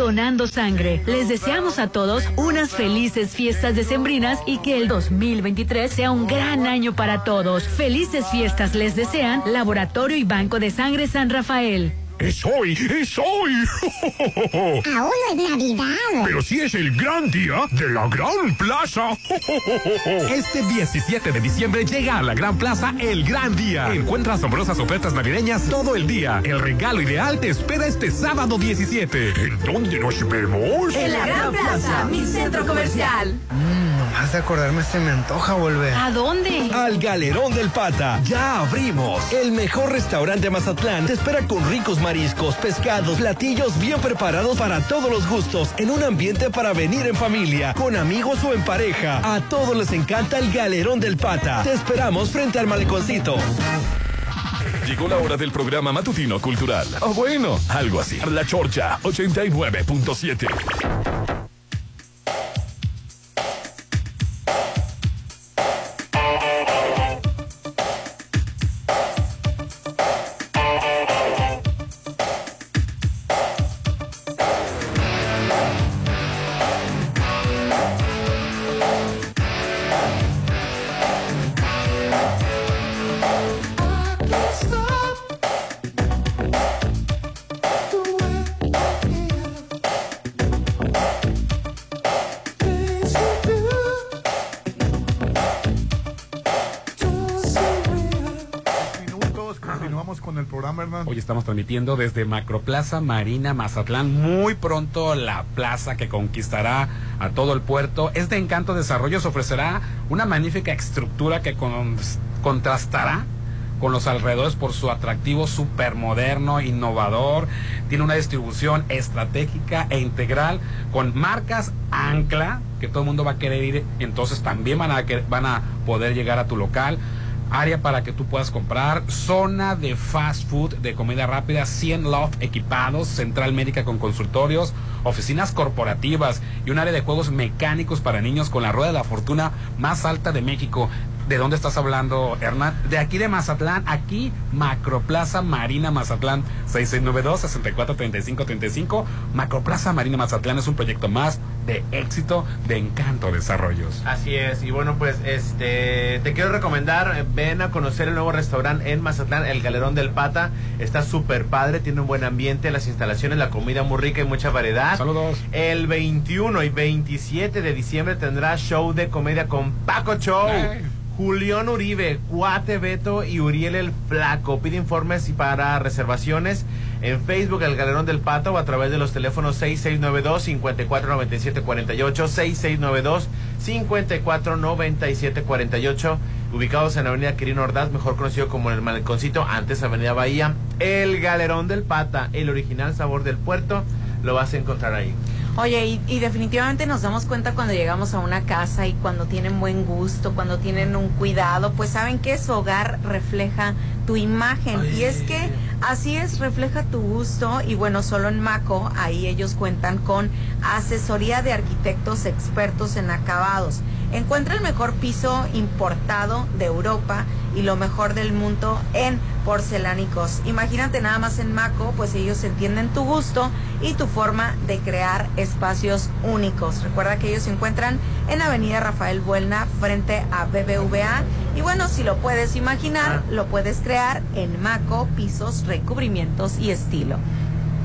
donando sangre. Les deseamos a todos unas felices fiestas decembrinas y que el 2023 sea un gran año para todos. Felices fiestas les desean Laboratorio y Banco de Sangre San Rafael. Es hoy, es hoy. Aún no es Navidad. Pero sí es el gran día de la Gran Plaza. Este 17 de diciembre llega a la Gran Plaza el gran día. Encuentra asombrosas ofertas navideñas todo el día. El regalo ideal te espera este sábado 17. ¿En dónde nos vemos? En la Gran Plaza, mi centro comercial. Mmm, nomás de acordarme se me antoja volver. ¿A dónde? Al Galerón del Pata. Ya abrimos. El mejor restaurante de Mazatlán te espera con ricos mariscos, pescados, platillos bien preparados para todos los gustos, en un ambiente para venir en familia, con amigos o en pareja. A todos les encanta el Galerón del Pata. Te esperamos frente al maleconcito. Llegó la hora del programa matutino cultural. O bueno, algo así. La Chorcha 89.7. transmitiendo desde Macroplaza Marina Mazatlán. Muy pronto la plaza que conquistará a todo el puerto. Este Encanto Desarrollos ofrecerá una magnífica estructura que con, contrastará con los alrededores por su atractivo supermoderno, innovador. Tiene una distribución estratégica e integral con marcas ancla que todo el mundo va a querer ir. Entonces también van a, van a poder llegar a tu local área para que tú puedas comprar, zona de fast food, de comida rápida, 100 loft equipados, central médica con consultorios, oficinas corporativas y un área de juegos mecánicos para niños con la rueda de la fortuna más alta de México. ¿De dónde estás hablando, Hernán? De aquí de Mazatlán, aquí Macroplaza Marina Mazatlán, 6692-643535. Macroplaza Marina Mazatlán es un proyecto más de éxito de Encanto Desarrollos. Así es, y bueno, pues este te quiero recomendar, eh, ven a conocer el nuevo restaurante en Mazatlán, el Galerón del Pata. Está súper padre, tiene un buen ambiente, las instalaciones, la comida muy rica y mucha variedad. Saludos. El 21 y 27 de diciembre tendrá show de comedia con Paco Show. Julián Uribe, Cuate Beto y Uriel el Flaco. Pide informes y para reservaciones en Facebook El Galerón del Pato o a través de los teléfonos 6692-549748, 6692-549748, ubicados en la avenida Quirino Ordaz, mejor conocido como el Maleconcito, antes Avenida Bahía. El Galerón del Pata, el original sabor del puerto, lo vas a encontrar ahí. Oye, y, y, definitivamente nos damos cuenta cuando llegamos a una casa y cuando tienen buen gusto, cuando tienen un cuidado, pues saben que su hogar refleja tu imagen. Ay. Y es que así es, refleja tu gusto. Y bueno, solo en Maco, ahí ellos cuentan con asesoría de arquitectos expertos en acabados. Encuentra el mejor piso importado de Europa y lo mejor del mundo en porcelánicos. Imagínate nada más en Maco, pues ellos entienden tu gusto y tu forma de crear espacios únicos. Recuerda que ellos se encuentran en Avenida Rafael Buelna frente a BBVA. Y bueno, si lo puedes imaginar, lo puedes crear en Maco, pisos, recubrimientos y estilo.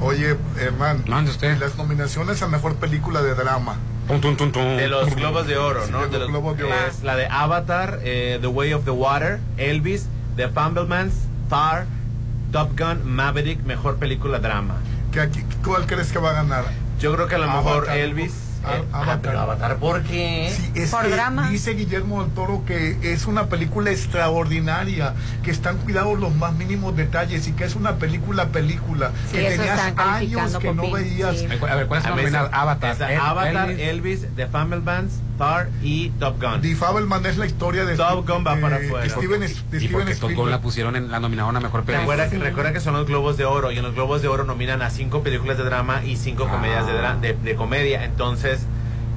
Oye, Hernán, usted. las nominaciones a mejor película de drama. Tum, tum, tum, tum. De los Globos de Oro, Sí, ¿no? de los Globos de Oro. Es la de Avatar, eh, The Way of the Water, Elvis, The Famblemans, Tar, Top Gun, Maverick, mejor película drama. ¿Qué aquí- ¿Cuál crees que va a ganar? Yo creo que a lo mejor Avatar. Elvis. Eh, ah, Avatar. pero Avatar, ¿por qué? Sí, es Por que drama. dice Guillermo del Toro que es una película extraordinaria, que están cuidados los más mínimos detalles y que es una película película, Sí, que tenías años que no veías. sí. A ver, ¿cuáles son A las ver, nominadas? está- Avatar, El- Avatar, Elvis. Elvis, The Famblemans, Tar y Top Gun. The Fabelman es la historia de, Top Gun va para de afuera. Steven, Y Steven porque Top Gun Spielberg. la pusieron en la nominaron a mejor película. Recuerda, que- recuerda que son los Globos de Oro y en los Globos de Oro nominan a cinco películas de drama y cinco Ah. comedias de, de, de comedia. Entonces,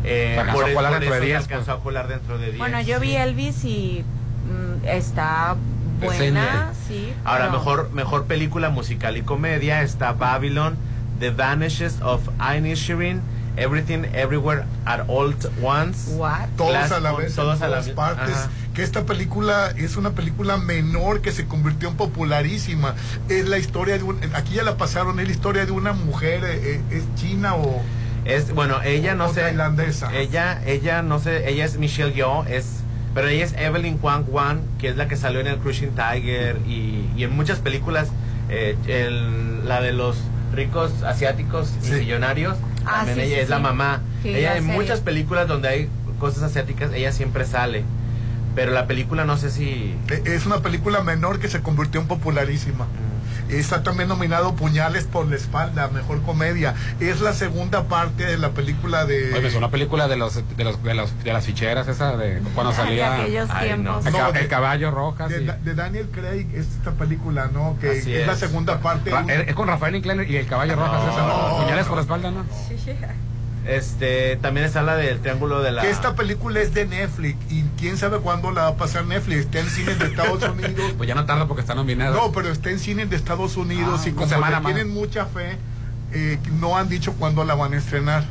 eh, Se alcanzó por, a colar por dentro de eso se 10, alcanzó a colar dentro de 10. Bueno, yo vi Elvis y mm, está buena, sí. Ahora, pero- mejor, mejor película musical y comedia está Babylon, The Vanishes of Inisherin, Everything Everywhere at All Once. What? Todos a la vez, todos en a la todas partes. Ajá. Que esta película es una película menor que se convirtió en popularísima. Es la historia de un, aquí ya la pasaron, es la historia de una mujer, eh, eh, es china o Es, bueno, ella no o sé. tailandesa. Ella, ella no sé, ella es Michelle Yeoh, es, pero ella es Evelyn Kwang Wan, que es la que salió en el Crushing Tiger y, y en muchas películas, eh, el- la de los ricos asiáticos y Sí. millonarios, Ah, también sí, ella sí, es la mamá. Sí, ella en sé. muchas películas donde hay cosas asiáticas, ella siempre sale. Pero la película no sé si... Eh, Es una película menor que se convirtió en popularísima. Está también nominado Puñales por la espalda, mejor comedia. Es la segunda parte de la película de. Oye, es una película de los de los de, los, de las ficheras esa de cuando De salía aquellos Ay, tiempos. el, ca- No, de- el caballo rojas. de, y- de Daniel Craig, es esta película, ¿no? Que Así es, la segunda parte. Ra- es con Rafael Inclán y el caballo rojas. Puñales por la espalda, ¿no? Este, también está la del Triángulo de la... Que esta película es de Netflix y quién sabe cuándo la va a pasar Netflix. Está en cines de Estados Unidos. Pues ya no tarda porque está nominado. No, pero está en cines de Estados Unidos Ah, y como semana tienen mucha fe, eh, no han dicho cuándo la van a estrenar.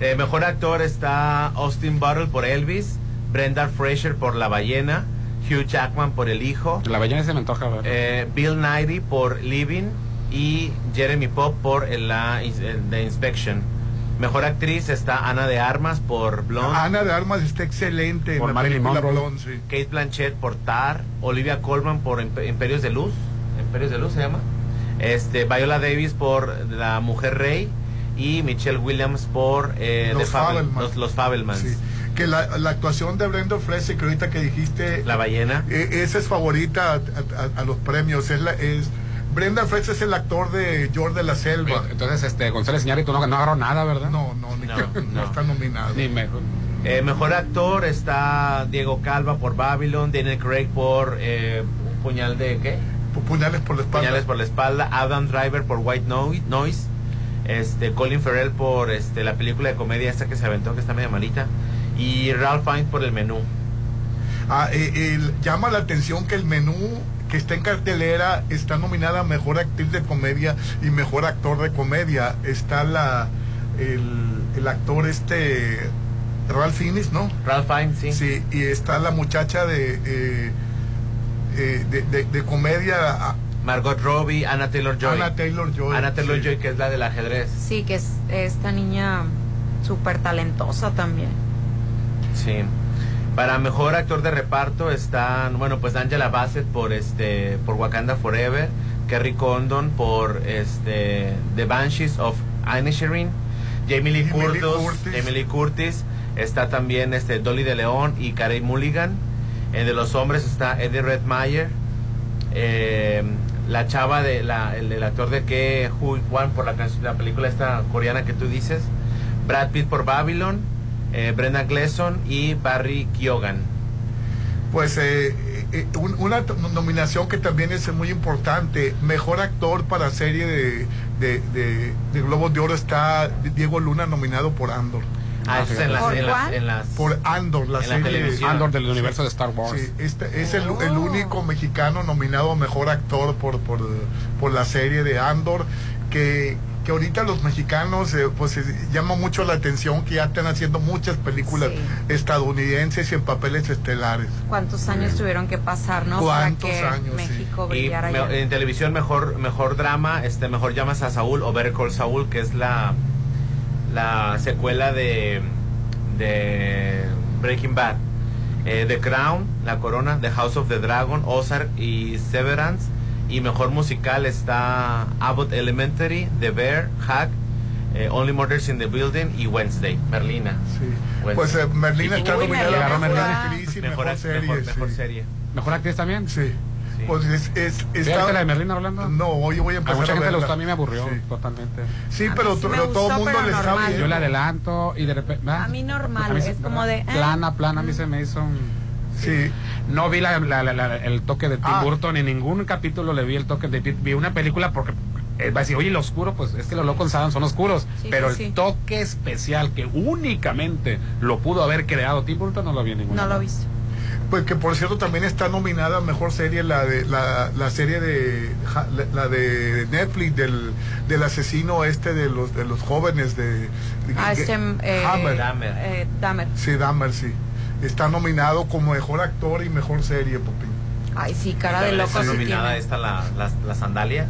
Eh, mejor actor está Austin Butler por Elvis, Brenda Fraser por La Ballena, Hugh Jackman por El Hijo, La ballena se me antoja ver. eh, Bill Nighy por Living y Jeremy Pop por el, la, el- The Inspection. Mejor actriz está Ana de Armas por Blonde, Ana de Armas está excelente Por en la Marilyn película Monroe. Blonde, sí. Kate Blanchett por Tar, Olivia Colman por Imp- Imperios de Luz, Imperios de Luz se llama, este, Viola Davis por La Mujer Rey y Michelle Williams por eh, Los Fabel- Fabelmans. los, los Fabelmans. Sí. Que la, la actuación de Brenda Fraser, que ahorita que dijiste, La ballena. eh, esa es favorita a, a- a los premios. Es la, es, Brenda Fraser es el actor de George de la Selva. Entonces, este, González Iñárritu no, no agarró nada, ¿verdad? No, no, ni No, que- no no. está nominado. Ni me- Eh, mejor actor está Diego Calva por Babylon, Daniel Craig por eh, Puñal de qué? Puñales por la espalda. Puñales por la espalda, Adam Driver por White Noi- Noise, este Colin Farrell por este la película de comedia esta que se aventó que está medio malita y Ralph Fiennes por el menú. Ah, eh, el- llama la atención que el menú que está en cartelera está nominada a mejor actriz de comedia y mejor actor de comedia. Está la el, el actor este Ralph Fiennes, ¿no? Ralph Fiennes, sí. Sí, y está la muchacha de eh, eh, de, de- de comedia Margot Robbie, Anna Taylor Joy. Anna Taylor Joy. Anna Taylor sí. Joy que es la del ajedrez. Sí, que es esta niña súper talentosa también. Sí. Para mejor actor de reparto están, bueno, pues Angela Bassett por este por Wakanda Forever, Kerry Condon por este The Banshees of Inisherin, Jamie Lee Jamie Lee Curtis. Jamie Lee Curtis, está también este Dolly de León y Carey Mulligan. Eh, de los hombres está Eddie Redmayne, eh, la chava de la el, el actor de que Hui por la, can- la película esta coreana que tú dices, Brad Pitt por Babylon, eh, Brenda Gleeson y Barry Keoghan. Pues eh, eh, un- una nominación que también es muy importante, mejor actor para serie de, de, de, de Globos de Oro está Diego Luna nominado por Andor. Ah, eso es en las, ¿Por en las, en las- Por Andor, la En la serie. televisión. Andor del universo de Star Wars. Sí, este es el, Oh. el único mexicano nominado a mejor actor por, por, por la serie de Andor, que, que ahorita los mexicanos eh, pues eh, llama mucho la atención que ya están haciendo muchas películas Sí. estadounidenses y en papeles estelares. ¿Cuántos años tuvieron que pasar, no? ¿Cuántos Para que años, sí. México y brillara me- ya. en televisión mejor mejor drama, este mejor llamas a Saúl o Better Call Saúl, que es la la secuela de de Breaking Bad. Eh, the Crown, La Corona, The House of the Dragon, Ozark y Severance. Y mejor musical está Abbott Elementary, The Bear, Hack, eh, Only Murders in the Building y Wednesday, Merlina. Sí. Bueno. Pues eh, Merlina está nominada a Merlina mejor actriz y mejor, Mejor, serie. mejor, mejor sí. serie. ¿Mejor actriz también? Sí. Sí. Pues es, es, ¿Viste está- la de Merlina Orlando? No, hoy voy a A empezar mucha a gente le gustó, a mí me aburrió Sí, totalmente. Sí, A mí pero, sí pero todo el mundo le está bien. Yo la adelanto y de repente... ¿verdad? A mí normal, A es como de. Plana, plana, a mí se me hizo... un- Sí. No vi la- la- la- la- el toque de Tim Ah. Burton, en ningún capítulo le vi el toque de Tim Vi una película porque eh, va a decir, oye, lo oscuro, pues es que los locos Adam son oscuros. Sí, pero sí, el sí. toque especial que únicamente lo pudo haber creado Tim Burton no lo vi en ninguna. No lo viste. Pues que por cierto también está nominada a mejor serie la de la, la serie de la, de Netflix del, del asesino este de los de los jóvenes de, de- Ah, que- este, eh. Dahmer. eh, Dahmer. Sí, Dahmer, sí. Está nominado como mejor actor y mejor serie, Popín. Ay, sí, cara de loco Está nominada tiene. esta la, la, la sandalia.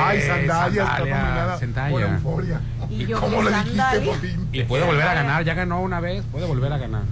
Ay, Sandalia, está nominada por Euforia. Y yo ¿Cómo le dijiste. Popín? Y puede volver a ganar, ya ganó una vez, puede volver a ganar.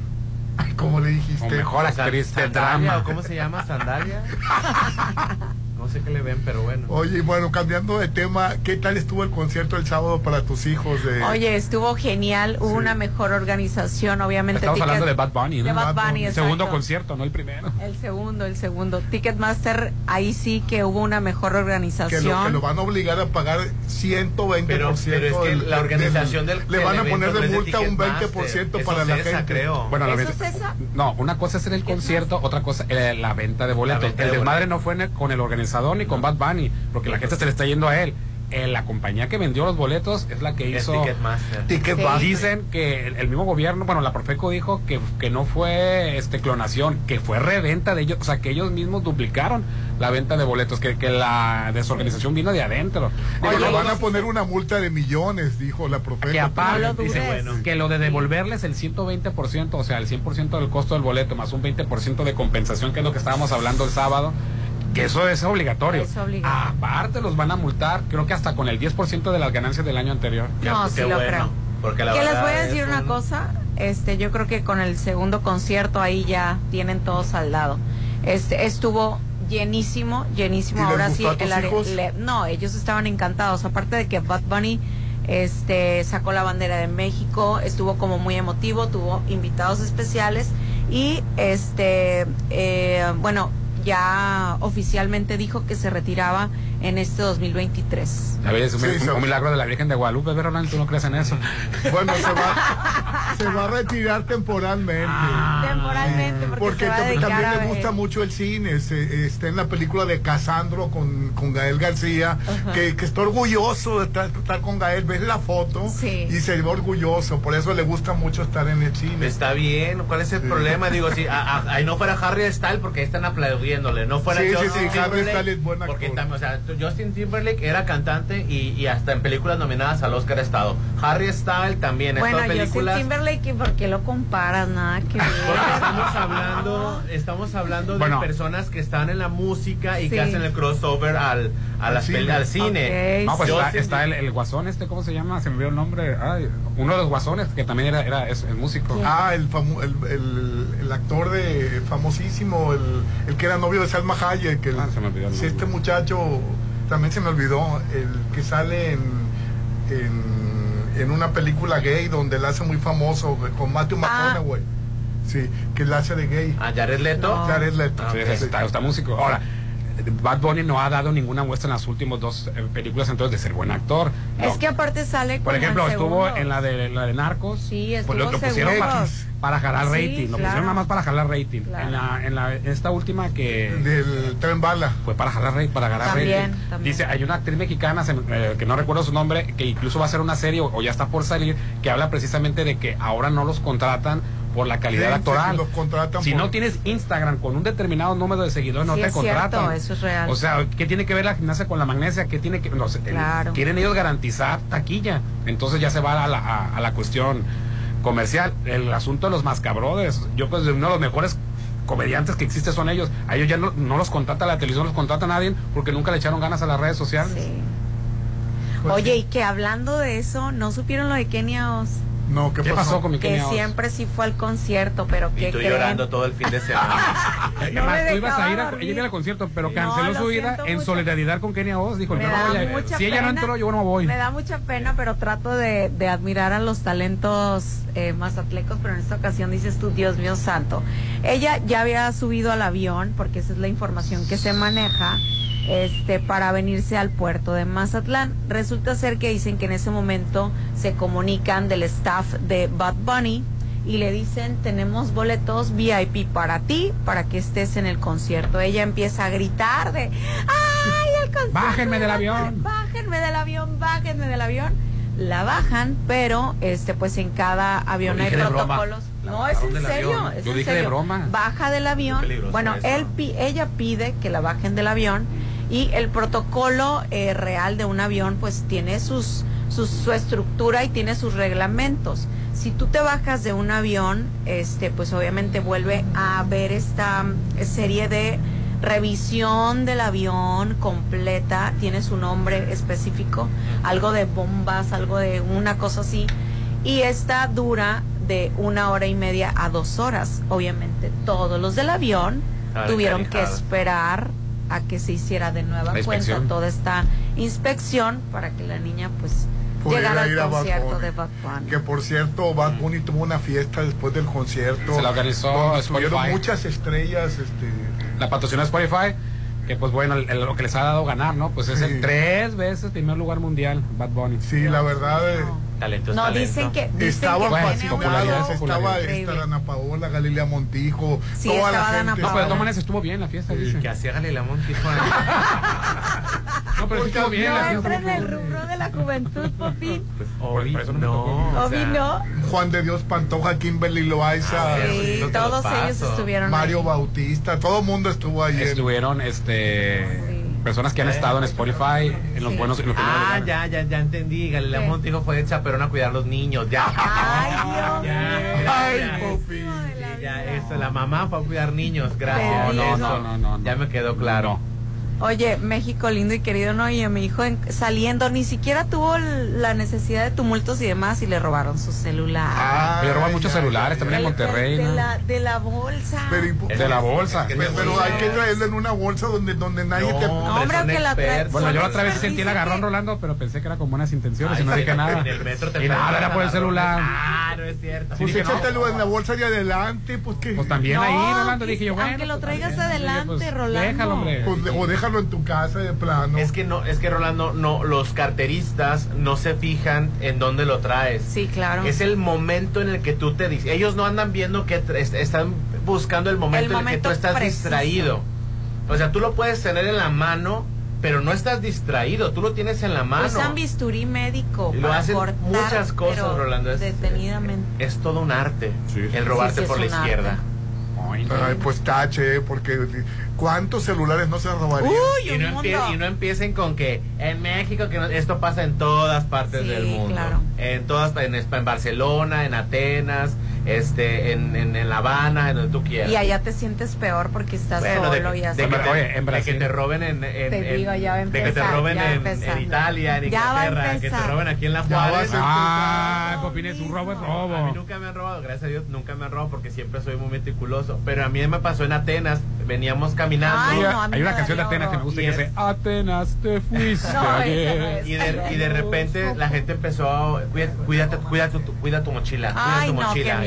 Ay, ¿Cómo le dijiste? O mejor actriz de Sandalia, drama. ¿o ¿Cómo se llama? Sandalia. No sé qué le ven, pero bueno. Oye, y bueno, cambiando de tema, ¿qué tal estuvo el concierto el sábado para tus hijos? De... Oye, estuvo genial, hubo Sí. una mejor organización, obviamente. Estamos Ticket- hablando de Bad Bunny, ¿no? De Bad Bunny, El segundo concierto, no el primero. El segundo, el segundo. Ticketmaster, ahí sí que hubo una mejor que organización. lo, que lo van a obligar a pagar 120% Pero- pero es que del- la organización del- le del van a poner de es de multa un Ticketmaster, 20% eso para es la esa, gente creo. Bueno, la ¿Eso venta- es esa? No, una cosa es en el concierto, otra cosa eh, la venta de boletos. venta el de desmadre no fue en el- con el organizador ni con Bad Bunny, porque la gente se le está yendo a él. Eh, la compañía que vendió los boletos es la que Es hizo. Ticketmaster. Ticketmaster. Dicen que el, el mismo gobierno, bueno, la Profeco dijo que, que no fue este clonación, que fue reventa de ellos, o sea, que ellos mismos duplicaron la venta de boletos, que, que la desorganización vino de adentro. Digo, no, van a poner una multa de millones, dijo la profeta. que lo dice, bueno, que lo de devolverles el 120%, o sea, el 100% del costo del boleto más un 20% de compensación, que es lo que estábamos hablando el sábado, que eso es obligatorio. Es obligatorio. Aparte los van a multar, creo que hasta con el 10% de las ganancias del año anterior. No, Qué sí lo bueno, creo. Porque la que les voy a decir una un- cosa, este, yo creo que con el segundo concierto ahí ya tienen todo saldado. Este, estuvo llenísimo, llenísimo. ¿Y les Ahora gustó sí, a tus el hijos? le- no, ellos estaban encantados. Aparte de que Bad Bunny este sacó la bandera de México, estuvo como muy emotivo, tuvo invitados especiales y este, eh, bueno, ya oficialmente dijo que se retiraba en este 2023. A ver, es un, Sí, un- sí. un milagro de la Virgen de Guadalupe, pero Rolando, tú no crees en eso. Bueno, se va, se va a retirar temporalmente. Temporalmente, porque, Porque se va a también a le gusta mucho el cine. Se- está en la película de Casandro con, con Gael García, que, que está orgulloso de estar, estar con Gael. Ves la foto Sí. y se ve orgulloso. Por eso le gusta mucho estar en el cine. Está bien, ¿cuál es el Sí. problema? Digo, si a- no fuera Harry Styles porque ahí están aplaudiéndole, no fuera Sí, sí, Justin sí, Harry Styles es buen actor. porque también, o sea, Justin Timberlake era cantante y, y hasta en películas nominadas al Oscar ha estado. Harry Styles también, Bueno, soy películas. Timberlake, ¿y ¿por qué lo comparas? Nada que ver. Porque estamos hablando, estamos hablando Bueno. de personas que están en la música y Sí. que hacen el crossover al, a Al las cine. al cine. No, pues está, el, el guasón este, ¿cómo se llama? Se me olvidó el nombre. Ay, uno de los guasones, que también era, era es, es músico. Ah, el, famo- el, el, el actor de famosísimo, el, el que era novio de Salma Hayek. El, Ah, se me olvidó el sí, este muchacho también se me olvidó, el que sale en, en, en una película gay donde él hace muy famoso con Matthew Ah. McConaughey. Sí, que él hace de gay. A Jared Leto. No. Jared Leto. Ah, Sí, está, está músico. Ahora, Bad Bunny no ha dado ninguna muestra en las últimas dos eh, películas entonces de ser buen actor. No. Es que aparte sale Por como ejemplo, estuvo en la de la de Narcos. Sí, pues lo, estuvo lo pusieron para, para jalar Sí, rating. Lo claro. pusieron nada más para jalar rating. Claro. En la en la esta última que Del tren bala. fue para jalar rating, para ganar También, rating. también. Dice, hay una actriz mexicana se eh, que no recuerdo su nombre, que incluso va a hacer una serie o, o ya está por salir, que habla precisamente de que ahora no los contratan por la calidad Sí, actoral. sí, los contratan si por- no tienes Instagram con un determinado número de seguidores, no Sí, te es contratan. cierto, eso es real. O sea, ¿qué tiene que ver la gimnasia con la magnesia? ¿Qué tiene que.? No Claro. quieren ellos garantizar taquilla. Entonces ya se va a la, a, a la cuestión comercial. El asunto de los mascabrothers. Yo, pues, uno de los mejores comediantes que existe son ellos. A ellos ya no, no los contrata la televisión, no los contrata nadie porque nunca le echaron ganas a las redes sociales. Sí. Pues Oye, sí. y que hablando de eso, ¿no supieron lo de Kenia Oz? No, ¿qué, ¿Qué pasó con mi Que siempre sí fue al concierto, pero que tú llorando todo el fin de semana. No Además, me tú ibas a ir a, ella iba al concierto, pero canceló su ida en mucho. solidaridad con Kenia Oz. Dijo, Me yo no da voy a- si ella no entró, yo no voy. Me da mucha pena, pero trato de, de admirar a los talentos eh, mazatlecos, pero en esta ocasión dices tú, Dios mío santo. Ella ya había subido al avión, porque esa es la información que se maneja, este, para venirse al puerto de Mazatlán. Resulta ser que dicen que en ese momento se comunican del staff de Bad Bunny y le dicen tenemos boletos VIP para ti para que estés en el concierto. Ella empieza a gritar de ¡ay el concierto! Bájenme del avión. Bájenme del avión, bájenme del avión. La bajan, pero este pues en cada avión hay protocolos. No, es en serio. avión. es Yo en dije serio. de broma. Baja del avión. Bueno, él, pi- ella pide que la bajen del avión y el protocolo eh, real de un avión pues tiene sus, sus- su estructura y tiene sus reglamentos. Si tú te bajas de un avión, este pues obviamente vuelve a haber esta mm, serie de revisión del avión completa, tiene su nombre específico, algo de bombas, algo de una cosa así, y esta dura de una hora y media a dos horas. Obviamente todos los del avión Ah, tuvieron que esperar a que se hiciera de nueva La cuenta inspección. toda esta inspección para que la niña pues a al Bad concierto Bunny. de Bad Bunny. Que por cierto, Bad Bunny tuvo una fiesta después del concierto. Se la organizó Spotify. muchas estrellas. Este, La patrocinó Spotify, que pues bueno, el- el- lo que les ha dado ganar, ¿no? Pues es Sí. el tres veces primer lugar mundial, Bad Bunny. sí, la verdad. eh, Talento No, talento. dicen que, dicen Estaban que fascinados, estaba esta Dana Paola, Galilea Montijo, Sí, toda la estaba gente. Dana No, pero todas maneras estuvo bien la fiesta, dice. que hacía Galilea Montijo. No, pero estuvo bien la No fiesta. entra en el rubro de la juventud, Popín. Pues no no. Obi no. Juan de Dios Pantoja, Kimberly Loaiza, Ah, sí, todos ellos estuvieron Mario ahí. Bautista, todo el mundo estuvo ahí. Estuvieron este Sí. Personas que han estado en Spotify en los buenos y en los Ah, ya, ya, ya entendí. Galilea ¿Qué? Montijo fue de chaperón a cuidar a los niños. Ya. Ay, Dios Ya, mío. Ay, ya. Eso, la mamá fue a cuidar niños, gracias. No, no, Eso. no, no, no, no. Ya me quedó claro. Oye, México lindo y querido, no, y a mi hijo en- saliendo ni siquiera tuvo la necesidad de tumultos y demás y le robaron su celular. Ah, Le roban muchos ya, celulares ya, también en El- Monterrey. De, ¿no? la, de la bolsa. Pero, y- De la bolsa. pero, pero hay que traerlo en una bolsa donde, donde nadie No, te. No, hombre, aunque la trae-. Bueno, yo la otra vez sí sentí el agarrón rolando, pero pensé que era con buenas intenciones y Ay, no sí, dije nada. En el metro te Y nada, era por el la celular. Ah, no es cierto. Pues no. échatelo en la bolsa de adelante, pues que. Pues también No, ahí, Rolando, que dije yo, aunque lo pues, traigas adelante, pues, Rolando. Déjalo, hombre. pues, de- o déjalo en tu casa de plano. Es que no, es que Rolando, no, los carteristas no se fijan en dónde lo traes. Sí, claro. Es el momento en el que tú te dices. Ellos no andan viendo que están buscando el momento, El en el que tú estás preciso. distraído. O sea, tú lo puedes tener en la mano, pero no estás distraído. Tú lo tienes en la mano. Usan bisturí médico. Lo para hacen cortar, muchas cosas, pero Rolando. Es, Detenidamente. es todo un arte Sí, sí. el robarte Sí, sí, por la izquierda. arte. Ay, no. Ay, pues tache, porque ¿cuántos celulares no se robarían? Uy, Y no, empie- y no empiecen con que en México, que no- esto pasa en todas partes Sí, del mundo. claro. En todas, en, en Barcelona, en Atenas, este, en, en, en La Habana, en donde tú quieras. Y allá te sientes peor porque estás Bueno, de, solo y así. de que te, de que roben en, en- Te en- digo, ya va a de que te empezar, roben ya va a en, empezar. en Italia, en Inglaterra, que te roben aquí en La Juárez. ser- Ay, Popín es un robo, es A mí robo. nunca me han robado, gracias a Dios, nunca me han robado porque siempre soy muy meticuloso. Pero a mí me pasó en Atenas, veníamos caminando. Ay, Hay no, una canción de Atenas que me gusta Y que dice Atenas te fuiste No, no. Y de, y de repente la gente empezó a cuida, cuídate, cuida tu, cuida tu mochila, cuida Ay, tu no,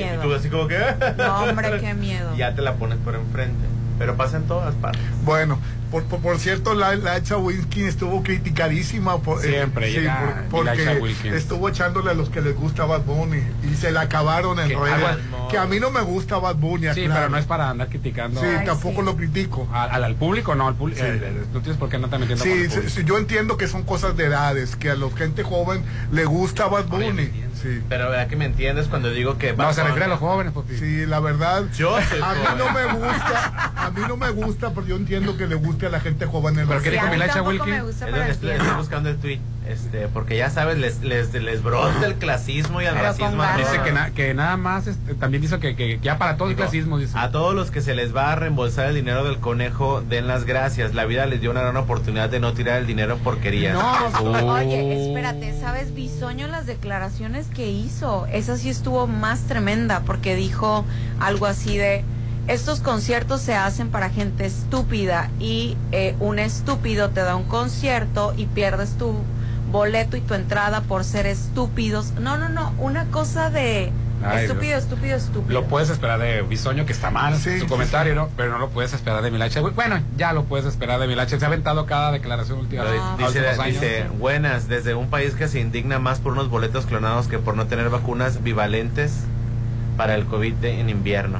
mochila. y miedo. tú así como que No, hombre, qué miedo. Y ya te la pones por enfrente. Pero pasa en todas partes. Bueno, por, por, por cierto, la, la Hacha Wilkins estuvo criticadísima por, eh, Siempre por- porque estuvo echándole a los que les gusta Bad Bunny y se la acabaron en Que- redes. Que a mí no me gusta Bad Bunny, Sí, pero no es para andar criticando Sí, Ay, tampoco sí. lo critico. al, al público, no, al público. Sí. no tienes por qué andarte metiendo con Sí, el sí, yo entiendo que son cosas de edades, que a la gente joven le gusta Bad Bunny. Sí, Pero verdad que me entiendes cuando digo que No, Bad se refiere a los jóvenes, Popín. sí, la verdad. Yo soy a mí joven. no me gusta, a mí no me gusta, pero yo entiendo que le guste a la gente joven el ¿Pero qué dijo Milacha gusta Es donde el estoy, estoy buscando el tweet, este, porque ya sabes, les, les, les brota el clasismo y el Pero con racismo. Dice todos. que, na- que nada más, este, también dice que, que ya para todo el Digo, clasismo, dice. A todos los que se les va a reembolsar el dinero del conejo, den las gracias. La vida les dio una gran oportunidad de no tirar el dinero en porquerías. No, Oh. oye, espérate, ¿sabes? Bisoño las declaraciones que hizo, esa sí estuvo más tremenda porque dijo algo así de, estos conciertos se hacen para gente estúpida y eh, un estúpido te da un concierto y pierdes tu boleto y tu entrada por ser estúpidos. No, no, no, una cosa de Ay, estúpido, estúpido, estúpido. Lo puedes esperar de Bisoño, que está mal Sí, su sí, comentario, ¿no? Pero no lo puedes esperar de Milache. Bueno, ya lo puedes esperar de Milache. Se ha aventado cada declaración última Ah, dice, últimos años. dice, buenas, desde un país que se indigna más por unos boletos clonados que por no tener vacunas bivalentes para el COVID de- en invierno.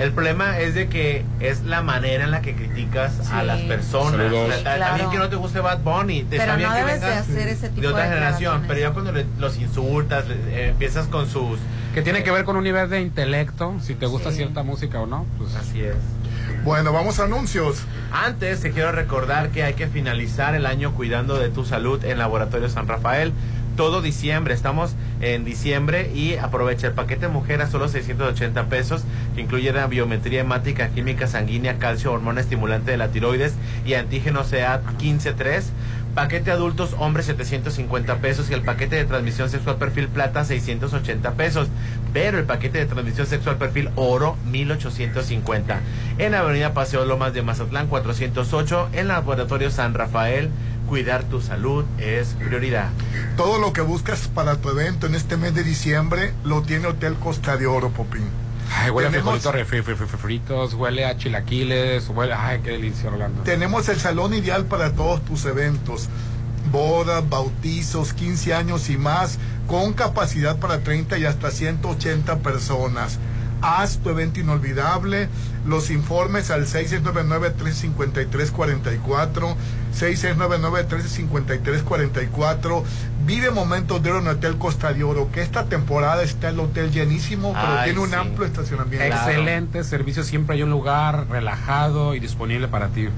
El problema es de que es la manera en la que criticas a las personas. Saludos. O sea, ta- Claro. También que no te guste Bad Bunny. te- Pero no que debes de vengas hacer ese tipo de otra de generación. Pero ya cuando le- los insultas, le- eh, empiezas con sus... Que tiene que ver con un nivel de intelecto, si te gusta Sí. cierta música o no. Pues Así es. Bueno, vamos a anuncios. Antes te quiero recordar que hay que finalizar el año cuidando de tu salud en Laboratorio San Rafael. Todo diciembre, estamos en diciembre y aprovecha el paquete mujer a solo 680 pesos, que incluye la biometría hemática, química sanguínea, calcio, hormona estimulante de la tiroides y antígeno CA 153. Paquete adultos, hombres 750 pesos y el paquete de transmisión sexual perfil plata 680 pesos. Pero el paquete de transmisión sexual perfil oro 1850. En Avenida Paseo Lomas de Mazatlán 408 en Laboratorio San Rafael. Cuidar tu salud es prioridad. Todo lo que buscas para tu evento en este mes de diciembre lo tiene Hotel Costa de Oro, Popín. Ay, huele a Tenemos- frijolitos fritos, huele a chilaquiles, huele... Ay, qué delicia, Orlando. Tenemos el salón ideal para todos tus eventos. Bodas, bautizos, 15 años y más, con capacidad para 30 y hasta 180 personas. Haz tu evento inolvidable. Los informes al 6699-353-44, 6699-353-44. Vive momentos de oro en Hotel Costa de Oro, que esta temporada está el hotel llenísimo, pero Ay, tiene un sí. amplio estacionamiento. Excelente servicio, siempre hay un lugar relajado y disponible para ti.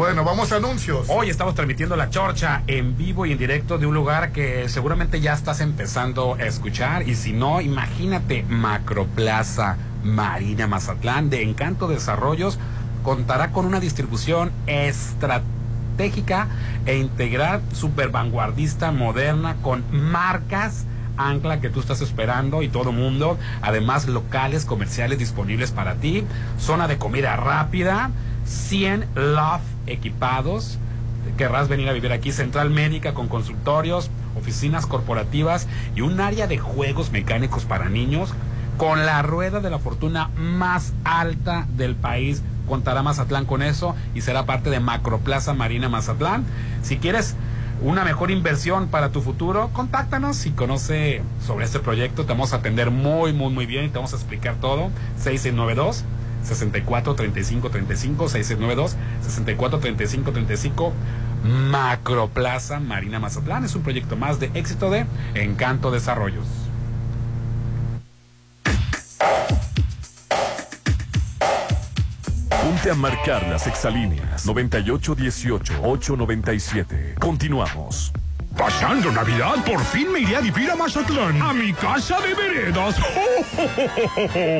Bueno, vamos a anuncios. Hoy estamos transmitiendo la chorcha en vivo y en directo de un lugar que seguramente ya estás empezando a escuchar y si no, imagínate Macroplaza Marina Mazatlán de Encanto Desarrollos contará con una distribución estratégica e integral super vanguardista moderna con marcas ancla que tú estás esperando y todo mundo, además locales comerciales disponibles para ti, zona de comida rápida, 100 Love equipados, querrás venir a vivir aquí, central médica con consultorios, oficinas corporativas y un área de juegos mecánicos para niños con la rueda de la fortuna más alta del país. Contará Mazatlán con eso y será parte de Macroplaza Marina Mazatlán. Si quieres una mejor inversión para tu futuro, contáctanos si conoce sobre este proyecto. Te vamos a atender muy, muy, muy bien y te vamos a explicar todo. 6692 64 35 35 6692 64 35 35 Macroplaza Marina Mazatlán es un proyecto más de éxito de Encanto Desarrollos. Ponte a marcar las exalíneas 9818-897. Continuamos. Pasando Navidad, por fin me iré a vivir a Mazatlán, a mi casa de veredas.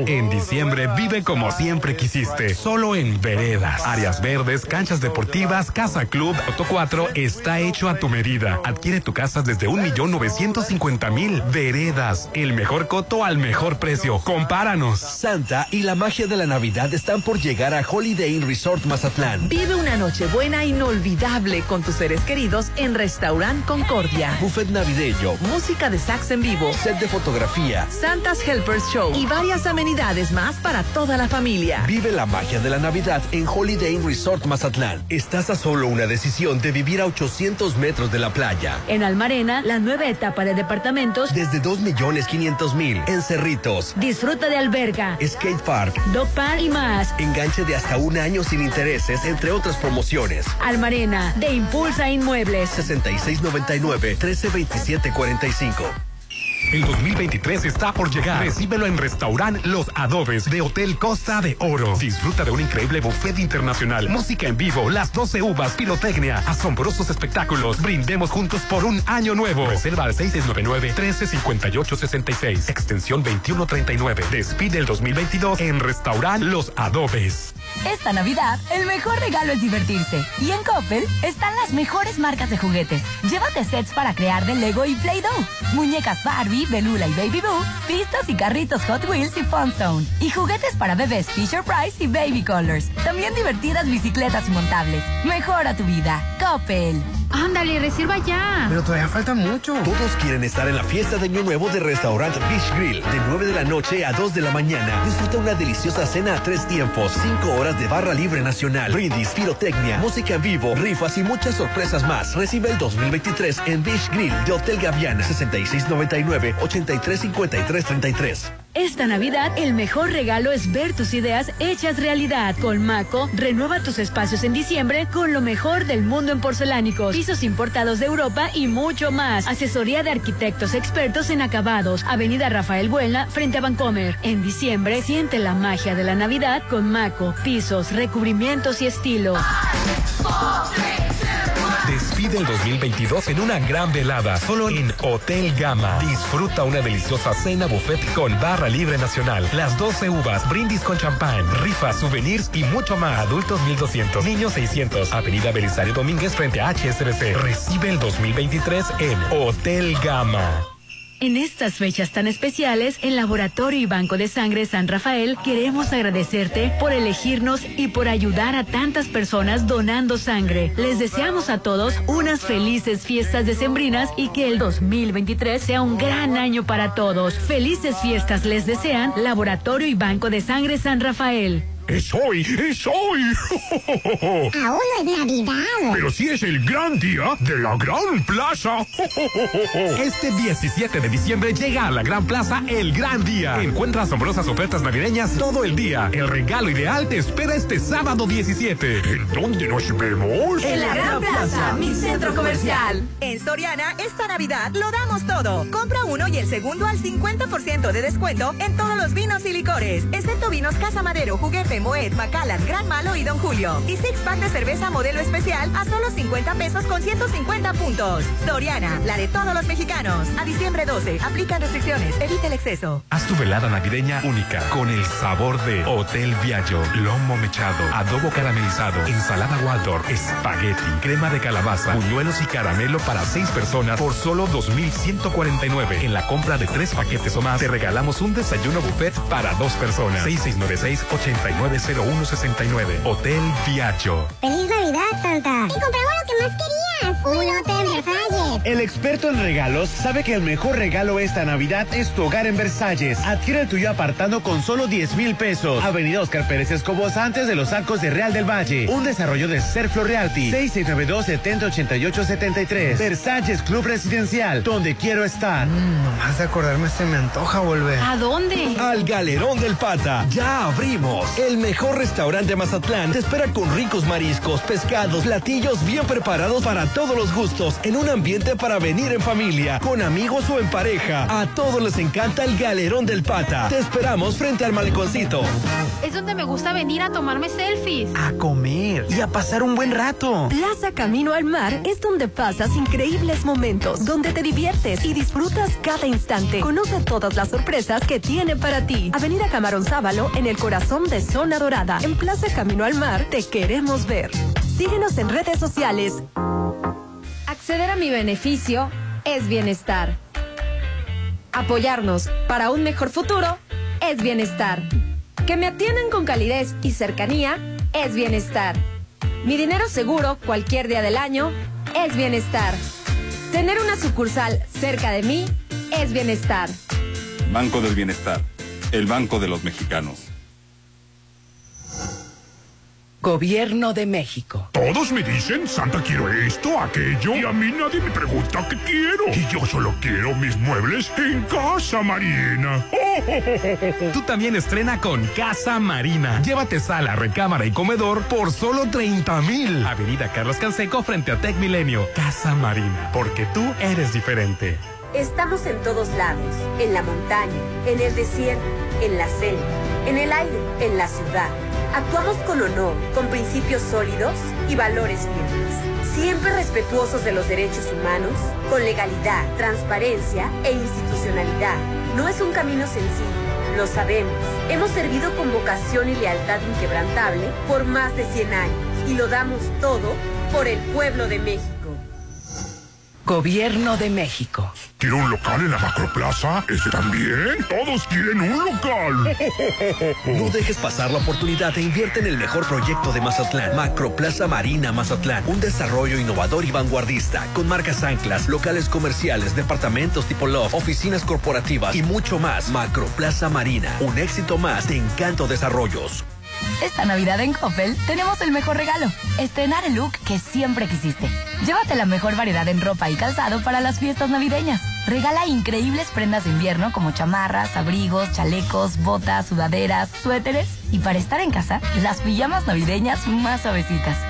En diciembre vive como siempre quisiste, solo en Veredas. Áreas verdes, canchas deportivas, casa club, Auto 4 está hecho a tu medida. Adquiere tu casa desde un millón novecientos cincuenta mil. Veredas, el mejor coto al mejor precio. Compáranos. Santa y la magia de la Navidad están por llegar a Holiday Inn Resort Mazatlán. Vive una noche buena inolvidable con tus seres queridos en Restaurant Concordia. Buffet navideño, Música de sax en vivo, set de fotografía. Santa's Helpers Show y varias amenidades más para toda la familia. Vive la magia de la Navidad en Holiday Inn Resort Mazatlán. Estás a solo una decisión de vivir a 800 metros de la playa. En Almarena, la nueva etapa de departamentos Desde 2 millones 500 mil. En Cerritos, disfruta de alberga, Skate Park, dog park y más. enganche de hasta un año sin intereses, entre otras promociones. Almarena, de Impulsa Inmuebles. 6699-132745. El 2023 está por llegar. Recíbelo en Restaurant Los Adobes de Hotel Costa de Oro. Disfruta de un increíble buffet internacional, música en vivo, las 12 uvas, pirotecnia, asombrosos espectáculos. Brindemos juntos por un año nuevo. Reserva al 6699-135866, extensión 2139. Despide el 2022 en Restaurant Los Adobes. Esta Navidad, el mejor regalo es divertirse. Y en Coppel están las mejores marcas de juguetes. Llévate sets para crear de Lego y Play-Doh. Muñecas Barbie, Belula y Baby Boo. Pistas y carritos Hot Wheels y Fun Zone. Y juguetes para bebés Fisher Price y Baby Colors. También divertidas bicicletas y montables. Mejora tu vida. Coppel. Ándale, reserva ya. Pero todavía falta mucho. Todos quieren estar en la fiesta de Año Nuevo de Restaurant Beach Grill. De 9 de la noche a 2 de la mañana. Disfruta una deliciosa cena a tres tiempos. 5 horas de barra libre nacional. Brindis, pirotecnia, música en vivo, rifas y muchas sorpresas más. Recibe el 2023 en Beach Grill de Hotel Gaviana. 6699-835333. Esta Navidad, el mejor regalo es ver tus ideas hechas realidad. Con Maco, renueva tus espacios en diciembre con lo mejor del mundo en porcelánicos, pisos importados de Europa y mucho más. Asesoría de arquitectos expertos en acabados. Avenida Rafael Buena, frente a Vancomer. En diciembre, siente la magia de la Navidad con Maco, pisos, recubrimientos y estilo. Despide el 2022 en una gran velada, solo en Hotel Gama. Disfruta una deliciosa cena buffet con barra libre nacional, las 12 uvas, brindis con champán, rifas, souvenirs y mucho más. Adultos 1200, niños 600. Avenida Belisario Domínguez frente a HSBC. Recibe el 2023 en Hotel Gama. En estas fechas tan especiales, en Laboratorio y Banco de Sangre San Rafael queremos agradecerte por elegirnos y por ayudar a tantas personas donando sangre. Les deseamos a todos unas felices fiestas decembrinas y que el 2023 sea un gran año para todos. Felices fiestas les desean Laboratorio y Banco de Sangre San Rafael. Es hoy, es hoy. Aún no es Navidad. Pero sí es el gran día de la Gran Plaza. Este 17 de diciembre llega a la Gran Plaza el gran día. Encuentra asombrosas ofertas navideñas todo el día. El regalo ideal te espera este sábado 17. ¿En dónde nos vemos? En la Gran Plaza, mi centro comercial. En Soriana, esta Navidad lo damos todo. Compra uno y el segundo al 50% de descuento en todos los vinos y licores, excepto vinos Casa Madero, Juguete, Moet, Macallan, Gran Malo y Don Julio. Y six pack de cerveza modelo especial a solo 50 pesos con 150 puntos. Soriana, la de todos los mexicanos. A diciembre 12, aplica restricciones, evita el exceso. Haz tu velada navideña única con el sabor de Hotel Viaggio, lomo mechado, adobo caramelizado, ensalada Waldorf, espagueti, crema de calabaza, buñuelos y caramelo para seis personas por solo 2,149. En la compra de tres paquetes o más, te regalamos un desayuno buffet para dos personas. 6696-890169. Hotel Viaggio. ¡Feliz Navidad, Santa! ¡Y compramos lo que más querías! ¡Un hotel Versalles! El experto en regalos sabe que el mejor regalo esta Navidad es tu hogar en Versalles. Adquiere el tuyo apartando con solo 10 mil pesos. Avenida Oscar Pérez Escobos antes de los arcos de Real del Valle. Un desarrollo de Serflo Realty. 6692-708873. Versalles Club Residencial, donde quiero estar. Nomás de acordarme se me antoja volver. ¿A dónde? Al Galerón del Pata. Ya abrimos. El mejor restaurante de Mazatlán te espera con ricos mariscos, pescados, platillos bien preparados para todos los gustos, en un ambiente para venir en familia, con amigos o en pareja. A todos les encanta el Galerón del Pata. Te esperamos frente al maleconcito. Es donde me gusta venir a tomarme selfies. A comer y a pasar un buen rato. Plaza Camino al Mar es donde pasas increíbles momentos, donde te diviertes y disfrutas cada instante. Conoce todas las sorpresas que tiene para ti. Avenida Camarón Sábalo, en el corazón de Zona Dorada. En Plaza Camino al Mar, te queremos ver. Síguenos en redes sociales. Acceder a mi beneficio es bienestar. Apoyarnos para un mejor futuro es bienestar. Que me atiendan con calidez y cercanía es bienestar. Mi dinero seguro cualquier día del año es bienestar. Tener una sucursal cerca de mí es bienestar. Banco del Bienestar, el banco de los mexicanos. Gobierno de México. Todos me dicen, Santa, quiero esto, aquello, y a mí nadie me pregunta qué quiero. Y yo solo quiero mis muebles en Casa Marina. Tú también estrena con Casa Marina. Llévate sala, recámara y comedor por solo 30 mil. Avenida Carlos Canseco frente a Tech Milenio. Casa Marina, porque tú eres diferente. Estamos en todos lados, en la montaña, en el desierto, en la selva, en el aire, en la ciudad. Actuamos con honor, con principios sólidos y valores firmes, siempre respetuosos de los derechos humanos, con legalidad, transparencia e institucionalidad. No es un camino sencillo, lo sabemos. Hemos servido con vocación y lealtad inquebrantable por más de 100 años y lo damos todo por el pueblo de México. Gobierno de México. ¿Quiero un local en la Macroplaza? ¿Ese también? Todos quieren un local. No dejes pasar la oportunidad e invierte en el mejor proyecto de Mazatlán. Macroplaza Marina Mazatlán. Un desarrollo innovador y vanguardista. Con marcas anclas, locales comerciales, departamentos tipo loft, oficinas corporativas y mucho más. Macroplaza Marina. Un éxito más de Encanto Desarrollos. Esta Navidad en Coppel tenemos el mejor regalo, estrenar el look que siempre quisiste. Llévate la mejor variedad en ropa y calzado para las fiestas navideñas. Regala increíbles prendas de invierno como chamarras, abrigos, chalecos, botas, sudaderas, suéteres y para estar en casa, las pijamas navideñas más suavecitas.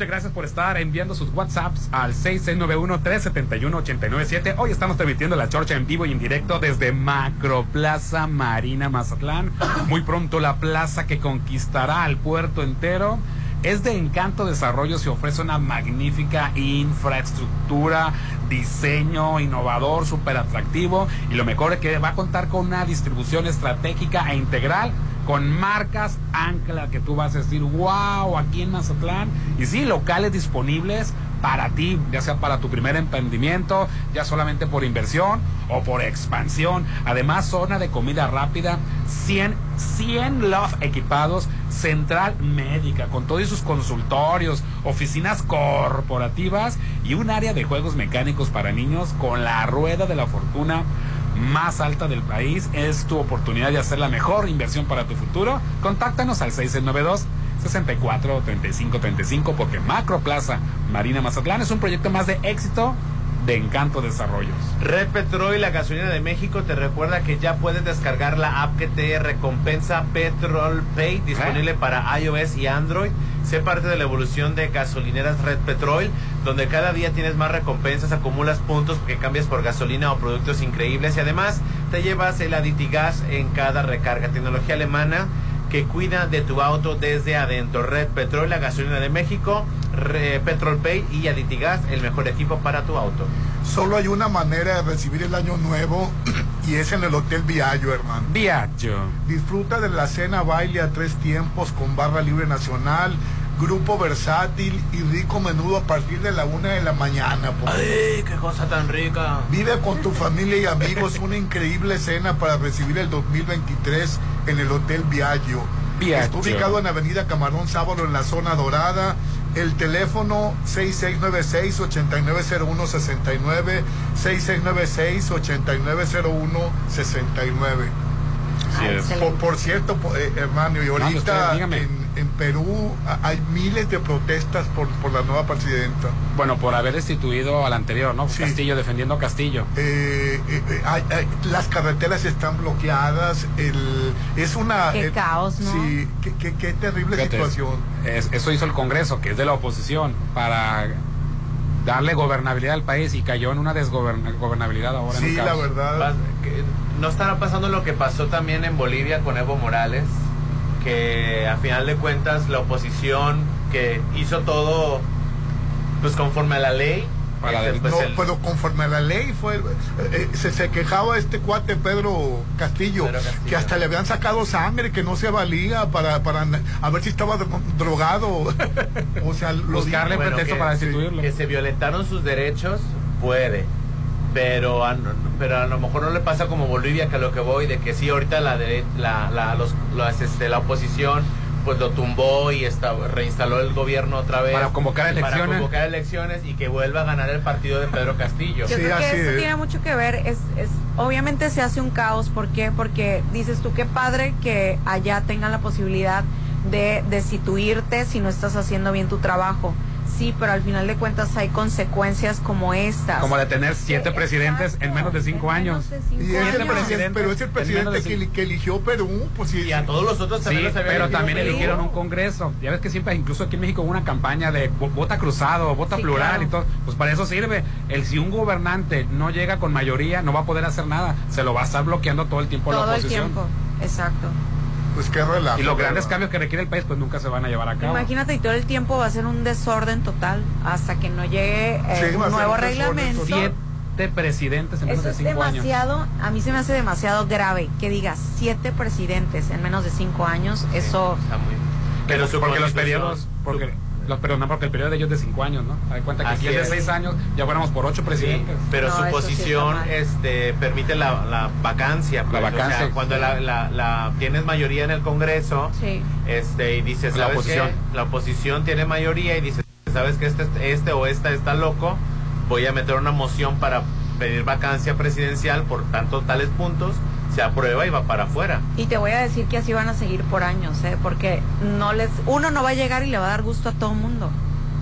Muchas gracias por estar enviando sus WhatsApps al 6691-371-897. Hoy estamos transmitiendo la chorcha en vivo y en directo desde Macroplaza Marina Mazatlán. Muy pronto la plaza que conquistará al puerto entero. Es de Encanto Desarrollo, se ofrece una magnífica infraestructura, diseño innovador, súper atractivo y lo mejor es que va a contar con una distribución estratégica e integral con marcas ancla que tú vas a decir, wow, aquí en Mazatlán. Y sí, locales disponibles para ti, ya sea para tu primer emprendimiento, ya solamente por inversión o por expansión. Además, zona de comida rápida, 100, 100 Love equipados, central médica, con todos sus consultorios, oficinas corporativas y un área de juegos mecánicos para niños con la rueda de la fortuna más alta del país. Es tu oportunidad de hacer la mejor inversión para tu futuro. Contáctanos al 692 64 35 35 porque Macro Plaza Marina Mazatlán es un proyecto más de éxito de Encanto Desarrollos. Red Petrol y la gasolina de México te recuerda que ya puedes descargar la app que te recompensa Petrol Pay disponible para iOS y Android. Sé parte de la evolución de gasolineras Red Petrol, donde cada día tienes más recompensas, acumulas puntos porque cambias por gasolina o productos increíbles y además te llevas el Aditigas en cada recarga. Tecnología alemana que cuida de tu auto desde adentro. Red Petrol, la gasolina de México, Re- Petrol Pay y Aditigas, el mejor equipo para tu auto. Solo hay una manera de recibir el año nuevo y es en el Hotel Viallo, hermano. Viaggio. Disfruta de la cena baile a tres tiempos con barra libre nacional, grupo versátil y rico menudo a partir de la una de la mañana. por. ¡Ay, qué cosa tan rica! Vive con tu familia y amigos una increíble cena para recibir el 2023 en el Hotel Viaggio. Viaggio. Está ubicado en Avenida Camarón Sábalo en la zona dorada. El teléfono 6696-8901-69, 6696-8901-69. Así es. Por, por cierto, eh, hermano, y usted, ahorita dígame. en, en Perú hay miles de protestas por, por la nueva presidenta. Bueno, por haber destituido al anterior, ¿no? Castillo defendiendo a Castillo. Eh, eh, eh, hay- hay- las carreteras están bloqueadas, el, es una... Qué eh, caos, ¿no? Sí, qué, qué- qué terrible Fíjate, situación. es- eso hizo el Congreso, que es de la oposición, para darle gobernabilidad al país y cayó en una desgobernabilidad ahora. en Sí, la caos. verdad. no estará pasando lo que pasó también en Bolivia con Evo Morales, que a final de cuentas la oposición que hizo todo pues conforme a la ley. Para este, pues, no, el- pero conforme a la ley fue eh, eh, se, se quejaba este cuate Pedro Castillo, Pedro Castillo. que hasta le habían sacado sangre que no se valía para, para a ver si estaba dro- drogado o sea lo Buscarle dijo. pretexto que- para destituirlo. que se violentaron sus derechos, puede. Pero a, pero a lo mejor no le pasa como Bolivia, que a lo que voy, de que sí, ahorita la, dere- la, la, los, los, este, la oposición pues lo tumbó y está, reinstaló el gobierno otra vez. Para convocar Para elecciones. convocar elecciones y que vuelva a ganar el partido de Pedro Castillo. Yo Sí, creo que así esto es. tiene mucho que ver, es, es, obviamente se hace un caos, ¿por qué? Porque dices tú, qué padre que allá tengan la posibilidad de destituirte si no estás haciendo bien tu trabajo. Sí, pero al final de cuentas hay consecuencias como estas. Como de tener siete presidentes en menos de cinco años. Y es Siete el presidente, presidentes pero es el en presidente que, cinco- que eligió Perú, pues sí. Y a todos los otros Sí, también los había pero también Perú. eligieron un congreso. Ya ves que siempre, incluso aquí en México, hubo una campaña de vo- vota cruzado, vota Sí, plural claro. y todo. Pues para eso sirve. El si un gobernante no llega con mayoría, no va a poder hacer nada. Se lo va a estar bloqueando todo el tiempo la Todo el oposición. tiempo. Exacto. Pues qué relajo. Y los grandes cambios que requiere el país, pues nunca se van a llevar a cabo. Imagínate, y todo el tiempo va a ser un desorden total hasta que no llegue eh, Sí, un nuevo un reglamento. Siete presidentes en menos Eso de es cinco años. demasiado, a mí se me hace demasiado grave que digas siete presidentes en menos de cinco años. Eso Pero su porque los periodos, porque los, pero no, porque el periodo de ellos es de cinco años, ¿no? Hay cuenta que Así aquí es de seis años, ya fuéramos por ocho presidentes. Pero su posición este, permite la, la vacancia. pues, vacancia, O sea, cuando sí. la, la- la- tienes mayoría en el Congreso Sí. este, y dices, La ¿sabes oposición. qué? La oposición tiene mayoría y dices, ¿sabes que este, este o esta está loco? Voy a meter una moción para pedir vacancia presidencial por tanto tales puntos. Se aprueba y va para afuera. Y te voy a decir que así van a seguir por años, ¿eh? porque no les, uno no va a llegar y le va a dar gusto a todo el mundo.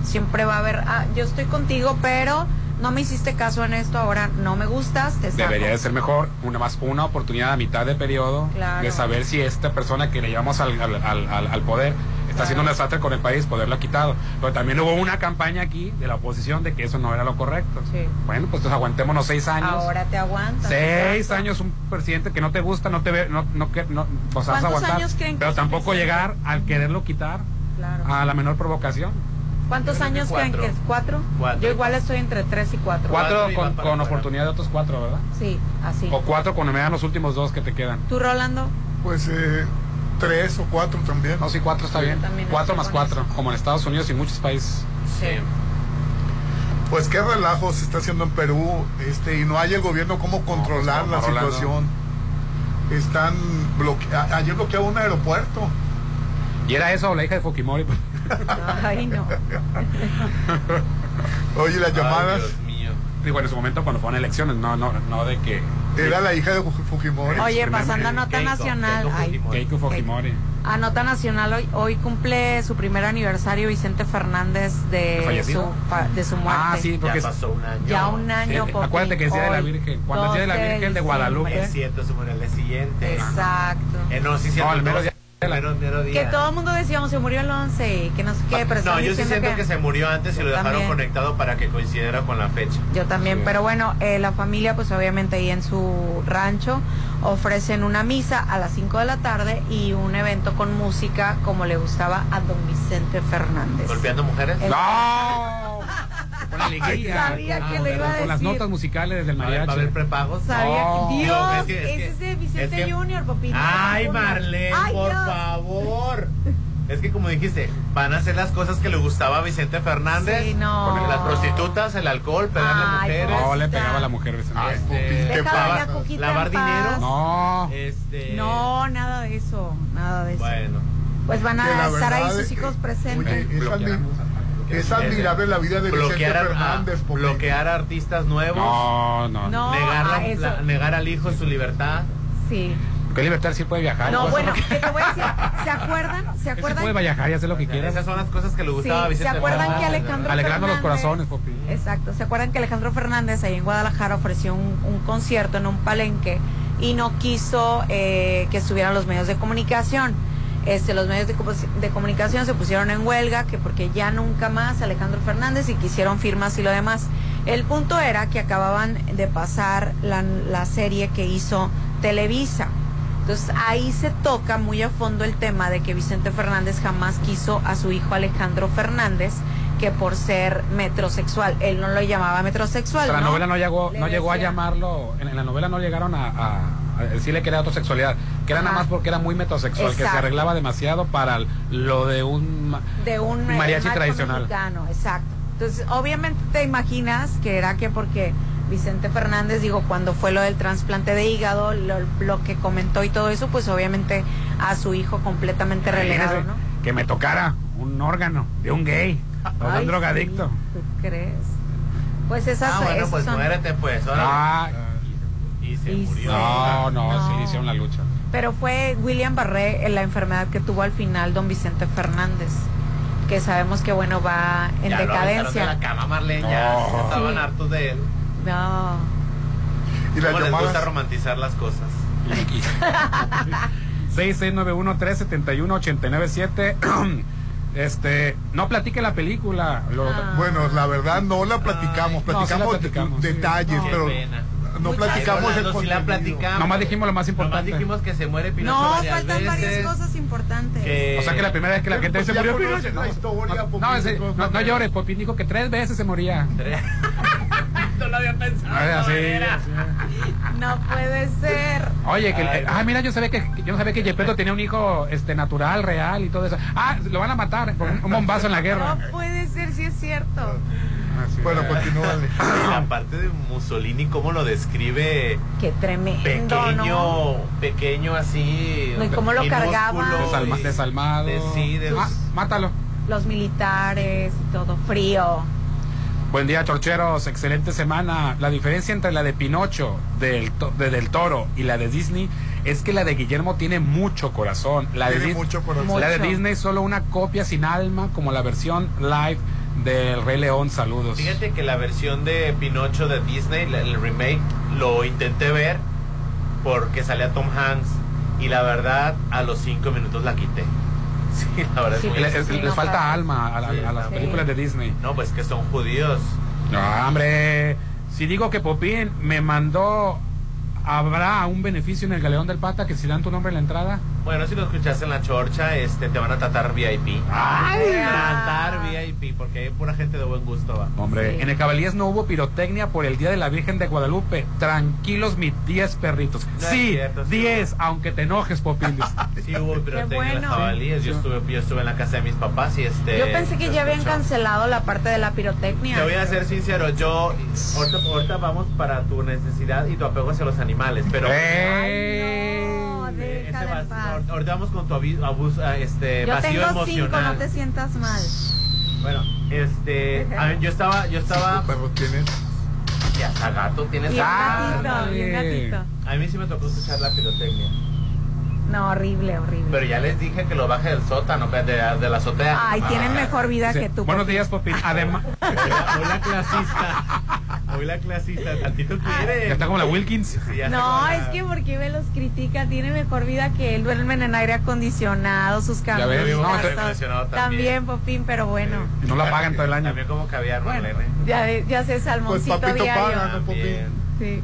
Siempre va a haber, ah, yo estoy contigo, pero no me hiciste caso en esto, ahora no me gustas, te saco. Debería de ser mejor una más una oportunidad a mitad de periodo Claro. de saber si esta persona que le llevamos al, al, al- al- al poder está haciendo un desastre con el país, poderlo ha quitado. Pero también hubo una campaña aquí de la oposición de que eso no era lo correcto. Bueno, pues entonces aguantémonos seis años. Ahora te aguantas. Seis exacto. años un presidente que no te gusta, no te ve, no, no, no pues vas a ¿Cuántos aguantar. años creen que pero tampoco presidente? llegar al quererlo quitar Claro. a la menor provocación. ¿Cuántos años creen que es? ¿Cuatro? Cuatro. Yo igual estoy entre tres y cuatro. Cuatro con, con oportunidad de otros cuatro, ¿verdad? Sí, así. O cuatro cuando me dan los últimos dos que te quedan. ¿Tú, Rolando? Pues eh, tres o cuatro también. No, sí, cuatro está bien. Cuatro más cuatro, como en Estados Unidos y muchos países. Sí. Pues qué relajo se está haciendo en Perú, este, y no hay el gobierno cómo controlar la situación. Están bloqueados. Ayer bloquearon un aeropuerto. Y era eso, la hija de Fukimori. Ay, no. Oye, las llamadas. Digo, en su momento cuando fueron elecciones, no, no, no de que. Era la hija de Fu- Fujimori. Oye, pasando a nota nacional. ay, Keiko Fujimori. a nota nacional, hoy, hoy cumple su primer aniversario Vicente Fernández de su, de su muerte. Ah, sí, porque Ya pasó un año. Ya un año, Popi. acuérdate que es Día de la Virgen. Cuando es Día de la 12 Virgen de. Guadalupe. Es cierto, se murió el siguiente. Exacto. Eh, no, sí. No, el mero no, mero- Que todo el mundo decíamos, se murió el 11 y que no sé qué, pero No, yo sí diciendo siento que... se murió antes y lo dejaron también. conectado para que coincidiera con la fecha. Yo también, pero bueno, eh, la familia pues obviamente ahí en su rancho ofrecen una misa a las 5 de la tarde y un evento con música como le gustaba a don Vicente Fernández. ¿Golpeando mujeres? El- ¡No! Con la alegría. Sabía que Ah, lo iba a Con las decir. notas musicales del ¿Va a haber- mariachi. va a haber prepagos? Sabía que Dios, Es que- es que- ese es de Vicente es que- Junior, papito. Ay. Marlene, Ay, por Dios. favor. Es que como dijiste, van a hacer las cosas que le gustaba a Vicente Fernández. Sí, no. Las prostitutas, el alcohol, pegarle a Ay, mujeres. No, le pegaba a la mujer. Vicente. Este, Déjala lavar- ya, Cuquita, lavar en paz. dinero. No. Este, No, nada de eso, nada de eso. Bueno. Pues van Que a estar ahí sus hijos Oye, admi- es admirable la vida de Vicente bloquear, a- Fernández. a- bloquear a artistas nuevos. No, no. No, negar, la- a eso. la- negar al hijo su libertad. Sí. Porque libertad sí puede viajar. No, Pues, bueno, que te voy a decir, ¿se acuerdan? ¿Se él acuerdan? puede viajar y hacer lo que quiera. Esas son las cosas que le gustaba Sí, a Vicente ¿se acuerdan que Fernández, Alejandro Alegrando los Fernández? corazones, Popi. Exacto. ¿Se acuerdan que Alejandro Fernández ahí en Guadalajara ofreció un, un concierto en un palenque y no quiso eh, que estuvieran los medios de comunicación? Este, los medios de, comu- de comunicación se pusieron en huelga que porque ya nunca más Alejandro Fernández y quisieron firmas y lo demás. El punto era que acababan de pasar la, la serie que hizo Televisa. Entonces ahí se toca muy a fondo el tema de que Vicente Fernández jamás quiso a su hijo Alejandro Fernández que por ser metrosexual, él no lo llamaba O metrosexual. sea, la ¿no? novela no llegó, Le no llegó a llamarlo, en, en la novela no llegaron a, a- a decirle que era autosexualidad, que era nada más porque era muy metrosexual, que se arreglaba demasiado para lo de un ma- de un eh, mariachi tradicional. mexicano, exacto. Entonces, obviamente te imaginas que era que porque Vicente Fernández, digo, cuando fue lo del trasplante de hígado, lo, lo que comentó y todo eso, pues obviamente a su hijo completamente relegado, ¿no? Que me tocara un órgano de un gay o de un drogadicto. sí, ¿Tú crees? Pues esas, Ah, bueno, esas pues son- muérete, pues. órale. Ah, y se Y murió. no, no, No. sí hicieron la lucha. Pero fue William Barré eh, la enfermedad que tuvo al final don Vicente Fernández. que sabemos que bueno va en Ya lo aventaron de decadencia. la cama, Marlene, ya No. estaban Sí. hartos de él. No. Y ¿Cómo les gusta romantizar las cosas? 6691-371-897. Este, no platique la película. lo- Bueno, la verdad no la platicamos, No, sí la platicamos, sí. detalles, Qué pero pena. No platicamos el sí la platicamos. Nomás dijimos lo más Nomás importante. dijimos que se muere Pinocho No, varias faltan varias cosas importantes. que- O sea que la primera vez que la gente pues se murió Pinocho, la no, historia, no, Popín, no, ese- entonces, no, no no. llores, Popín dijo que tres veces se moría. no lo había pensado. Ay, así, Era. así. No puede ser. Oye, que, Ay, ah, mira, yo sabía que yo no sabía que Gepetto tenía un hijo este natural, real y todo eso. Ah, lo van a matar con un bombazo en la guerra. No puede ser, si es cierto. Bueno, continúale. Y la parte de Mussolini, cómo lo describe Qué tremendo, pequeño, ¿no? pequeño así. No, y cómo lo cargaba. Desalma- desalmado. de- sí, de- Ah, mátalo. Los militares y todo frío. Buen día, chorcheros. Excelente semana. La diferencia entre la de Pinocho, del, to- de Del Toro y la de Disney es que la de Guillermo tiene mucho corazón. La de, Tiene Dis- mucho corazón. la de. Disney es solo una copia sin alma, como la versión live del Rey León. Saludos. Fíjate que la versión de Pinocho de Disney, el remake, lo intenté ver porque salía Tom Hanks y la verdad a los cinco minutos la quité. Sí, la verdad Sí, es muy Le- es- les no, falta claro. alma a, la- Sí, a las sí. películas de Disney. No, pues que son judíos. No, hombre. Si digo que Popín me mandó, habrá un beneficio en el Galeón del Pata que si dan tu nombre en la entrada. Bueno, si lo escuchaste en la chorcha, este, te van a tratar VIP. Ay. Tratar VIP, porque hay pura gente de buen gusto. Va. Hombre, Sí. en el Cabalías no hubo pirotecnia por el Día de la Virgen de Guadalupe. Tranquilos mis 10 perritos. No sí, cierto, sí 10, aunque te enojes, Popín. Sí hubo pirotecnia en bueno. las jabalíes. Yo estuve, yo estuve en la casa de mis papás y este. Yo pensé que ya habían cancelado la parte de la pirotecnia. Te voy a ser sincero, yo ahorita, ahorita vamos para tu necesidad y tu apego hacia los animales, pero Eh, déjala ahorita vamos con tu avi- abus- ah, este Yo vacío tengo cinco, emocional. no te sientas mal. Bueno, este, a ver, yo estaba, yo estaba, Perro tienes. ya está gato, tienes Bien gatito, bien gatito. A mí sí me tocó escuchar la pirotecnia, No, horrible, horrible. pero ya les dije que lo baje del sótano, de, de la azotea. Ay, tienen mejor vida Sí. que tú. Buenos días, Popín. Además, Hoy la, hoy la clasista, hoy la clasista, tantito quiere. ya está como la Wilkins. Sí, No, la- es que porque me los critica, tiene mejor vida que él, duermen en aire acondicionado, sus ves, no, te- acondicionado también. también. Popín, pero bueno. Y no la pagan todo el año. También como caviar, Marlene. Ya, ya sé, Pues salmoncito papito diario. paga, ¿no, Popín? También. Sí.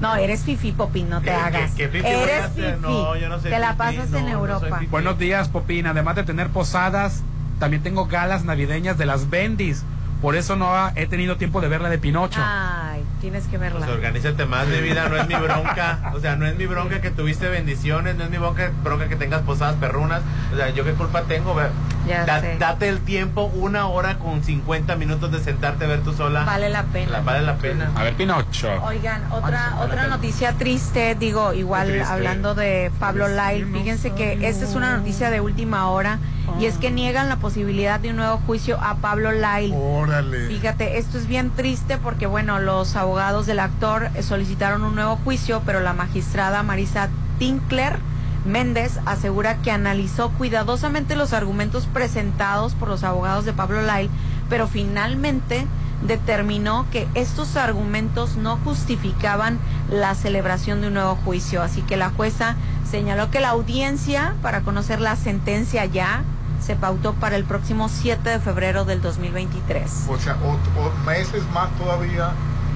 No, eres fifi, Popín, no te ¿Qué- hagas. qué- qué eres fifi. No, yo no soy te la pasas no, en Europa. Buenos días, Popín. Además de tener posadas, también tengo galas navideñas de las Bendis. Por eso no ha- he tenido tiempo de ver la de Pinocho. Ay, tienes que verla. Pues organízate más de vida, no es mi bronca. O sea, no es mi bronca que tuviste bendiciones, no es mi bronca, bronca que tengas posadas perrunas. O sea, yo qué culpa tengo, ve? Ya Da- sé. Date el tiempo, una hora con 50 minutos de sentarte a ver tú sola. Vale la pena. La- vale la pena. A ver, Pinocho. Oigan, otra otra noticia triste, digo, igual Triste. hablando de Pablo Lyle, fíjense que esta es una noticia de última hora y es que niegan la posibilidad de un nuevo juicio a Pablo Lyle. Órale. Fíjate, esto es bien triste porque, bueno, los abogados del actor solicitaron un nuevo juicio, pero la magistrada Marisa Tinkler Méndez asegura que analizó cuidadosamente los argumentos presentados por los abogados de Pablo Lyle, pero finalmente determinó que estos argumentos no justificaban la celebración de un nuevo juicio. Así que la jueza señaló que la audiencia para conocer la sentencia ya se pautó para el próximo 7 de febrero del 2023. O sea, meses más todavía.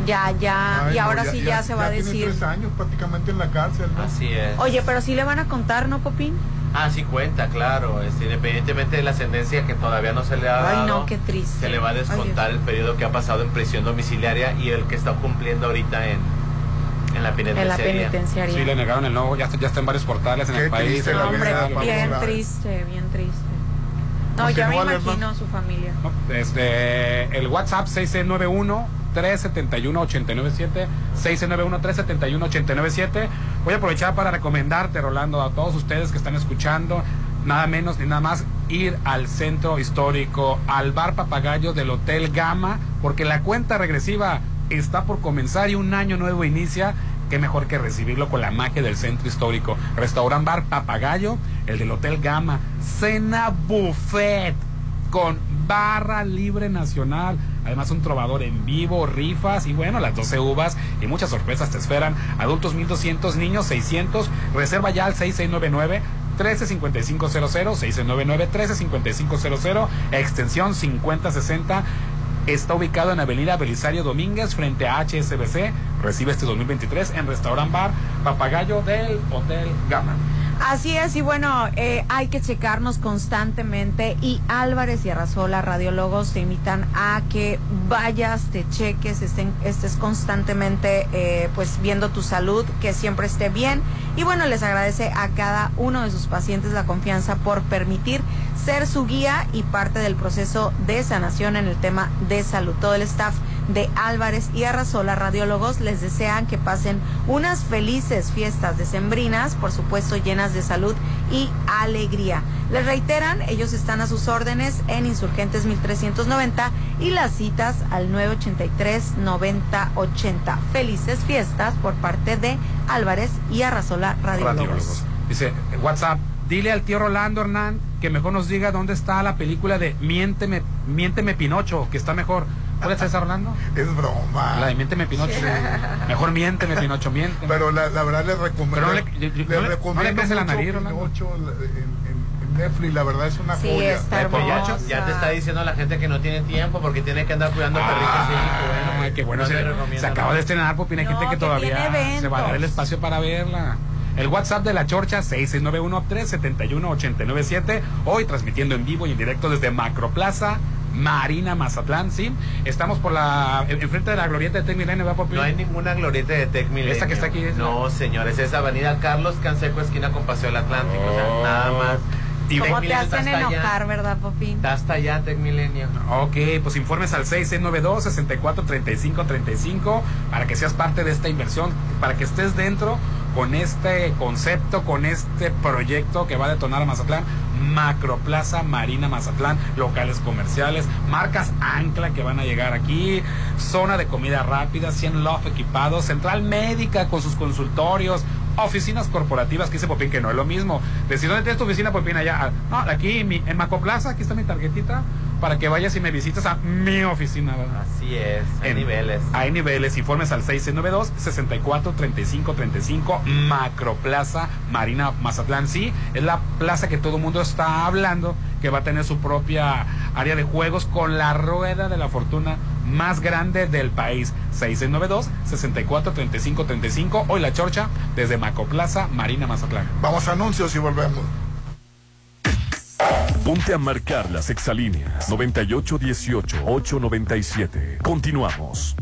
Ya, ya, Ay, y no, ahora sí ya, se va a Tiene decir. tres años prácticamente en la cárcel, ¿no? Así es. Oye, pero sí le van a contar, ¿no, Popín? Ah, sí cuenta, claro. Este, independientemente de la sentencia que todavía no se le ha Ay, dado, no, qué triste. se le va a descontar Ay, el periodo que ha pasado en prisión domiciliaria y el que está cumpliendo ahorita en, en la en la penitenciaría. penitenciaría. Sí, le negaron el nuevo, ya está, ya está en varios portales en Qué el país. triste en la la Hombre, verdad, vida, Pablo bien triste, bien triste. No, Continúa, ya me imagino a su familia. No, Este, el WhatsApp 6691 371 897 6691 371 897 Voy a aprovechar para recomendarte, Rolando, a todos ustedes que están escuchando, nada menos ni nada más, ir al centro histórico, al bar Papagayo del Hotel Gama, porque la cuenta regresiva está por comenzar y un año nuevo inicia. Qué mejor que recibirlo con la magia del centro histórico. Restaurant Bar Papagayo, el del Hotel Gama, cena buffet con barra libre nacional. Además, un trovador en vivo, rifas y bueno, las 12 uvas y muchas sorpresas te esperan. Adultos 1200, niños 600. Reserva ya al 6699. 135500 6699 135500 extensión 5060 está ubicado en Avenida Belisario Domínguez frente a HSBC recibe este 2023 en Restaurant Bar Papagayo del Hotel Gama Así es, y bueno, eh, hay que checarnos constantemente y Álvarez y Arrazola, radiólogos, te invitan a que vayas, te cheques, estén, estés constantemente eh, pues viendo tu salud, que siempre esté bien. Y bueno, les agradece a cada uno de sus pacientes la confianza por permitir ser su guía y parte del proceso de sanación en el tema de salud. Todo el staff de Álvarez y Arrazola Radiólogos les desean que pasen unas felices fiestas decembrinas, por supuesto llenas de salud y alegría. Les reiteran, ellos están a sus órdenes en Insurgentes 1390 y las citas al 983 9080. Felices fiestas por parte de Álvarez y Radiólogos. Radiólogos. Dice WhatsApp, dile al tío Rolando Hernán que mejor nos diga dónde está la película de Miénteme, Miénteme Pinocho, que está mejor. ¿Cuál es esa, Rolando? Es broma. La de Miénteme Pinocho. Mejor Miénteme Pinocho, miénteme. Pero la, la verdad les recomiendo. Pero no le- yo- yo- no le- no le pese la nariz. Pinocho en, en- en Netflix, la verdad es una Sí, joya. está Pues ya, ya te está diciendo la gente que no tiene tiempo porque tiene que andar cuidando perritos. sí, que bueno, Ay, qué bueno. no se, acaba de estrenar. Hay No, gente que, que todavía tiene se va a dar el espacio para verla. El WhatsApp de la Chorcha 6691-371-897. Hoy transmitiendo en vivo y en directo desde Macroplaza, Marina, Mazatlán, ¿sí? Estamos por la. en- enfrente de la glorieta de Tech Milenio, ¿va, Popín? No hay ninguna glorieta de Tech Milenio. ¿Esta que está aquí es la- No, señores, es Avenida Carlos Canseco, esquina con Paseo del Atlántico. O sea, Oh. nada más. Y ¿Cómo te hacen allá. enojar, verdad, Popín? Está hasta allá, Tech Milenio. Ok, pues informes al 6692-643535 para que seas parte de esta inversión, para que estés dentro con este concepto, con este proyecto que va a detonar a Mazatlán. Macroplaza Marina Mazatlán, locales comerciales, marcas Ancla que van a llegar aquí, zona de comida rápida, 100 Love equipados, central médica con sus consultorios, oficinas corporativas, que dice Popín que no es lo mismo. Decir, ¿dónde tienes tu oficina, Popín? Allá. Ah, No, aquí mi- en Macroplaza, aquí está mi tarjetita, para que vayas y me visites a mi oficina, ¿verdad? Así es, hay En- niveles. Hay niveles, informes al 692-643535, Macroplaza Marina Mazatlán. Sí, es la plaza que todo el mundo está hablando, que va a tener su propia área de juegos con la rueda de la fortuna más grande del país. 6692-643535, hoy la chorcha desde Macroplaza Marina Mazatlán. Vamos a anuncios y volvemos. Ponte a marcar las exalíneas 9818-897. Continuamos.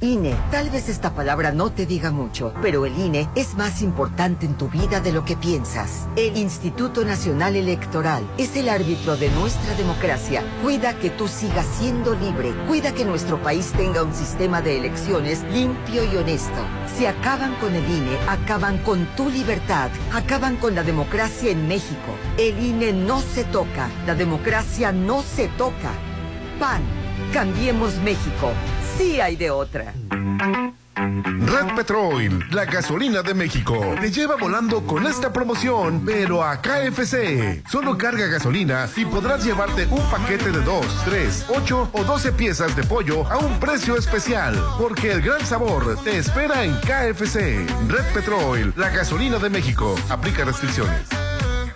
INE. Tal vez esta palabra no te diga mucho, pero el INE es más importante en tu vida de lo que piensas. El Instituto Nacional Electoral es el árbitro de nuestra democracia. Cuida que tú sigas siendo libre. Cuida que nuestro país tenga un sistema de elecciones limpio y honesto. Si acaban con el INE, acaban con tu libertad. Acaban con la democracia en México. El INE no se toca. La democracia no se toca. PAN. Cambiemos México. Sí hay de otra. Red Petrol, la gasolina de México, te lleva volando con esta promoción, pero a KFC. Solo carga gasolina y podrás llevarte un paquete de 2, 3, 8 o 12 piezas de pollo a un precio especial, porque el gran sabor te espera en KFC. Red Petrol, la gasolina de México. Aplica restricciones.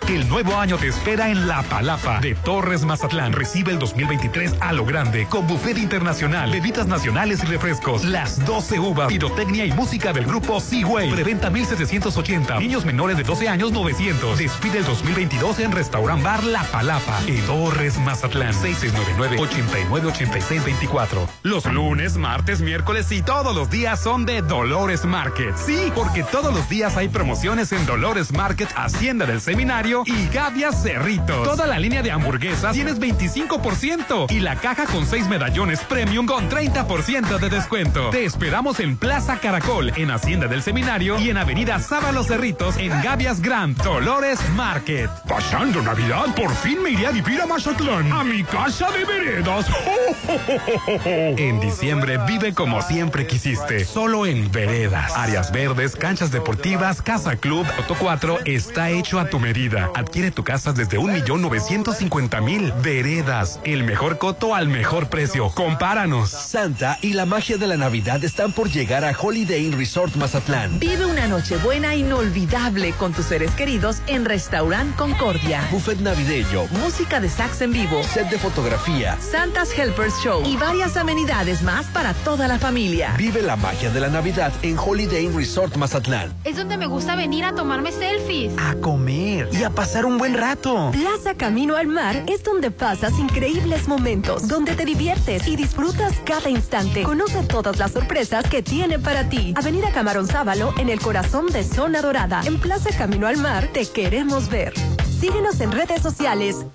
El nuevo año te espera en La Palapa de Torres Mazatlán. Recibe el 2023 a lo grande con buffet internacional, bebidas nacionales y refrescos. Las 12 uvas, pirotecnia y música del grupo Seaway. Preventa 1780. Niños menores de 12 años 900. Despide el 2022 en Restaurant Bar La Palapa en Torres Mazatlán. 669-898624. Los lunes, martes, miércoles y todos los días son de Dolores Market. Sí, porque todos los días hay promociones en Dolores Market, Hacienda del Seminario y Gavia Cerritos. Toda la línea de hamburguesas tienes 25% y la caja con 6 medallones premium con 30% de descuento. Te esperamos en Plaza Caracol, en Hacienda del Seminario y en Avenida Sábalo Cerritos en Gavias Grand, Dolores Market. Pasando Navidad, por fin me iré a vivir a Mazatlán, a mi casa de veredas. ¡Oh, En diciembre vive como siempre quisiste, solo en Veredas. Áreas verdes, canchas deportivas, casa club, Auto 4 está hecho a tu medida. Adquiere tu casa desde un millón novecientos cincuenta mil. Veredas, el mejor coto al mejor precio. Compáranos. Santa y la magia de la Navidad están por llegar a Holiday Inn Resort Mazatlán. Vive una noche buena inolvidable con tus seres queridos en Restaurant Concordia. Buffet navideño, Música de sax en vivo, set de fotografía. Santa's Helpers Show y varias amenidades más para toda la familia. Vive la magia de la Navidad en Holiday Inn Resort Mazatlán. Es donde me gusta venir a tomarme selfies. A comer y a pasar un buen rato. Plaza Camino al Mar es donde pasas increíbles momentos, donde te diviertes y disfrutas cada instante. Conoce todas las sorpresas que tiene para ti. Avenida Camarón Sábalo en el corazón de Zona Dorada. En Plaza Camino al Mar te queremos ver. Síguenos en redes sociales.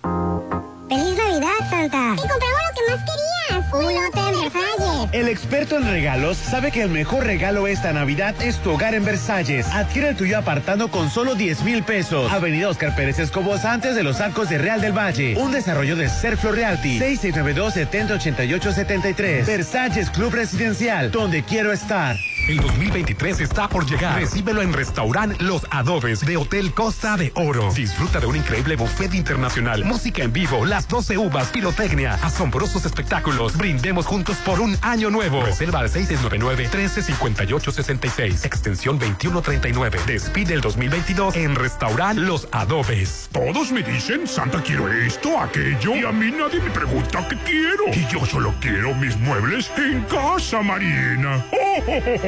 ¡Feliz Navidad, Santa! ¡Y compramos lo que más querías! ¡Un hotel Versalles! El experto en regalos sabe que el mejor regalo esta Navidad es tu hogar en Versalles. Adquiere el tuyo apartando con solo 10 mil pesos. Avenida Oscar Pérez Escobos antes de los arcos de Real del Valle. Un desarrollo de Serflo Realty. 6692-708873. Versalles Club Residencial, donde quiero estar. El 2023 está por llegar. Recíbelo en Restaurant Los Adobes de Hotel Costa de Oro. Disfruta de un increíble buffet internacional, música en vivo, las 12 uvas, pirotecnia, asombrosos espectáculos. Brindemos juntos por un año nuevo. Reserva al 6699-135866, extensión 2139. Despide el 2022 en Restaurant Los Adobes. Todos me dicen, Santa quiero esto, aquello, y a mí nadie me pregunta qué quiero. Y yo solo quiero mis muebles en Casa Marina.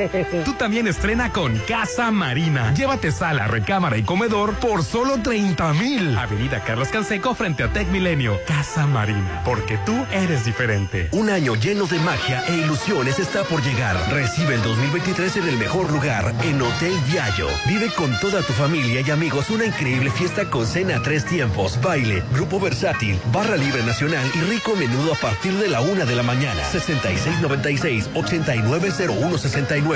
Tú también estrena con Casa Marina. Llévate sala, recámara y comedor por solo 30 mil. Avenida Carlos Canseco frente a Tech Milenio. Casa Marina, porque tú eres diferente. Un año lleno de magia e ilusiones está por llegar. Recibe el 2023 en el mejor lugar, en Hotel Viallo. Vive con toda tu familia y amigos una increíble fiesta con cena a tres tiempos, baile, grupo versátil, barra libre nacional y rico menudo a partir de la una de la mañana. 6696-890169.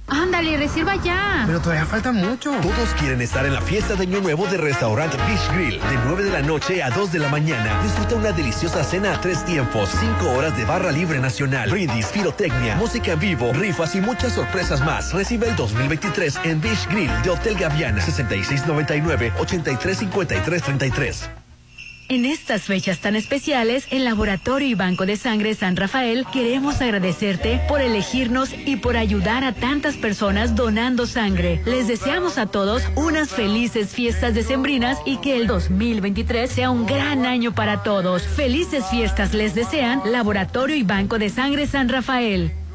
Ándale, reserva ya. Pero todavía falta mucho. Todos quieren estar en la fiesta de Año Nuevo de Restaurant Beach Grill. De 9 de la noche a 2 de la mañana. Disfruta una deliciosa cena a tres tiempos. 5 horas de barra libre nacional. Brindis, pirotecnia, música en vivo, rifas y muchas sorpresas más. Recibe el 2023 en Beach Grill de Hotel Gaviana. 6699-835333. En estas fechas tan especiales, el Laboratorio y Banco de Sangre San Rafael queremos agradecerte por elegirnos y por ayudar a tantas personas donando sangre. Les deseamos a todos unas felices fiestas decembrinas y que el 2023 sea un gran año para todos. Felices fiestas les desean Laboratorio y Banco de Sangre San Rafael.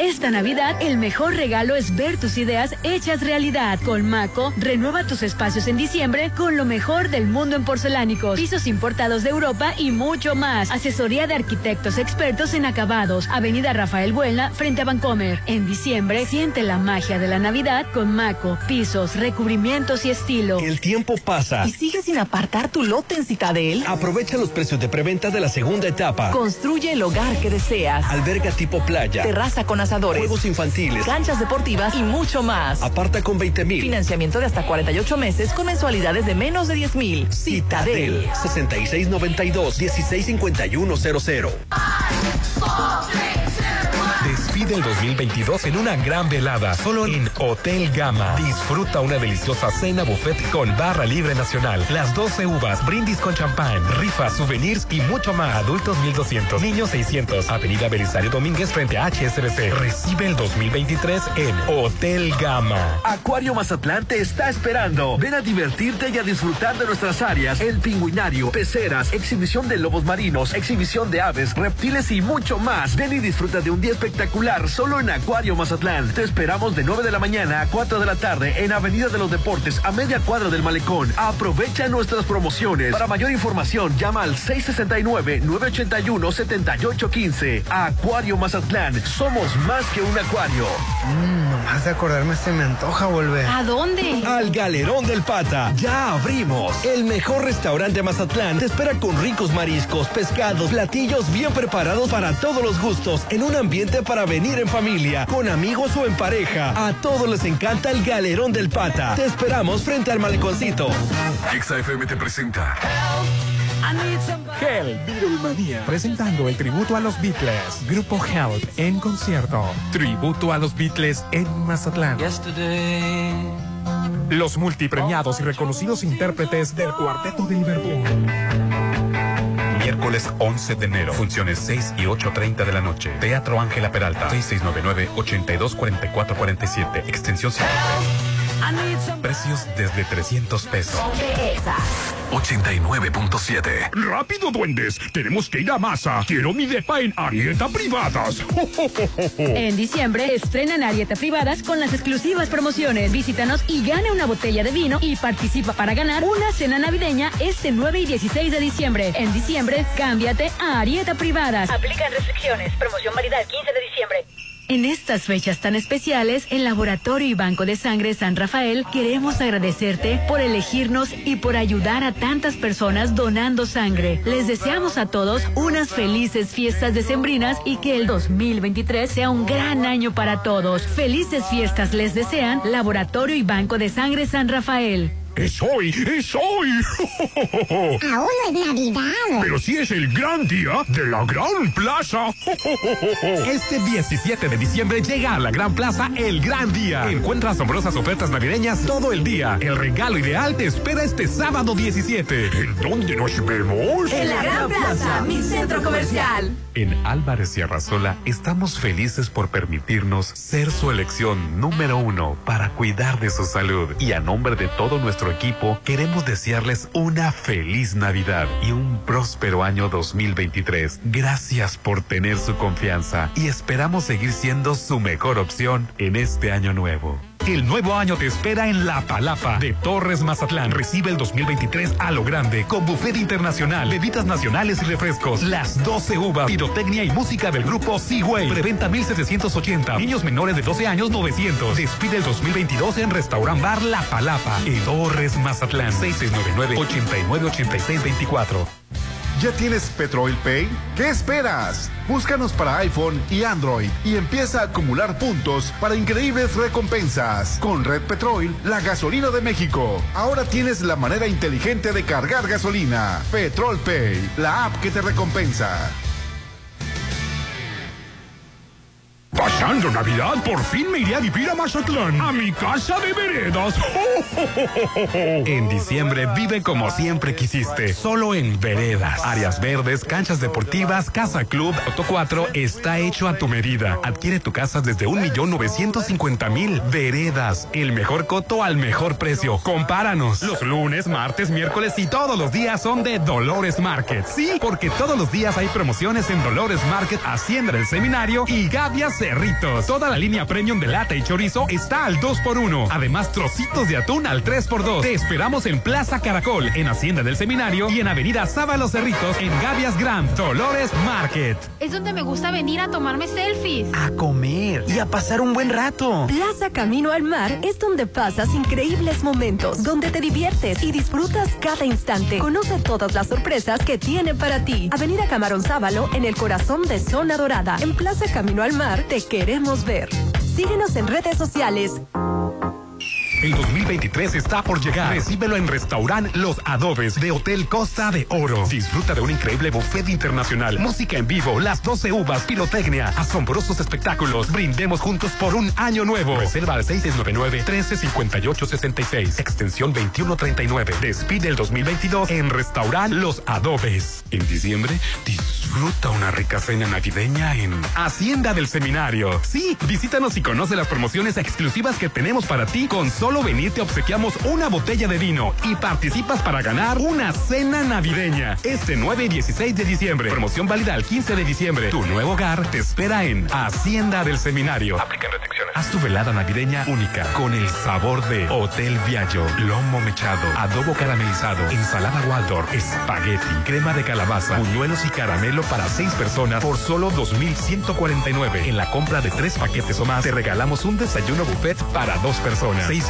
Esta Navidad el mejor regalo es ver tus ideas hechas realidad. Con Maco, renueva tus espacios en diciembre con lo mejor del mundo en porcelánicos, pisos importados de Europa y mucho más. Asesoría de arquitectos expertos en acabados. Avenida Rafael Buelna, frente a Vancomer. En diciembre, siente la magia de la Navidad con Maco, pisos, recubrimientos y estilo. El tiempo pasa. ¿Y sigues sin apartar tu lote en Citadel? Aprovecha los precios de preventa de la segunda etapa. Construye el hogar que deseas. Alberga tipo playa. Terraza con asadores. Juegos infantiles. Canchas deportivas y mucho más. Aparta con 20 mil. Financiamiento de hasta 48 meses con mensualidades de menos de 10 mil. Citadel 6692 165100. Despide el 2022 en una gran velada, solo en Hotel Gama. Disfruta una deliciosa cena buffet con barra libre nacional, las 12 uvas, brindis con champán, rifas, souvenirs y mucho más. Adultos 1200, niños 600. Avenida Belisario Domínguez frente a HSBC. Recibe el 2023 en Hotel Gama. Acuario Mazatlán te está esperando. Ven a divertirte y a disfrutar de nuestras áreas. El pingüinario, peceras, exhibición de lobos marinos, exhibición de aves, reptiles y mucho más. Ven y disfruta de un día espectacular solo en Acuario Mazatlán. Te esperamos de 9 de la mañana a 4 de la tarde en Avenida de los Deportes a media cuadra del Malecón. Aprovecha nuestras promociones. Para mayor información llama al 669-981-7815. Acuario Mazatlán. Somos más que un acuario. Mmm, nomás de acordarme se me antoja volver. ¿A dónde? Al Galerón del Pata. Ya abrimos. El mejor restaurante de Mazatlán te espera con ricos mariscos, pescados, platillos bien preparados para todos los gustos, en un ambiente para venir en familia, con amigos o en pareja. A todos les encanta el Galerón del Pata. Te esperamos frente al maleconcito. XFM te presenta. Help, Beatlemania. Presentando el tributo a los Beatles. Grupo Help en concierto. Tributo a los Beatles en Mazatlán. Los multipremiados y reconocidos intérpretes del Cuarteto de Liverpool. Miércoles 11 de enero. Funciones 6 y 8.30 de la noche. Teatro Ángela Peralta. 6699-824447. Extensión 53. Precios desde 300 pesos. 89.7. ¡Rápido, duendes! Tenemos que ir a masa. Quiero mi depa en Arieta Privadas. En diciembre estrenan Arieta Privadas con las exclusivas promociones. Visítanos y gane una botella de vino y participa para ganar una cena navideña este 9 y 16 de diciembre. En diciembre, cámbiate a Arieta Privadas. Aplican restricciones. Promoción válida el 15 de diciembre. En estas fechas tan especiales, en Laboratorio y Banco de Sangre San Rafael queremos agradecerte por elegirnos y por ayudar a tantas personas donando sangre. Les deseamos a todos unas felices fiestas decembrinas y que el 2023 sea un gran año para todos. Felices fiestas les desean Laboratorio y Banco de Sangre San Rafael. ¡Es hoy! ¡Es hoy! Aún no es Navidad. Pero sí es el gran día de la Gran Plaza. Este 17 de diciembre llega a la Gran Plaza el gran día. Encuentra asombrosas ofertas navideñas todo el día. El regalo ideal te espera este sábado 17. ¿En dónde nos vemos? En la Gran Plaza, mi centro comercial. En Álvarez y Arrasola estamos felices por permitirnos ser su elección número uno para cuidar de su salud. Y a nombre de todo nuestro equipo, queremos desearles una feliz Navidad y un próspero año 2023. Gracias por tener su confianza y esperamos seguir siendo su mejor opción en este año nuevo. El nuevo año te espera en La Palapa de Torres Mazatlán. Recibe el 2023 a lo grande con buffet internacional, bebidas nacionales y refrescos. Las 12 uvas, pirotecnia y música del grupo Seaway. Preventa 1780. Niños menores de 12 años 900. Despide el 2022 en Restaurant Bar La Palapa en Torres Mazatlán. 6699-898624. ¿Ya tienes Petrol Pay? ¿Qué esperas? Búscanos para iPhone y Android y empieza a acumular puntos para increíbles recompensas. Con Red Petrol, la gasolina de México. Ahora tienes la manera inteligente de cargar gasolina. Petrol Pay, la app que te recompensa. Pasando Navidad, por fin me iré a vivir a Mazatlán, a mi casa de veredas. En diciembre vive como siempre quisiste, solo en Veredas. Áreas verdes, canchas deportivas, casa club, Auto 4 está hecho a tu medida. Adquiere tu casa desde un millón novecientos cincuenta mil. Veredas, el mejor coto al mejor precio. Compáranos. Los lunes, martes, miércoles y todos los días son de Dolores Market. Sí, porque todos los días hay promociones en Dolores Market, Hacienda del Seminario y Gavias Cerritos. Toda la línea premium de lata y chorizo está al 2x1. Además, trocitos de atún al 3x2. Te esperamos en Plaza Caracol, en Hacienda del Seminario y en Avenida Sábalo Cerritos, en Gavias Grand, Dolores Market. Es donde me gusta venir a tomarme selfies. A comer y a pasar un buen rato. Plaza Camino al Mar es donde pasas increíbles momentos, donde te diviertes y disfrutas cada instante. Conoce todas las sorpresas que tiene para ti. Avenida Camarón Sábalo, en el corazón de Zona Dorada. En Plaza Camino al Mar, te queremos ver. Síguenos en redes sociales. El 2023 está por llegar. Recíbelo en Restaurant Los Adobes de Hotel Costa de Oro. Disfruta de un increíble buffet internacional, música en vivo, las 12 uvas, pirotecnia, asombrosos espectáculos. Brindemos juntos por un año nuevo. Reserva al 6699-135866, extensión 2139. Despide el 2022 en Restaurant Los Adobes. En diciembre, disfruta una rica cena navideña en Hacienda del Seminario. Sí, visítanos y conoce las promociones exclusivas que tenemos para ti. Con solo venir te obsequiamos una botella de vino y participas para ganar una cena navideña. Este 9 y 16 de diciembre. Promoción válida al 15 de diciembre. Tu nuevo hogar te espera en Hacienda del Seminario. Aplican restricciones. Haz tu velada navideña única con el sabor de Hotel Viaggio, lomo mechado, adobo caramelizado, ensalada Waldorf, espagueti, crema de calabaza, buñuelos y caramelo para seis personas por solo 2,149. En la compra de tres paquetes o más, te regalamos un desayuno buffet para dos personas.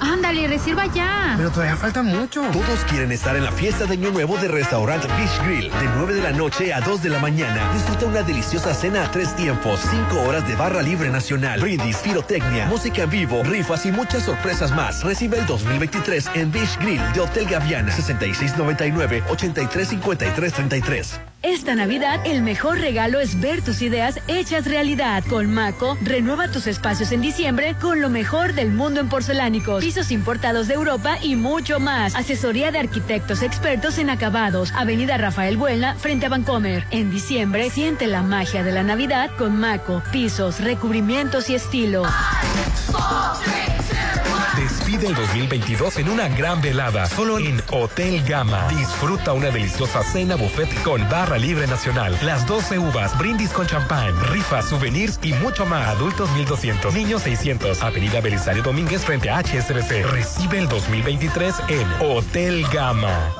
Ándale, reserva ya. Pero todavía falta mucho. Todos quieren estar en la fiesta de Año Nuevo de Restaurant Beach Grill. De 9 de la noche a 2 de la mañana. Disfruta una deliciosa cena a tres tiempos. 5 horas de barra libre nacional. Brindis, pirotecnia, música en vivo, rifas y muchas sorpresas más. Recibe el 2023 en Beach Grill de Hotel Gaviana. 6699-835333. Esta Navidad, el mejor regalo es ver tus ideas hechas realidad. Con Maco, renueva tus espacios en diciembre con lo mejor del mundo en porcelánicos, pisos importados de Europa y mucho más. Asesoría de arquitectos expertos en acabados. Avenida Rafael Buelna, frente a Vancomer. En diciembre, siente la magia de la Navidad con Maco, pisos, recubrimientos y estilo. Despide el 2022 en una gran velada, solo en Hotel Gama. Disfruta una deliciosa cena buffet con barra libre nacional, las 12 uvas, brindis con champán, rifas, souvenirs y mucho más. Adultos 1200, niños 600. Avenida Belisario Domínguez frente a HSBC. Recibe el 2023 en Hotel Gama.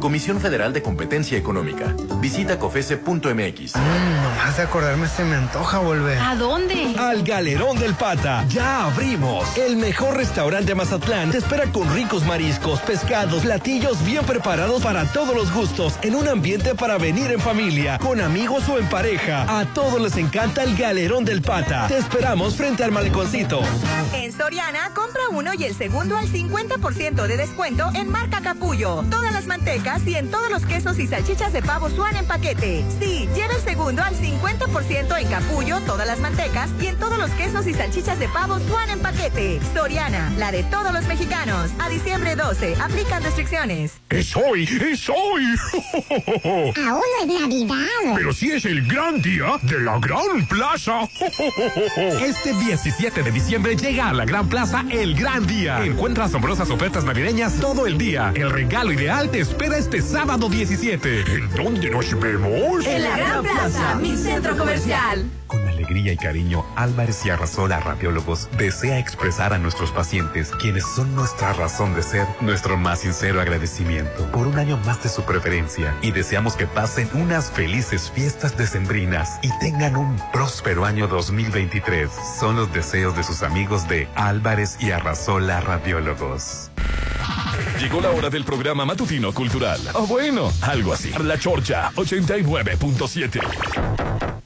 Comisión Federal de Competencia Económica. Visita cofese.mx. Nomás de acordarme se me antoja volver. ¿A dónde? Al Galerón del Pata. Ya abrimos. El mejor restaurante de Mazatlán te espera con ricos mariscos, pescados, platillos bien preparados para todos los gustos, en un ambiente para venir en familia, con amigos o en pareja. A todos les encanta el Galerón del Pata. Te esperamos frente al maleconcito. En Soriana, compra uno y el segundo al 50% de descuento en marca Capullo. Todas las mantecas y en todos los quesos y salchichas de pavo Swan en paquete. Sí, lleva el segundo al 50% en Capullo, todas las mantecas y en todos los quesos y salchichas de pavo Swan en paquete. Soriana, la de todos los mexicanos. A diciembre 12, aplican restricciones. ¡Es hoy! ¡Es hoy! Aún no es Navidad. Pero sí es el gran día de la Gran Plaza. Este 17 de diciembre llega a la Gran Plaza el gran día. Encuentra asombrosas ofertas navideñas todo el día. El regalo ideal te espera este sábado 17. ¿En dónde nos vemos? En la Gran Plaza, mi centro comercial. Con alegría y cariño, Álvarez y Arrasola Radiólogos desea expresar a nuestros pacientes, quienes son nuestra razón de ser, nuestro más sincero agradecimiento por un año más de su preferencia y deseamos que pasen unas felices fiestas decembrinas y tengan un próspero año 2023. Son los deseos de sus amigos de Álvarez y Arrasola Radiólogos. Llegó la hora del programa matutino cultural. O bueno, algo así. La Chorcha 89.7.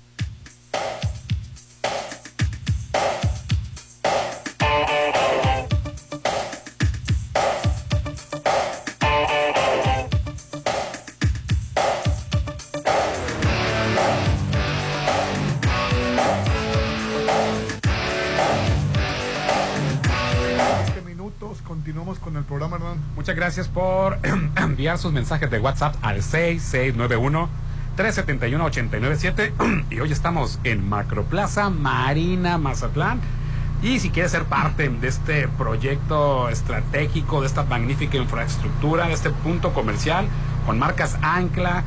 continuamos con el programa, Hernán. Muchas gracias por enviar sus mensajes de WhatsApp al 6691 371-897 y hoy estamos en Macroplaza Marina Mazatlán. Y si quieres ser parte de este proyecto estratégico, de esta magnífica infraestructura, de este punto comercial, con marcas ancla,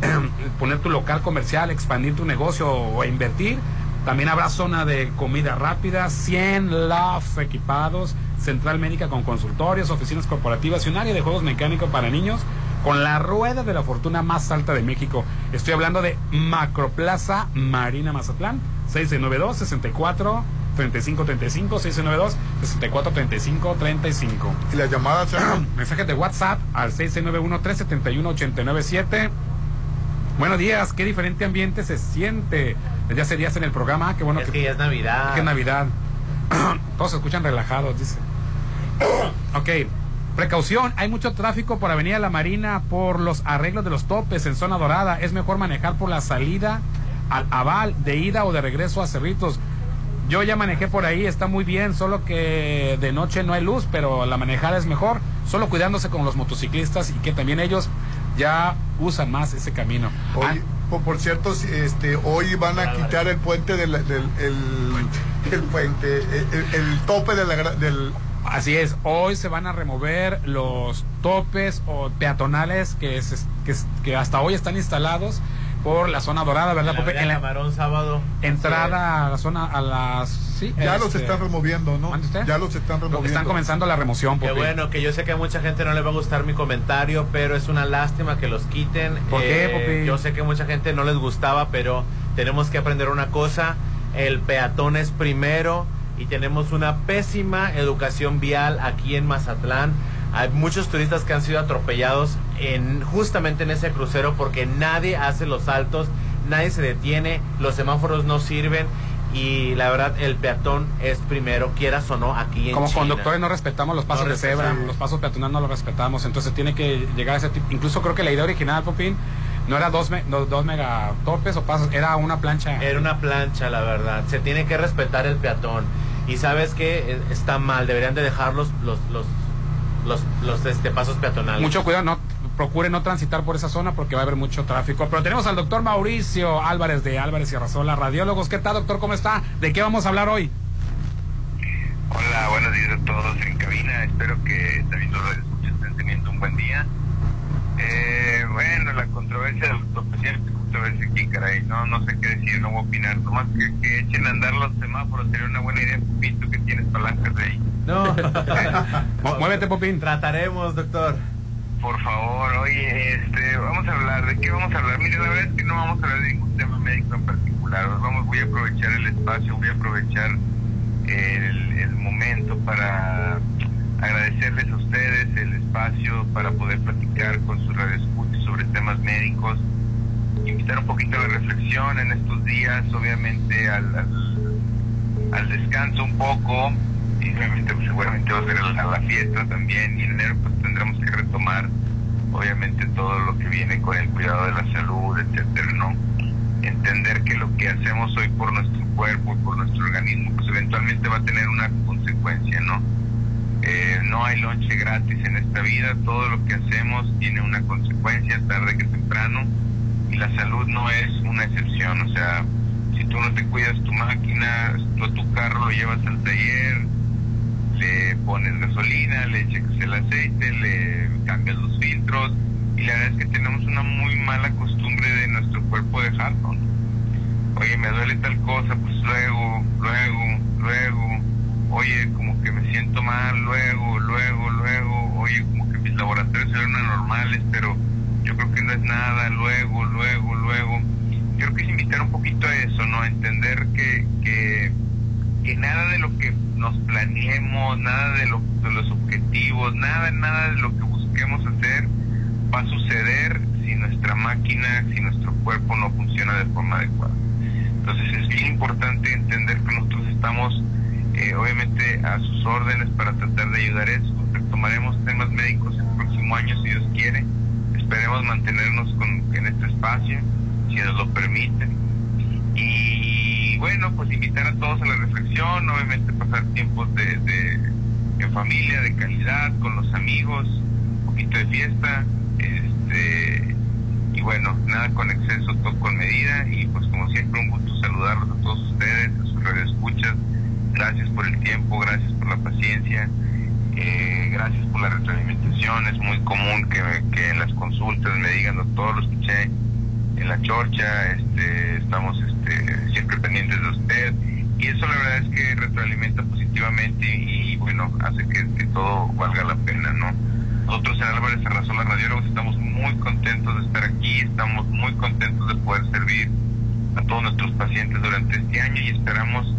poner tu local comercial, expandir tu negocio o invertir, también habrá zona de comida rápida, 100 lofts equipados, central médica con consultorios, oficinas corporativas y un área de juegos mecánicos para niños con la rueda de la fortuna más alta de México. Estoy hablando de Macroplaza Marina Mazatlán, 692 64 35 35 692 64 35 35. Y las llamadas Mensajes de WhatsApp al 691 371 897. Buenos días, qué diferente ambiente se siente. Desde hace días en el programa, qué bueno Es que ya es Navidad. Es que es Navidad. Todos se escuchan relajados, dice. ok. Precaución, hay mucho tráfico por Avenida La Marina por los arreglos de los topes en zona dorada. Es mejor manejar por la salida al Aval, de ida o de regreso a Cerritos. Yo ya manejé por ahí, está muy bien, solo que de noche no hay luz, pero la manejada es mejor, solo cuidándose con los motociclistas y que también ellos ya usan más ese camino. Hoy, por, por cierto, si, este, hoy van a quitar el puente del, del el, el puente, el, el tope de la, del Así es, hoy se van a remover los topes o peatonales que, se- que, que hasta hoy están instalados por la zona dorada, ¿verdad? La Pope? En la Camarón sábado. entrada a la zona, a las... Sí, ya los este, están removiendo, ¿no? ¿Mande usted? Ya los están removiendo. Están comenzando la remoción, Qué Pope. bueno, que yo sé que a mucha gente no le va a gustar mi comentario, pero es una lástima que los quiten. Eh, ¿Por qué, Popi? Yo sé que mucha gente no les gustaba, pero tenemos que aprender una cosa. El peatón es primero y tenemos una pésima educación vial aquí en Mazatlán. Hay muchos turistas que han sido atropellados en justamente en ese crucero porque nadie hace los saltos, nadie se detiene, los semáforos no sirven y la verdad el peatón es primero, quieras o no, aquí en Como China. conductores no respetamos los pasos No de cebra, los pasos peatonales no los respetamos, entonces tiene que llegar a ese tipo. Incluso creo que la idea original, Popín, no era dos, me- dos megatopes o pasos, era una plancha. Era una plancha, la verdad. Se tiene que respetar el peatón. Y sabes que está mal, deberían de dejar los, los, los, los, los, este, pasos peatonales. Mucho cuidado, no procure no transitar por esa zona porque va a haber mucho tráfico. Pero tenemos al doctor Mauricio Álvarez de Álvarez y Arrasola, radiólogos. ¿Qué tal, doctor? ¿Cómo está? ¿De qué vamos a hablar hoy? Hola, buenos días a todos en cabina. Espero que también los escuchas estén teniendo un buen día. Eh, bueno, la controversia del autopresidente, controversia aquí, caray. No, no sé qué decir, no voy a opinar. Nomás que, que echen a andar los semáforos sería una buena idea, Pupito, que tienes palancas de ahí. No. Muévete, Popín. Trataremos, doctor. Por favor, oye, este, vamos a hablar, ¿de qué vamos a hablar? Mire, la verdad es que no vamos a hablar de ningún tema médico en particular. Vamos, voy a aprovechar el espacio, voy a aprovechar el, el momento para agradecerles a ustedes el espacio para poder platicar con sus radioescuchas sobre temas médicos, invitar un poquito de reflexión en estos días, obviamente al, al, al descanso un poco, y obviamente pues, seguramente va a ser a la, a la fiesta también, y en enero pues tendremos que retomar obviamente todo lo que viene con el cuidado de la salud, etcétera, ¿no? Entender que lo que hacemos hoy por nuestro cuerpo, por nuestro organismo, pues eventualmente va a tener una consecuencia, ¿no? Eh, no hay lonche gratis en esta vida, todo lo que hacemos tiene una consecuencia tarde que temprano y la salud no es una excepción, o sea, si tú no te cuidas tu máquina, tú tu carro lo llevas al taller, le pones gasolina, le checas el aceite, le cambias los filtros y la verdad es que tenemos una muy mala costumbre de nuestro cuerpo dejarlo. ¿no? Oye, me duele tal cosa, pues luego, luego, luego. Oye, como que me siento mal, luego, luego, luego. Oye, como que mis laboratorios eran anormales, pero yo creo que no es nada, luego, luego, luego. Yo creo que es invitar un poquito a eso, ¿no? Entender que, que, que nada de lo que nos planeemos, nada de, lo, de los objetivos, nada, nada de lo que busquemos hacer va a suceder si nuestra máquina, si nuestro cuerpo no funciona de forma adecuada. Entonces es bien importante entender que nosotros estamos eh, obviamente a sus órdenes para tratar de ayudar eso. Retomaremos temas médicos el próximo año si Dios quiere. Esperemos mantenernos con, en este espacio, si nos lo permiten. Y bueno, pues invitar a todos a la reflexión, obviamente pasar tiempos de, de en familia, de calidad, con los amigos, un poquito de fiesta, este y bueno bueno, nada con exceso, todo con medida y pues como siempre un gusto saludarlos a todos ustedes, a sus radioescuchas. Gracias por el tiempo, gracias por la paciencia, eh, gracias por la retroalimentación. Es muy común que, que en las consultas me digan, doctor, lo escuché en la chorcha, este, estamos este, siempre pendientes de usted y eso la verdad es que retroalimenta positivamente y, bueno, hace que, que todo valga la pena, ¿no? Nosotros en Álvarez Arrasola Radiólogos estamos muy contentos de estar aquí, estamos muy contentos de poder servir a todos nuestros pacientes durante este año y esperamos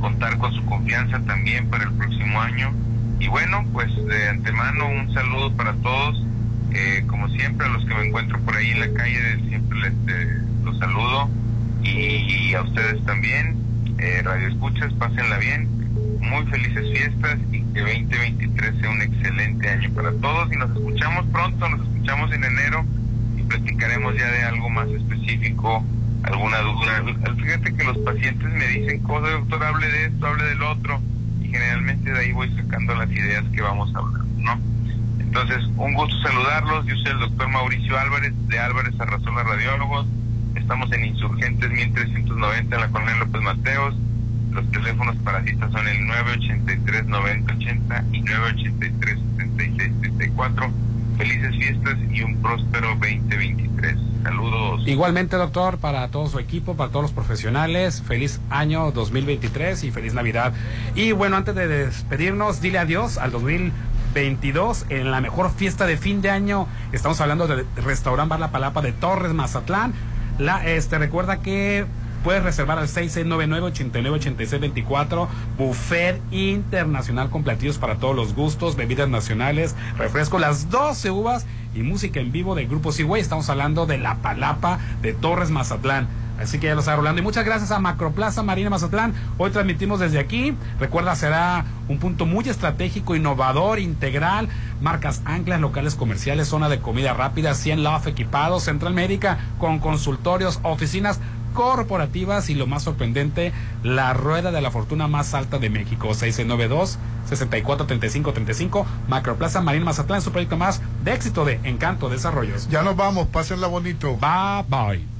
contar con su confianza también para el próximo año. Y bueno, pues de antemano un saludo para todos. Eh, como siempre, a los que me encuentro por ahí en la calle, siempre les eh, los saludo. Y, a ustedes también, eh, Radio Escuchas, pásenla bien. Muy felices fiestas y que 2023 sea un excelente año para todos. Y nos escuchamos pronto, nos escuchamos en enero y platicaremos ya de algo más específico alguna duda. Fíjate que los pacientes me dicen cosas, doctor, hable de esto, hable del otro, y generalmente de ahí voy sacando las ideas que vamos a hablar, ¿no? Entonces, un gusto saludarlos. Yo soy el doctor Mauricio Álvarez, de Álvarez Arrazola Radiólogos. Estamos en Insurgentes 1390 en la Colonia López Mateos. Los teléfonos para citas son el 983-9080 y 983-7634. Felices fiestas y un próspero 2023. Saludos. Igualmente, doctor, para todo su equipo, para todos los profesionales, feliz año 2023 y feliz Navidad. Y bueno, antes de despedirnos, dile adiós al 2022 en la mejor fiesta de fin de año. Estamos hablando del restaurante Bar La Palapa de Torres, Mazatlán. La, este, recuerda que puedes reservar al 6699-898624. Buffet internacional con platillos para todos los gustos, bebidas nacionales, refresco, las 12 uvas y música en vivo del grupo Seaway. Estamos hablando de La Palapa de Torres Mazatlán. Así que ya lo está rolando. Y muchas gracias a Macroplaza Marina Mazatlán. Hoy transmitimos desde aquí. Recuerda, será un punto muy estratégico, innovador, integral. Marcas anclas, locales comerciales, zona de comida rápida, 100 Love equipados, Central Médica con consultorios, oficinas corporativas y lo más sorprendente, la rueda de la fortuna más alta de México, 692 643535 Macroplaza Marín Mazatlán, su proyecto más de éxito de Encanto Desarrollos. Ya nos vamos, pásenla bonito. Bye bye.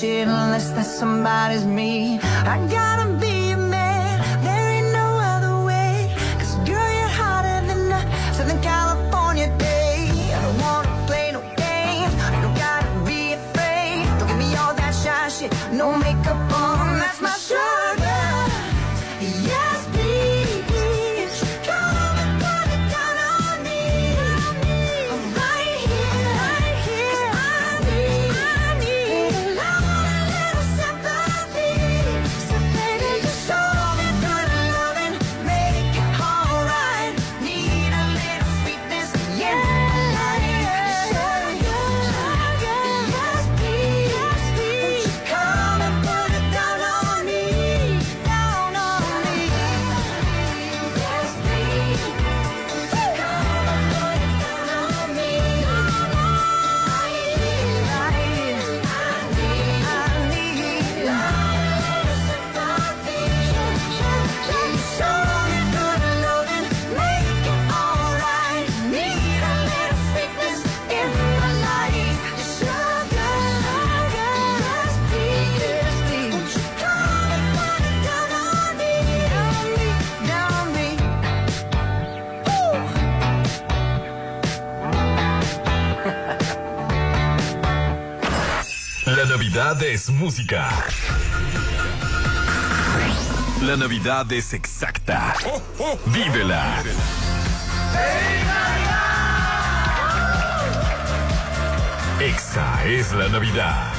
shit unless that somebody's me. Es música. La Navidad es exacta. Oh, oh. Vívela. Exa es la Navidad.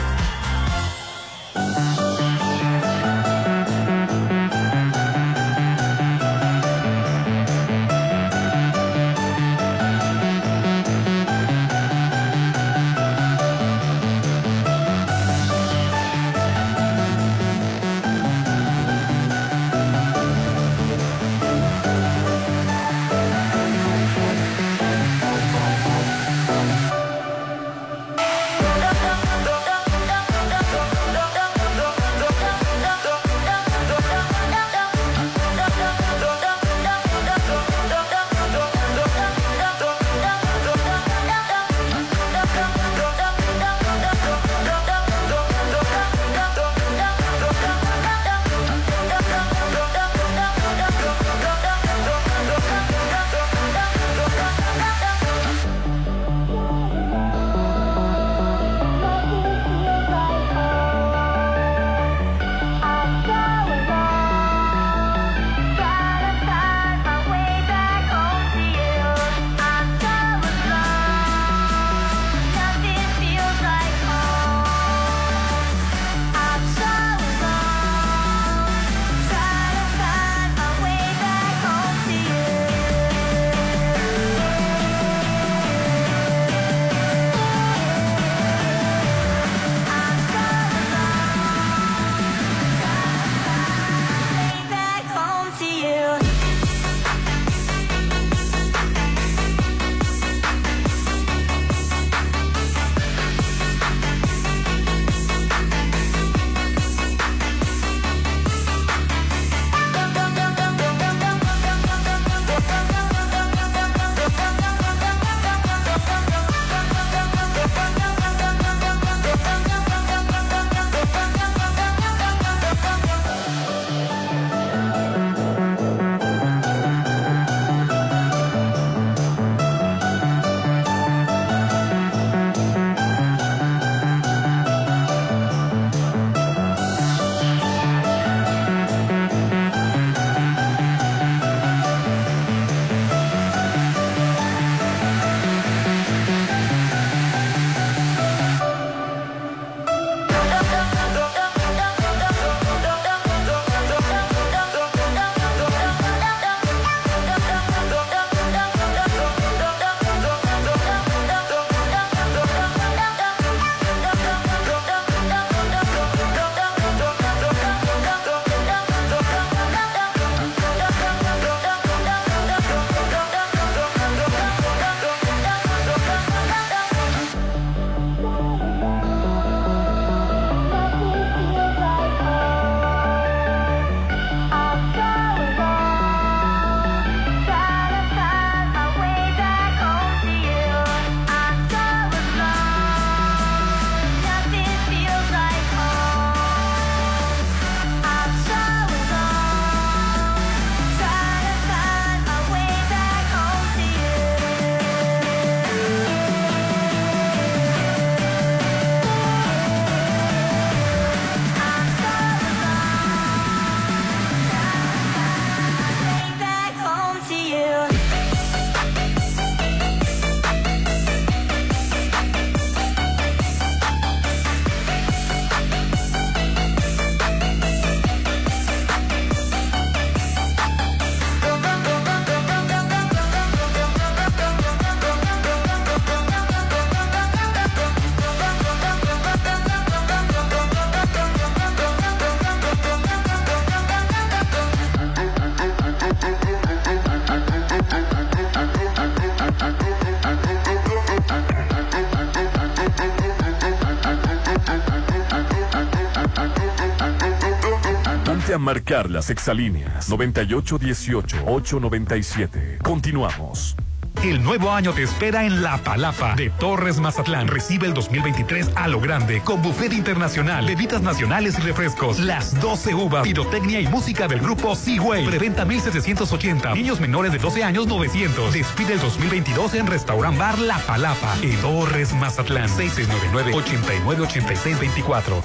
Marcar las exalíneas 9818-897. Continuamos. El nuevo año te espera en La Palapa de Torres Mazatlán. Recibe el 2023 a lo grande con buffet internacional, bebidas nacionales y refrescos, las 12 uvas, pirotecnia y música del grupo Seaway. Preventa 1780. Niños menores de 12 años 900. Despide el 2022 en Restaurant Bar La Palapa en Torres Mazatlán. 6699 898624.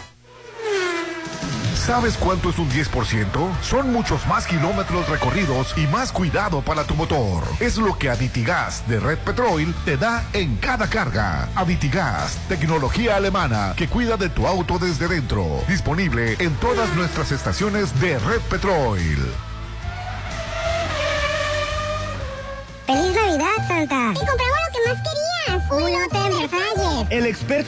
¿Sabes cuánto es un 10%? Son muchos más kilómetros recorridos y más cuidado para tu motor. Es lo que Aditigas de Red Petrol te da en cada carga. Aditigas, tecnología alemana que cuida de tu auto desde dentro. Disponible en todas nuestras estaciones de Red Petrol.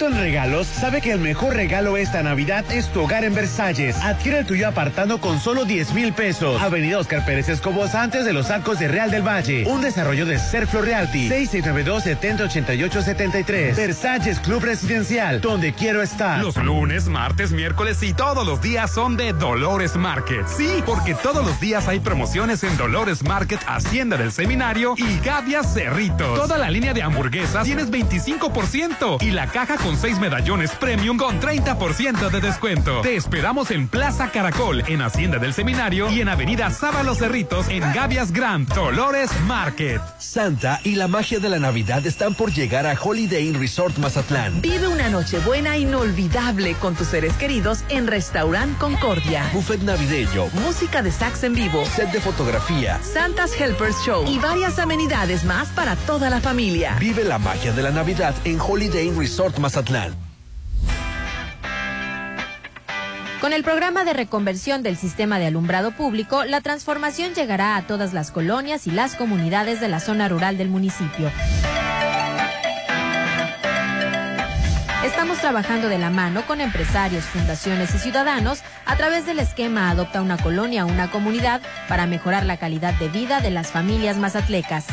En regalos sabe que el mejor regalo esta Navidad es tu hogar en Versalles. Adquiere el tuyo apartando con solo 10 mil pesos. Avenida Oscar Pérez Escobos antes de los arcos de Real del Valle. Un desarrollo de Serflo Realty. 6692-708873. Versalles Club Residencial, donde quiero estar. Los lunes, martes, miércoles y todos los días son de Dolores Market. Sí, porque todos los días hay promociones en Dolores Market, Hacienda del Seminario y Gavia Cerritos. Toda la línea de hamburguesas tienes 25% y la caja con 6 medallones premium con 30% de descuento. Te esperamos en Plaza Caracol, en Hacienda del Seminario y en Avenida Sábalo Cerritos en Gavias Grand, Dolores Market. Santa y la magia de la Navidad están por llegar a Holiday Inn Resort Mazatlán. Vive una noche buena inolvidable con tus seres queridos en Restaurant Concordia. Buffet navideño, Música de sax en vivo, set de fotografía. Santa's Helpers Show y varias amenidades más para toda la familia. Vive la magia de la Navidad en Holiday Inn Resort Mazatlán. Con el programa de reconversión del sistema de alumbrado público, la transformación llegará a todas las colonias y las comunidades de la zona rural del municipio. Estamos trabajando de la mano con empresarios, fundaciones y ciudadanos a través del esquema Adopta una colonia, una comunidad para mejorar la calidad de vida de las familias mazatlecas.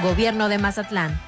Gobierno de Mazatlán.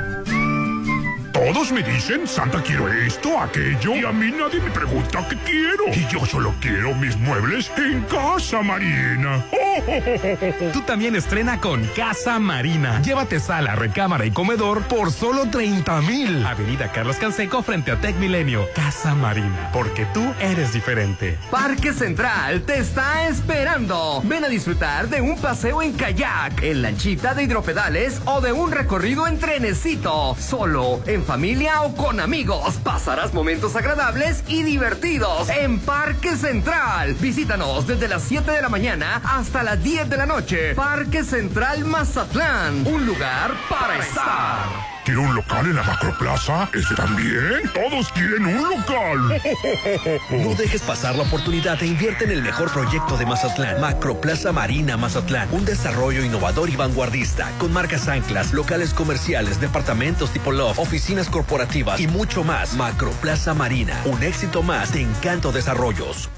Todos me dicen, Santa quiero esto, aquello, y a mí nadie me pregunta qué quiero. Y yo solo quiero mis muebles en Casa Marina. Tú también estrena con Casa Marina. Llévate sala, recámara y comedor por solo 30 mil. Avenida Carlos Canseco frente a Tech Milenio. Casa Marina, porque tú eres diferente. Parque Central te está esperando. Ven a disfrutar de un paseo en kayak, en lanchita de hidropedales o de un recorrido en trenecito. Solo, en familia o con amigos. Pasarás momentos agradables y divertidos en Parque Central. Visítanos desde las 7 de la mañana hasta las 10 de la noche. Parque Central Mazatlán. Un lugar para estar. ¿Quiero un local en la Macroplaza? ¿Ese también? Todos quieren un local. No dejes pasar la oportunidad e invierte en el mejor proyecto de Mazatlán. Macroplaza Marina Mazatlán. Un desarrollo innovador y vanguardista. Con marcas anclas, locales comerciales, departamentos tipo loft, oficinas corporativas y mucho más. Macroplaza Marina. Un éxito más de Encanto Desarrollos.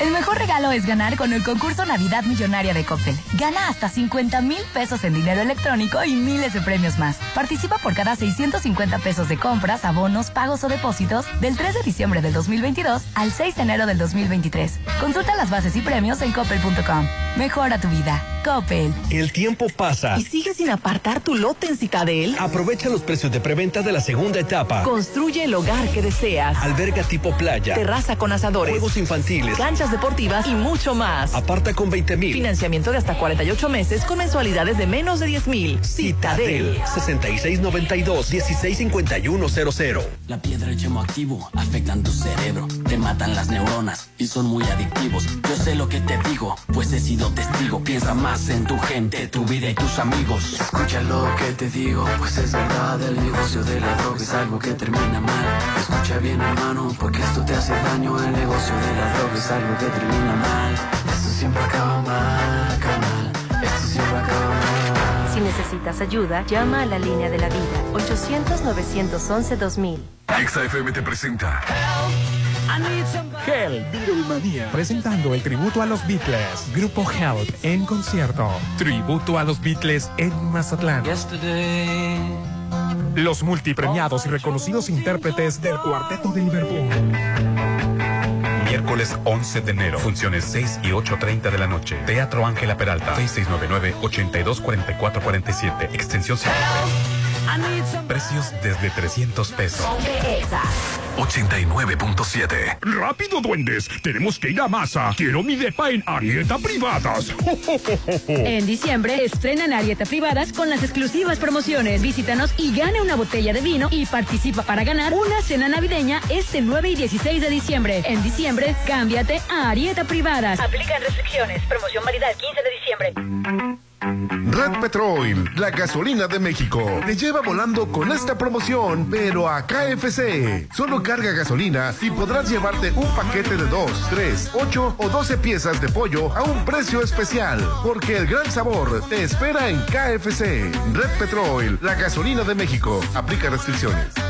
El mejor regalo es ganar con el concurso Navidad Millonaria de Coppel. Gana hasta 50 mil pesos en dinero electrónico y miles de premios más. Participa por cada 650 pesos de compras, abonos, pagos o depósitos del 3 de diciembre del 2022 al 6 de enero del 2023. Consulta las bases y premios en coppel.com. Mejora tu vida. Coppel. El tiempo pasa. ¿Y sigues sin apartar tu lote en Citadel? Aprovecha los precios de preventa de la segunda etapa. Construye el hogar que deseas. Alberga tipo playa. Terraza con asadores. Juegos infantiles. Canchas deportivas y mucho más. Aparta con 20 mil. Financiamiento de hasta 48 meses con mensualidades de menos de 10 mil. Citadel 6692-165100. La piedra y el yemo activo afectan tu cerebro, te matan las neuronas y son muy adictivos. Yo sé lo que te digo, pues he sido testigo. Piensa más, más en tu gente, tu vida y tus amigos. Escucha lo que te digo, pues es verdad, el negocio de la droga es algo que termina mal. Escucha bien hermano, porque esto te hace daño, el negocio de la droga es algo que termina mal. Esto siempre acaba mal, canal, esto siempre acaba mal. Si necesitas ayuda, llama a la línea de la vida 800-911-2000. XFM te presenta Help, Beatlemania. Presentando el tributo a los Beatles. Grupo Help en concierto. Tributo a los Beatles en Mazatlán. Los multipremiados y reconocidos intérpretes del Cuarteto de Liverpool. Miércoles 11 de enero, funciones 6 y 8.30 de la noche. Teatro Ángela Peralta, 6699-824447, extensión 53. Precios desde 300 pesos. 89.7. Rápido, duendes. Tenemos que ir a masa. Quiero mi depa en Arieta Privadas. En diciembre estrenan Arieta Privadas con las exclusivas promociones. Visítanos y gana una botella de vino y participa para ganar una cena navideña este 9 y 16 de diciembre. En diciembre, cámbiate a Arieta Privadas. Aplican restricciones. Promoción válida el 15 de diciembre. Red Petrol, la gasolina de México, te lleva volando con esta promoción, pero a KFC. Solo carga gasolina y podrás llevarte un paquete de 2, 3, 8 o 12 piezas de pollo a un precio especial, porque el gran sabor te espera en KFC. Red Petrol, la gasolina de México. Aplica restricciones.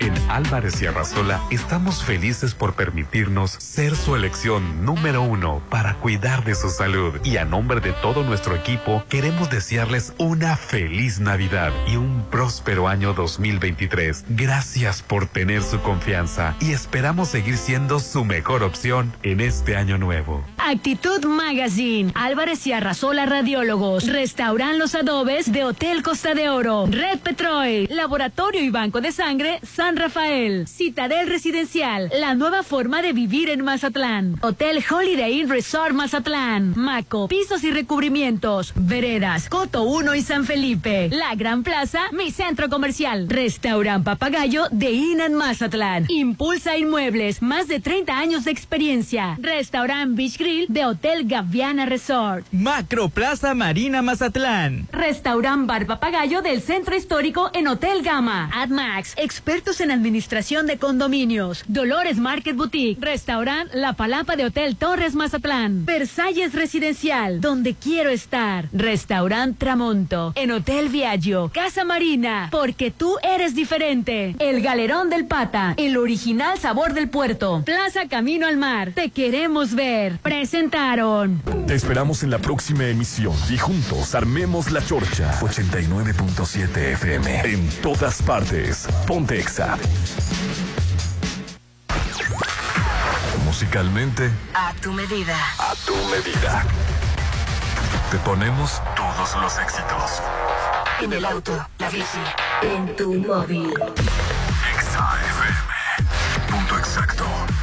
En Álvarez y Arrasola estamos felices por permitirnos ser su elección número uno para cuidar de su salud. Y a nombre de todo nuestro equipo, queremos desearles una feliz Navidad y un próspero año 2023. Gracias por tener su confianza y esperamos seguir siendo su mejor opción en este año nuevo. Actitud Magazine, Álvarez y Arrasola Radiólogos, Restauran Los Adobes de Hotel Costa de Oro, Red Petrol, Laboratorio y Banco de Sangre San Rafael, Citadel Residencial, la nueva forma de vivir en Mazatlán, Hotel Holiday Inn Resort Mazatlán, Maco, pisos y recubrimientos, Veredas, Coto 1 y San Felipe, La Gran Plaza, mi centro comercial, Restaurant Papagayo de Inan Mazatlán, Impulsa Inmuebles, más de 30 años de experiencia, Restaurant Beach Grill de Hotel Gaviana Resort. Macro Plaza Marina Mazatlán. Restaurant Bar Papagayo del Centro Histórico en Hotel Gama. AdMax, expertos en administración de condominios. Dolores Market Boutique. Restaurant La Palapa de Hotel Torres Mazatlán. Versalles Residencial, donde quiero estar. Restaurant Tramonto. En Hotel Viaggio. Casa Marina, porque tú eres diferente. El Galerón del Pata. El original sabor del puerto. Plaza Camino al Mar. Te queremos ver. Presentaron. Te esperamos en la próxima emisión y juntos armemos la chorcha 89.7 FM en todas partes. Ponte Musicalmente, A tu medida. a tu medida. Te ponemos todos los éxitos. En el auto, la bici, en tu móvil. Exacto.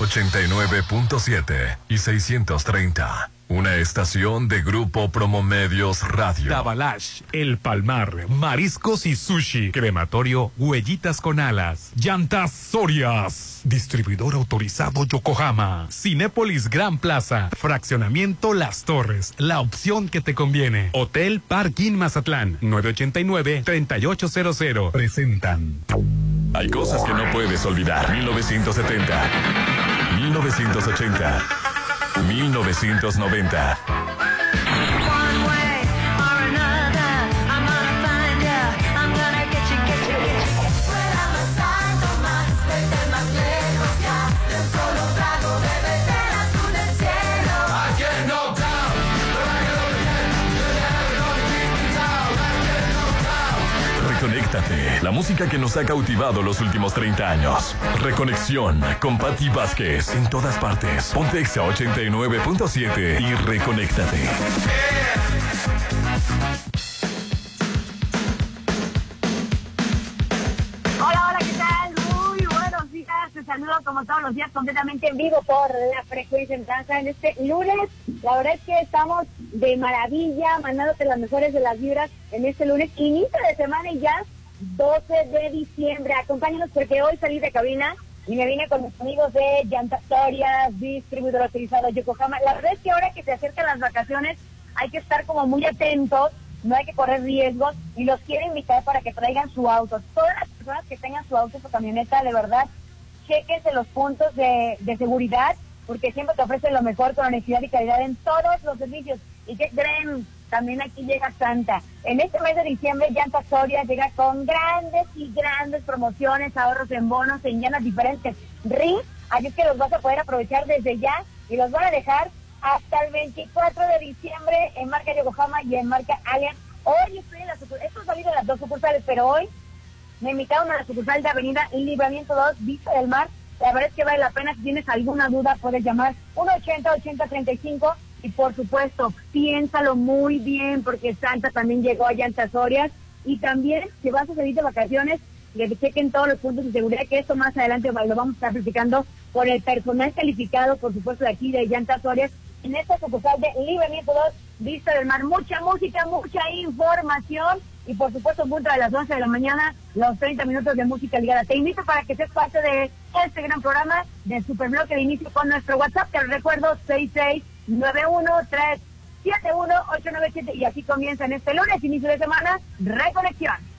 89.7 y 630. Una estación de Grupo Promomedios Radio. Tabalash, El Palmar, Mariscos y Sushi, Crematorio, Huellitas con Alas, Llantas Sorias, Distribuidor Autorizado Yokohama, Cinépolis Gran Plaza, Fraccionamiento Las Torres, la opción que te conviene. Hotel Parking Mazatlán, 989-3800. Presentan. Hay cosas que no puedes olvidar. 1970, 1980, 1990. La música que nos ha cautivado los últimos 30 años. Reconexión con Patti Vázquez en todas partes. Ponte Exa 89.7 y reconéctate. Hola saludo como todos los días completamente en vivo por la frecuencia en danza en este lunes. La verdad es que estamos de maravilla, mandándote las mejores de las vibras en este lunes, inicio de semana y ya 12 de diciembre. Acompáñanos porque hoy salí de cabina y me vine con mis amigos de Llantastorias, distribuidor autorizado Yokohama. La verdad es que ahora que se acercan las vacaciones hay que estar como muy atentos, no hay que correr riesgos y los quiero invitar para que traigan su auto. Todas las personas que tengan su auto, su camioneta, de verdad, chequense los puntos de, de seguridad porque siempre te ofrecen lo mejor con honestidad y calidad en todos los servicios. ¿Y qué creen? También aquí llega Santa. En este mes de diciembre, Llanta Soria llega con grandes y grandes promociones, ahorros en bonos, en llanas diferentes. RIN, así es que los vas a poder aprovechar desde ya y los van a dejar hasta el 24 de diciembre en marca Yokohama y en marca Allianz. Hoy estoy en la sucursal, esto salido de las dos sucursales, pero hoy me invitaron a la sucursal de Avenida Libramiento 2, Vista del Mar. La verdad es que vale la pena. Si tienes alguna duda, puedes llamar 180-8035. Y por supuesto, piénsalo muy bien porque Santa también llegó allá en Sorias. Y también, si vas a salir de vacaciones, que chequen todos los puntos de seguridad, que esto más adelante lo vamos a estar platicando por el personal calificado, por supuesto, de aquí de Llantas Orias, en esta sucursal de Libramiento 2, Vista del Mar. Mucha música, mucha información y, por supuesto, punto de las 11 de la mañana, los 30 minutos de música ligada. Te invito para que seas parte de este gran programa de Superbloque de inicio con nuestro WhatsApp, que recuerdo, 66 91371897 y así comienza en este lunes, inicio de semana, Reconexión.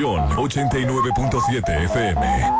Reconexión 89.7 FM.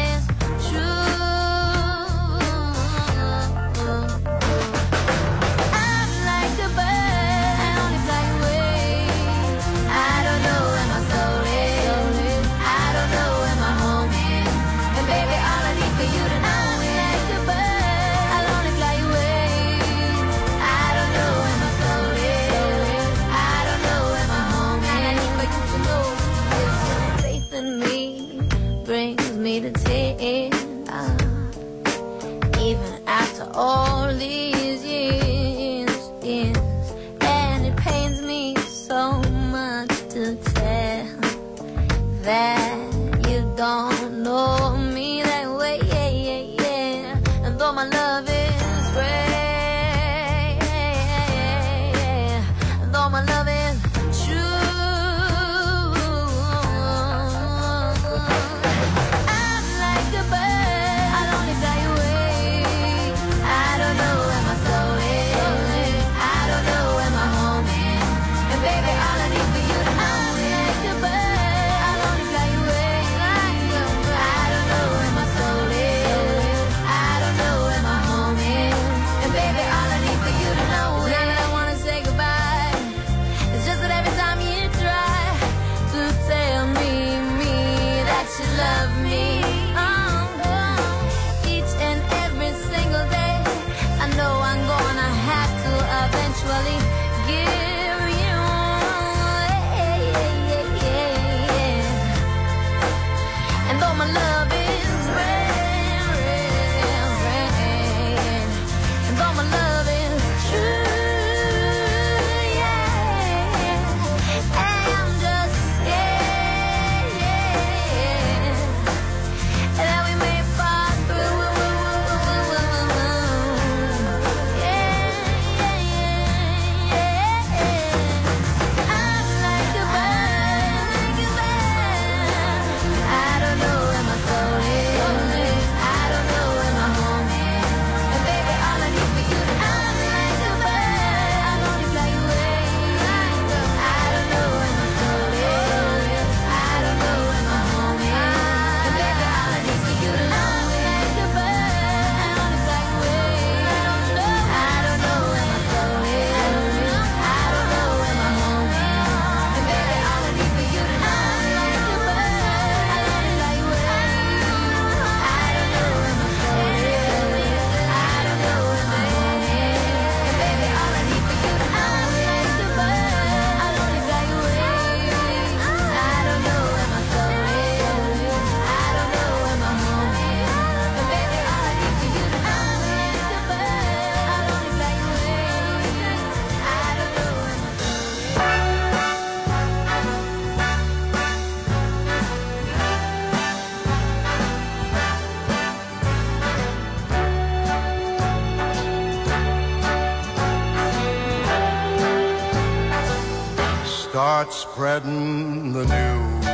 spreading the news.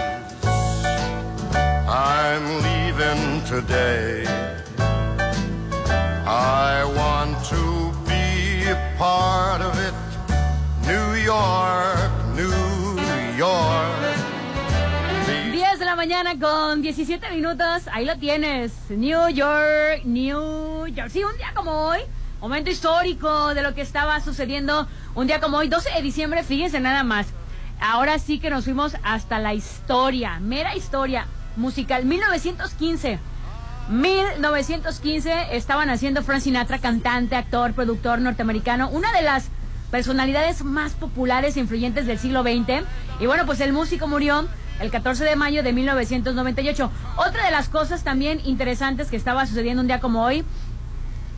I'm leaving today. I want to be a part of it. New York, New York. 10 de la mañana con 17 minutos. Ahí lo tienes. New York, New York. Sí, un día como hoy. Momento histórico de lo que estaba sucediendo un día como hoy, 12 de diciembre. Fíjense nada más. Ahora sí que nos fuimos hasta la historia. Mera historia musical. 1915. 1915 estaban haciendo Frank Sinatra, cantante, actor, productor norteamericano, una de las personalidades más populares e influyentes del siglo XX. Y bueno, pues el músico murió el 14 de mayo de 1998. Otra de las cosas también interesantes que estaba sucediendo un día como hoy,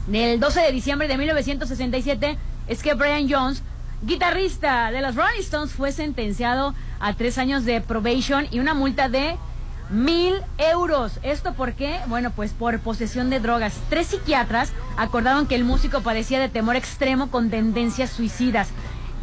del 12 de diciembre de 1967, es que Brian Jones, guitarrista de los Rolling Stones, fue sentenciado a tres años de probation y una multa de mil euros. ¿Esto por qué? Bueno, pues por posesión de drogas. Tres psiquiatras acordaron que el músico padecía de temor extremo con tendencias suicidas.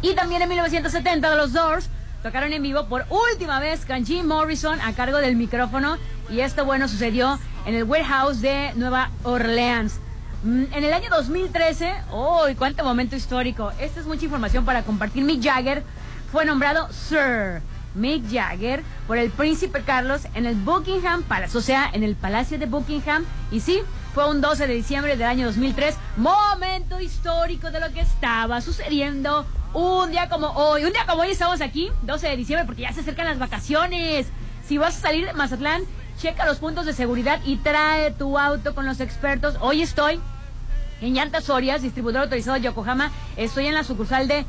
Y también en 1970 los Doors tocaron en vivo por última vez con Jim Morrison a cargo del micrófono. Y esto, bueno, sucedió en el warehouse de Nueva Orleans. Mm, En el año 2013, ¡oh, cuánto momento histórico! Esta es mucha información para compartir. Mick Jagger fue nombrado Sir Mick Jagger por el príncipe Carlos en el Buckingham Palace, o sea, en el Palacio de Buckingham. Y sí, fue un 12 de diciembre del año 2003, momento histórico de lo que estaba sucediendo. Un día como hoy, un día como hoy estamos aquí, 12 de diciembre, porque ya se acercan las vacaciones. Si vas a salir de Mazatlán, checa los puntos de seguridad y trae tu auto con los expertos. Hoy estoy en Llantas Sorias, distribuidor autorizado de Yokohama. Estoy en la sucursal de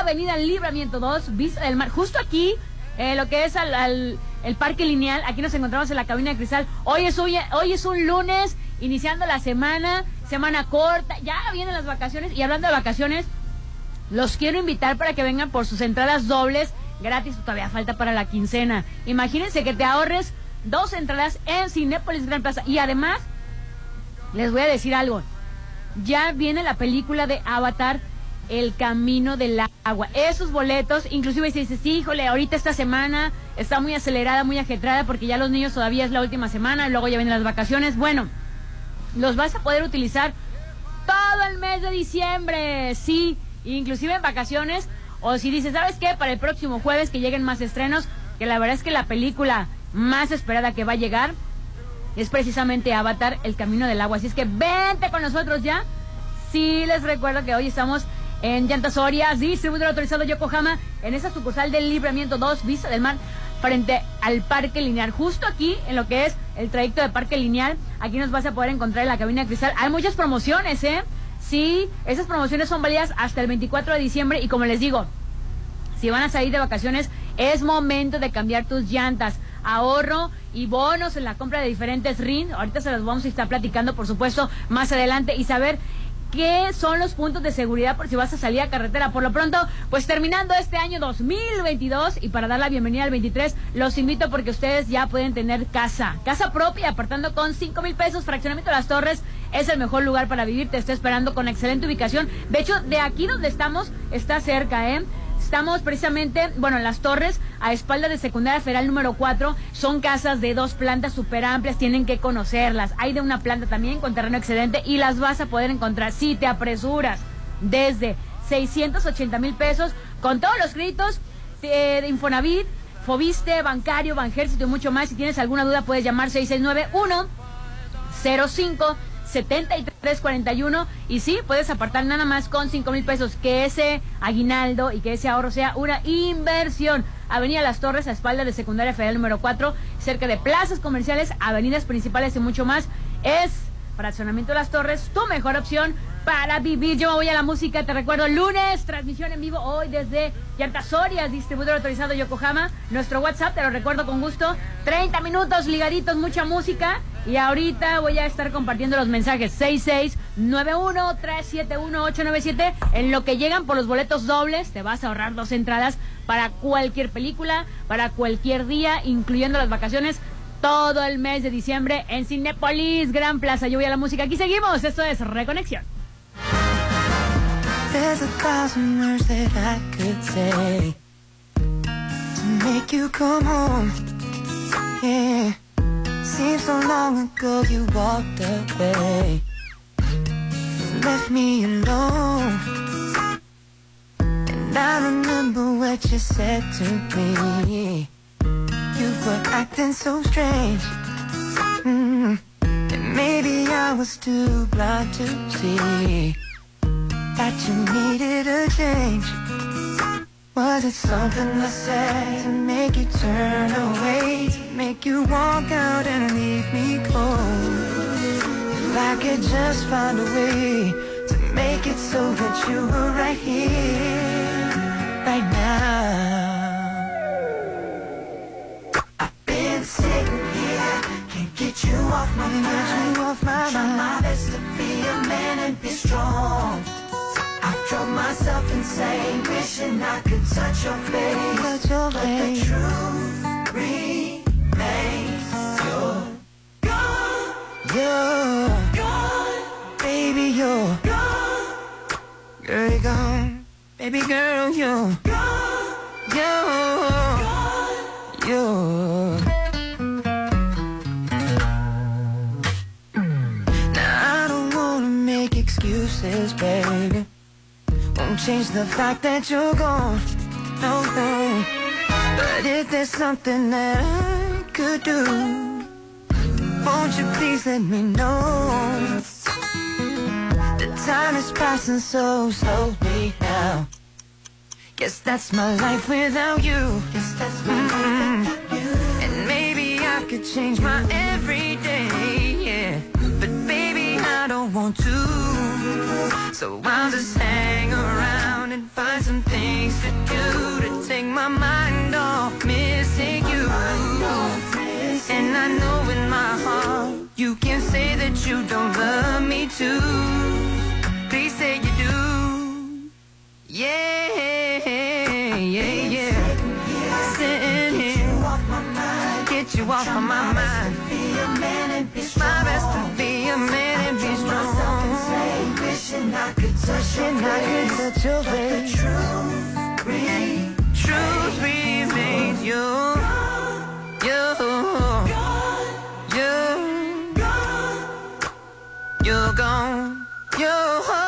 Avenida Libramiento 2, Vista del Mar. Justo aquí, eh, lo que es el parque lineal. Aquí nos encontramos en la cabina de cristal. Hoy es, hoy, hoy es un lunes, iniciando la semana, semana corta. Ya vienen las vacaciones. Y hablando de vacaciones, los quiero invitar para que vengan por sus entradas dobles gratis. Todavía falta para la quincena. Imagínense que te ahorres dos entradas en Cinépolis Gran Plaza. Y además, les voy a decir algo. Ya viene la película de Avatar, El Camino del Agua. Esos boletos, inclusive si dices, sí, híjole, ahorita esta semana está muy acelerada, muy ajetrada, porque ya los niños todavía es la última semana, luego ya vienen las vacaciones. Bueno, los vas a poder utilizar todo el mes de diciembre, sí, inclusive en vacaciones. O si dices, ¿sabes qué? Para el próximo jueves que lleguen más estrenos, que la verdad es que la película más esperada que va a llegar es precisamente Avatar, El Camino del Agua. Así es que vente con nosotros ya. Sí, les recuerdo que hoy estamos en Llantas Orias, distribuidor autorizado Yokohama, en esa sucursal del Libramiento 2, Vista del Mar, frente al Parque Lineal. Justo aquí, en lo que es el trayecto de Parque Lineal, aquí nos vas a poder encontrar en la cabina de cristal. Hay muchas promociones, ¿eh? Sí, esas promociones son válidas hasta el 24 de diciembre y como les digo, si van a salir de vacaciones, es momento de cambiar tus llantas. Ahorro y bonos en la compra de diferentes RIN. Ahorita se los vamos a estar platicando, por supuesto, más adelante y saber qué son los puntos de seguridad por si vas a salir a carretera. Por lo pronto, pues terminando este año 2022 y para dar la bienvenida al 23, los invito porque ustedes ya pueden tener casa. Casa propia, apartando con 5 mil pesos. Fraccionamiento de las Torres es el mejor lugar para vivir. Te está esperando con excelente ubicación. De hecho, de aquí donde estamos, está cerca, ¿eh? Estamos precisamente, bueno, en las torres, a espaldas de secundaria federal número 4. Son casas de dos plantas súper amplias, tienen que conocerlas. Hay de una planta también con terreno excedente y las vas a poder encontrar si te apresuras. Desde 680 mil pesos, con todos los créditos eh, de Infonavit, Fobiste, Bancario, Banjército y mucho más. Si tienes alguna duda, puedes llamar 6691 05 7341 y sí, puedes apartar nada más con 5 mil pesos que ese aguinaldo y que ese ahorro sea una inversión. Avenida Las Torres, a espalda de Secundaria Federal número 4, cerca de plazas comerciales, avenidas principales y mucho más. Es Fraccionamiento Las Torres, tu mejor opción para vivir. Yo me voy a la música, te recuerdo, lunes, transmisión en vivo hoy desde Yartasorias, distribuidor autorizado Yokohama. Nuestro WhatsApp, te lo recuerdo con gusto, 30 minutos ligaditos, mucha música. Y ahorita voy a estar compartiendo los mensajes 6691-371-897. En lo que llegan por los boletos dobles, te vas a ahorrar dos entradas para cualquier película, para cualquier día, incluyendo las vacaciones todo el mes de diciembre en Cinépolis, Gran Plaza. Yo voy a la música. Aquí seguimos. Esto es Reconexión. There's a thousand words that I could say to make you come home. Yeah, seems so long ago you walked away, left me alone. And I remember what you said to me. You were acting so strange. Mm. And maybe I was too blind to see that you needed a change. Was it something I said to make you turn away, to make you walk out and leave me cold? If I could just find a way to make it so that you were right here, right now. I've been sitting here, can't get you off my mind. off my Try my best to be a man and be strong. Drove myself insane, wishing I could touch your face. Touch your but face. the truth remains, you're gone. You're gone, baby, you're gone. Girl, you're gone, baby girl, you're gone. You're gone, you're. Now I don't wanna make excuses, baby. Won't change the fact that you're gone. No, no. But if there's something that I could do, won't you please let me know? The time is passing so slowly now. Guess that's my life without you. Guess that's my life without you. Mm-hmm. And maybe I could change my everyday, yeah. But baby, I don't want to. So I'll just hang around and find some things to do to take my mind off missing you. And I know in my heart you can say that you don't love me too. Please say you do. Yeah, yeah, yeah. Yeah Sitting here, get you off of my mind. Wishing I could touch your face. Truth me, truth me, you, you, you, you, you gone, you.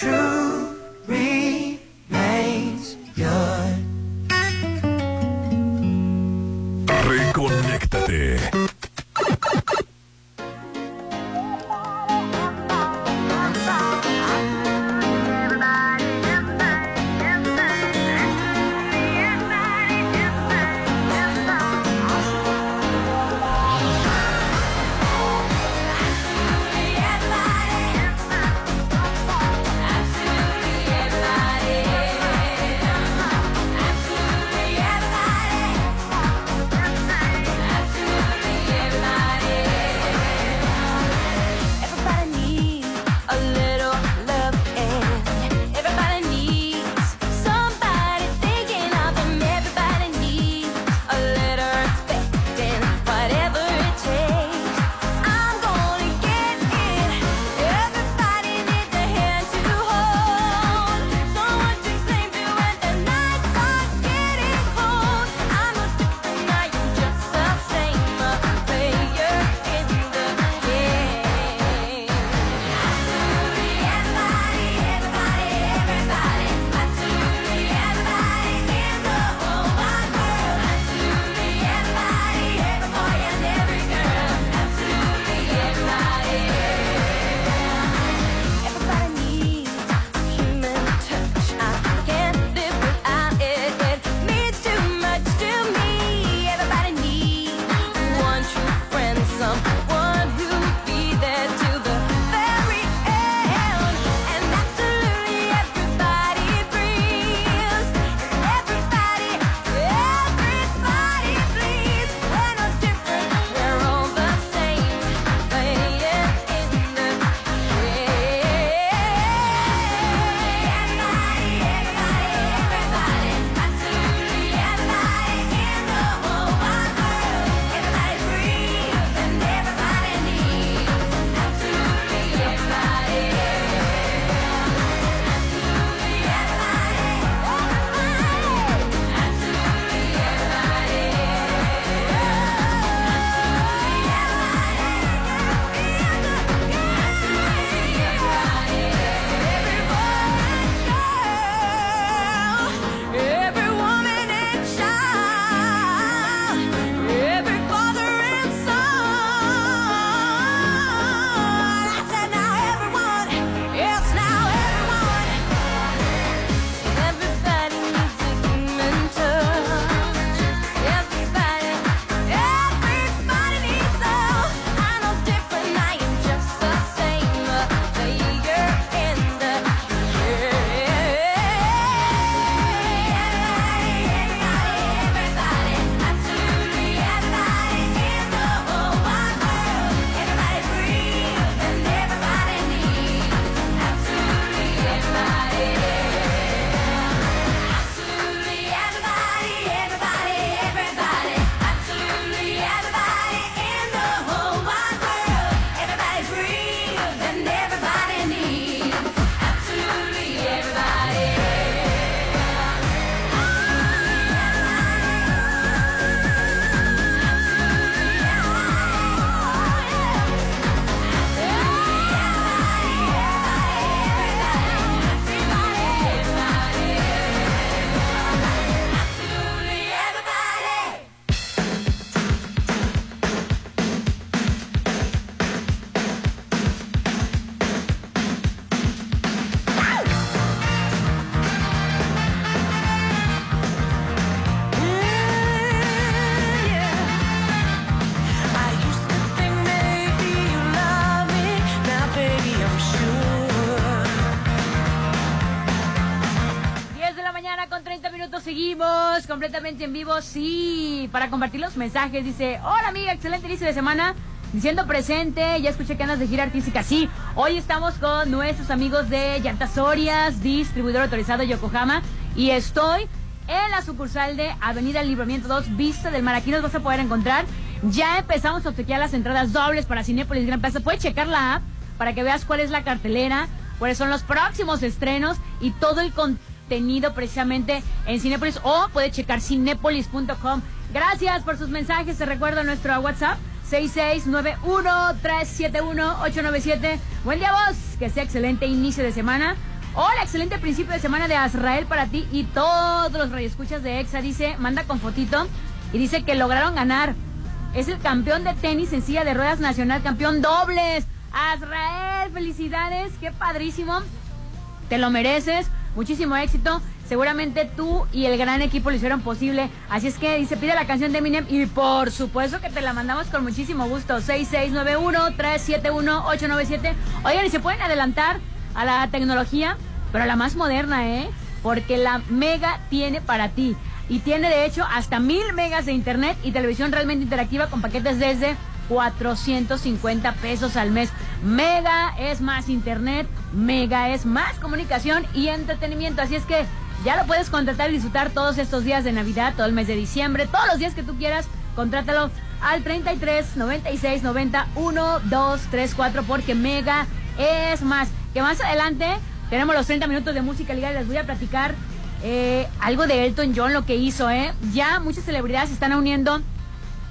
true. Completamente en vivo, sí, para compartir los mensajes. Dice, hola amiga, excelente inicio de semana. Diciendo presente, ya escuché que andas de gira artística. Sí, hoy estamos con nuestros amigos de Llantas Sorias, distribuidor autorizado Yokohama. Y estoy en la sucursal de Avenida Libramiento 2, Vista del Mar. Aquí nos vas a poder encontrar. Ya empezamos a obsequiar las entradas dobles para Cinépolis Gran Plaza. Puedes checar la app para que veas cuál es la cartelera, cuáles son los próximos estrenos y todo el contenido precisamente en Cinépolis o puede checar cinépolis.com. Gracias por sus mensajes. Te recuerdo nuestro WhatsApp 6691-371-897. Buen día vos, que sea excelente inicio de semana. Hola, excelente principio de semana de Azrael para ti y todos los radioescuchas de EXA. Dice, manda con fotito y dice que lograron ganar. Es el campeón de tenis en silla de ruedas nacional, campeón dobles. Azrael, felicidades, qué padrísimo. Te lo mereces, muchísimo éxito. Seguramente tú y el gran equipo lo hicieron posible. Así es que dice, pide la canción de Eminem y por supuesto que te la mandamos con muchísimo gusto. 6691-371-897. Oigan, y se pueden adelantar a la tecnología, pero la más moderna, ¿eh? Porque la Mega tiene para ti. Y tiene de hecho hasta mil megas de internet y televisión realmente interactiva con paquetes desde 450 pesos al mes. Mega es más internet, Mega es más comunicación y entretenimiento. Así es que ya lo puedes contratar y disfrutar todos estos días de Navidad, todo el mes de diciembre, todos los días que tú quieras. Contrátalo al 33 96 90 1 2 3 4 porque Mega es más. Que más adelante tenemos los 30 minutos de música legal. Les voy a platicar eh, algo de Elton John, lo que hizo, ¿eh? Ya muchas celebridades se están uniendo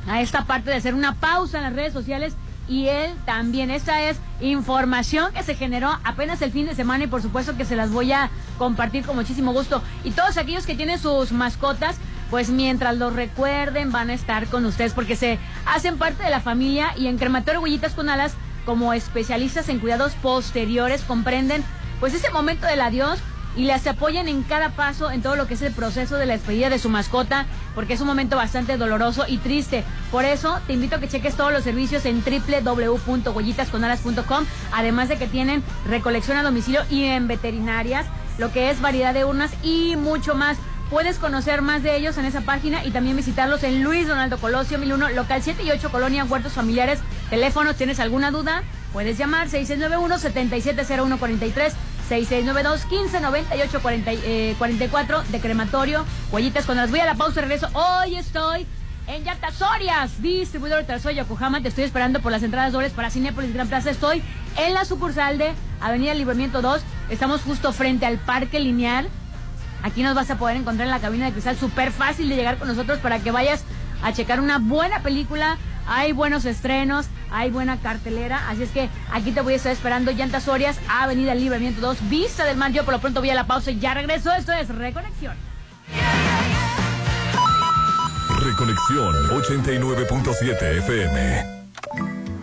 a esta parte de hacer una pausa en las redes sociales y él también. Esta es información que se generó apenas el fin de semana y por supuesto que se las voy a compartir con muchísimo gusto. Y todos aquellos que tienen sus mascotas, pues mientras los recuerden van a estar con ustedes porque se hacen parte de la familia y en Crematorio Huellitas con Alas como especialistas en cuidados posteriores comprenden pues ese momento del adiós y les apoyan en cada paso en todo lo que es el proceso de la despedida de su mascota, porque es un momento bastante doloroso y triste. Por eso te invito a que cheques todos los servicios en www.huellitasconalas.com, además de que tienen recolección a domicilio y en veterinarias, lo que es variedad de urnas y mucho más. Puedes conocer más de ellos en esa página y también visitarlos en Luis Donaldo Colosio 1001, local 7 y 8, Colonia Huertos Familiares. Teléfono, ¿tienes alguna duda? Puedes llamar 6691-770143, 6692-1598-44 de crematorio, Huellitas cuando las voy a la pausa regreso. Hoy estoy en Yatasorias, distribuidor de Soy Yokohama. Te estoy esperando por las entradas dobles para Cinépolis Gran Plaza. Estoy en la sucursal de Avenida Libramiento 2. Estamos justo frente al Parque Lineal. Aquí nos vas a poder encontrar en la cabina de cristal. Súper fácil de llegar con nosotros para que vayas a checar una buena película. Hay buenos estrenos, hay buena cartelera. Así es que aquí te voy a estar esperando. Llantas Sorias, Avenida Libramiento 2, Vista del Mar. Yo por lo pronto voy a la pausa y ya regreso. Esto es Reconexión. Reconexión 89.7 FM.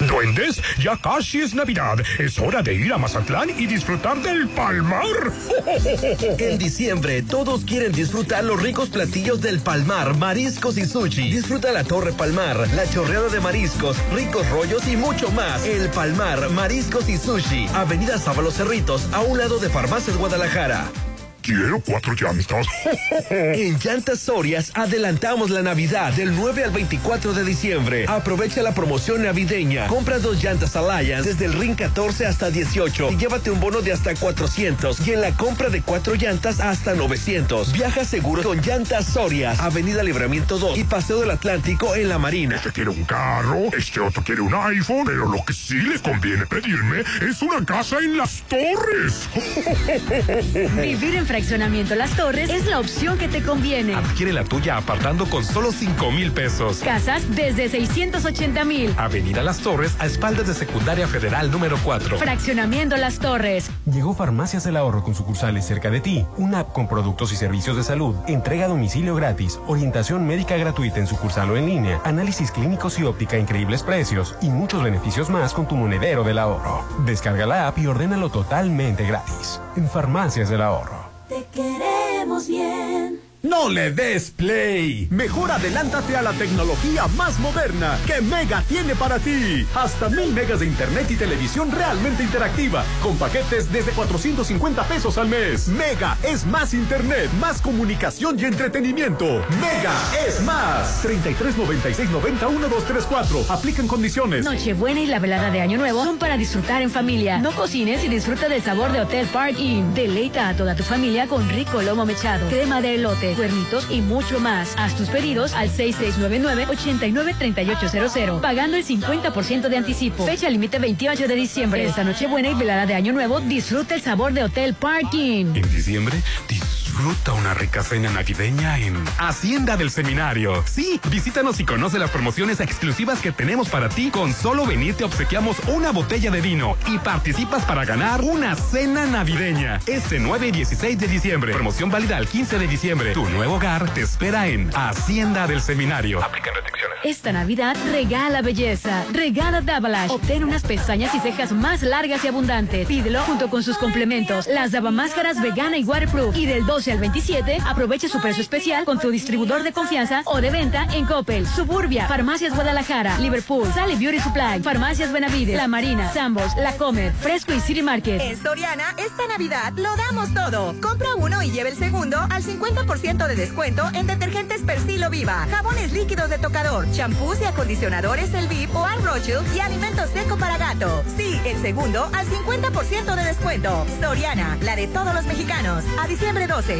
Duendes, ya casi es Navidad. Es hora de ir a Mazatlán y disfrutar del Palmar. En diciembre, todos quieren disfrutar los ricos platillos del Palmar, mariscos y sushi. Disfruta la Torre Palmar, la chorreada de mariscos, ricos rollos y mucho más. El Palmar, mariscos y sushi. Avenida Sábalo Cerritos, a un lado de Farmacias Guadalajara. Quiero cuatro llantas. En Llantas Sorias adelantamos la Navidad del 9 al 24 de diciembre. Aprovecha la promoción navideña. Compra dos llantas Alliance desde el RIN 14 hasta 18 y llévate un bono de hasta 400 y en la compra de cuatro llantas hasta 900. Viaja seguro con Llantas Sorias, Avenida Libramiento 2 y Paseo del Atlántico en La Marina. Este quiere un carro, este otro quiere un iPhone, pero lo que sí le conviene pedirme es una casa en las torres. Vivir en Fraccionamiento Las Torres es la opción que te conviene. Adquiere la tuya apartando con solo 5 mil pesos. Casas desde 680 mil. Avenida Las Torres, a espaldas de Secundaria Federal número 4. Fraccionamiento Las Torres. Llegó Farmacias del Ahorro con sucursales cerca de ti. Una app con productos y servicios de salud, entrega a domicilio gratis, orientación médica gratuita en sucursal o en línea, análisis clínicos y óptica a increíbles precios y muchos beneficios más con tu monedero del ahorro. Descarga la app y ordénalo totalmente gratis. En Farmacias del Ahorro. Te queremos bien. No le des play. Mejor adelántate a la tecnología más moderna que Mega tiene para ti. Hasta mil megas de internet y televisión realmente interactiva con paquetes desde 450 pesos al mes. Mega es más internet, más comunicación y entretenimiento. Mega es más. 33 96 90 1234. Aplican condiciones. Nochebuena y la velada de Año Nuevo son para disfrutar en familia. No cocines y disfruta del sabor de Hotel Park Inn. Deleita a toda tu familia con rico lomo mechado, crema de elote, cuernitos y mucho más. Haz tus pedidos al 6699-893800, pagando el 50% de anticipo. Fecha límite 28 de diciembre. Esta Nochebuena y velada de Año Nuevo, disfruta el sabor de Hotel Park Inn. En diciembre, disfruta una rica cena navideña en Hacienda del Seminario. Sí, visítanos y conoce las promociones exclusivas que tenemos para ti. Con solo venir te obsequiamos una botella de vino y participas para ganar una cena navideña. Este 9 y 16 de diciembre. Promoción válida al 15 de diciembre. Tu nuevo hogar te espera en Hacienda del Seminario. Aplican restricciones. Esta Navidad regala belleza, regala Dabalash. Obtén unas pestañas y cejas más largas y abundantes. Pídelo junto con sus complementos. Las Dabamáscaras vegana y waterproof. Y del 12 al 27, aprovecha su precio especial con tu distribuidor de confianza o de venta en Coppel, Suburbia, Farmacias Guadalajara, Liverpool, Sally Beauty Supply, Farmacias Benavides, La Marina, Sambos, La Comer, Fresco y City Market. En Soriana, esta Navidad lo damos todo. Compra uno y lleve el segundo al 50% de descuento en detergentes Persilo Viva, jabones líquidos de tocador, champús y acondicionadores El VIP o Al Rochel y alimento seco para gato. Sí, el segundo al 50% de descuento. Soriana, la de todos los mexicanos. A diciembre 12,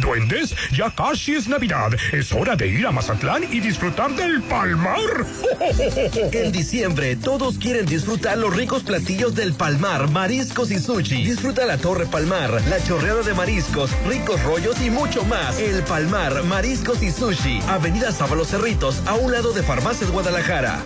Duendes, ya casi es Navidad. Es hora de ir a Mazatlán y disfrutar del Palmar. En diciembre, todos quieren disfrutar los ricos platillos del Palmar, mariscos y sushi. Disfruta la Torre Palmar, la chorreada de mariscos, ricos rollos y mucho más. El Palmar, mariscos y sushi. Avenida Sábalo Cerritos, a un lado de Farmacias Guadalajara.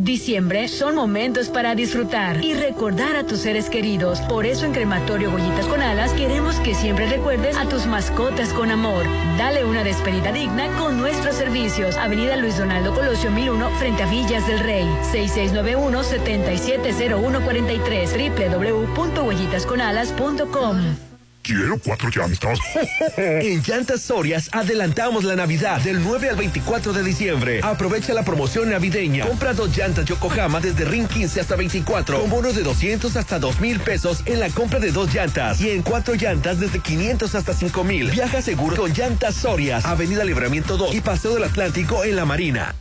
Diciembre son momentos para disfrutar y recordar a tus seres queridos. Por eso en Crematorio Gollitas con Alas queremos que siempre recuerdes a tus mascotas con amor. Dale una despedida digna con nuestros servicios. Avenida Luis Donaldo Colosio 1001 frente a Villas del Rey. 6691-770143 www.huellitasconalas.com Quiero cuatro llantas. En Llantas Sorias adelantamos la Navidad del 9 al 24 de diciembre. Aprovecha la promoción navideña. Compra dos llantas Yokohama desde RIN 15 hasta 24 con bonos de 200 hasta 2 mil pesos en la compra de dos llantas y en cuatro llantas desde 500 hasta 5 mil. Viaja seguro con Llantas Sorias, Avenida Libramiento 2 y Paseo del Atlántico en La Marina.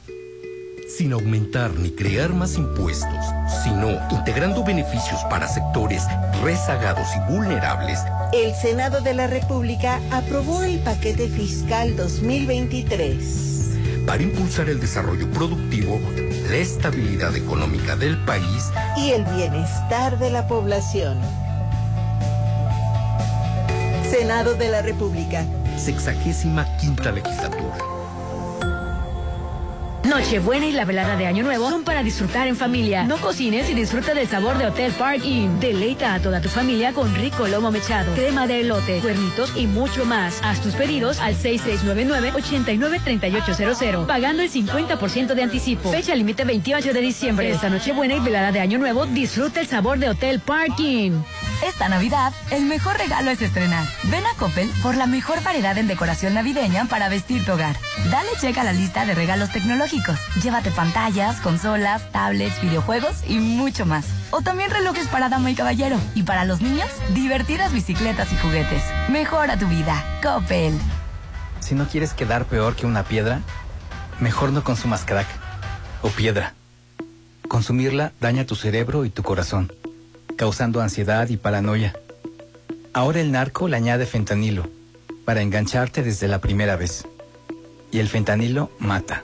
Sin aumentar ni crear más impuestos, sino integrando beneficios para sectores rezagados y vulnerables, El Senado de la República aprobó el paquete fiscal 2023. para impulsar el desarrollo productivo, la estabilidad económica del país y el bienestar de la población. Senado de la República. sexagésima quinta legislatura. Nochebuena y la velada de Año Nuevo son para disfrutar en familia. No cocines y disfruta del sabor de Hotel Park Inn. Deleita a toda tu familia con rico lomo mechado, crema de elote, cuernitos y mucho más. Haz tus pedidos al 6699-893800, pagando el 50% de anticipo. Fecha límite 28 de diciembre. Esta Nochebuena y velada de Año Nuevo, disfruta el sabor de Hotel Park Inn. Esta Navidad, el mejor regalo es estrenar. Ven a Coppel por la mejor variedad en decoración navideña para vestir tu hogar. Dale check a la lista de regalos tecnológicos. Llévate pantallas, consolas, tablets, videojuegos y mucho más. O también relojes para dama y caballero. Y para los niños, divertidas bicicletas y juguetes. Mejora tu vida. Coppel. Si no quieres quedar peor que una piedra, mejor no consumas crack o piedra. Consumirla daña tu cerebro y tu corazón, causando ansiedad y paranoia. Ahora el narco le añade fentanilo para engancharte desde la primera vez. Y el fentanilo mata.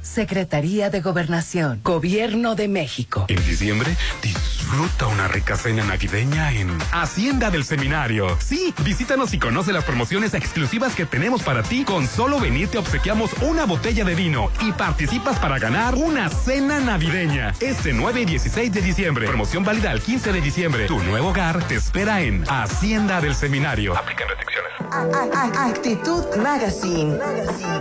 Secretaría de Gobernación, Gobierno de México. En diciembre, disfruta una rica cena navideña en Hacienda del Seminario. Sí, visítanos y conoce las promociones exclusivas que tenemos para ti. Con solo venir te obsequiamos una botella de vino y participas para ganar una cena navideña. Este 9 y 16 de diciembre. Promoción válida al 15 de diciembre. Tu nuevo hogar te espera en Hacienda del Seminario. Aplican restricciones. Actitud Magazine,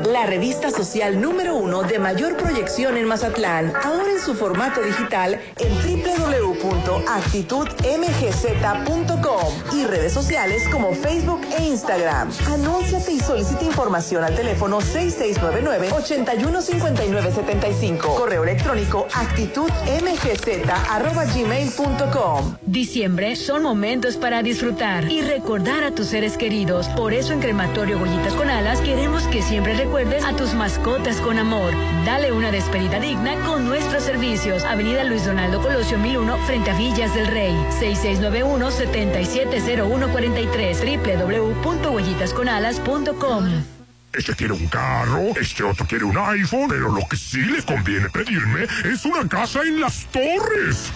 la revista social número uno de mayor proyección en Mazatlán, ahora en su formato digital en www.actitudmgz.com y redes sociales como Facebook e Instagram. Anúnciate y solicita información al teléfono 6699-815975. Correo electrónico actitudmgz.gmail.com. Diciembre son momentos para disfrutar y recordar a tus seres queridos. Por eso en Crematorio Gollitas con Alas queremos que siempre recuerdes a tus mascotas con amor. Dale una despedida digna con nuestros servicios. Avenida Luis Donaldo Colosio 1001 frente a Villas del Rey. 6691-770143 www.huellitasconalas.com Este quiere un carro, este otro quiere un iPhone, pero lo que sí les conviene pedirme es una casa en las torres.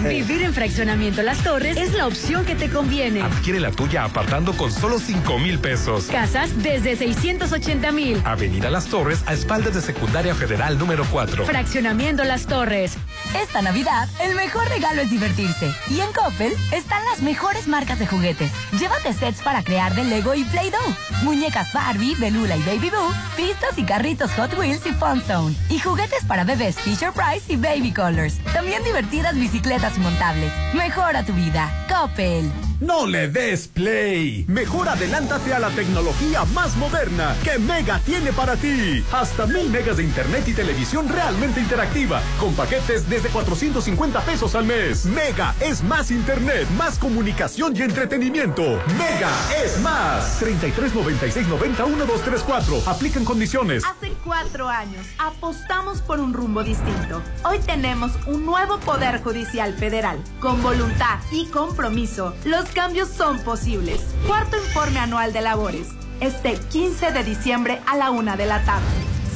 Vivir en fraccionamiento Las Torres es la opción que te conviene. Adquiere la tuya apartando con solo 5 mil pesos. Casas desde 680 mil. Avenida Las Torres, a espaldas de Secundaria Federal número 4. Fraccionamiento Las Torres. Esta Navidad, el mejor regalo es divertirse. Y en Coppel están las mejores marcas de juguetes. Llévate sets para crear de Lego y Play-Doh. Muñecas Barbie, Belula y Baby Boo. Pistas y carritos Hot Wheels y Fun Zone. Y juguetes para bebés Fisher Price y Baby Colors. También divertidas bicicletas montables. Mejora tu vida. Coppel. No le des play. Mejor adelántate a la tecnología más moderna que Mega tiene para ti. Hasta mil megas de internet y televisión realmente interactiva. Con paquetes desde 450 pesos al mes. Mega es más internet, más comunicación y entretenimiento. Mega es más. 33 96 90 1234. Aplican condiciones. Hace cuatro años apostamos por un rumbo distinto. Hoy tenemos un nuevo Poder Judicial Federal. Con voluntad y compromiso, los cambios son posibles. Cuarto informe anual de labores. Este 15 de diciembre a la una de la tarde.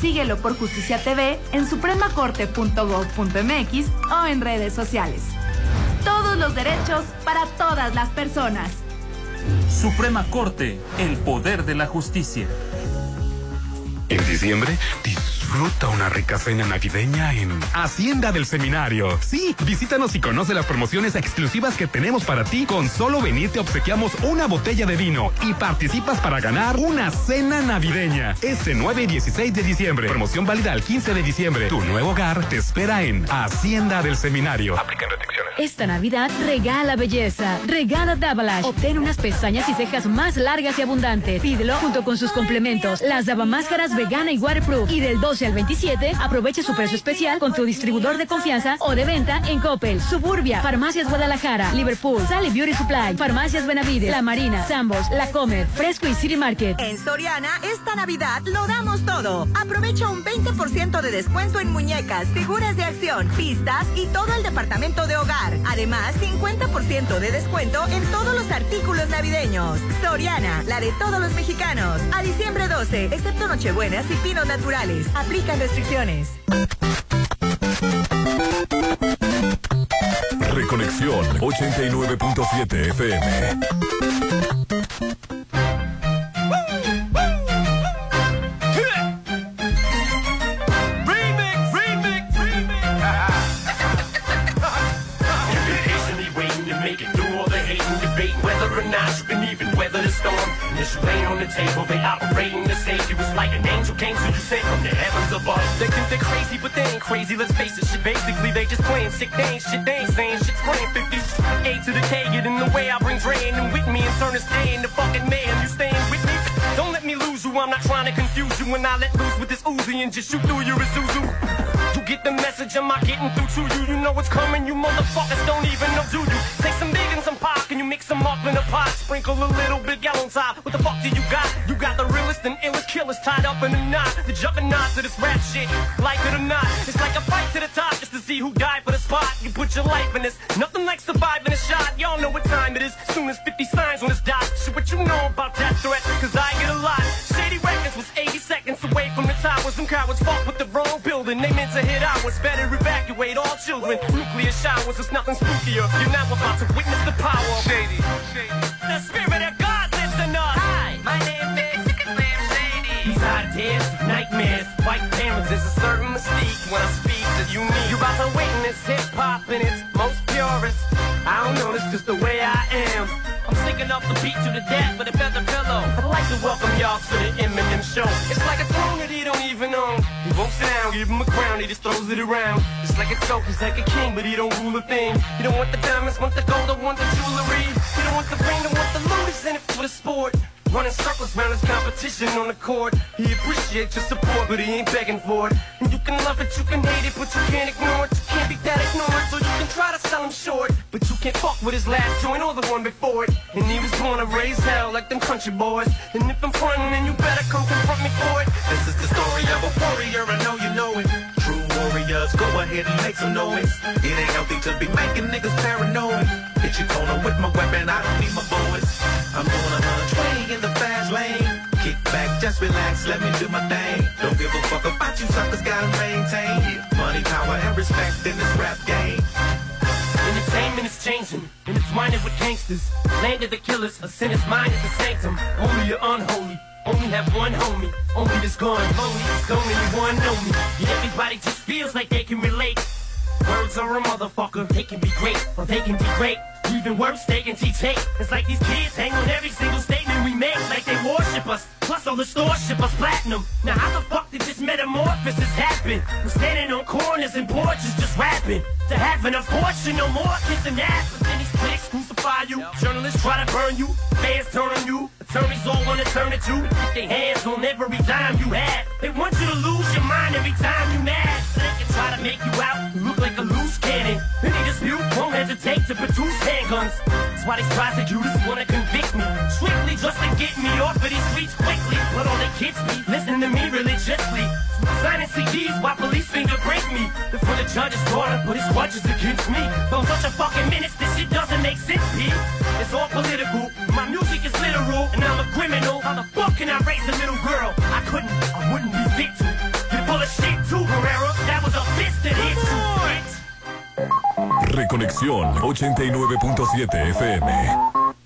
Síguelo por Justicia TV en supremacorte.gov.mx o en redes sociales. Todos los derechos para todas las personas. Suprema Corte, el poder de la justicia. En diciembre, disfruta una rica cena navideña en Hacienda del Seminario. Sí, visítanos y conoce las promociones exclusivas que tenemos para ti. Con solo venir te obsequiamos una botella de vino y participas para ganar una cena navideña. Este 9 y 16 de diciembre. Promoción válida al 15 de diciembre. Tu nuevo hogar te espera en Hacienda del Seminario. Aplican restricciones. Esta Navidad regala belleza. Regala Dabalash. Obtén unas pestañas y cejas más largas y abundantes. Pídelo junto con sus complementos. Las Dabamáscaras vegana y waterproof. Y del 12 al 27, aprovecha su precio especial con tu distribuidor de confianza o de venta en Coppel, Suburbia, Farmacias Guadalajara, Liverpool, Sally Beauty Supply, Farmacias Benavides, La Marina, Sambos, La Comer, Fresco y City Market. En Soriana, esta Navidad lo damos todo. Aprovecha un 20% de descuento en muñecas, figuras de acción, pistas y todo el departamento de hogar. Además, 50% de descuento en todos los artículos navideños. Soriana, la de todos los mexicanos. A diciembre 12, excepto Nochebuenas y pinos naturales. Aplican restricciones. Reconexión 89.7 FM. And this on the table, they operating to save you. It's like an angel came to you sent from the heavens above. They think they're crazy, but they ain't crazy. Let's face it, shit. Basically, they just playing sick. Ain't shit. They ain't saying shit. Spraying 50. A to the K, get in the way. I bring Dre and with me and turn this day into fucking man. You staying with me? Don't let me lose you. I'm not trying to confuse you. When I let loose with this Uzi and just shoot through your Isuzu. You get the message, am I getting through to you? You know what's coming, you motherfuckers don't even know, do you? Some big and some pop, and you mix them up in a pot. Sprinkle a little bit yellow on top. What the fuck do you got? You got the realest and illest killers tied up in a knot. The knots of this rap shit, like it or not. It's like a fight to the top just to see who died for the spot. You put your life in this, nothing like surviving a shot. Y'all know what time it is. Soon as 50 signs on this dot. Shit, what you know about that threat? Cause I get a lot. Shady Records was 80 seconds away from the towers. Some cowards fought with the wrong building. They meant to hit ours. Better evacuate all children. Nuclear showers, it's nothing spookier. You're now about to witness the power of Shady. The spirit of God lives in us. Hi, my name is Slim Shady. Ideas, nightmares, white parents is a certain mystique when I speak to you me. You about to witness hip hop in its most purest. I don't know, this just the way I am. I'm sticking up the beat to the death with a feather pillow. I'd like to welcome y'all to the Eminem show. It's like a throne that he don't even own. He won't sit down, give him a crown, he just throws it around. It's like a joke, he's like a king, but he don't rule a thing. He don't want the diamonds, want the gold, don't want the jewelry. He don't want the ring, don't want the loot, he's in it for the sport. Running circles round his competition on the court. He appreciates your support, but he ain't begging for it. And you can love it, you can hate it, but you can't ignore it. You can't be that ignorant, so you can try to sell him short. But you can't fuck with his last joint or the one before it. And he was born to raise hell like them country boys. And if I'm frontin', then you better come confront me for it. This is the story of a warrior, I know you know it. True warriors, go ahead and make some noise. It ain't healthy to be making niggas paranoid. Hit your corner with my weapon, I don't need my boys. I'm gonna fast lane. Kick back, just relax, let me do my thing. Don't give a fuck about you suckers, gotta maintain money, power, and respect in this rap game. Entertainment is changing, and it's minded with gangsters. Land of the killers, a sinner's mind is a sanctum. Holy or unholy, only have one homie. Only this gone lonely, it's only one know me. Everybody just feels like they can relate. Words are a motherfucker, they can be great, or they can degrade. Even worse, they can teach hate. It's like these kids hang on every single statement we make, like they worship us. Plus all the stores ship us platinum. Now how the fuck did this metamorphosis happen? We're standing on corners and porches just rapping. To having a fortune, no more kissing ass. But then these critics crucify you. Journalists try to burn you. Fans turn on you. Attorneys all wanna turn at you. Put their hands on every dime you have. They want you to lose your mind every time you mad. So they can try to make you out look like a loose cannon. Any dispute won't hesitate to produce handguns. That's why these prosecutors wanna convict me. Strictly just to get me off of these streets quickly. But all the kids be listening to me religiously. Signing CDs while police finger fingerprint me. Before the judge is brought up, put his grudges against me. I'm such a fucking menace, this shit doesn't make sense, P. It's all political. My music is literal, and I'm a criminal. How the fuck can I raise a little girl? I couldn't, I wouldn't be fit to. You're full of shit too, Herrera. That was a Reconexión 89.7 FM.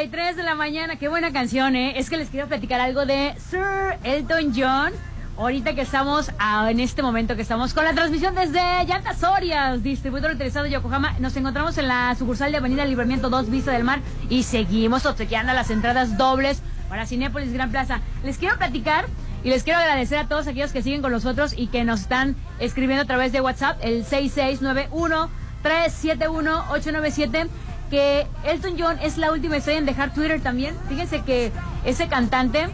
53 de la mañana. Qué buena canción, ¿eh? Es que les quiero platicar algo de Sir Elton John. Ahorita que estamos, ah, en este momento que estamos con la transmisión desde Llantas Sorias, distribuidor interesado de Yokohama, nos encontramos en la sucursal de Avenida Libramiento 2, Vista del Mar, y seguimos obsequiando las entradas dobles para Cinépolis Gran Plaza. Les quiero platicar y les quiero agradecer a todos aquellos que siguen con nosotros y que nos están escribiendo a través de WhatsApp, el 6691-371-897, que Elton John es la última estrella en dejar Twitter también. Fíjense que ese cantante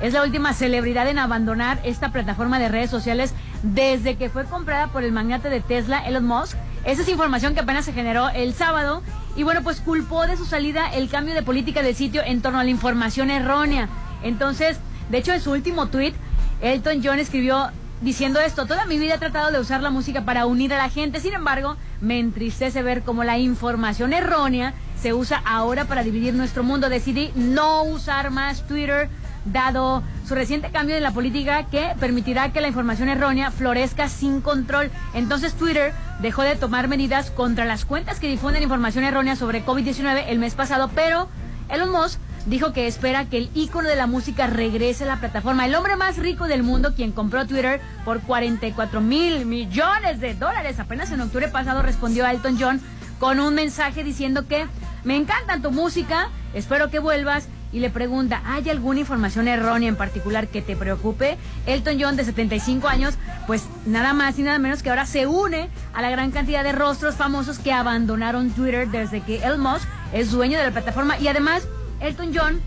es la última celebridad en abandonar esta plataforma de redes sociales desde que fue comprada por el magnate de Tesla, Elon Musk. Esa es información que apenas se generó el sábado. Y bueno, pues culpó de su salida el cambio de política del sitio en torno a la información errónea. Entonces, de hecho, en su último tweet, Elton John escribió diciendo esto, toda mi vida he tratado de usar la música para unir a la gente, sin embargo, me entristece ver cómo la información errónea se usa ahora para dividir nuestro mundo. Decidí no usar más Twitter, dado su reciente cambio en la política que permitirá que la información errónea florezca sin control. Entonces Twitter dejó de tomar medidas contra las cuentas que difunden información errónea sobre COVID-19 el mes pasado, pero Elon Musk dijo que espera que el ícono de la música regrese a la plataforma. El hombre más rico del mundo, quien compró Twitter por 44 mil millones de dólares, apenas en octubre pasado respondió a Elton John con un mensaje diciendo que me encanta tu música, espero que vuelvas. Y le pregunta, ¿hay alguna información errónea en particular que te preocupe? Elton John, de 75 años, pues nada más y nada menos que ahora se une a la gran cantidad de rostros famosos que abandonaron Twitter desde que Elon Musk es dueño de la plataforma. Y además, Elton John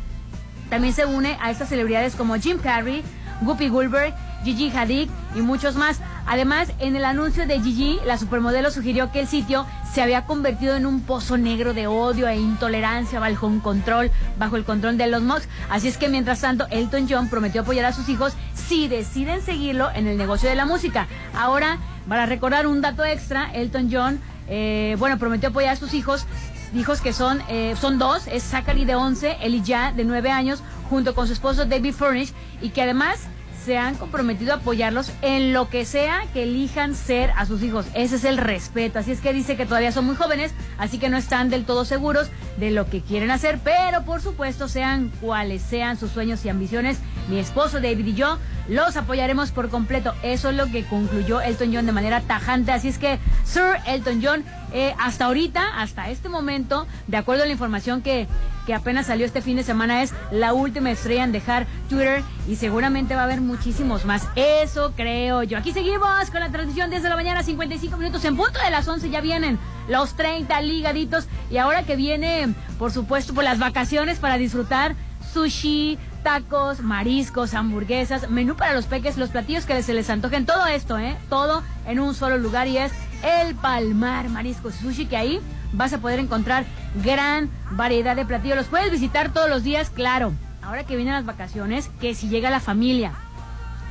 también se une a estas celebridades como Jim Carrey, Guppy Goldberg, Gigi Hadid y muchos más. Además, en el anuncio de Gigi, la supermodelo sugirió que el sitio se había convertido en un pozo negro de odio e intolerancia bajo un control, bajo el control de Elon Musk. Así es que mientras tanto, Elton John prometió apoyar a sus hijos si deciden seguirlo en el negocio de la música. Ahora, para recordar un dato extra, Elton John, eh, bueno, prometió apoyar a sus hijos hijos que son, eh, son dos, es Zachary de 11, Elijah de 9 años, junto con su esposo David Furnish, y que además se han comprometido a apoyarlos en lo que sea que elijan ser a sus hijos. Ese es el respeto. Así es que dice que todavía son muy jóvenes, así que no están del todo seguros de lo que quieren hacer, pero por supuesto sean cuales sean sus sueños y ambiciones, mi esposo David y yo los apoyaremos por completo. Eso es lo que concluyó Elton John de manera tajante. Así es que Sir Elton John, eh, hasta ahorita, hasta este momento, de acuerdo a la información que, que apenas salió este fin de semana, es la última estrella en dejar Twitter y seguramente va a haber muchísimos más. Eso creo yo. Aquí seguimos con la transmisión desde la mañana, 55 minutos en punto de las 11 ya vienen los 30 ligaditos y ahora que viene, por supuesto, por las vacaciones para disfrutar sushi, tacos, mariscos, hamburguesas, menú para los peques, los platillos que se les antojen, todo esto, ¿eh? Todo en un solo lugar y es el Palmar Mariscos Sushi, que ahí vas a poder encontrar gran variedad de platillos. Los puedes visitar todos los días, claro. Ahora que vienen las vacaciones, que si llega la familia,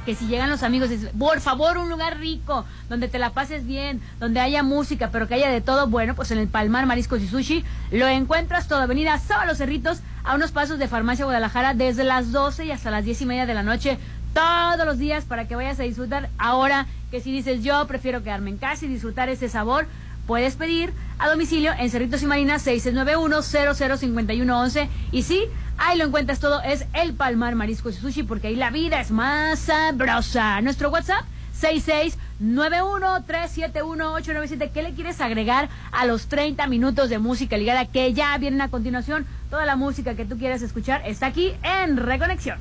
que si llegan los amigos, dices, por favor, un lugar rico, donde te la pases bien, donde haya música, pero que haya de todo, bueno, pues en el Palmar Mariscos y Sushi lo encuentras todo. Avenida Sábado Los Cerritos, a unos pasos de Farmacia Guadalajara, desde las 12 y hasta las 10 y media de la noche, todos los días, para que vayas a disfrutar. Ahora que si dices, yo prefiero quedarme en casa y disfrutar ese sabor, puedes pedir a domicilio en Cerritos y Marinas 691-005111. Y sí, ahí lo encuentras todo, es el Palmar Mariscos y Sushi, porque ahí la vida es más sabrosa. Nuestro WhatsApp 6691-371-897. ¿Qué le quieres agregar a los 30 minutos de música ligada que ya vienen a continuación? Toda la música que tú quieras escuchar está aquí en Reconexión.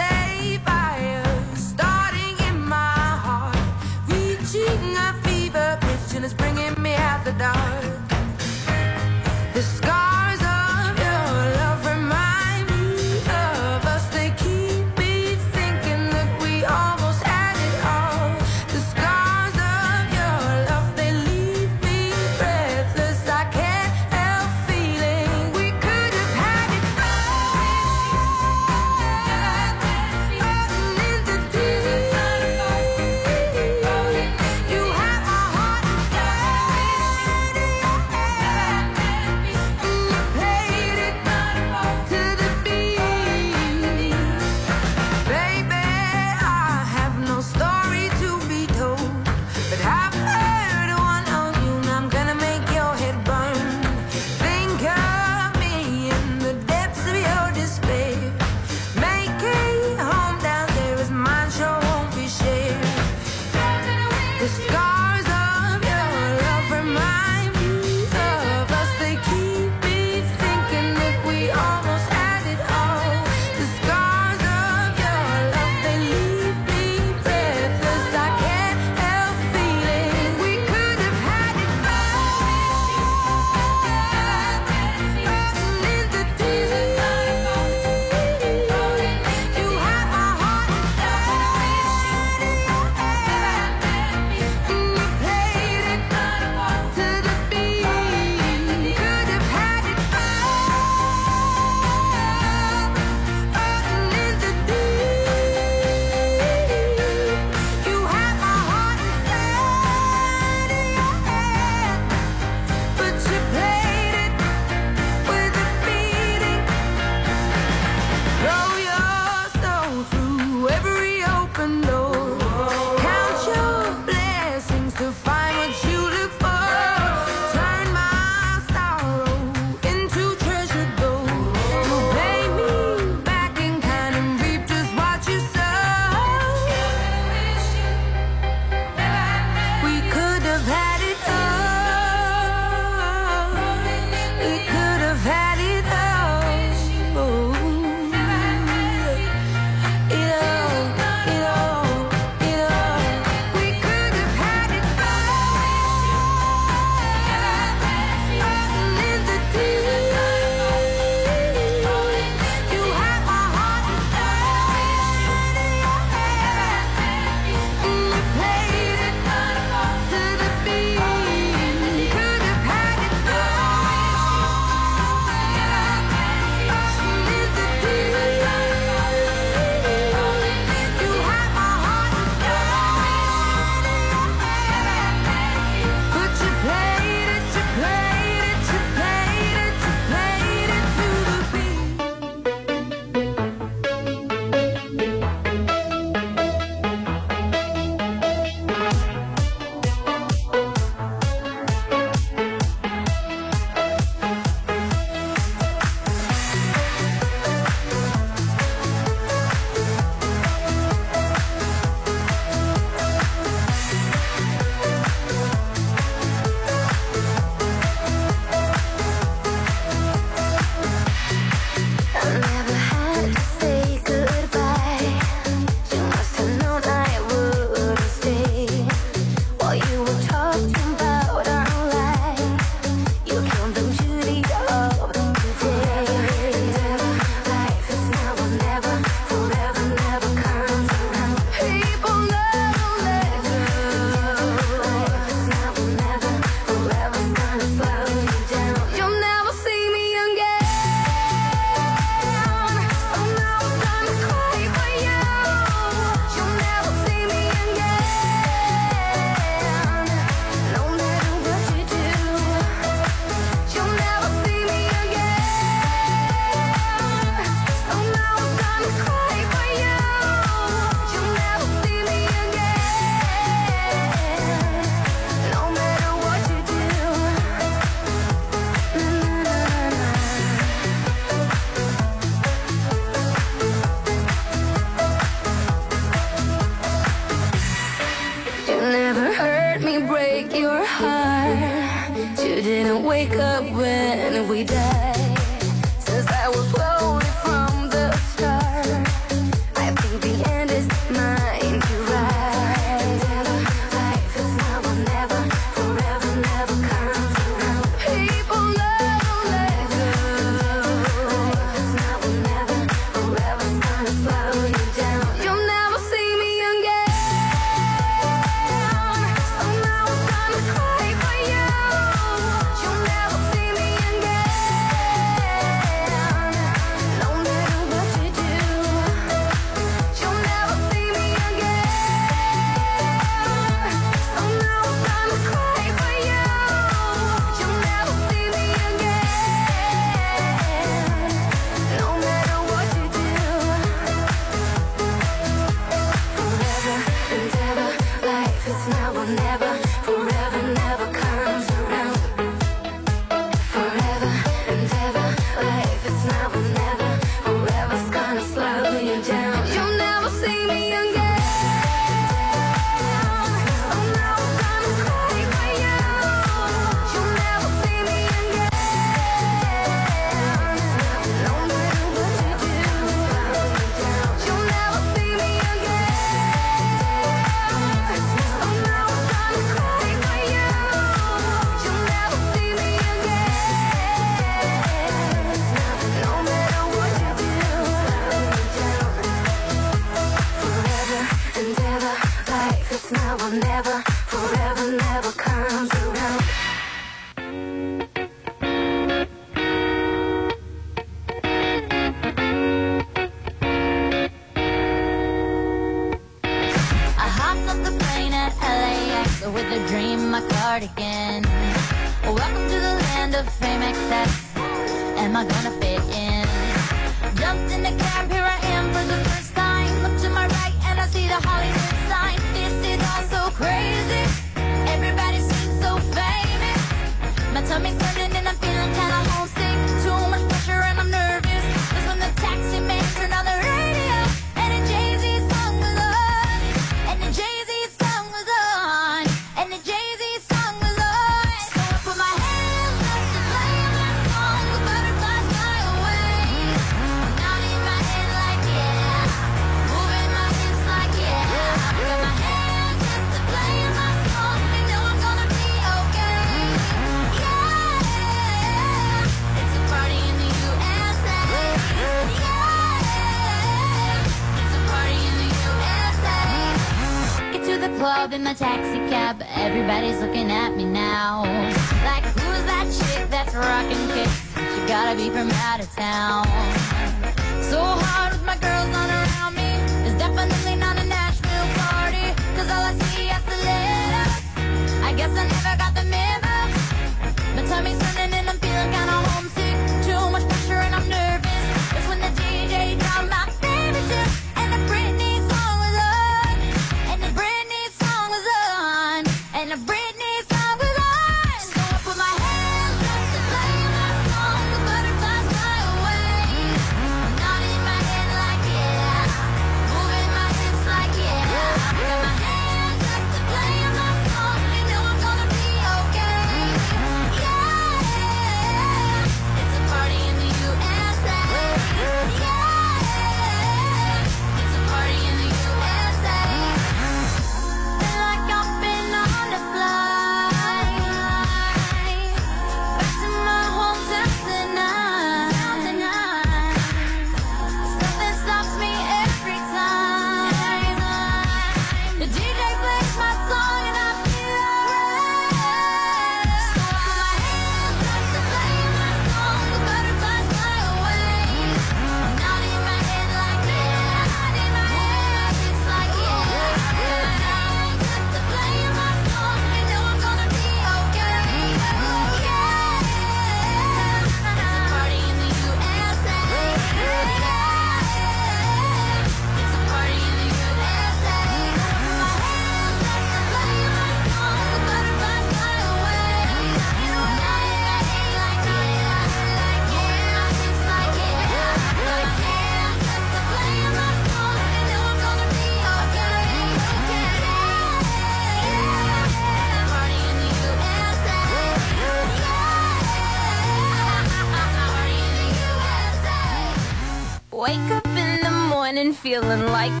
Feeling like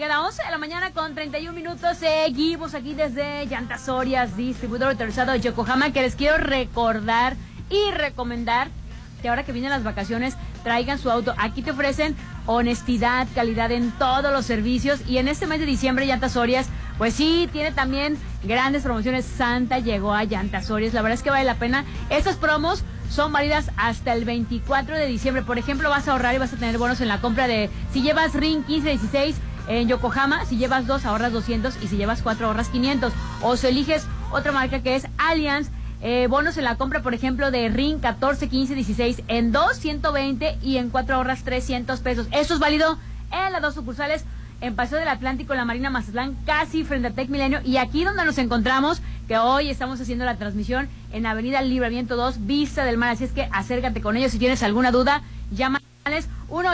ligada 11 de la mañana con 31 minutos. Seguimos aquí desde Llantas Orias, distribuidor autorizado de Yokohama, que les quiero recordar y recomendar que ahora que vienen las vacaciones traigan su auto. Aquí te ofrecen honestidad, calidad en todos los servicios y en este mes de diciembre Llantas Orias, pues sí, tiene también grandes promociones. Santa llegó a Llantas Orias, la verdad es que vale la pena. Estas promos son válidas hasta el 24 de diciembre. Por ejemplo, vas a ahorrar y vas a tener bonos en la compra de si llevas Ring 1516 en Yokohama, si llevas dos ahorras 200 y si llevas cuatro ahorras 500. O si eliges otra marca que es Allianz, eh, bonos en la compra, por ejemplo, de Ring 14, 15, 16 en 2, 120 y en cuatro ahorras 300 pesos. Esto es válido en las dos sucursales en Paseo del Atlántico, la Marina Mazatlán, casi frente a Tec Milenio. Y aquí donde nos encontramos, que hoy estamos haciendo la transmisión en Avenida Libramiento 2, Vista del Mar. Así es que acércate con ellos si tienes alguna duda,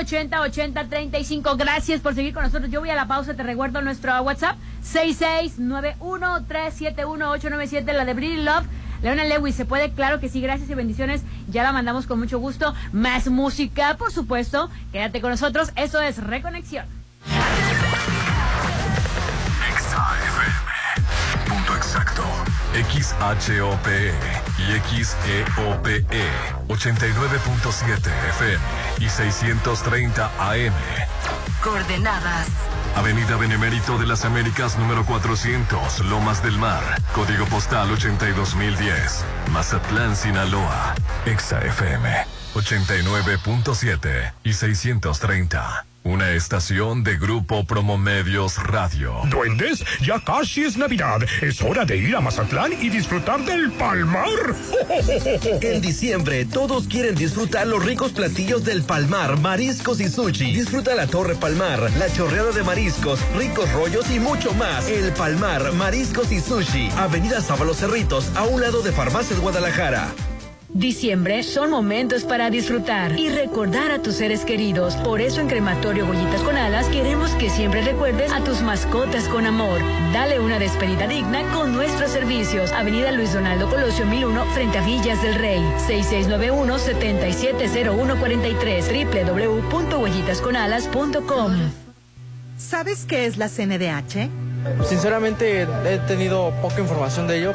180 80 35. Gracias por seguir con nosotros. Yo voy a la pausa, te recuerdo nuestro WhatsApp 6691 371 897, la de Pretty Love. Leona Lewis, ¿se puede? Claro que sí, gracias y bendiciones. Ya la mandamos con mucho gusto. Más música, por supuesto. Quédate con nosotros. Eso es Reconexión. Exa FM. XHOPE y XEOPE 89.7 FM y 630 AM. Coordenadas. Avenida Benemérito de las Américas número 400, Lomas del Mar, código postal 82010, Mazatlán, Sinaloa, Exa FM 89.7 y 630. Una estación de Grupo Promomedios Radio. Duendes, ya casi es Navidad. Es hora de ir a Mazatlán y disfrutar del Palmar. En diciembre, todos quieren disfrutar los ricos platillos del Palmar, mariscos y sushi. Disfruta la Torre Palmar, la chorreada de mariscos, ricos rollos y mucho más. El Palmar, mariscos y sushi. Avenida Sábalo Cerritos, a un lado de Farmacias Guadalajara. Diciembre son momentos para disfrutar y recordar a tus seres queridos. Por eso en Crematorio Bollitas con Alas queremos que siempre recuerdes a tus mascotas con amor. Dale una despedida digna con nuestros servicios. Avenida Luis Donaldo Colosio 1001 frente a Villas del Rey. 6691-770143 www.huellitasconalas.com ¿Sabes qué es la CNDH? Sinceramente he tenido poca información de ello.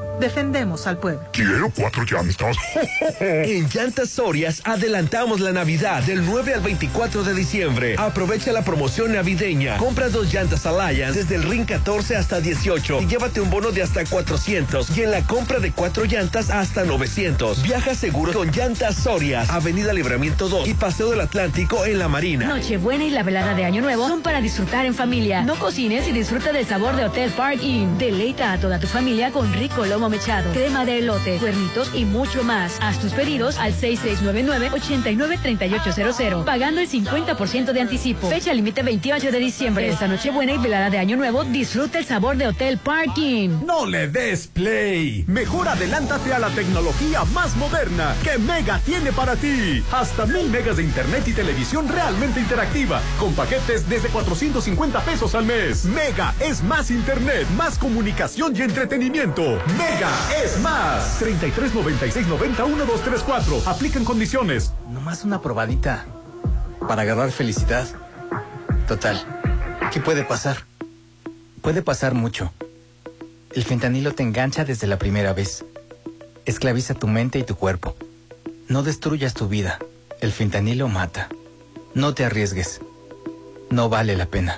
Defendemos al pueblo. Quiero cuatro llantas. En Llantas Sorias adelantamos la Navidad del 9 al 24 de diciembre. Aprovecha la promoción navideña. Compra dos llantas Alliance desde el RIN 14 hasta 18 y llévate un bono de hasta 400 y en la compra de cuatro llantas hasta 900. Viaja seguro con Llantas Sorias, Avenida Libramiento 2 y Paseo del Atlántico en La Marina. Nochebuena y la velada de Año Nuevo son para disfrutar en familia. No cocines y disfruta del sabor de Hotel Park Inn. Deleita a toda tu familia con rico lomo mechado, crema de elote, cuernitos y mucho más. Haz tus pedidos al 6699-893800, pagando el 50% de anticipo. Fecha límite 28 de diciembre. Esta Nochebuena y velada de Año Nuevo, disfruta el sabor de Hotel Park Inn. No le des play. Mejor adelántate a la tecnología más moderna que Mega tiene para ti. Hasta mil megas de internet y televisión realmente interactiva con paquetes desde 450 pesos al mes. Mega es más internet, más comunicación y entretenimiento. Mega es más. 33 96 90 1234. Aplican condiciones. Nomás una probadita. Para agarrar felicidad. Total. ¿Qué puede pasar? Puede pasar mucho. El fentanilo te engancha desde la primera vez. Esclaviza tu mente y tu cuerpo. No destruyas tu vida. El fentanilo mata. No te arriesgues. No vale la pena.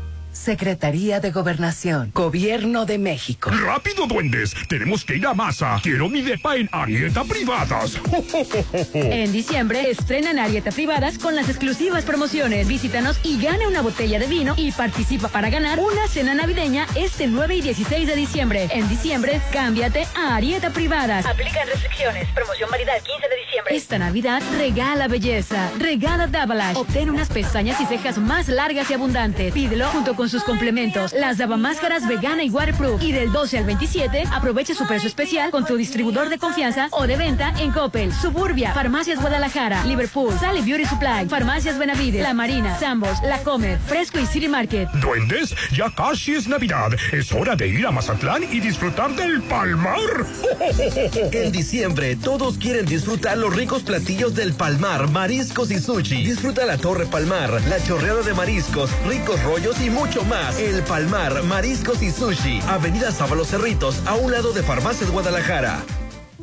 Secretaría de Gobernación, Gobierno de México. ¡Rápido, duendes! Tenemos que ir a masa. Quiero mi depa en Arieta Privadas. En diciembre, estrenan Arieta Privadas con las exclusivas promociones. Visítanos y gana una botella de vino y participa para ganar una cena navideña este 9 y 16 de diciembre. En diciembre, cámbiate a Arieta Privadas. Aplican restricciones. Promoción válida el 15 de diciembre. Esta Navidad, regala belleza. Regala Dabalash. Obtén unas pestañas y cejas más largas y abundantes. Pídelo junto con sus complementos. Las Dabamáscaras vegana y waterproof. Y del 12 al 27, aprovecha su precio especial con tu distribuidor de confianza o de venta en Coppel, Suburbia, Farmacias Guadalajara, Liverpool, Sally Beauty Supply, Farmacias Benavides, La Marina, Sambos, La Comer, Fresco y City Market. Duendes, ya casi es Navidad. Es hora de ir a Mazatlán y disfrutar del Palmar. En diciembre, todos quieren disfrutar los ricos platillos del Palmar, mariscos y sushi. Disfruta la Torre Palmar, la chorreada de mariscos, ricos rollos y mucho más. El Palmar, mariscos y sushi. Avenida Sábalo Cerritos, a un lado de Farmacias Guadalajara.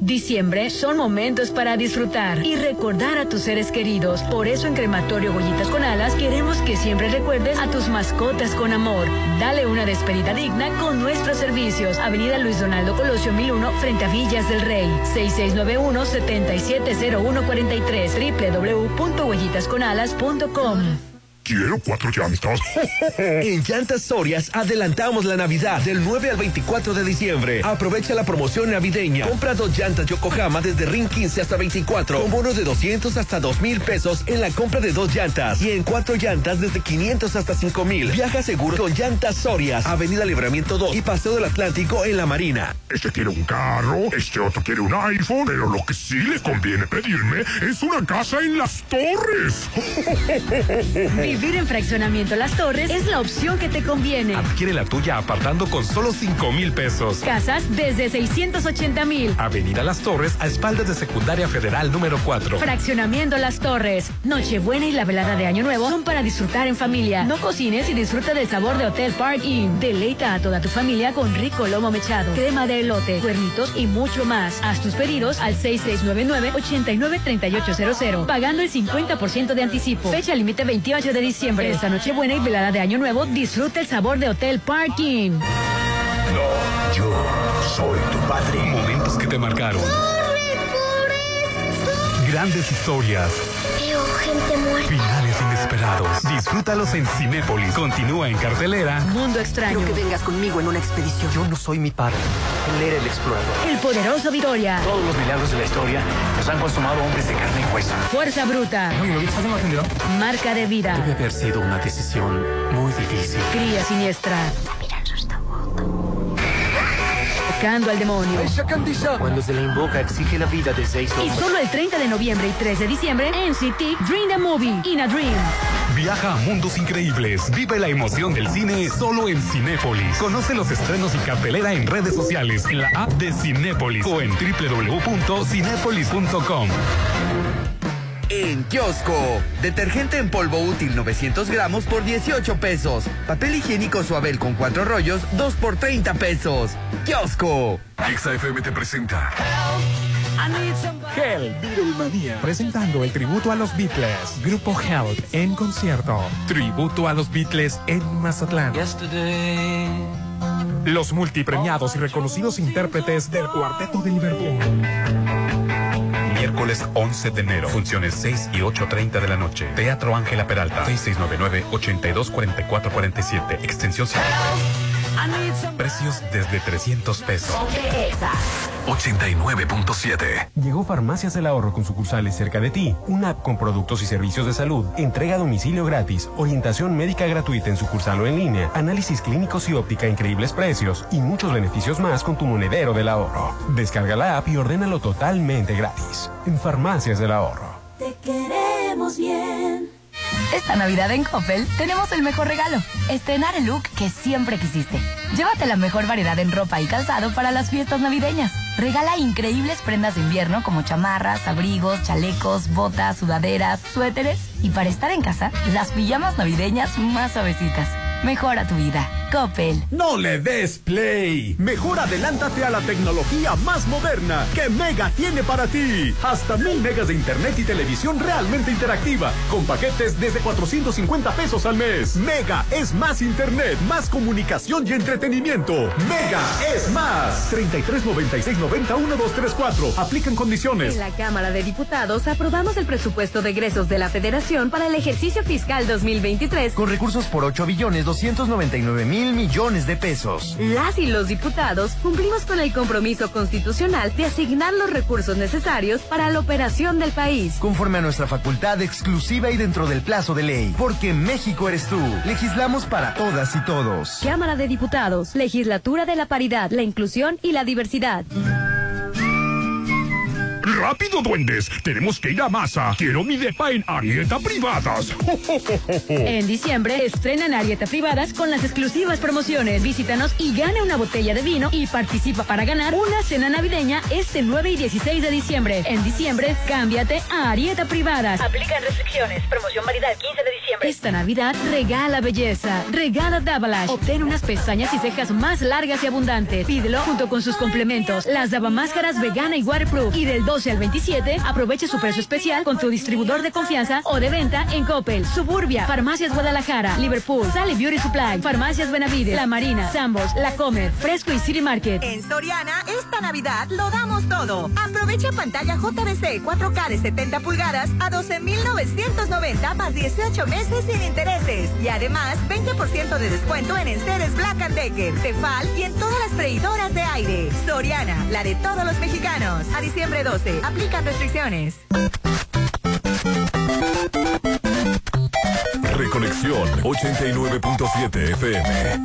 Diciembre son momentos para disfrutar y recordar a tus seres queridos. Por eso en Crematorio Bollitas con Alas queremos que siempre recuerdes a tus mascotas con amor. Dale una despedida digna con nuestros servicios. Avenida Luis Donaldo Colosio 1001 frente a Villas del Rey. 6691-770143 www.huellitasconalas.com quiero cuatro llantas. En Llantas Sorias adelantamos la Navidad del 9 al 24 de diciembre. Aprovecha la promoción navideña. Compra dos llantas Yokohama desde RIN 15 hasta 24. Con bonos de 200 hasta 2 mil pesos en la compra de dos llantas. Y en cuatro llantas desde 500 hasta 5 mil. Viaja seguro con Llantas Sorias. Avenida Libramiento 2 y Paseo del Atlántico en La Marina. Este quiere un carro, este otro quiere un iPhone, pero lo que sí les conviene pedirme es una casa en las torres. Vivir en fraccionamiento Las Torres es la opción que te conviene. Adquiere la tuya apartando con solo 5 mil pesos. Casas desde 680 mil. Avenida Las Torres, a espaldas de Secundaria Federal número 4. Fraccionamiento Las Torres. Nochebuena y la velada de Año Nuevo son para disfrutar en familia. No cocines y disfruta del sabor de Hotel Park Inn. Deleita a toda tu familia con rico lomo mechado, crema de elote, cuernitos y mucho más. Haz tus pedidos al 6699-893800, pagando el 50% de anticipo. Fecha límite 28 de diciembre. Esta Nochebuena y velada de Año Nuevo, disfruta el sabor de Hotel Park Inn. No, yo soy tu padre. Momentos que te marcaron. Grandes historias. Veo gente muerta. Disfrútalos en Cinépolis. Continúa en cartelera. Mundo extraño. Quiero que vengas conmigo en una expedición. Yo no soy mi padre. Él era el explorador. El poderoso Vitoria. Todos los milagros de la historia los han consumado hombres de carne y hueso. Fuerza bruta. Marca de vida. Debe haber sido una decisión muy difícil. Cría siniestra. Al demonio. Cuando se le invoca, exige la vida de seis Y hombres. solo el 30 de noviembre y 3 de diciembre, NCT Dream the Movie, In a Dream. Viaja a mundos increíbles. Vive la emoción del cine solo en Cinépolis. Conoce los estrenos y cartelera en redes sociales, en la app de Cinépolis o en www.cinépolis.com. En kiosco, detergente en polvo útil 900 gramos por 18 pesos. Papel higiénico suabel con 4 rollos, 2 por 30 pesos. Kiosco. XFM te presenta Hell, Beatlemania. Presentando el tributo a los Beatles. Grupo Health en concierto. Tributo a los Beatles en Mazatlán. Los multipremiados y reconocidos intérpretes del Cuarteto de Liverpool. Miércoles 11 de enero. Funciones 6 y 8.30 de la noche. Teatro Ángela Peralta. 6699-824447. Extensión 5. Precios desde 300 pesos. 89.7. Llegó Farmacias del Ahorro con sucursales cerca de ti. Una app con productos y servicios de salud, entrega a domicilio gratis, orientación médica gratuita en sucursal o en línea, análisis clínicos y óptica a increíbles precios y muchos beneficios más con tu monedero del ahorro. Descarga la app y ordénalo totalmente gratis. En Farmacias del Ahorro. Te queremos bien. Esta Navidad en Coppel tenemos el mejor regalo. Estrenar el look que siempre quisiste. Llévate la mejor variedad en ropa y calzado para las fiestas navideñas. Regala increíbles prendas de invierno como chamarras, abrigos, chalecos, botas, sudaderas, suéteres y para estar en casa, las pijamas navideñas más suavecitas. Mejora tu vida. Coppel. No le des play. Mejor adelántate a la tecnología más moderna que Mega tiene para ti. Hasta mil megas de internet y televisión realmente interactiva con paquetes desde 450 pesos al mes. Mega es más internet, más comunicación y entretenimiento. Mega es más. 33 96 90 1234. Aplican condiciones. En la Cámara de Diputados aprobamos el presupuesto de egresos de la Federación para el ejercicio fiscal 2023 Con recursos por 8 billones 299 mil millones de pesos. Las y los diputados cumplimos con el compromiso constitucional de asignar los recursos necesarios para la operación del país. Conforme a nuestra facultad exclusiva y dentro del plazo de ley. Porque México eres tú. Legislamos para todas y todos. Cámara de Diputados, Legislatura de la Paridad, la Inclusión y la Diversidad. ¡Rápido, duendes! Tenemos que ir a masa. Quiero mi depa en Arieta Privadas. En diciembre estrenan Arieta Privadas con las exclusivas promociones. Visítanos y gana una botella de vino y participa para ganar una cena navideña este 9 y 16 de diciembre. En diciembre, cámbiate a Arieta Privadas. Aplican restricciones. Promoción válida el 15 de diciembre. Esta Navidad regala belleza. Regala Dabalash. Obtén unas pestañas y cejas más largas y abundantes. Pídelo junto con sus complementos. Las Dabamáscaras vegana y waterproof. Y del 12 14 al 27, aproveche su precio especial con tu distribuidor de confianza o de venta en Coppel, Suburbia, Farmacias Guadalajara, Liverpool, Sally Beauty Supply, Farmacias Benavides, La Marina, Sambos, La Comer, Fresco y City Market. En Soriana, esta Navidad lo damos todo. Aprovecha pantalla JBC 4K de 70 pulgadas a 12,990 más 18 meses sin intereses. Y además, 20% de descuento en enseres Black and Decker, Tefal y en todas las freidoras de aire. Soriana, la de todos los mexicanos. A diciembre 12, aplican restricciones. Reconexión 89.7 FM.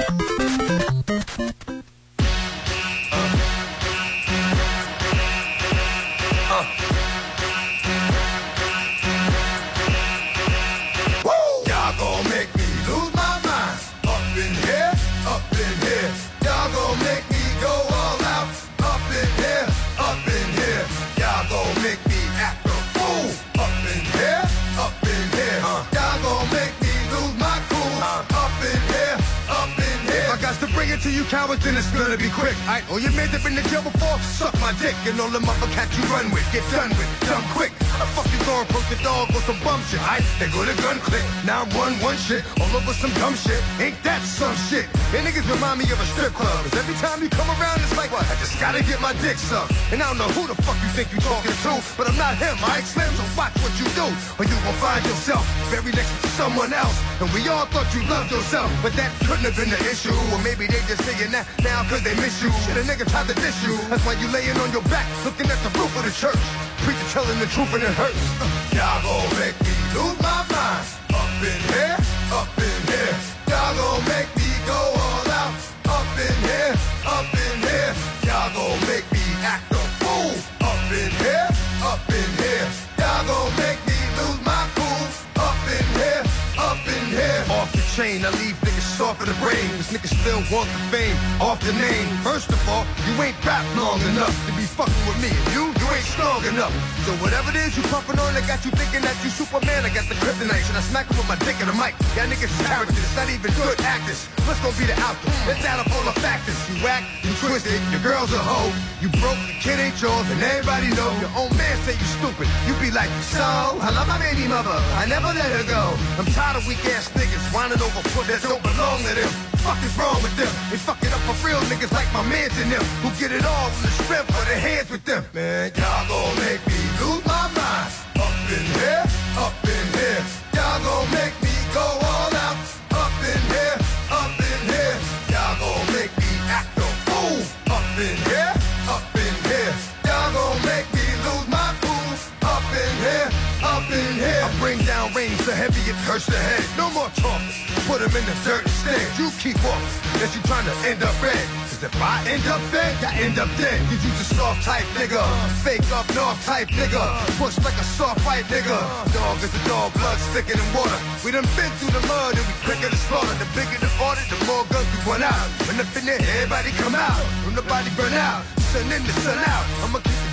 To you cowards, then it's gonna be quick. Alright, all your men that been to jail before, suck my dick. And all the motherfuckers you run with, get done with, done quick. I fuck you gon' approach the dog with some bum shit. Alright, they go to gun click. Now one one shit, all over some dumb shit. Ain't that some shit? And niggas remind me of a strip club. Cause every time you come around, it's like? I just gotta get my dick sucked. And I don't know who the fuck you think you talking to, but I'm not him, alright, Slim? So watch what you do, or you gon' find yourself very next to someone else. And we all thought you loved yourself, but that couldn't have been the issue. Or maybe they just saying that now cause they miss you. Shit, a nigga tried to diss you. That's why you laying on your back, looking at the roof of the church. Preacher telling the truth and hurts. Y'all gon' make me lose my mind. Up in here, up in here. Y'all gon' make me go all out. Up in here, up in here. Y'all gon' make me act a fool. Up in here, up in here. Y'all gon' make me lose my cool. Up in here, up in here. Off the chain, I leave niggas soft in the brain. Still want the fame, off the name. First of all, you ain't rap long enough to be fucking with me. You, you ain't strong enough. So whatever it is you puffin' on, that got you thinking that you Superman. I got the kryptonite. Should I smack him with my dick in the mic? Y'all niggas is characters, not even good actors. What's gonna be the outcome? Let's add up all the factors. You whack, you twisted, your girl's a hoe. You broke, the kid ain't yours, and everybody know. Your own man say you stupid. You be like, so, I love my baby mother. I never let her go. I'm tired of weak ass niggas whining over foot that don't belong to them. Fuck is wrong with them? They fuck it up for real niggas like my mans and them who get it all from the strength of their hands with them. Man, y'all gon' make me lose my mind. Up in here, up in here. Y'all gon' make me go all out. Up in here, up in here. Y'all gon' make me act a fool. Up in here, up in here. Y'all gon' make me lose my cool. Up in here, up in here. I bring down rain so heavy it hurts the head. No more talking. Put 'em in a certain instead. You keep walking. Unless you trying to end up red. Cause if I end up dead, I end up dead. You just soft type nigga. Fake up north type nigga. Push like a soft fight nigga. Dog is a dog, blood thicker than water. We done been through the mud and we quicker to slaughter. The bigger the order, the more guns we run out. When in there, everybody come out. When the body burn out. Sun in the sun out. I'ma keep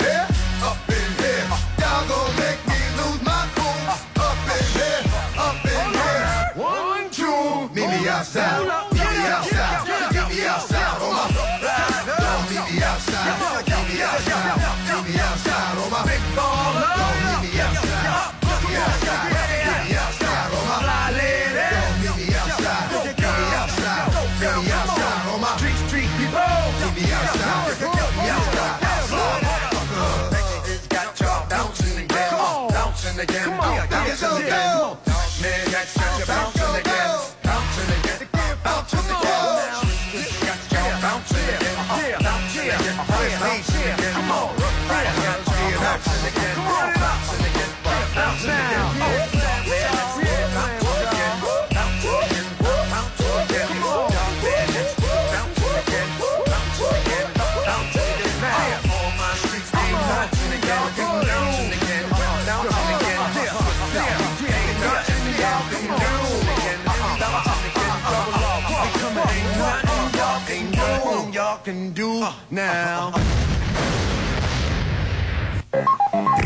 now.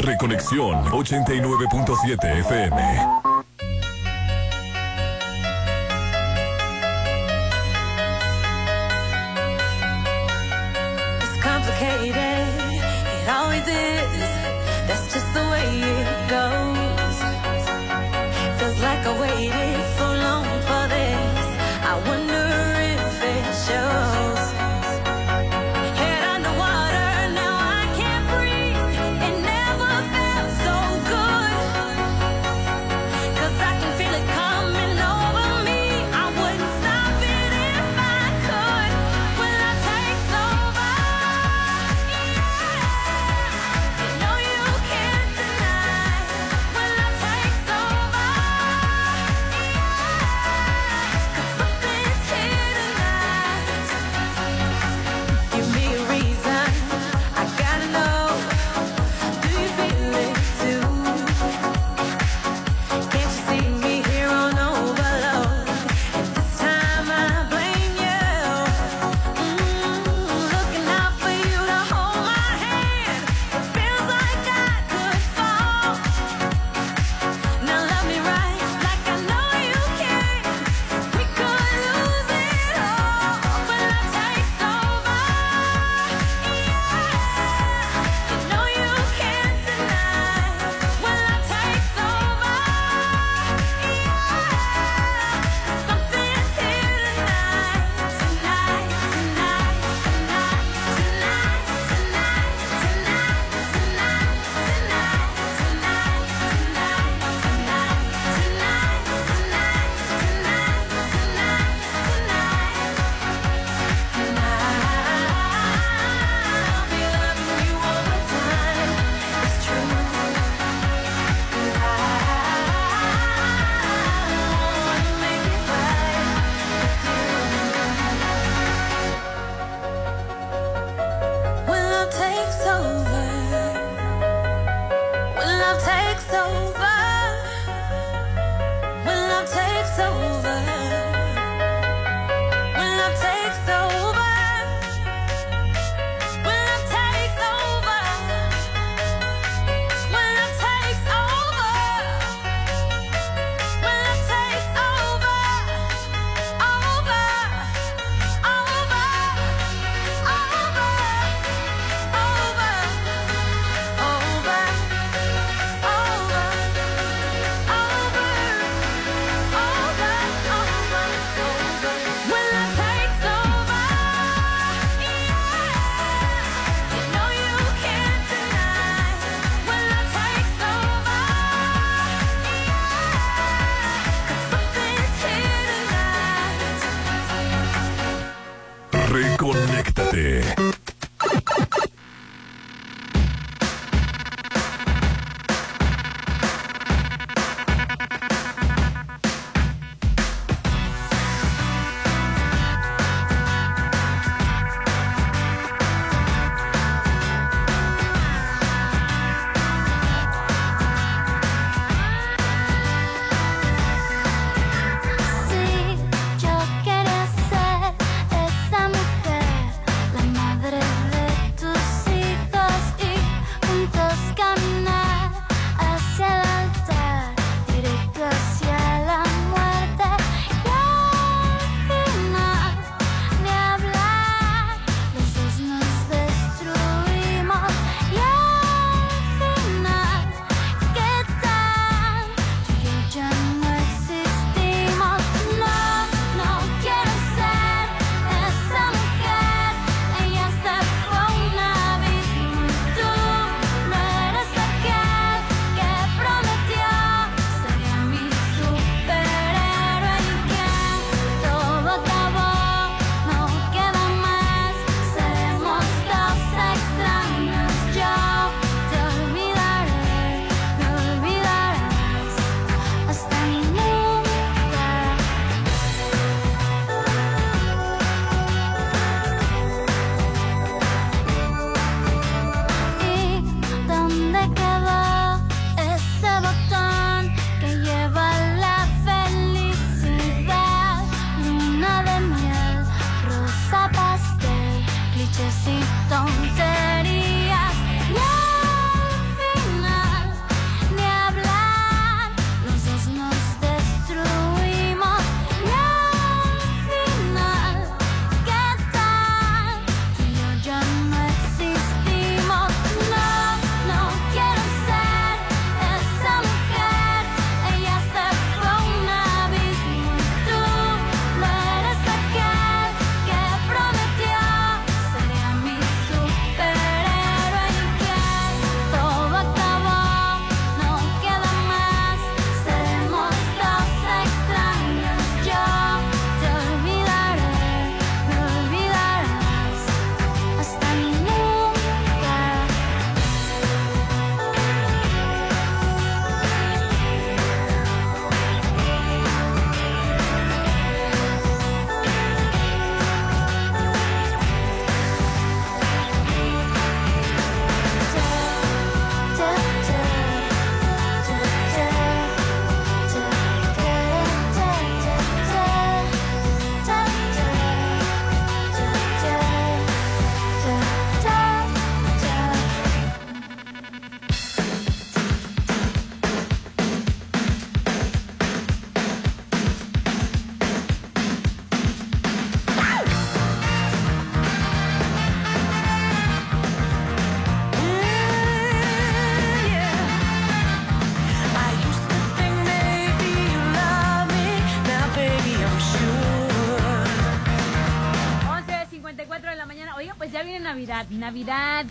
Reconexión 89.7 FM.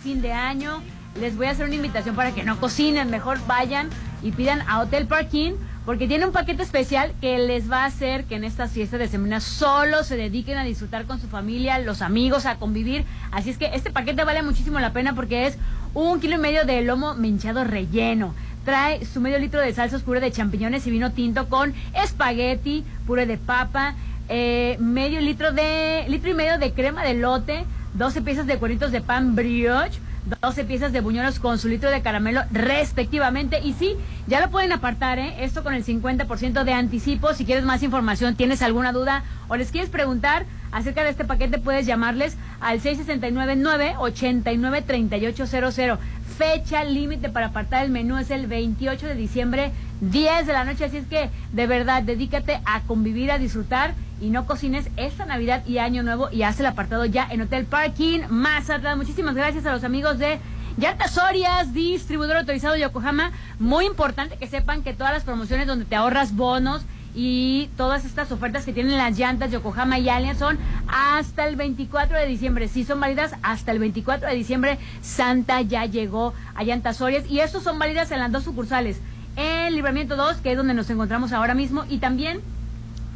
Fin de año. Les voy a hacer una invitación para que no cocinen, mejor vayan y pidan a Hotel Parking porque tiene un paquete especial que les va a hacer que en estas fiestas de semana solo se dediquen a disfrutar con su familia, los amigos, a convivir. Así es que este paquete vale muchísimo la pena porque es un kilo y medio de lomo menchado relleno. Trae su medio litro de salsa oscura de champiñones y vino tinto con espagueti, puré de papa, eh, medio litro de litro y medio de crema de lote, 12 piezas de cueritos de pan brioche, 12 piezas de buñuelos con su litro de caramelo respectivamente. Y sí, ya lo pueden apartar, ¿eh? Esto con el 50% de anticipo. Si quieres más información, tienes alguna duda o les quieres preguntar acerca de este paquete, puedes llamarles al 669-989-3800. Fecha límite para apartar el menú es el 28 de diciembre, 10 de la noche. Así es que, de verdad, dedícate a convivir, a disfrutar y no cocines esta Navidad y Año Nuevo y haz el apartado ya en Hotel Parking Mazatlán. Muchísimas gracias a los amigos de Llantas Sorias, distribuidor autorizado Yokohama. Muy importante que sepan que todas las promociones donde te ahorras bonos y todas estas ofertas que tienen las llantas Yokohama y Allianz son hasta el 24 de diciembre. Sí son válidas hasta el 24 de diciembre. Santa ya llegó a Llantas Sorias y estos son válidas en las dos sucursales. En Libramiento 2, que es donde nos encontramos ahora mismo, y también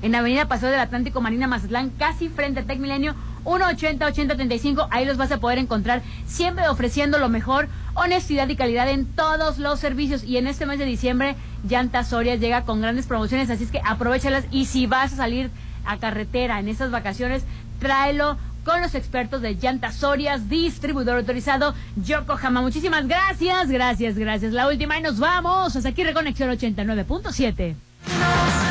en Avenida Paseo del Atlántico Marina Mazatlán, casi frente a Tec Milenio, 180-8035. Ahí los vas a poder encontrar, siempre ofreciendo lo mejor, honestidad y calidad en todos los servicios. Y en este mes de diciembre, Llantas Sorias llega con grandes promociones, así es que aprovechalas. Y si vas a salir a carretera en estas vacaciones, tráelo con los expertos de Llantas Sorias, distribuidor autorizado Yokohama. Muchísimas gracias, gracias, gracias. La última y nos vamos. Hasta aquí Reconexión 89.7.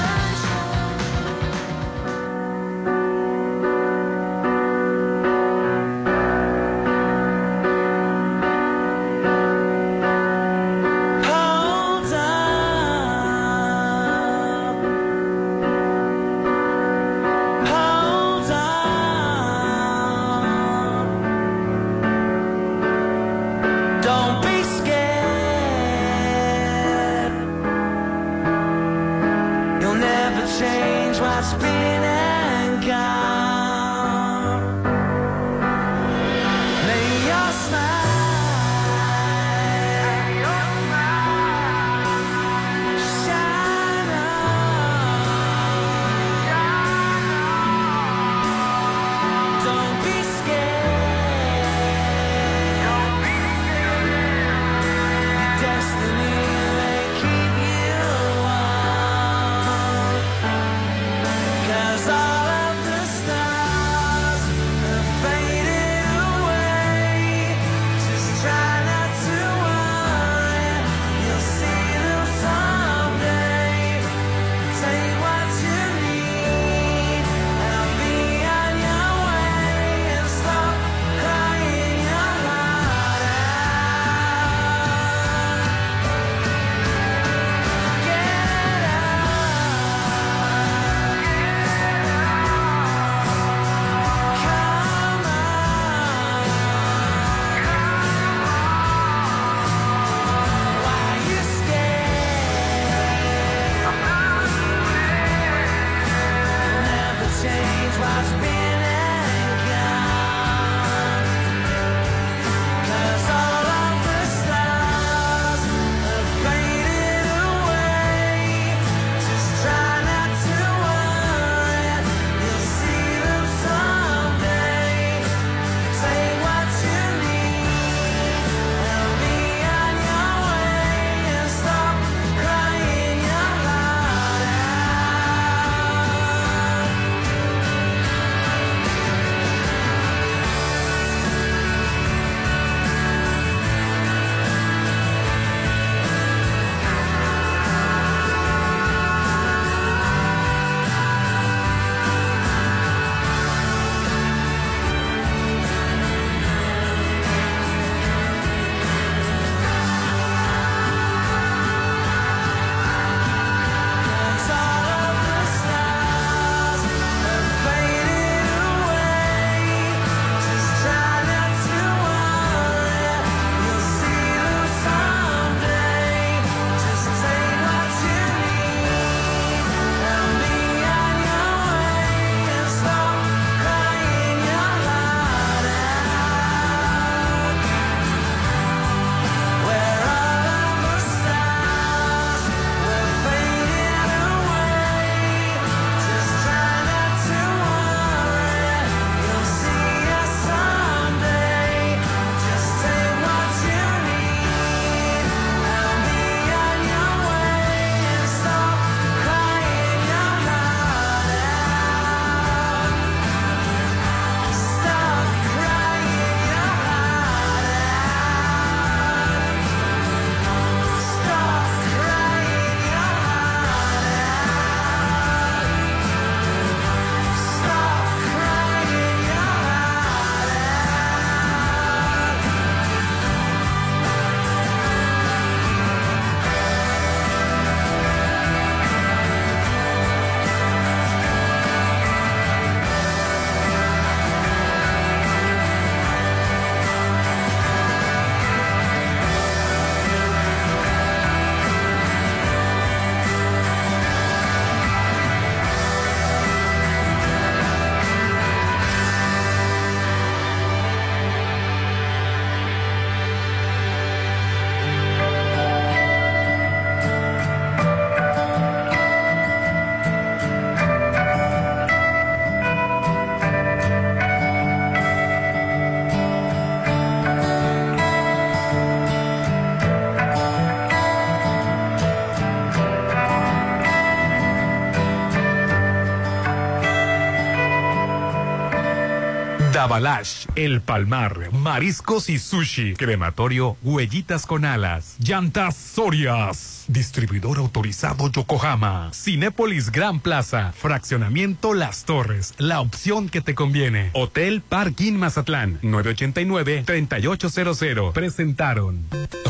Dabalash, El Palmar, Mariscos y Sushi, Crematorio, Huellitas con Alas, Llantas Sorias, Distribuidor Autorizado Yokohama, Cinépolis Gran Plaza, Fraccionamiento Las Torres, la opción que te conviene, Hotel Parking Mazatlán, 989-3800, presentaron.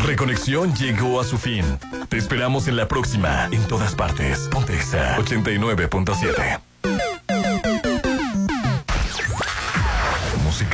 Reconexión llegó a su fin. Te esperamos en la próxima, en todas partes. Pontexa 89.7.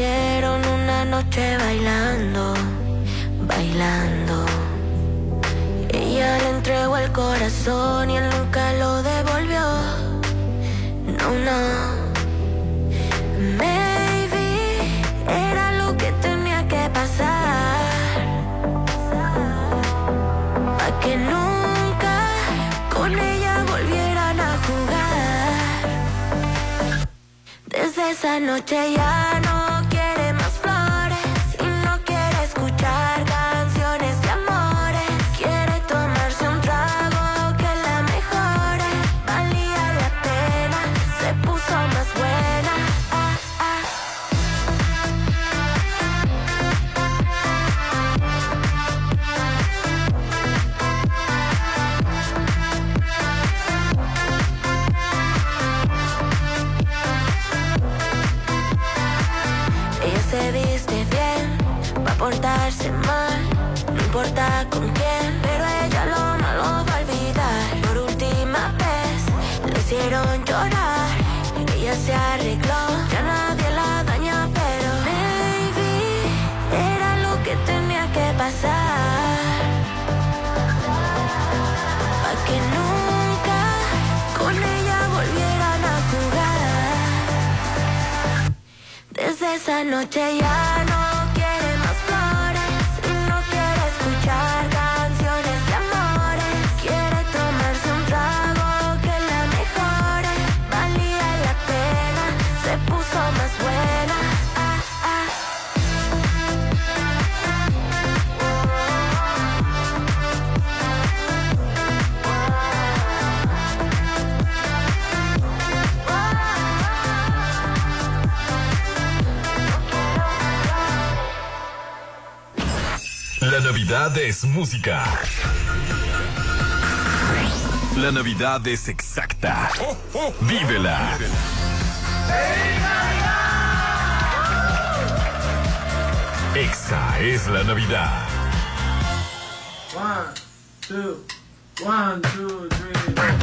Conocieron una noche bailando, bailando. Ella le entregó el corazón y él nunca lo devolvió. No, no. Maybe era lo que tenía que pasar. Pa' que nunca con ella volvieran a jugar. Desde esa noche ya no noche ya Navidad es música. La Navidad es exacta. Vívela. Exa es la Navidad. One, two, one, two, three.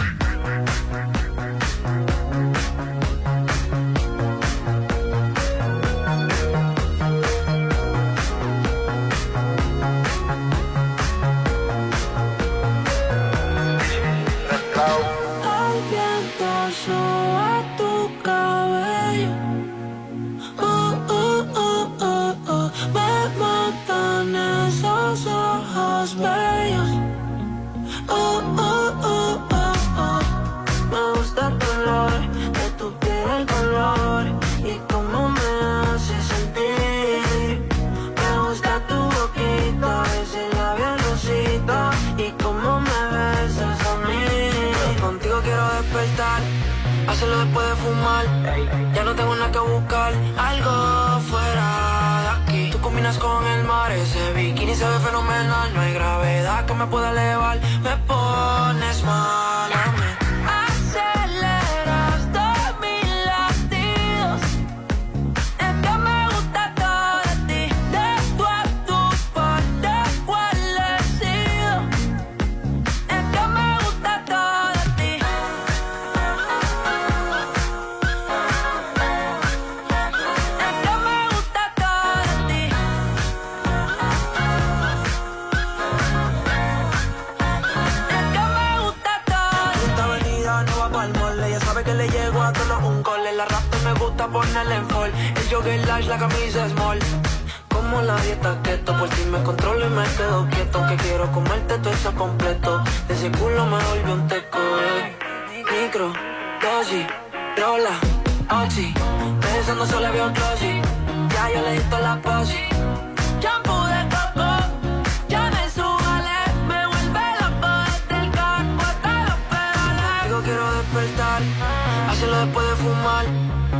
Gusta ponerle en fall. El jogger large, la camisa small. Como la dieta keto, por ti me controlo y me quedo quieto. Aunque quiero comerte todo eso completo. De ese culo me volvió un teco, eh. Micro, dosis, rola, oxi. Pensando solo veo glossy. Ya yo le di la posi. Shampoo de coco, ya me subale. Me vuelve loco desde hasta los. Digo quiero despertar, hacerlo después de fumar.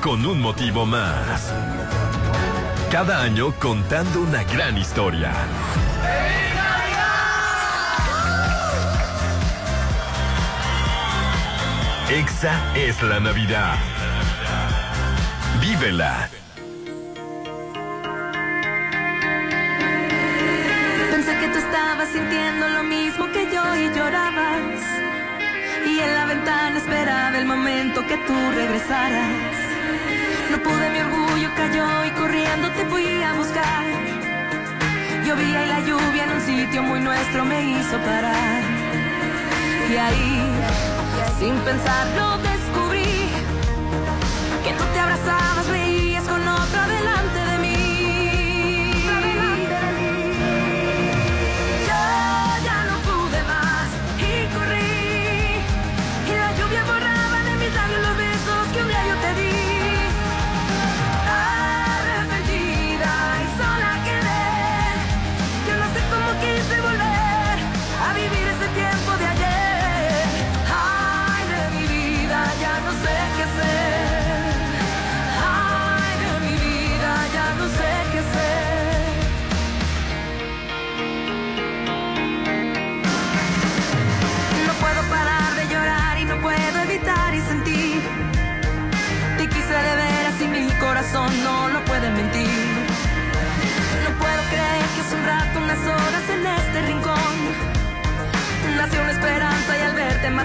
Con un motivo más. Cada año contando una gran historia. Exa es la Navidad. Vívela. Pensé que tú estabas sintiendo lo mismo que yo y llorabas. Y en la ventana esperaba el momento que tú regresaras. No pude, mi orgullo cayó y corriendo te fui a buscar. Llovía y la lluvia en un sitio muy nuestro me hizo parar. Y ahí, sin pensarlo, descubrí que tú te abrazabas, reías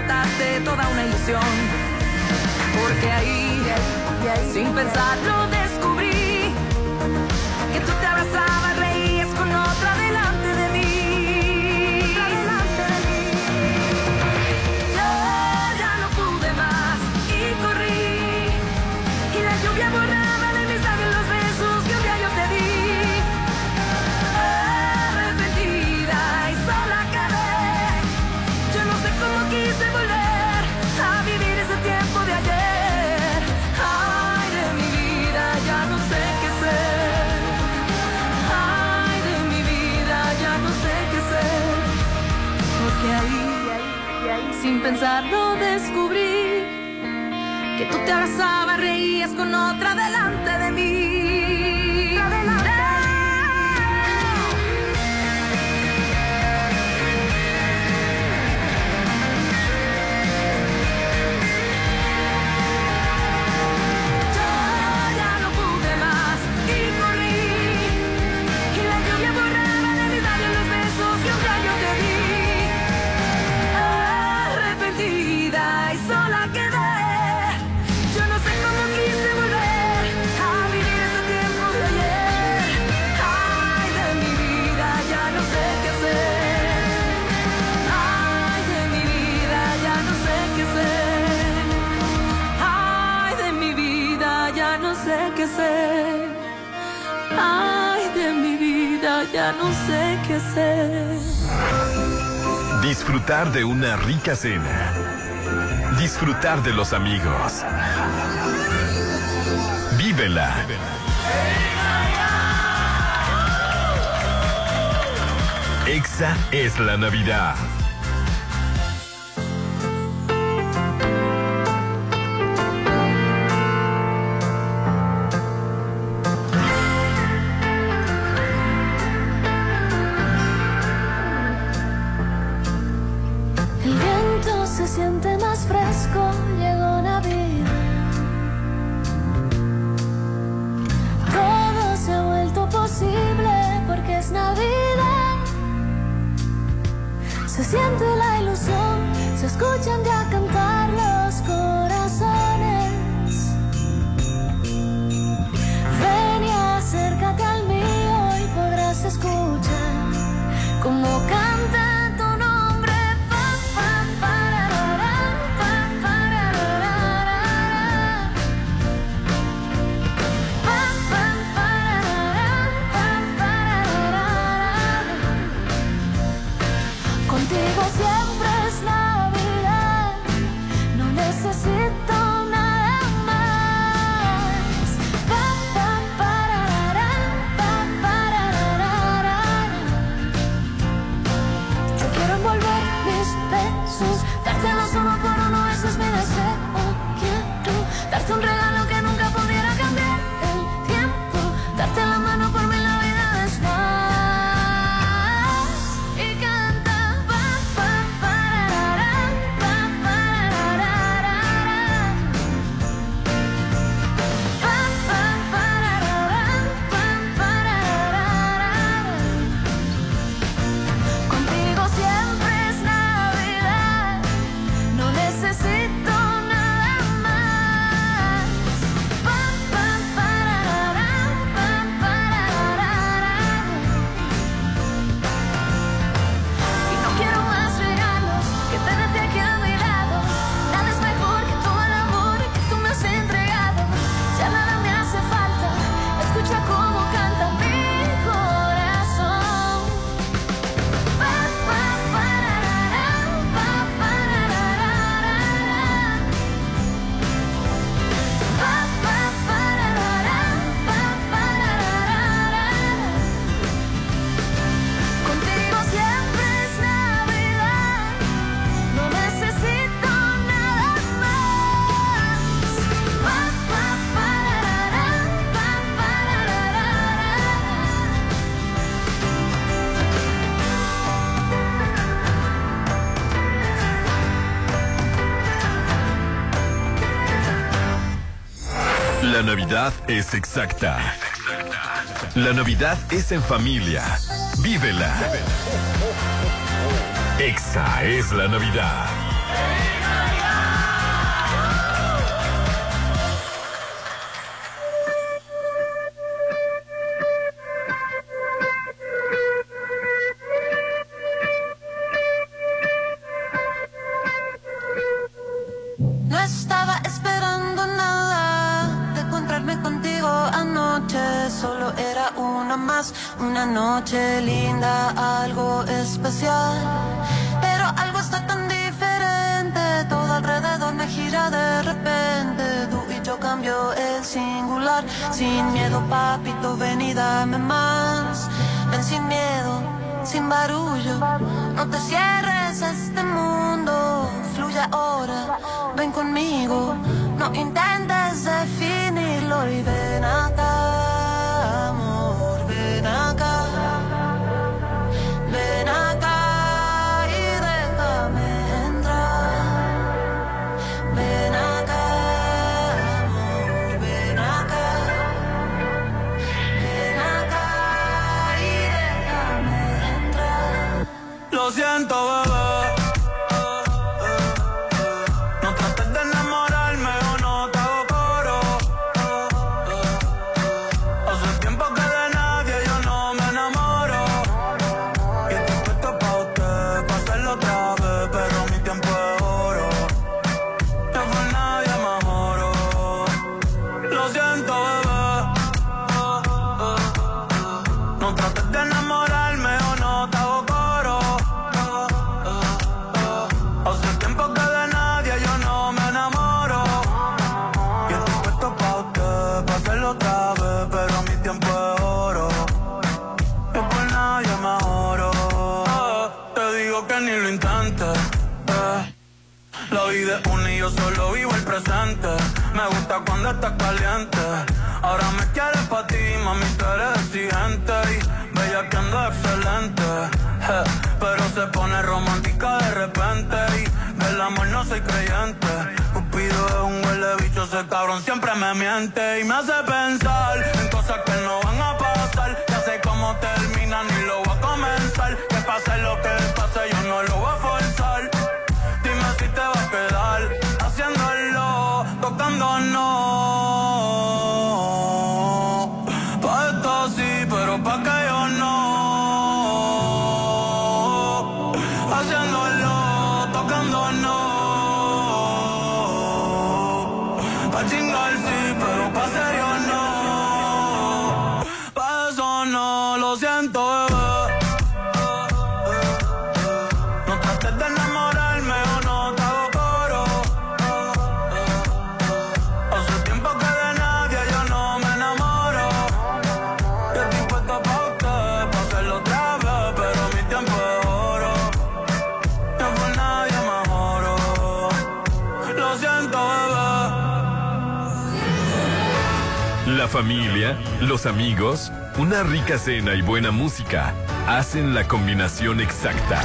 mataste toda una ilusión. Porque ahí, sin pensarlo, te abrazabas, reías con otra de mí. no sé qué hacer. Disfrutar de una rica cena. Disfrutar de los amigos. Vívela. Exa es la Navidad. es exacta. La Navidad es en familia. Vívela. Exa es la Navidad. combinación exacta.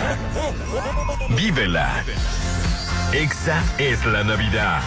Vívela. Exa es la Navidad.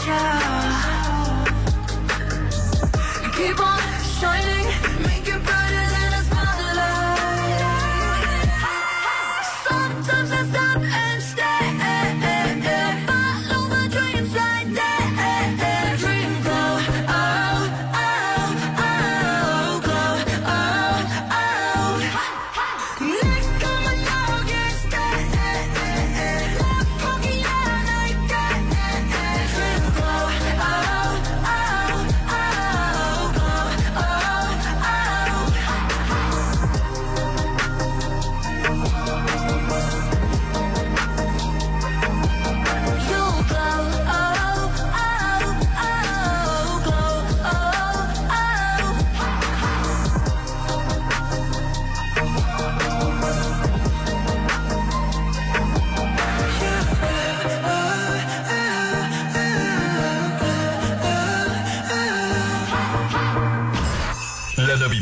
You Keep on shining.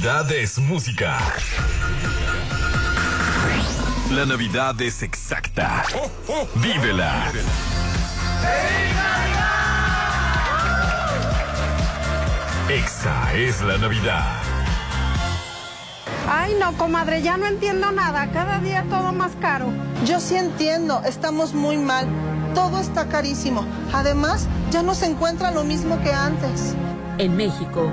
Es música. La Navidad es exacta. Vívela. Exa es la Navidad. Ay, no, comadre, ya no entiendo nada. Cada día todo más caro. Yo sí entiendo, estamos muy mal. Todo está carísimo. Además, ya no se encuentra lo mismo que antes. En México,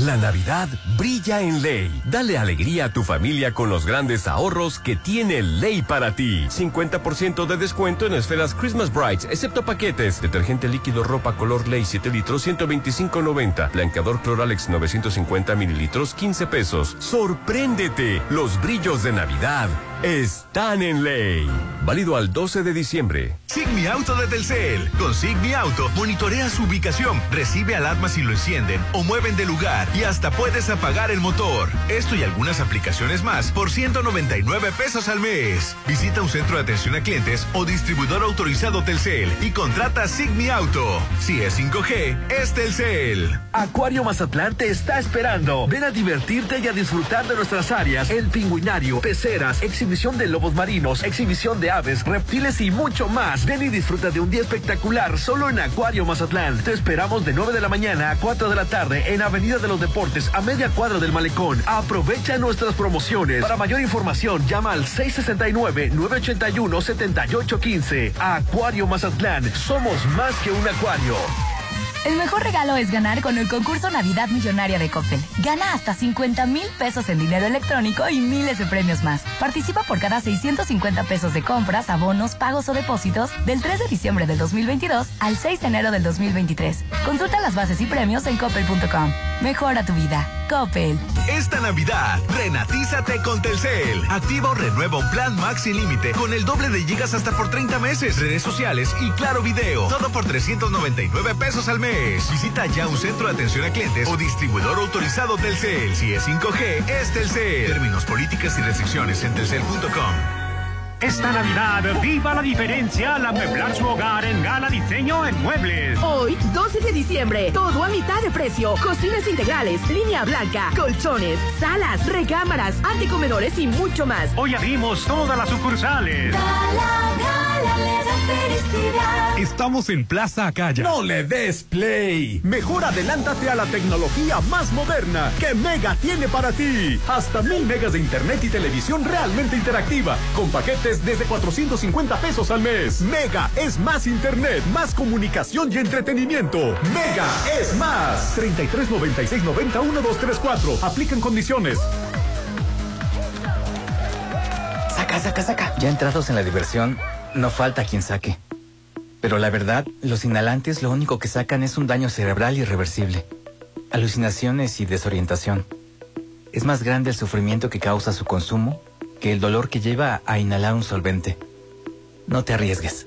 La Navidad brilla en Ley. Dale alegría a tu familia con los grandes ahorros que tiene Ley para ti. 50% de descuento en esferas Christmas Brights, excepto paquetes. Detergente líquido ropa color Ley 7 litros 125.90. Blanqueador Cloralex 950 mililitros 15 pesos. Sorpréndete. Los brillos de Navidad están en Ley. Válido al 12 de diciembre. Sigmi Auto de Telcel. Con Sigmi Auto, monitorea su ubicación, recibe alarma si lo encienden o mueven de lugar y hasta puedes apagar el motor. Esto y algunas aplicaciones más por 199 pesos al mes. Visita un centro de atención a clientes o distribuidor autorizado Telcel y contrata Sigmi Auto. Si es 5G, es Telcel. Acuario Mazatlán te está esperando. Ven a divertirte y a disfrutar de nuestras áreas. El pingüinario, peceras, exhibición de lobos marinos, exhibición de aves, reptiles y mucho más. Ven y disfruta de un día espectacular solo en Acuario Mazatlán. Te esperamos de 9 de la mañana a 4 de la tarde en Avenida de los Deportes a media cuadra del Malecón. Aprovecha nuestras promociones. Para mayor información llama al 669-981-7815. Acuario Mazatlán. Somos más que un acuario. El mejor regalo es ganar con el concurso Navidad Millonaria de Coppel. Gana hasta 50 mil pesos en dinero electrónico y miles de premios más. Participa por cada 650 pesos de compras, abonos, pagos o depósitos del 3 de diciembre del 2022 al 6 de enero del 2023. Consulta las bases y premios en coppel.com. Mejora tu vida. Esta Navidad, renatízate con Telcel. Activa o renueva un plan Max sin límite con el doble de gigas hasta por 30 meses, redes sociales y claro video. Todo por 399 pesos al mes. Visita ya un centro de atención a clientes o distribuidor autorizado Telcel. Si es 5G, es Telcel. Términos, políticas y restricciones en telcel.com. Esta Navidad, viva la diferencia al amueblar su hogar en Gala Diseño en Muebles. Hoy, 12 de diciembre, todo a mitad de precio. Cocinas integrales, línea blanca, colchones, salas, recámaras, anticomedores y mucho más. Hoy abrimos todas las sucursales. Estamos en Plaza Acaya. No le des play. Mejor adelántate a la tecnología más moderna que Mega tiene para ti. Hasta mil megas de internet y televisión realmente interactiva con paquetes desde 450 pesos al mes. Mega es más internet, más comunicación y entretenimiento. Mega es más. 33 96 90 1234. Aplican condiciones. Saca, saca, saca. Ya entrados en la diversión, no falta quien saque. Pero la verdad, los inhalantes lo único que sacan es un daño cerebral irreversible. Alucinaciones y desorientación. Es más grande el sufrimiento que causa su consumo que el dolor que lleva a inhalar un solvente. No te arriesgues.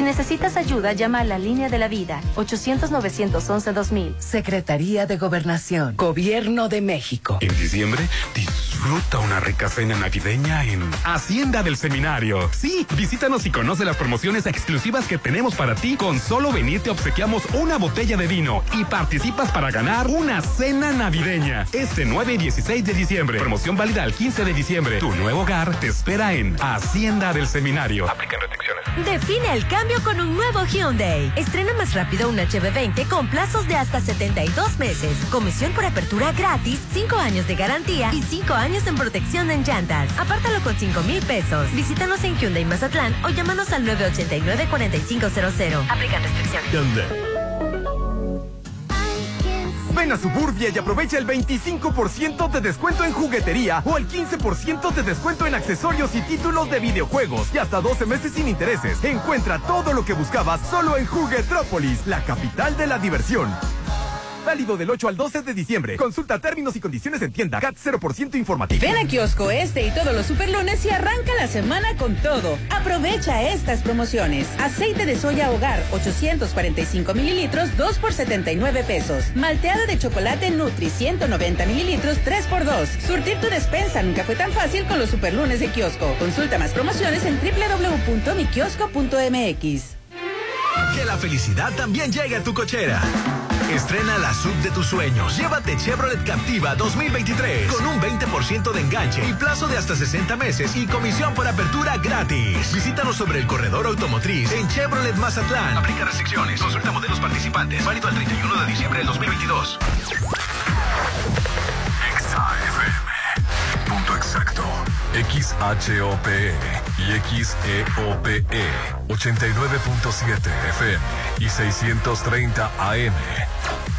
Si necesitas ayuda, llama a la línea de la vida 800-911-2000. Secretaría de Gobernación. Gobierno de México. En diciembre, disfruta una rica cena navideña en Hacienda del Seminario. Sí, visítanos y conoce las promociones exclusivas que tenemos para ti. Con solo venir te obsequiamos una botella de vino y participas para ganar una cena navideña. Este 9 y 16 de diciembre. Promoción válida al 15 de diciembre. Tu nuevo hogar te espera en Hacienda del Seminario. Aplican restricciones. Define el cambio con un nuevo Hyundai. Estrena más rápido un HB20 con plazos de hasta 72 meses. Comisión por apertura gratis, 5 años de garantía y 5 años en protección en llantas. Apártalo con 5 mil pesos. Visítanos en Hyundai Mazatlán o llámanos al 989-4500. Aplican restricciones. Ven a Suburbia y aprovecha el 25% de descuento en juguetería o el 15% de descuento en accesorios y títulos de videojuegos y hasta 12 meses sin intereses. Encuentra todo lo que buscabas solo en Juguetrópolis, la capital de la diversión. Válido del 8 al 12 de diciembre. Consulta términos y condiciones en tienda. CAT 0% informativo. Ven a Kiosco Este y todos los superlunes y arranca la semana con todo. Aprovecha estas promociones. Aceite de soya hogar, 845 mililitros, 2 por 79 pesos. Malteada de chocolate Nutri, 190 mililitros, 3 por 2. Surtir tu despensa nunca fue tan fácil con los superlunes de Kiosco. Consulta más promociones en www.mikiosco.mx. Que la felicidad también llegue a tu cochera. Estrena la sub de tus sueños. Llévate Chevrolet Captiva 2023 con un 20% de enganche y plazo de hasta 60 meses y comisión por apertura gratis. Visítanos sobre el corredor automotriz en Chevrolet Mazatlán. Aplica restricciones. Consulta modelos participantes. Válido al 31 de diciembre del 2022. XAFM. Punto exacto. XHOPE y XEOPE 89.7 FM y 630 AM.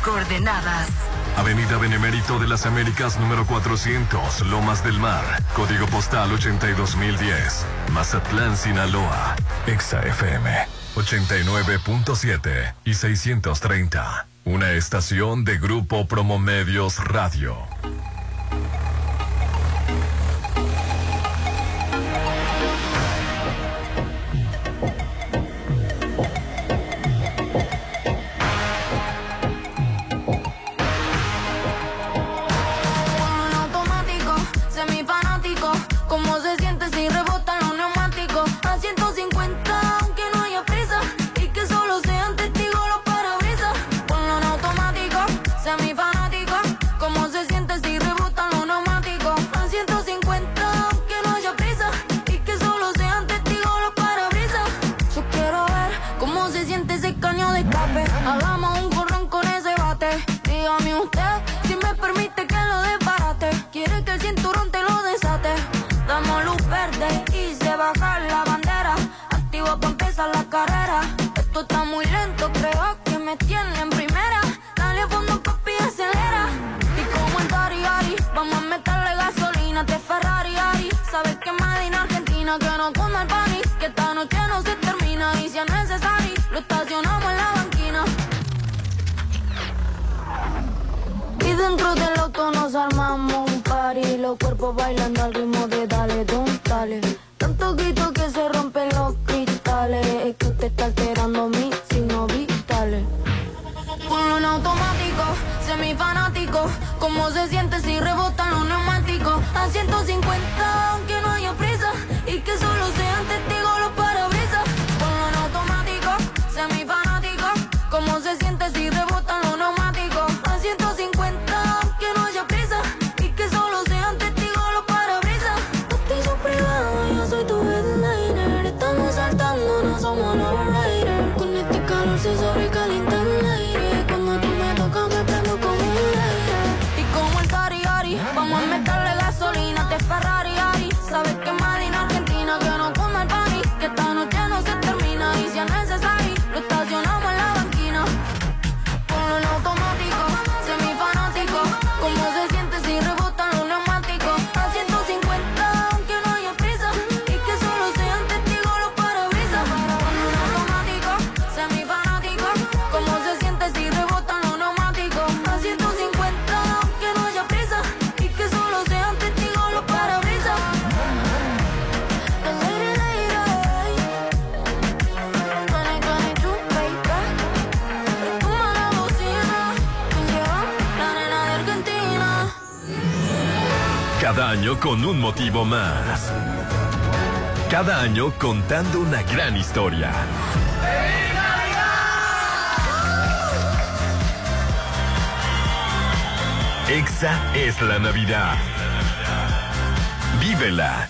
Coordenadas. Avenida Benemérito de las Américas número 400, Lomas del Mar, código postal 82010, Mazatlán, Sinaloa, Exa FM 89.7 y 630. Una estación de Grupo Promomedios Radio. Que esta noche no se termina. Y si es necesario, lo estacionamos en la banquina. Y dentro del auto nos armamos un party Los cuerpos bailando al ritmo de dale, don, dale Tanto grito que se rompen los cristales Es que usted está alterando mis signos vitales Ponlo en automático, semifanático ¿Cómo se siente si rebotan los neumáticos? A 150, aunque Y que solo sean testigos con un motivo más. Cada año contando una gran historia. Exa es la Navidad. Vívela.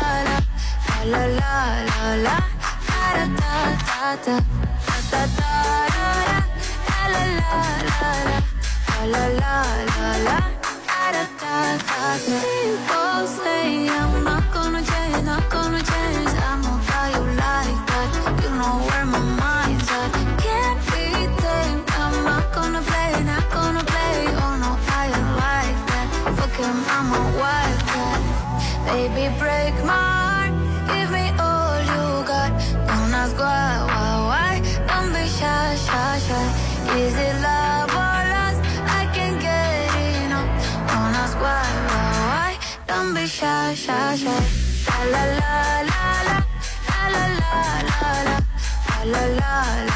la la la. La. Da da da da. Da da da da. La la la la. La la la la la. Da da da da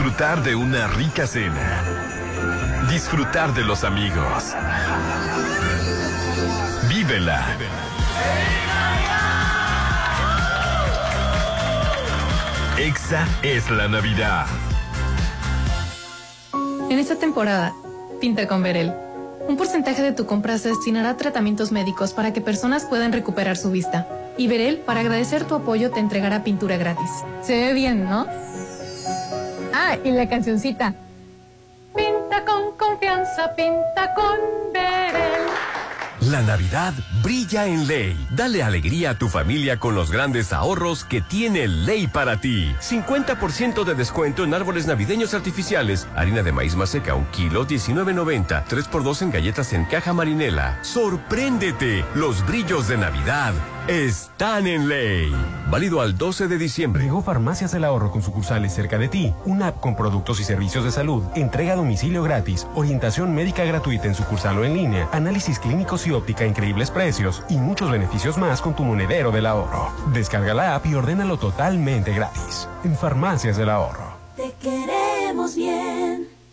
Disfrutar de una rica cena. Disfrutar de los amigos. Vívela. Exa es la Navidad. En esta temporada, pinta con Verel. Un porcentaje de tu compra se destinará a tratamientos médicos para que personas puedan recuperar su vista. Y Verel, para agradecer tu apoyo, te entregará pintura gratis. Se ve bien, ¿no? Y la cancioncita. Pinta con confianza, pinta con Verel. La Navidad brilla en Ley. Dale alegría a tu familia con los grandes ahorros que tiene Ley para ti. 50% de descuento en árboles navideños artificiales. Harina de maíz maseca, un kilo, 19.90. 3x2 en galletas en caja marinela. ¡Sorpréndete! Los brillos de Navidad están en Ley. Válido al 12 de diciembre. Llegó Farmacias del Ahorro con sucursales cerca de ti. Una app con productos y servicios de salud. Entrega a domicilio gratis. Orientación médica gratuita en sucursal o en línea. Análisis clínicos y óptica a increíbles precios. Y muchos beneficios más con tu monedero del ahorro. Descarga la app y ordénalo totalmente gratis. En Farmacias del Ahorro. Te queremos bien.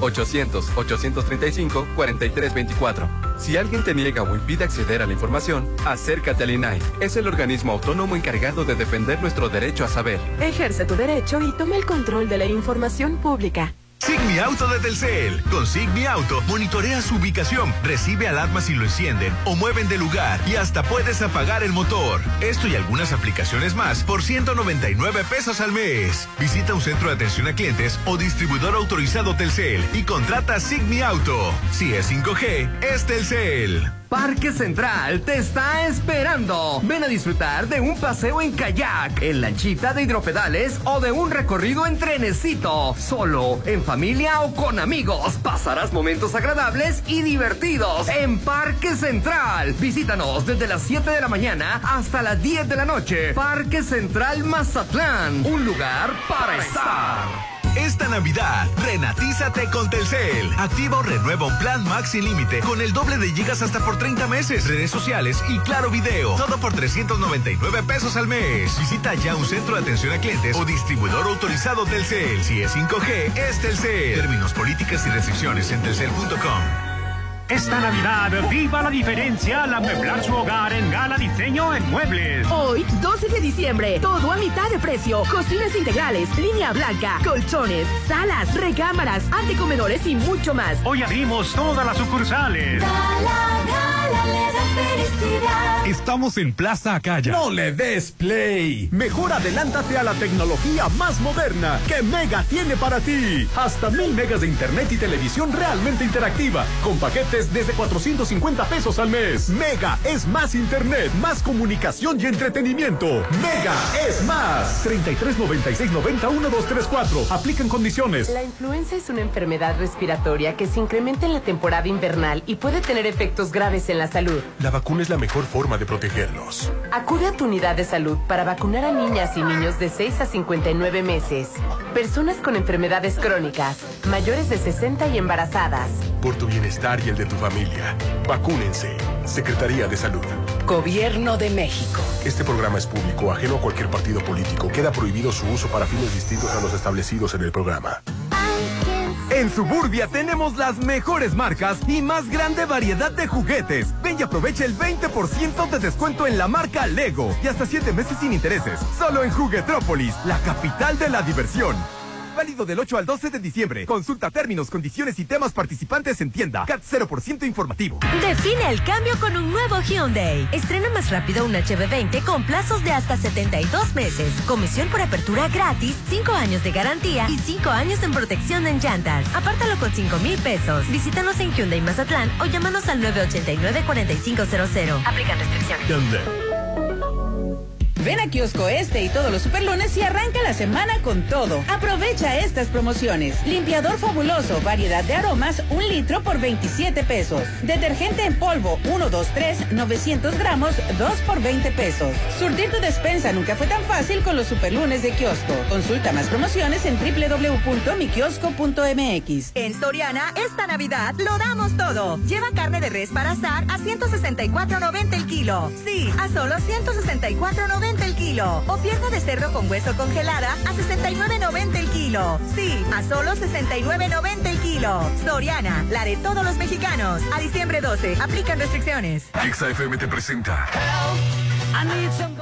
800-835-4324. Si alguien te niega o impide acceder a la información, acércate al INAI. Es el organismo autónomo encargado de defender nuestro derecho a saber. Ejerce tu derecho y toma el control de la información pública. Sigmi Auto de Telcel. Con Sigmi Auto monitorea su ubicación, recibe alarmas si lo encienden o mueven de lugar y hasta puedes apagar el motor. Esto y algunas aplicaciones más por 199 pesos al mes. Visita un centro de atención a clientes o distribuidor autorizado Telcel y contrata Sigmi Auto. Si es 5G, es Telcel. Parque Central te está esperando. Ven a disfrutar de un paseo en kayak, en lanchita de hidropedales o de un recorrido en trenecito. Solo, en familia o con amigos. Pasarás momentos agradables y divertidos en Parque Central. Visítanos desde las 7 de la mañana hasta las 10 de la noche. Parque Central Mazatlán. Un lugar para estar. Esta Navidad, renatízate con Telcel. Activa o renueva un plan Maxi Límite con el doble de gigas hasta por 30 meses, redes sociales y claro video. Todo por 399 pesos al mes. Visita ya un centro de atención a clientes o distribuidor autorizado Telcel. Si es 5G, es Telcel. Términos, políticas y restricciones en telcel.com. Esta Navidad, viva la diferencia al amueblar su hogar en Gala Diseño en Muebles. Hoy 12 de diciembre, todo a mitad de precio. Cocinas integrales, línea blanca, colchones, salas, recámaras, antecomedores y mucho más. Hoy abrimos todas las sucursales. Estamos en Plaza Acaya. No le des play. Mejor adelántate a la tecnología más moderna que Mega tiene para ti. Hasta mil megas de internet y televisión realmente interactiva. Con paquetes desde 450 pesos al mes. Mega es más internet, más comunicación y entretenimiento. Mega es más. 33 96 90 1234. Aplican condiciones. La influenza es una enfermedad respiratoria que se incrementa en la temporada invernal y puede tener efectos graves en la salud. La vacuna es la mejor forma de protegerlos. Acude a tu unidad de salud para vacunar a niñas y niños de 6 a 59 meses, personas con enfermedades crónicas, mayores de 60 y embarazadas. Por tu bienestar y el de tu familia. Vacúnense. Secretaría de Salud. Gobierno de México. Este programa es público, ajeno a cualquier partido político. Queda prohibido su uso para fines distintos a los establecidos en el programa. En Suburbia tenemos las mejores marcas y más grande variedad de juguetes. Ven y aprovecha el 20% de descuento en la marca Lego y hasta 7 meses sin intereses. Solo en Juguetrópolis, la capital de la diversión. Válido del 8 al 12 de diciembre. Consulta términos, condiciones y temas participantes en tienda. CAT 0% informativo. Define el cambio con un nuevo Hyundai. Estrena más rápido un HB20 con plazos de hasta 72 meses. Comisión por apertura gratis, 5 años de garantía y 5 años en protección en llantas. Apártalo con 5 mil pesos. Visítanos en Hyundai Mazatlán o llámanos al 989-4500. Aplican restricciones. Ven a Kiosco Este y todos los superlunes y arranca la semana con todo. Aprovecha estas promociones. Limpiador fabuloso, variedad de aromas, un litro por 27 pesos. Detergente en polvo, 1, 2, 3, 900 gramos, 2 por 20 pesos. Surtir tu despensa nunca fue tan fácil con los superlunes de Kiosco. Consulta más promociones en www.mikiosco.mx. En Soriana, esta Navidad lo damos todo. Lleva carne de res para asar a 164.90 el kilo. Sí, a solo 164.90 el kilo. O pierna de cerdo con hueso congelada a 69.90 el kilo. Sí, a solo 69.90 el kilo. Soriana, la de todos los mexicanos. A diciembre 12, aplican restricciones. XFM te presenta.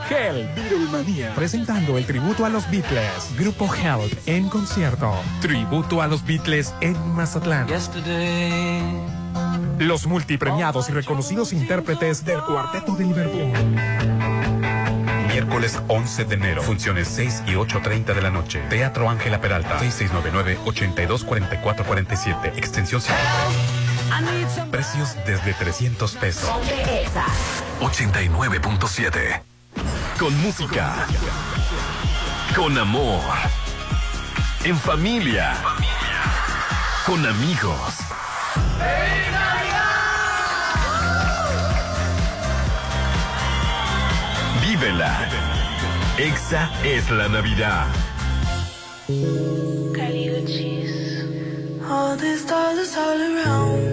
Hell, Beatlemania. Presentando el tributo a los Beatles. Grupo Help en concierto. Tributo a los Beatles en Mazatlán. Los multipremiados y reconocidos intérpretes del Cuarteto de Liverpool. Miércoles 11 de enero. Funciones 6 y 8.30 de la noche. Teatro Ángela Peralta. 6699-824447. Extensión 53. Precios desde 300 pesos. 89.7. Con música. Con amor. En familia. Con amigos. Vívela. Exa es la Navidad. All these dollars all around.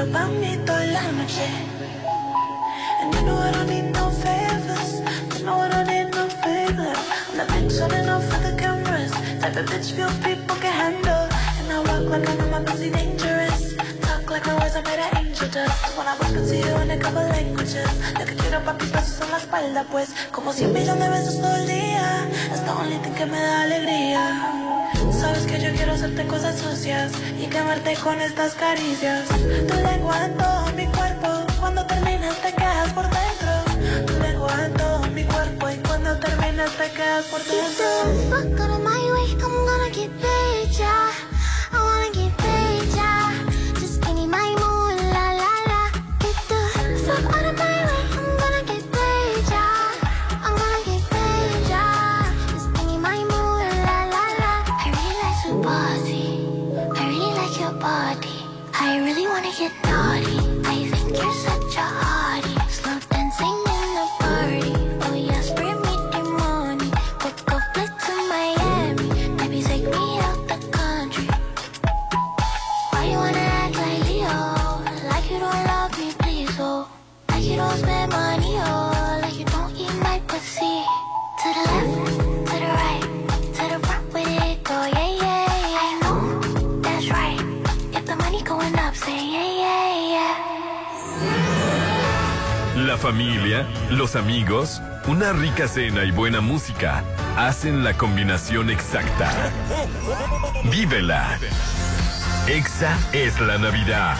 pero pa' mí toda la noche. And you know I don't need no favors, you know I don't need no favor. I'm not turning off for the cameras, type of bitch few people can handle. And I walk like I know my pussy dangerous, talk like my words are made of angel dust. When I walk into you in a couple languages, lo que quiero pa' mis brazos en la espalda pues, como cien millones de besos todo el día, es la única que me da alegría. Sabes que yo quiero hacerte cosas sucias y quemarte con estas caricias. Tú le aguanto mi cuerpo, cuando terminas te quedas por dentro. Tú le aguanto mi cuerpo y cuando terminas te quedas por dentro. familia, los amigos, una rica cena y buena música hacen la combinación exacta. ¡Vívela! Exa es la Navidad.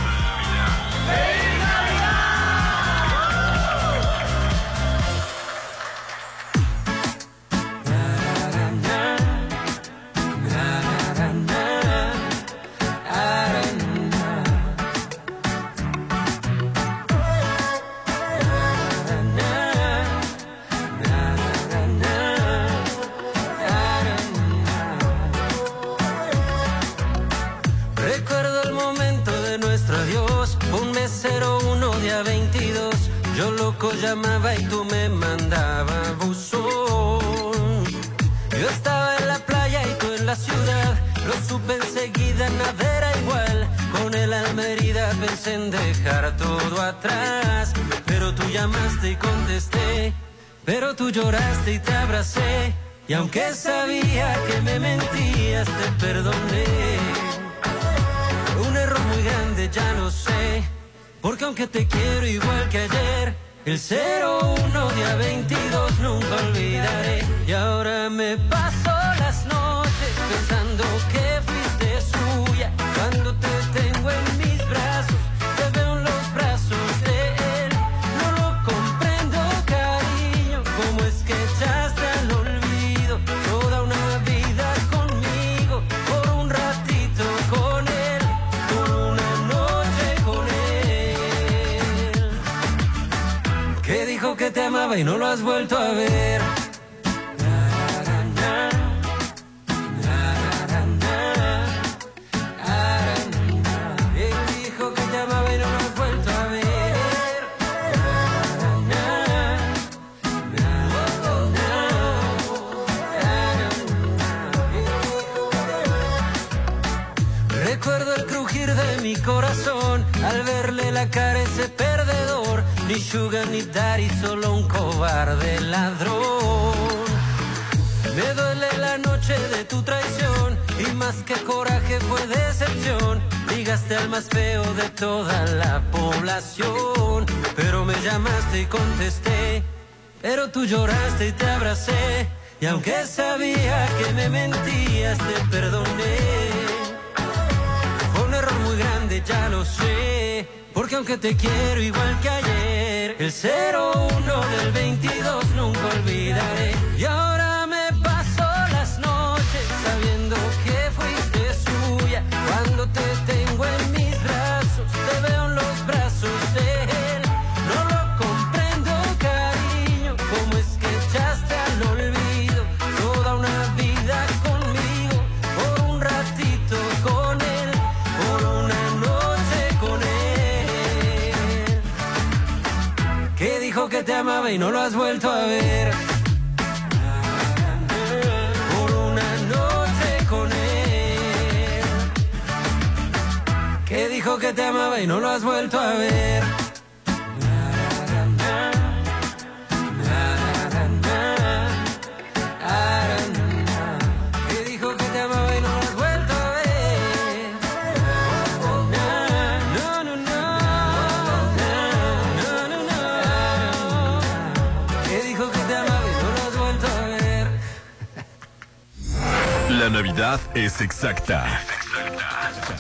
exacta.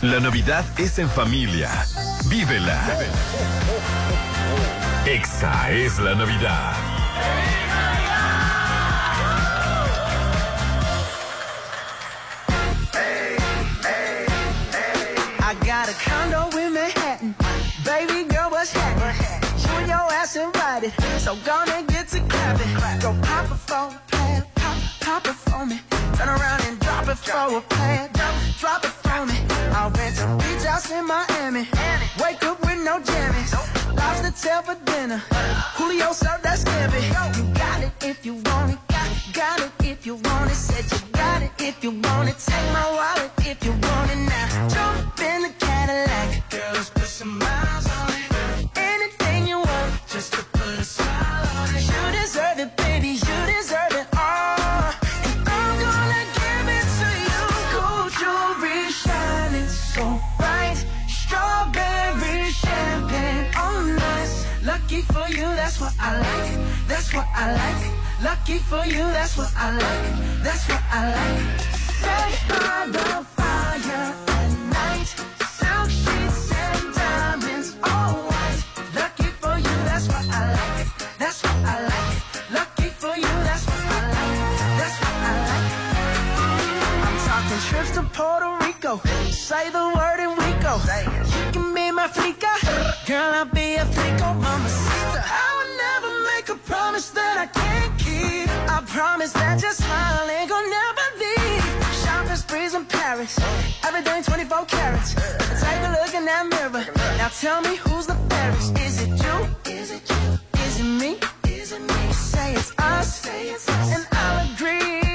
La Navidad es en familia. Vívela. Exa es la Navidad. You can be my freaka, Girl, I'll be a flico, mama sister. I will never make a promise that I can't keep. I promise that your smile ain't gonna never leave. Sharpest breeze in Paris. Everything 24 carats. Take a look in that mirror. Now tell me who's the fairest. Is it you? Is it you? Is it me? Is it me? Say it's us. say it's us. And I'll agree.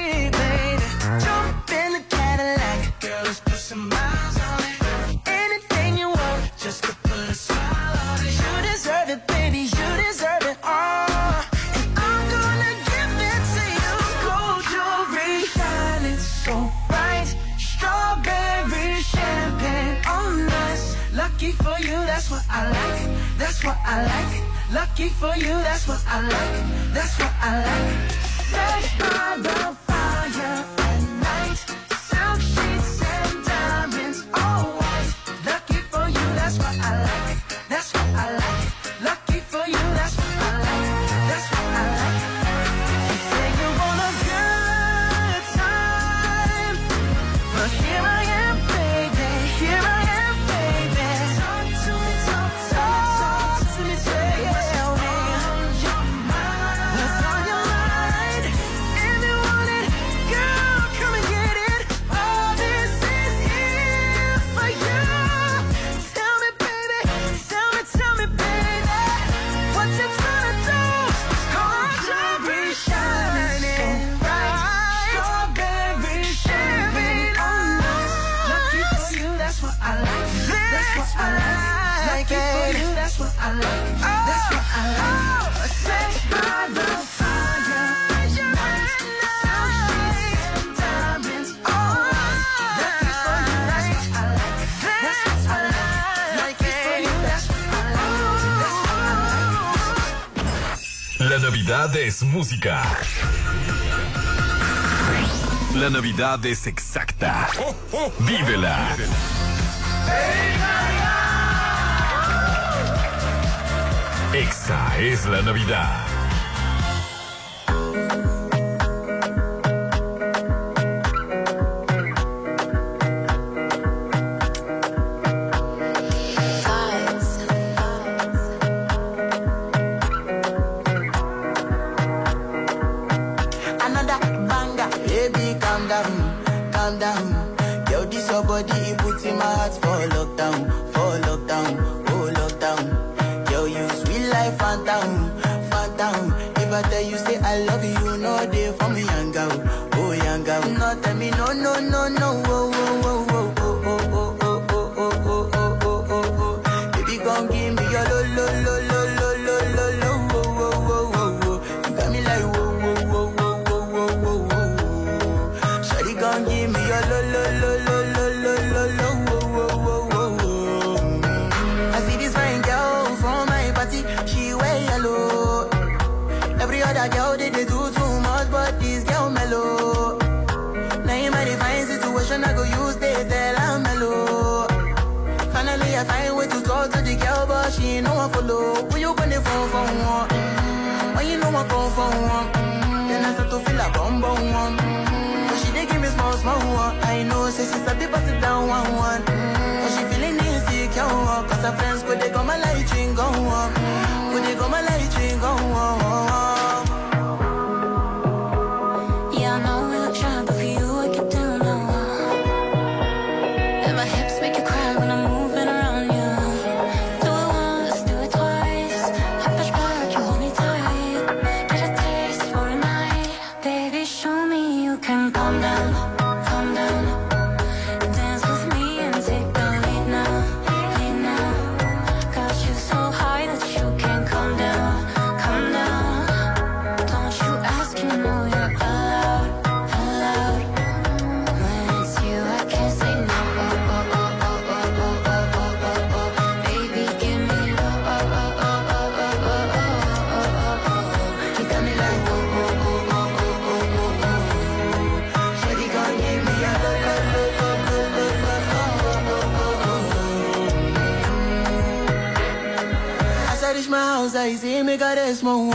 Like, that's what I like. Lucky for you, that's what I like, that's what I like. Set by the fire. Es música. La Navidad es exacta. Vívela. Exa es la Navidad. mesmo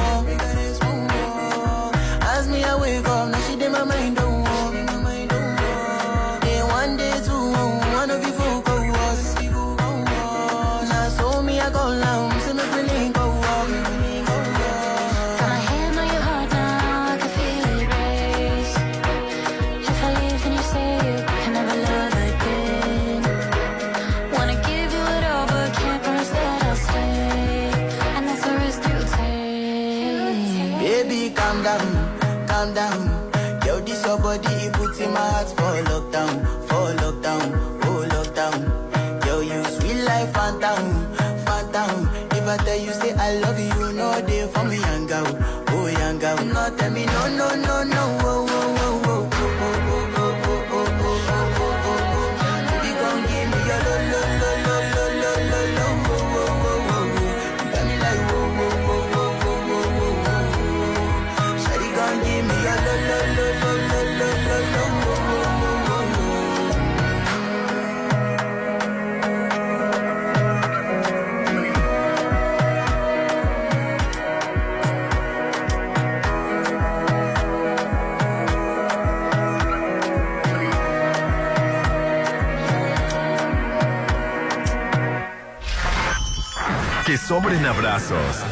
sobren abrazos,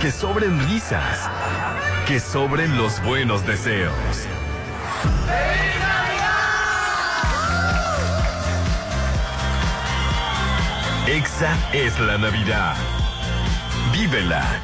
que sobren risas, que sobren los buenos deseos. Exa es la Navidad. Vívela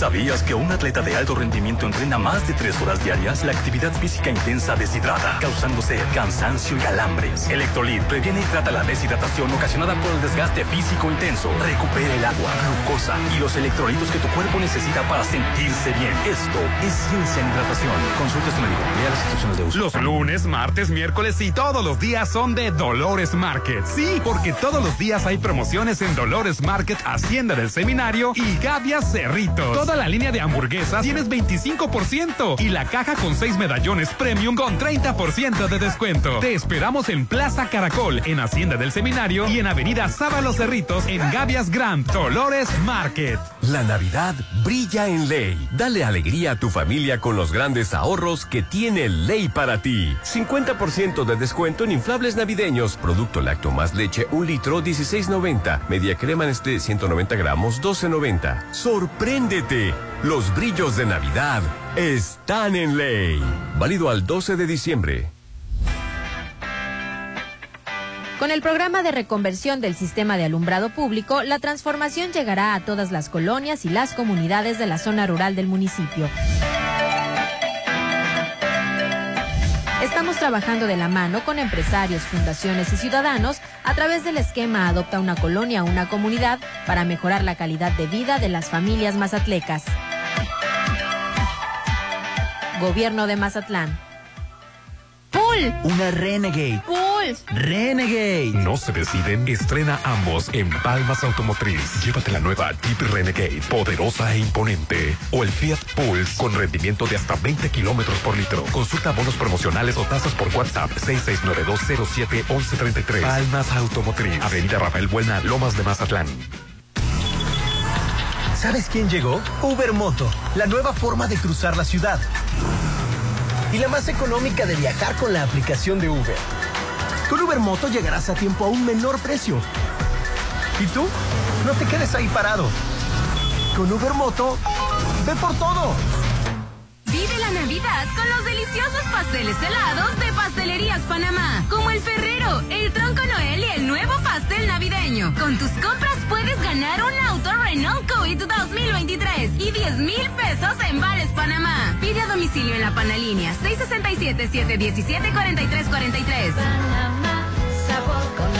¿Sabías que un atleta de alto rendimiento entrena más de tres horas diarias? La actividad física intensa deshidrata, causándose cansancio y alambres. Electrolit previene y trata la deshidratación ocasionada por el desgaste físico intenso. Recupera el agua, glucosa y los electrolitos que tu cuerpo necesita para sentirse bien. Esto es ciencia en hidratación. Consulta a su médico. Lea las instrucciones de uso. Los lunes, martes, miércoles y todos los días son de Dolores Market. Sí, porque todos los días hay promociones en Dolores Market, Hacienda del Seminario y Gavias Cerrito toda la línea de hamburguesas tienes 25% y la caja con 6 medallones premium con 30% de descuento. Te esperamos en Plaza Caracol, en Hacienda del Seminario y en Avenida Sábalo Cerritos, en Gavias Grand, Dolores Market. La Navidad brilla en Ley. Dale alegría a tu familia con los grandes ahorros que tiene Ley para ti. 50% de descuento en inflables navideños. Producto lacto más leche, un litro, 16.90. Media crema Nestlé, 190 gramos, 12.90. ¡Sorpréndete! Los brillos de Navidad están en Ley. Válido al 12 de diciembre. Con el programa de reconversión del sistema de alumbrado público, la transformación llegará a todas las colonias y las comunidades de la zona rural del municipio. Estamos trabajando de la mano con empresarios, fundaciones y ciudadanos a través del esquema Adopta una colonia, una comunidad para mejorar la calidad de vida de las familias mazatlecas. Gobierno de Mazatlán. Una Renegade. ¡Pool! Renegade. No se deciden, estrena ambos en Palmas Automotriz. Llévate la nueva Jeep Renegade, poderosa e imponente. O el Fiat Pulse con rendimiento de hasta 20 kilómetros por litro. Consulta bonos promocionales o tasas por WhatsApp 6692071133. Palmas Automotriz. Avenida Rafael Buena, Lomas de Mazatlán. ¿Sabes quién llegó? Uber Moto, la nueva forma de cruzar la ciudad. Y la más económica de viajar con la aplicación de Uber. Con Uber Moto llegarás a tiempo a un menor precio. ¿Y tú? No te quedes ahí parado. Con Uber Moto, ve por todo. Vive la Navidad con los deliciosos pasteles helados de Pastelerías Panamá, como el Ferrero, el Tronco Noel y el nuevo pastel navideño. Con tus compras puedes ganar un auto Renault Kwid 2023 y 10 mil pesos en Bares Panamá. Pide a domicilio en la Panalínea 667-717-4343. sabor con.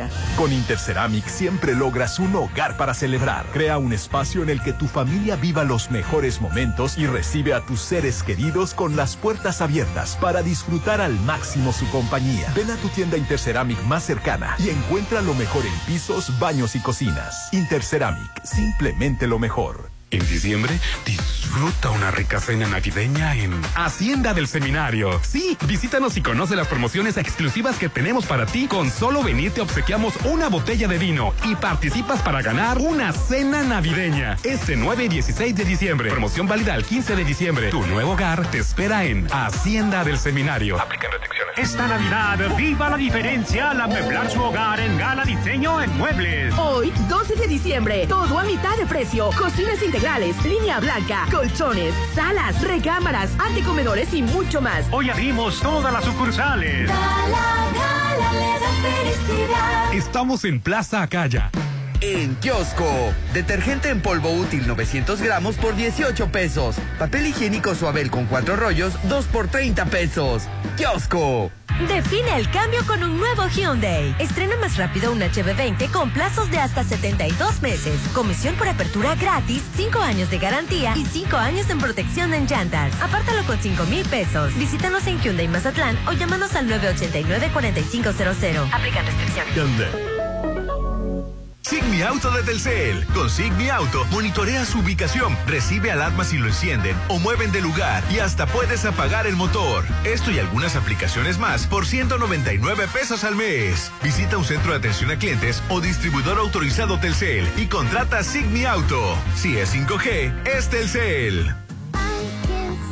Con Interceramic siempre logras un hogar para celebrar. Crea un espacio en el que tu familia viva los mejores momentos y recibe a tus seres queridos con las puertas abiertas para disfrutar al máximo su compañía. Ven a tu tienda Interceramic más cercana y encuentra lo mejor en pisos, baños y cocinas. Interceramic, simplemente lo mejor. En diciembre, disfruta una rica cena navideña en Hacienda del Seminario. Sí, visítanos y conoce las promociones exclusivas que tenemos para ti. Con solo venir te obsequiamos una botella de vino y participas para ganar una cena navideña. Este 9 y 16 de diciembre. Promoción válida al 15 de diciembre. Tu nuevo hogar te espera en Hacienda del Seminario. Aplican restricciones. Esta Navidad, viva la diferencia al amueblar su hogar en Gala Diseño en Muebles. Hoy, 12 de diciembre, todo a mitad de precio. Cocinas integrales, línea blanca, colchones, salas, recámaras, anticomedores y mucho más. Hoy abrimos todas las sucursales. Estamos en Plaza Acaya. En kiosco, detergente en polvo útil 900 gramos por 18 pesos. Papel higiénico suabel con cuatro rollos, 2 por 30 pesos. Kiosco. Define el cambio con un nuevo Hyundai. Estrena más rápido un HB20 con plazos de hasta 72 meses. Comisión por apertura gratis, 5 años de garantía y 5 años en protección en llantas. Apártalo con 5 mil pesos. Visítanos en Hyundai Mazatlán o llámanos al 989-4500. Aplican restricciones. Sigmi Auto de Telcel. Con Sigmi Auto monitorea su ubicación, recibe alarmas si lo encienden o mueven de lugar y hasta puedes apagar el motor. Esto y algunas aplicaciones más por 199 pesos al mes. Visita un centro de atención a clientes o distribuidor autorizado Telcel y contrata Sigmi Auto. Si es 5G, es Telcel.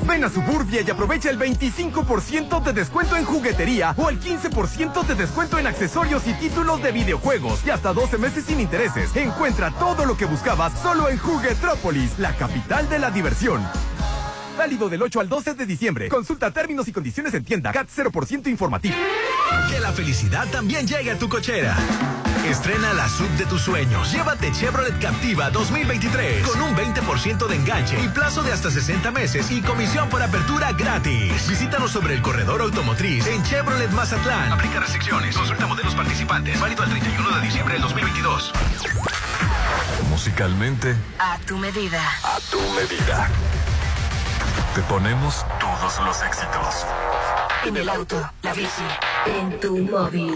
Ven a Suburbia y aprovecha el 25% de descuento en juguetería o el 15% de descuento en accesorios y títulos de videojuegos y hasta 12 meses sin intereses. Encuentra todo lo que buscabas solo en Juguetrópolis, la capital de la diversión. Válido del 8 al 12 de diciembre. Consulta términos y condiciones en tienda. CAT 0% informativo. Que la felicidad también llegue a tu cochera. Estrena la sub de tus sueños. Llévate Chevrolet Captiva 2023 con un 20% de enganche y plazo de hasta 60 meses y comisión por apertura gratis. Visítanos sobre el corredor automotriz en Chevrolet Mazatlán. Aplica restricciones. Consulta modelos participantes. Válido al 31 de diciembre del 2022. Musicalmente, A tu medida. a tu medida. Te ponemos todos los éxitos. En el auto, la bici, en tu móvil.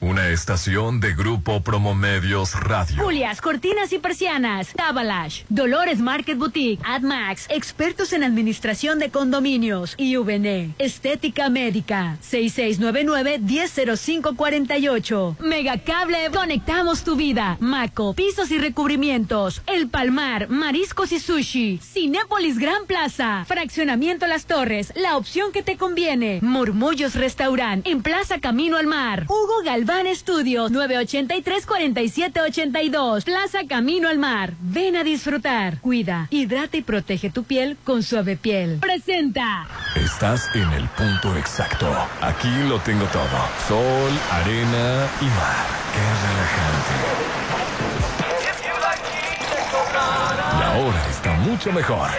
Una estación de Grupo Promomedios Radio. Julias, cortinas y persianas, Tabalash, Dolores Market Boutique, AdMax, expertos en administración de condominios, IVN, Estética Médica, 6699-100548, Megacable, conectamos tu vida, Maco, pisos y recubrimientos, El Palmar, mariscos y sushi, Cinépolis Gran Plaza, Fraccionamiento Las Torres, la opción que te conviene, Murmullos Restaurant, en Plaza Camino al Mar, Hugo Galván Estudios, 983-4782, Plaza Camino al Mar. Ven a disfrutar. Cuida, hidrata y protege tu piel con suave piel. Presenta. Estás en el punto exacto. Aquí lo tengo todo. Sol, arena y mar. Qué relajante. La hora está mucho mejor.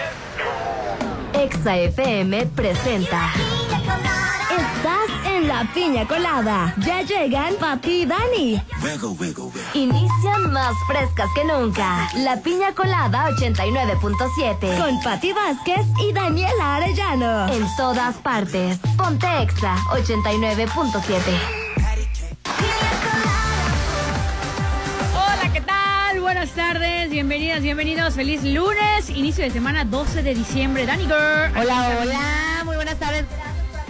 Exa FM presenta. La piña colada. Ya llegan Pati y Dani. Inician más frescas que nunca. La piña colada 89.7. Con Pati Vázquez y Daniela Arellano. En todas partes. Ponte Exa 89.7. Hola, ¿qué tal? Buenas tardes, bienvenidas, bienvenidos. Feliz lunes, inicio de semana 12 de diciembre. Dani Girl. Hola, hola, muy buenas tardes.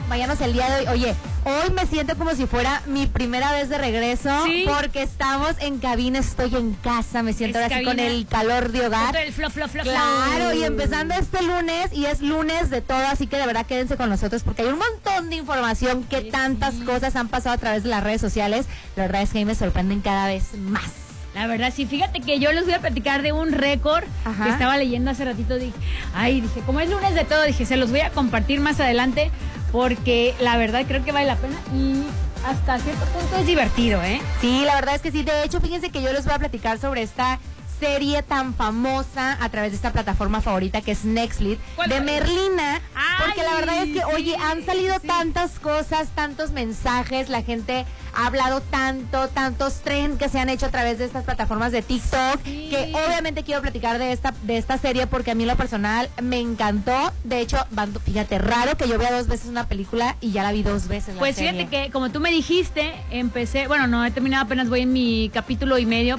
Váyanos el día de hoy. Oye, hoy me siento como si fuera mi primera vez de regreso ¿Sí? porque estamos en cabina, estoy en casa, me siento Es ahora así con cabina. el calor de hogar. El flo, flo, flo. Claro, y empezando este lunes, y es lunes de todo, así que de verdad quédense con nosotros porque hay un montón de información que tantas cosas han pasado a través de las redes sociales. La verdad es que a mí me sorprenden cada vez más. La verdad, sí, fíjate que yo les voy a platicar de un récord que estaba leyendo hace ratito. Dije, ay, dije, como es lunes de todo, dije, se los voy a compartir más adelante porque la verdad creo que vale la pena y hasta cierto punto es divertido, ¿eh? Sí, la verdad es que sí. De hecho, fíjense que yo les voy a platicar sobre esta serie tan famosa a través de esta plataforma favorita que es Nextlit de Merlina. Porque la verdad es que, oye, han salido tantas cosas, tantos mensajes, la gente ha hablado tanto, tantos tren que se han hecho a través de estas plataformas de TikTok, que obviamente quiero platicar de esta, de esta serie porque a mí en lo personal me encantó. De hecho, fíjate, raro que yo vea dos veces una película y ya la vi dos veces. la Pues serie. fíjate que como tú me dijiste, empecé, bueno, no he terminado, apenas voy en mi capítulo y medio,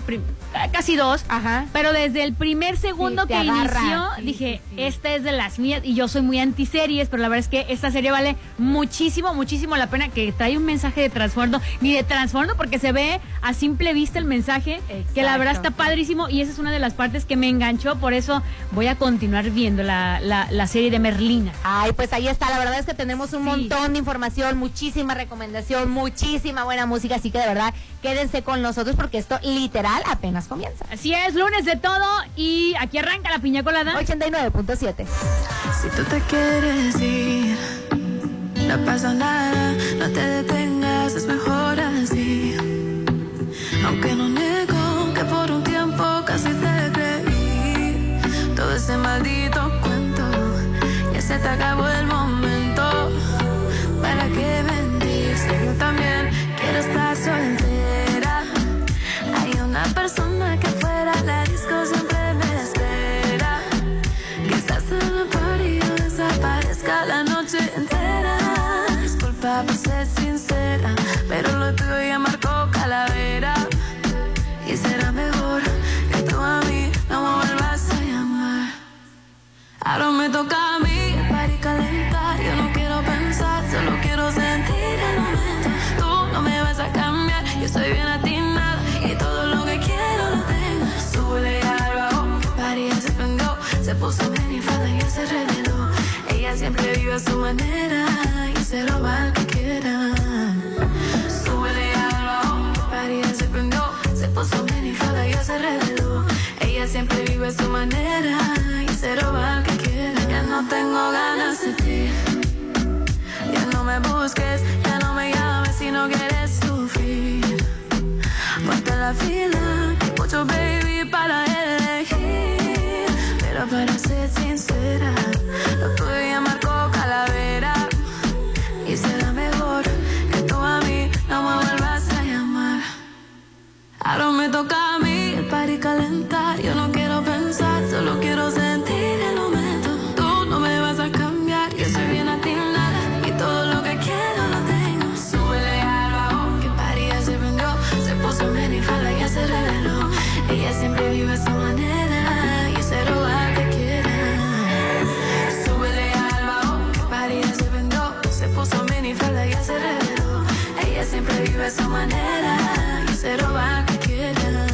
casi dos, Ajá. pero desde el primer segundo Sí, que agarra. inició, Sí, dije, esta es de las mías y yo soy muy antiseries, pero la verdad es que esta serie vale muchísimo, muchísimo la pena, que trae un mensaje de trasfondo, ni de trasfondo, porque se ve a simple vista el mensaje, que la verdad está padrísimo y esa es una de las partes que me enganchó, por eso voy a continuar viendo la, la- la serie de Merlina. Ay, pues ahí está. La verdad es que tenemos un montón de información, muchísima recomendación, muchísima buena música. Así que de verdad, quédense con nosotros porque esto literal apenas comienza. Así es, lunes de todo y aquí arranca la piña colada. 89.7. Si tú te quieres ir, no pasa nada, no te detengas, es mejor Aunque no niego que por un tiempo casi te creí, todo ese maldito cuento, ya se te acabó el momento. ¿Para qué mentir? Yo también quiero estar soltera. Hay una persona que fuera la disco siempre me espera. Quizás en el party desaparezca la noche entera. Disculpa por ser sincera, pero lo tuyo ya marcó calavera. Y será mejor que tú a mí no me vuelvas a llamar. Ahora me toca a mí para calentar. Yo no quiero pensar, solo quiero sentir el momento. Tú no me vas a cambiar, yo soy bien atinada y todo lo que quiero lo tengo. Sube al bajo, se prendió, se puso bien y falda y se reveló. Ella siempre vive a su manera y se lo va Ella siempre vive su manera y se al que quiera. Ya no tengo ganas de ti. Ya no me busques, ya no me llames si no quieres sufrir. Ponte la fila, mucho baby para elegir. Pero para ser sincera, lo tuyo marcó calavera. Y será mejor que tú a mí no me vuelvas a llamar. Ahora me toca manera y cero va que quiera.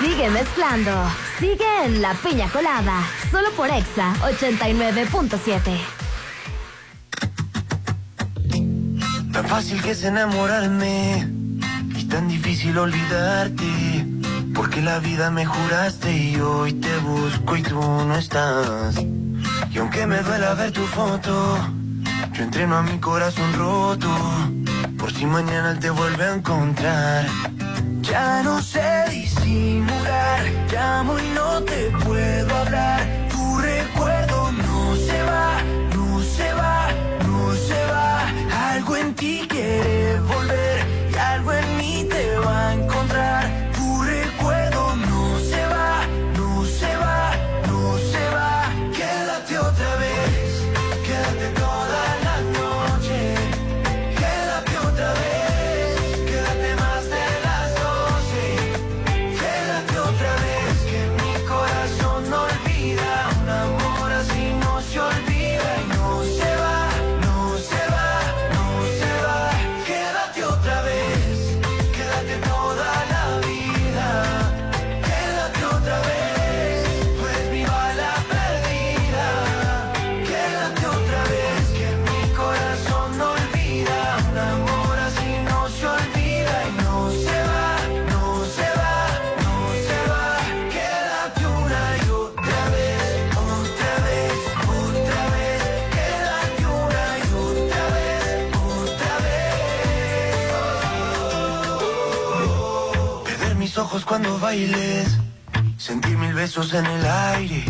Sigue mezclando. Sigue en La Piña Colada. Solo por Exa 89.7. Tan fácil que es enamorarme y tan difícil olvidarte. Porque la vida me juraste y hoy te busco y tú no estás. Y aunque me duela ver tu foto, yo entreno a mi corazón roto. Por si mañana te vuelve a encontrar. Ya no sé llamo y no te puedo hablar. Tu recuerdo no se va, no se va, no se va. Algo en ti quiere volver cuando bailes, sentir mil besos en el aire.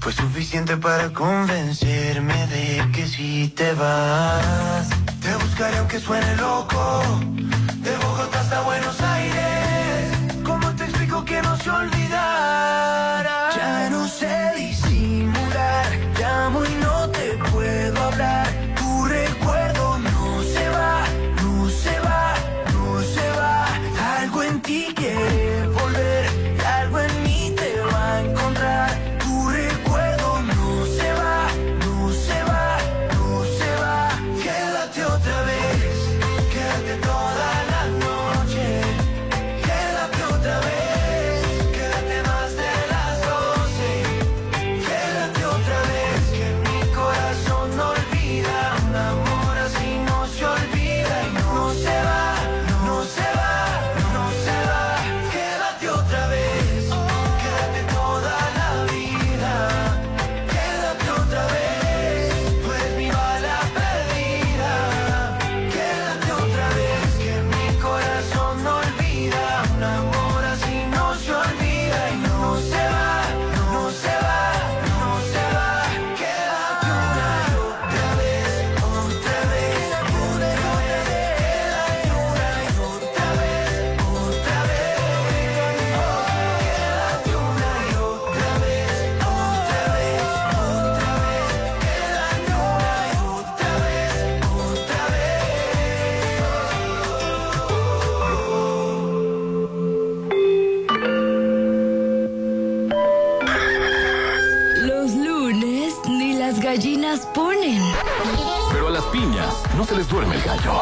Fue suficiente para convencerme de que si te vas, te buscaré aunque suene loco. De Bogotá hasta Buenos Aires.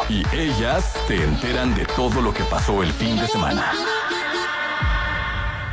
Y ellas te enteran de todo lo que pasó el fin de semana.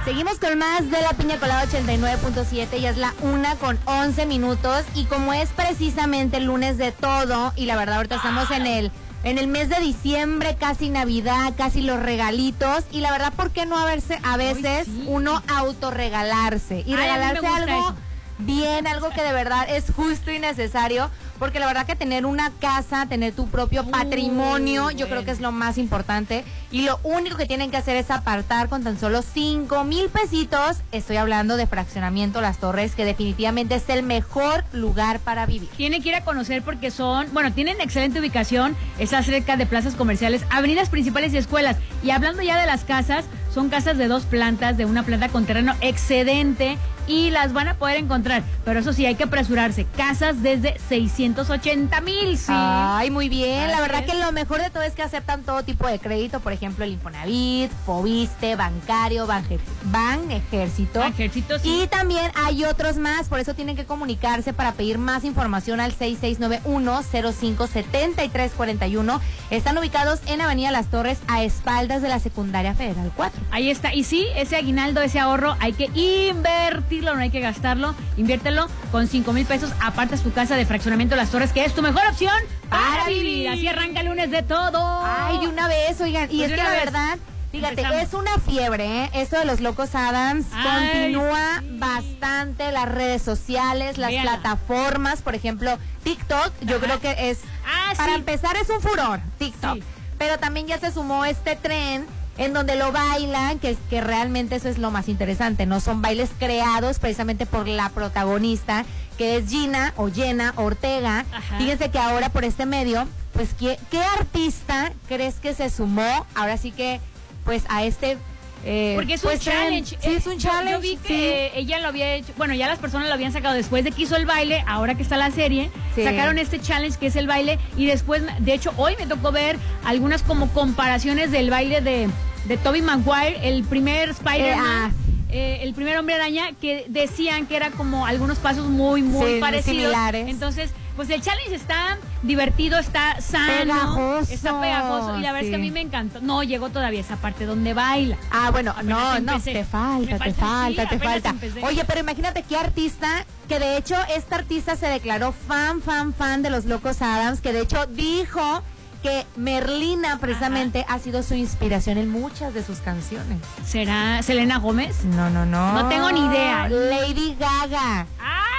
Seguimos con más de la Piña Colada 89.7, ya es la una con 11 minutos y como es precisamente el lunes de todo y la verdad ahorita estamos en el en el mes de diciembre, casi Navidad, casi los regalitos y la verdad ¿por qué no a, verse, a veces uno autorregalarse y Ay, regalarse algo eso. bien, algo que de verdad es justo y necesario? Porque la verdad que tener una casa, tener tu propio patrimonio, yo creo que es lo más importante. Y lo único que tienen que hacer es apartar con tan solo 5 mil pesitos. Estoy hablando de fraccionamiento Las Torres, que definitivamente es el mejor lugar para vivir. Tienen que ir a conocer porque son, bueno, tienen excelente ubicación, está cerca de plazas comerciales, avenidas principales y escuelas. Y hablando ya de las casas, son casas de dos plantas, de una planta con terreno excedente y las van a poder encontrar. Pero eso sí, hay que apresurarse. Casas desde 680 mil, sí. Ay, muy bien. la verdad que lo mejor de todo es que aceptan todo tipo de crédito. Por ejemplo, el Infonavit, Fobiste, Bancario, Ban, Ban Ejército. Ejército, sí. Y también hay otros más. Por eso tienen que comunicarse para pedir más información al 6691-057341. Están ubicados en Avenida Las Torres, a espaldas de la Secundaria Federal 4. Ahí está. Y sí, ese aguinaldo, ese ahorro, hay que invertirlo, no hay que gastarlo. Inviértelo con 5 mil pesos. Apartas tu casa de fraccionamiento Las Torres, que es tu mejor opción para, vivir. Así arranca el lunes de todo. Ay, de una vez, oigan. Y Pues es que la vez. verdad, fíjate, Empezamos. es una fiebre, ¿eh? Esto de los locos Adams Ay, continúa bastante las redes sociales, las plataformas, por ejemplo, TikTok, yo creo que es, Ah, para sí. empezar es un furor, TikTok. Sí. Pero también ya se sumó este tren en donde lo bailan, que, que realmente eso es lo más interesante, ¿no? Son bailes creados precisamente por la protagonista, que es Gina o Jenna Ortega. Ajá. Fíjense que ahora por este medio, pues, ¿qué, qué artista crees que se sumó? Ahora sí que, pues, a este... eh, Porque es un pues, challenge. Sí, es un Eh, yo- challenge. Yo, vi que sí. eh, ella lo había hecho. Bueno, ya las personas lo habían sacado después de que hizo el baile. Ahora que está la serie, Sí. sacaron este challenge que es el baile. Y después, de hecho, hoy me tocó ver algunas como comparaciones del baile de, de Toby Maguire, el primer Spider-Man. Eh, ah, eh, el primer hombre araña que decían que era como algunos pasos muy muy Sí, parecidos similares. entonces pues el challenge está divertido está sano Pegajoso, está pegajoso y la verdad es que a mí me encantó no llegó todavía esa parte donde baila Ah, bueno, no, Apenas no, empecé. te falta, Me te falta, te falta. empecé. Oye, pero imagínate qué artista, que de hecho esta artista se declaró fan, fan, fan de los Locos Adams, que de hecho dijo que Merlina precisamente ha sido su inspiración en muchas de sus canciones. será Selena Gómez No, no, no. No tengo ni idea. Lady Gaga.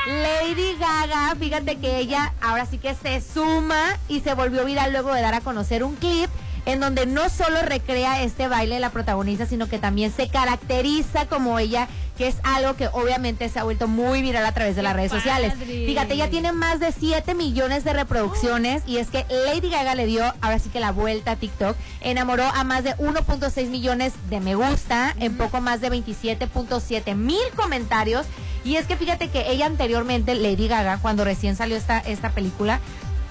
Lady Gaga, fíjate que ella ahora sí que se suma y se volvió viral luego de dar a conocer un clip en donde no solo recrea este baile de la protagonista, sino que también se caracteriza como ella, que es algo que obviamente se ha vuelto muy viral a través de las ¡Qué redes sociales. Fíjate, ella tiene más de 7 millones de reproducciones y es que Lady Gaga le dio ahora sí que la vuelta a TikTok, enamoró a más de 1.6 millones de me gusta, en poco más de 27.7 mil comentarios. Y es que fíjate que ella anteriormente, Lady Gaga, cuando recién salió esta, esta película,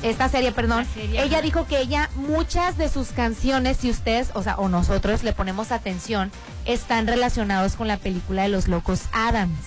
esta serie, perdón, serie, ella ajá. dijo que ella, muchas de sus canciones, si ustedes, o sea, o nosotros le ponemos atención, están relacionados con la película de los locos Adams.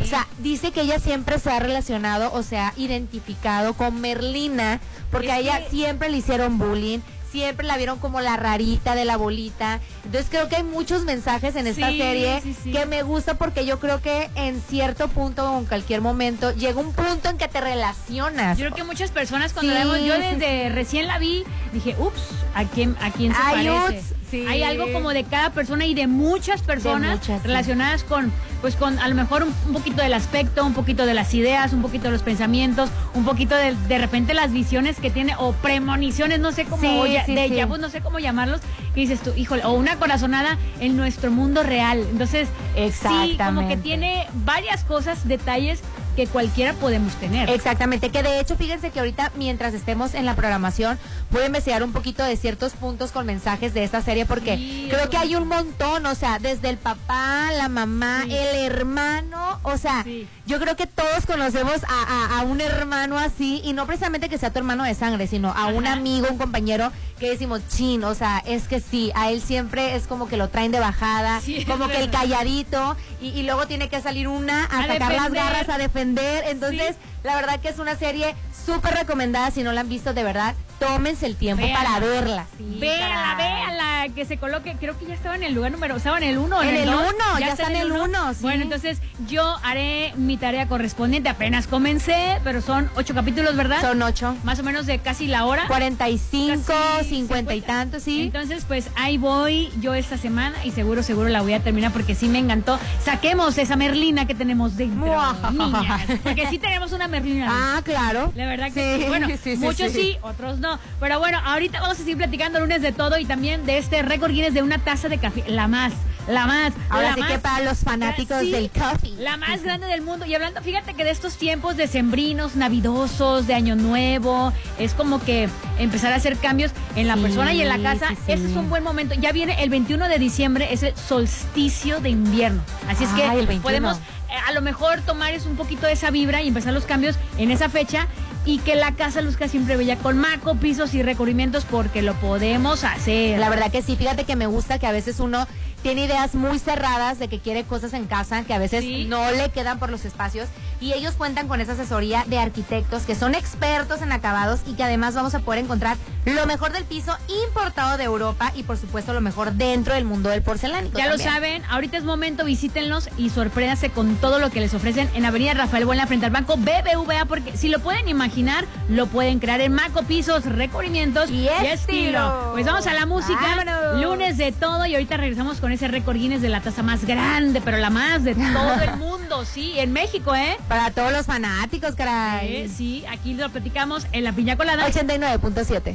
O sea, dice que ella siempre se ha relacionado o se ha identificado con Merlina, porque Es a ella que- siempre le hicieron bullying, siempre la vieron como la rarita de la bolita. Entonces creo que hay muchos mensajes en esta Sí, serie sí, sí. que me gusta porque yo creo que en cierto punto o en cualquier momento llega un punto en que te relacionas. Yo creo que muchas personas cuando la vemos, yo desde recién la vi, dije, ups, ¿a quién, a quién se Ay, parece? ups, sí. Hay algo como de cada persona y de muchas personas muchas, sí. relacionadas con, pues con a lo mejor un, un poquito del aspecto, un poquito de las ideas, un poquito de los pensamientos, un poquito de, de repente las visiones que tiene, o premoniciones, no sé cómo, Sí, o ya- sí, de déjà vu, no sé cómo llamarlos, que dices tú, híjole, o una corazonada en nuestro mundo real. Entonces, sí, como que tiene varias cosas, detalles que cualquiera podemos tener. Exactamente, que de hecho fíjense que ahorita mientras estemos en la programación voy a investigar un poquito de ciertos puntos con mensajes de esta serie porque Sí, creo que hay un montón, o sea, desde el papá, la mamá, Sí. el hermano, o sea, Sí. Yo creo que todos conocemos a, a- a un hermano así y no precisamente que sea tu hermano de sangre, sino a un amigo, un compañero que decimos, chin, o sea, es que sí, a él siempre es como que lo traen de bajada, Sí, como que el calladito y, y luego tiene que salir una a, A sacar las garras, a defender, entonces... La verdad que es una serie súper recomendada. Si no la han visto, de verdad, tómense el tiempo Véanla. para verla. Sí, Véala, caray. véala, que se coloque. Creo que ya estaba en el lugar número. Estaba en el 1. En el dos? uno, ya está en el uno? uno, sí. Bueno, entonces yo haré mi tarea correspondiente. Apenas comencé, pero son ocho capítulos, ¿verdad? Son ocho. Más o menos de casi la hora. 45, Casi 50 y tantos, sí. Entonces, pues ahí voy yo esta semana y seguro, seguro la voy a terminar porque sí me encantó. Saquemos esa Merlina que tenemos dentro, niñas. Porque sí tenemos una Merlina? Ah, claro. La verdad que sí. Bueno, muchos sí. otros no. Pero bueno, ahorita vamos a seguir platicando lunes de todo y también de este récord Guinness de una taza de café, la más. La más. Ahora la sí que para los fanáticos del coffee. La más grande del mundo. Y hablando, fíjate que de estos tiempos decembrinos, navidosos, de Año Nuevo, es como que empezar a hacer cambios en la persona y en la casa. Ese es un buen momento. Ya viene el 21 de diciembre, es el solsticio de invierno. Así es que podemos a lo mejor tomar es un poquito de esa vibra y empezar los cambios en esa fecha y que la casa luzca siempre bella con maco, pisos y recubrimientos porque lo podemos hacer. La verdad que sí, fíjate que me gusta que a veces uno tiene ideas muy cerradas de que quiere cosas en casa que a veces no le quedan por los espacios y ellos cuentan con esa asesoría de arquitectos que son expertos en acabados y que además vamos a poder encontrar lo mejor del piso importado de Europa y por supuesto lo mejor dentro del mundo del porcelánico. Ya lo saben, ahorita es momento, visítenlos y sorpréndase con todo lo que les ofrecen en Avenida Rafael Buena frente al banco BBVA porque si lo pueden imaginar, lo pueden crear en Maco Pisos, recubrimientos y, estilo. Pues vamos a la música, lunes de todo y ahorita regresamos con ese récord Guinness de la taza más grande, pero la más de todo el mundo, sí, en México, ¿eh? Para todos los fanáticos, caray. Eh, sí, aquí lo platicamos en la piña colada. 89.7.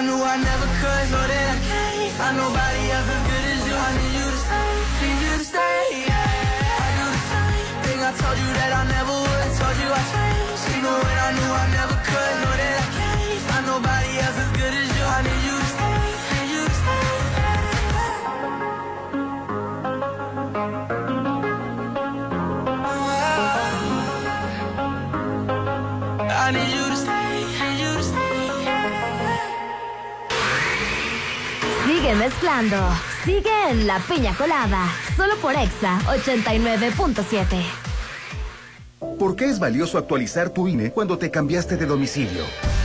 I knew I never could. Know that I can't find nobody Mezclando. Sigue en la piña colada. Solo por Exa 89.7. ¿Por qué es valioso actualizar tu INE cuando te cambiaste de domicilio?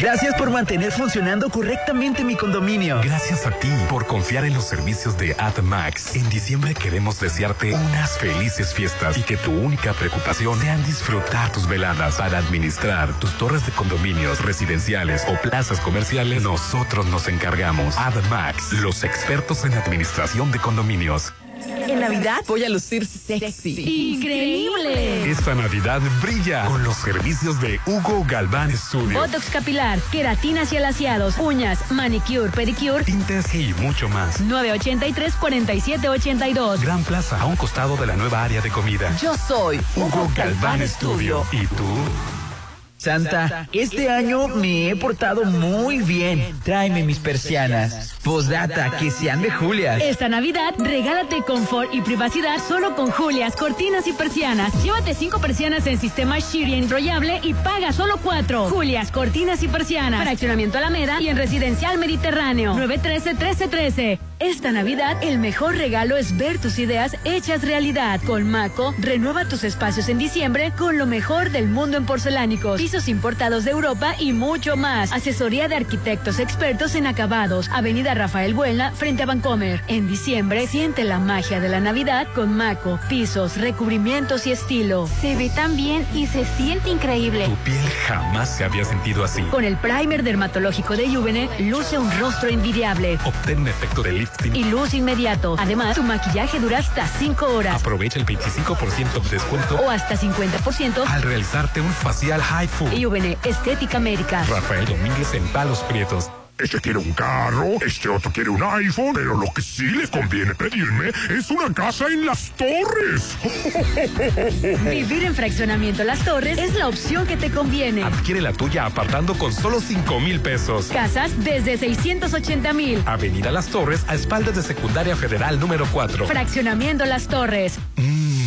Gracias por mantener funcionando correctamente mi condominio. Gracias a ti por confiar en los servicios de AdMax. En diciembre queremos desearte unas felices fiestas y que tu única preocupación sean disfrutar tus veladas para administrar tus torres de condominios residenciales o plazas comerciales. Nosotros nos encargamos. AdMax, los expertos en administración de condominios. En Navidad voy a lucir sexy. ¡Increíble! Esta Navidad brilla con los servicios de Hugo Galván Studio. Botox capilar, queratinas y alaciados, uñas, manicure, pedicure, Tintes y mucho más. 983-4782. Gran Plaza, a un costado de la nueva área de comida. Yo soy Hugo Galván Studio. ¿Y tú? Santa, este año me he portado muy bien. Tráeme mis persianas. Postdata, que sean de Julias. Esta Navidad, regálate confort y privacidad solo con Julias, cortinas y persianas. Llévate cinco persianas en sistema Shiri enrollable y paga solo cuatro. Julias, cortinas y persianas. Fraccionamiento Alameda y en Residencial Mediterráneo. 913-1313. Esta Navidad, el mejor regalo es ver tus ideas hechas realidad. Con Maco, renueva tus espacios en diciembre con lo mejor del mundo en porcelánicos, pisos importados de Europa y mucho más. Asesoría de arquitectos expertos en acabados. Avenida Rafael Buena, frente a Vancomer. En diciembre, siente la magia de la Navidad con Maco, pisos, recubrimientos y estilo. Se ve tan bien y se siente increíble. Tu piel jamás se había sentido así. Con el primer dermatológico de Juvene, luce un rostro envidiable. Obtén efecto de lifting y luz inmediato. Además, tu maquillaje dura hasta 5 horas. Aprovecha el 25% de descuento o hasta 50% al realizarte un facial high Juvene Estética Médica. Rafael Domínguez en Palos Prietos. Este quiere un carro, este otro quiere un iPhone, pero lo que sí le conviene pedirme es una casa en las torres. Vivir en fraccionamiento Las Torres es la opción que te conviene. Adquiere la tuya apartando con solo 5 mil pesos. Casas desde 680 mil. Avenida Las Torres a espaldas de Secundaria Federal número 4. Fraccionamiento Las Torres. Mmm,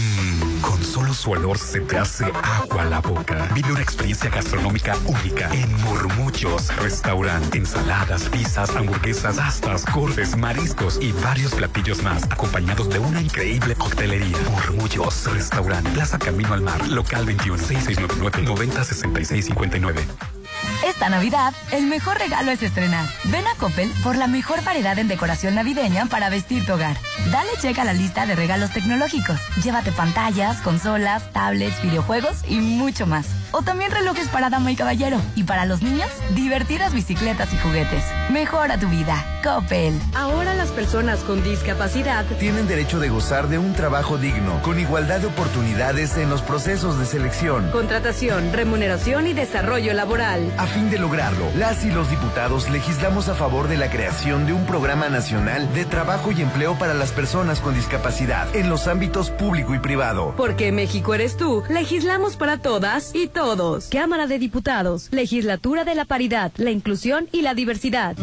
con solo su olor se te hace agua la boca. Vive una experiencia gastronómica única en Murmuchos Restaurant. Ensaladas, pizzas, hamburguesas, pastas, cortes, mariscos y varios platillos más, acompañados de una increíble coctelería. Murmuchos Restaurant. Plaza Camino al Mar, local 21 6699 906659. Esta Navidad, el mejor regalo es estrenar. Ven a Coppel por la mejor variedad en decoración navideña para vestir tu hogar. Dale check a la lista de regalos tecnológicos. Llévate pantallas, consolas, tablets, videojuegos y mucho más. O también relojes para dama y caballero. Y para los niños, divertidas bicicletas y juguetes. Mejora tu vida. Coppel. Ahora las personas con discapacidad tienen derecho de gozar de un trabajo digno, con igualdad de oportunidades en los procesos de selección, contratación, remuneración y desarrollo laboral. A fin de lograrlo, las y los diputados legislamos a favor de la creación de un programa nacional de trabajo y empleo para las personas con discapacidad en los ámbitos público y privado. Porque México eres tú, legislamos para todas y todos. Cámara de Diputados, Legislatura de la Paridad, la Inclusión y la Diversidad.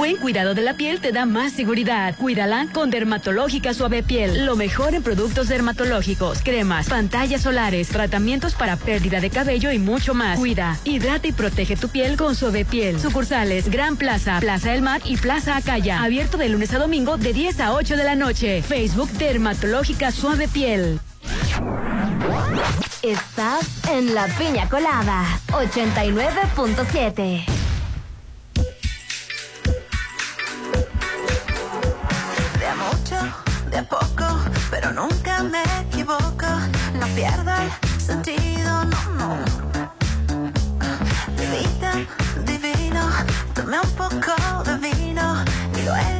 Buen cuidado de la piel te da más seguridad. Cuídala con Dermatológica Suave Piel. Lo mejor en productos dermatológicos, cremas, pantallas solares, tratamientos para pérdida de cabello y mucho más. Cuida, hidrata y protege tu piel con Suave Piel. Sucursales Gran Plaza, Plaza del Mar y Plaza Acaya. Abierto de lunes a domingo de 10 a 8 de la noche. Facebook Dermatológica Suave Piel. Estás en la Piña Colada 89.7. de a poco, pero nunca me equivoco. No pierdo el sentido, no, no. Divino, divino, tomé un poco de vino y luego una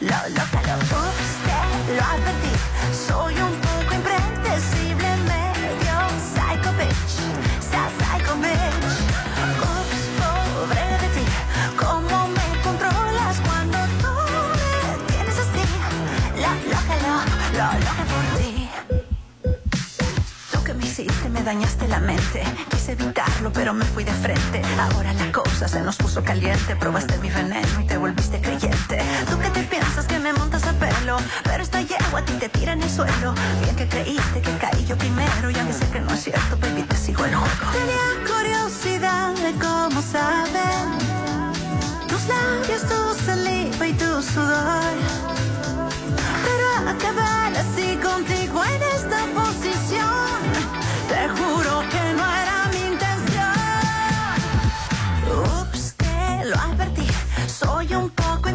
loco, lo, loca. Dañaste la mente. Quise evitarlo, pero me fui de frente. Ahora la cosa se nos puso caliente. Probaste mi veneno y te volviste creyente. Tú que te piensas que me montas a pelo, pero esta yegua a ti te tira en el suelo. Bien que creíste que caí yo primero, y aunque sé que no es cierto, baby, te sigo el juego. Tenía curiosidad de cómo saben tus labios, tu saliva y tu sudor. Pero acabar así contigo en esta posición, un poco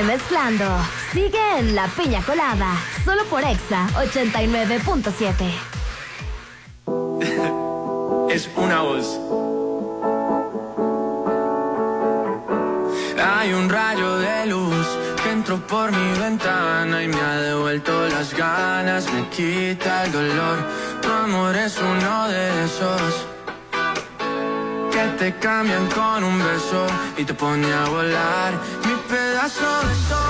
sigue mezclando. Sigue en la piña colada. Solo por Exa 89.7. es una voz. Hay un rayo de luz que entró por mi ventana y me ha devuelto las ganas, me quita el dolor. Tu amor es uno de esos que te cambian con un beso y te pone a volar. Mi pedazo de sol.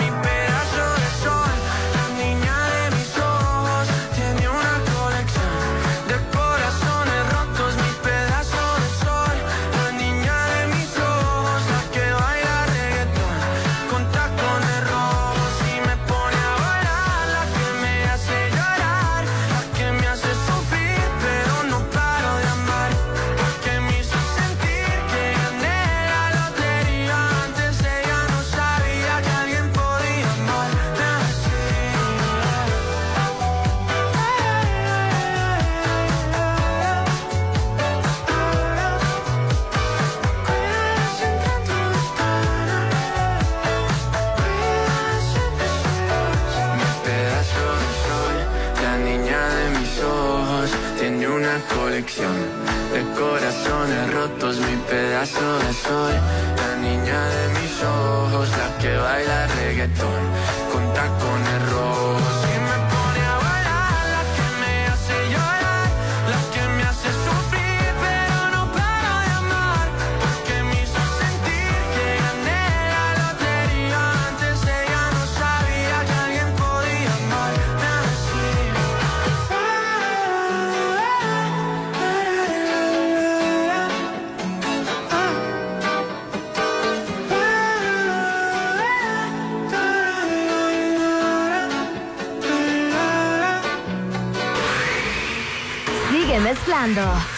rotos mi pedazo de sol, la niña de mis ojos, la que baila reggaetón.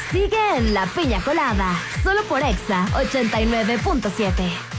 Sigue en La Piña Colada, solo por Exa 89.7.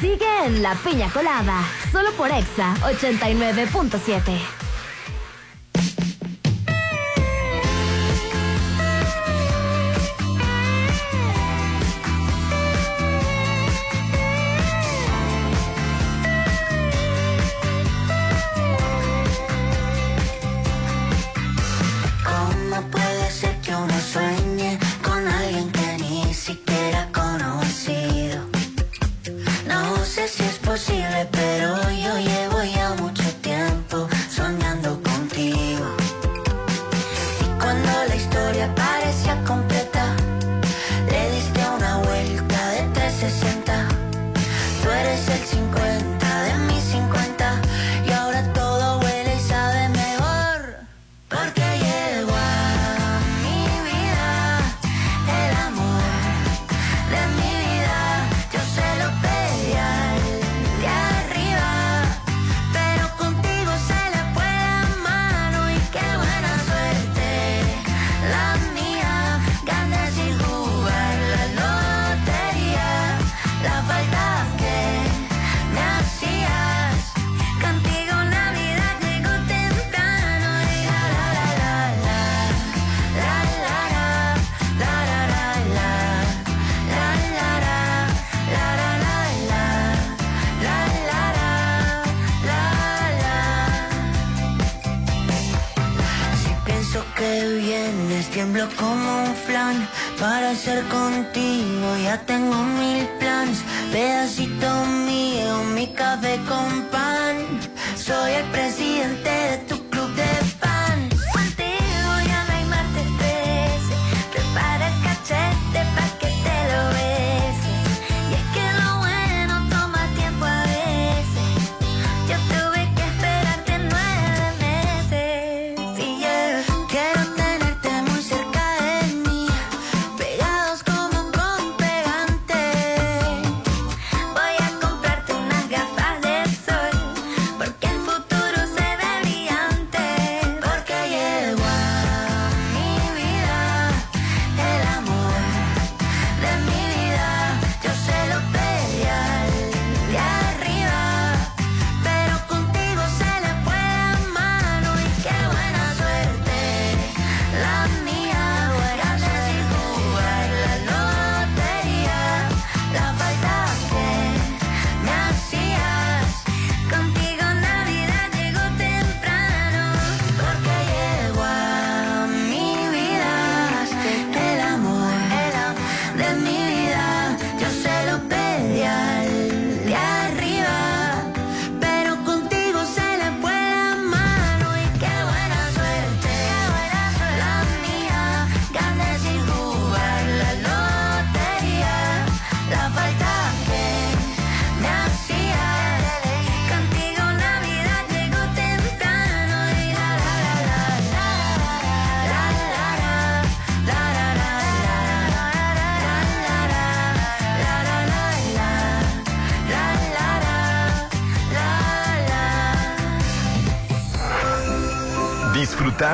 Sigue en La Piña Colada, solo por Exa 89.7.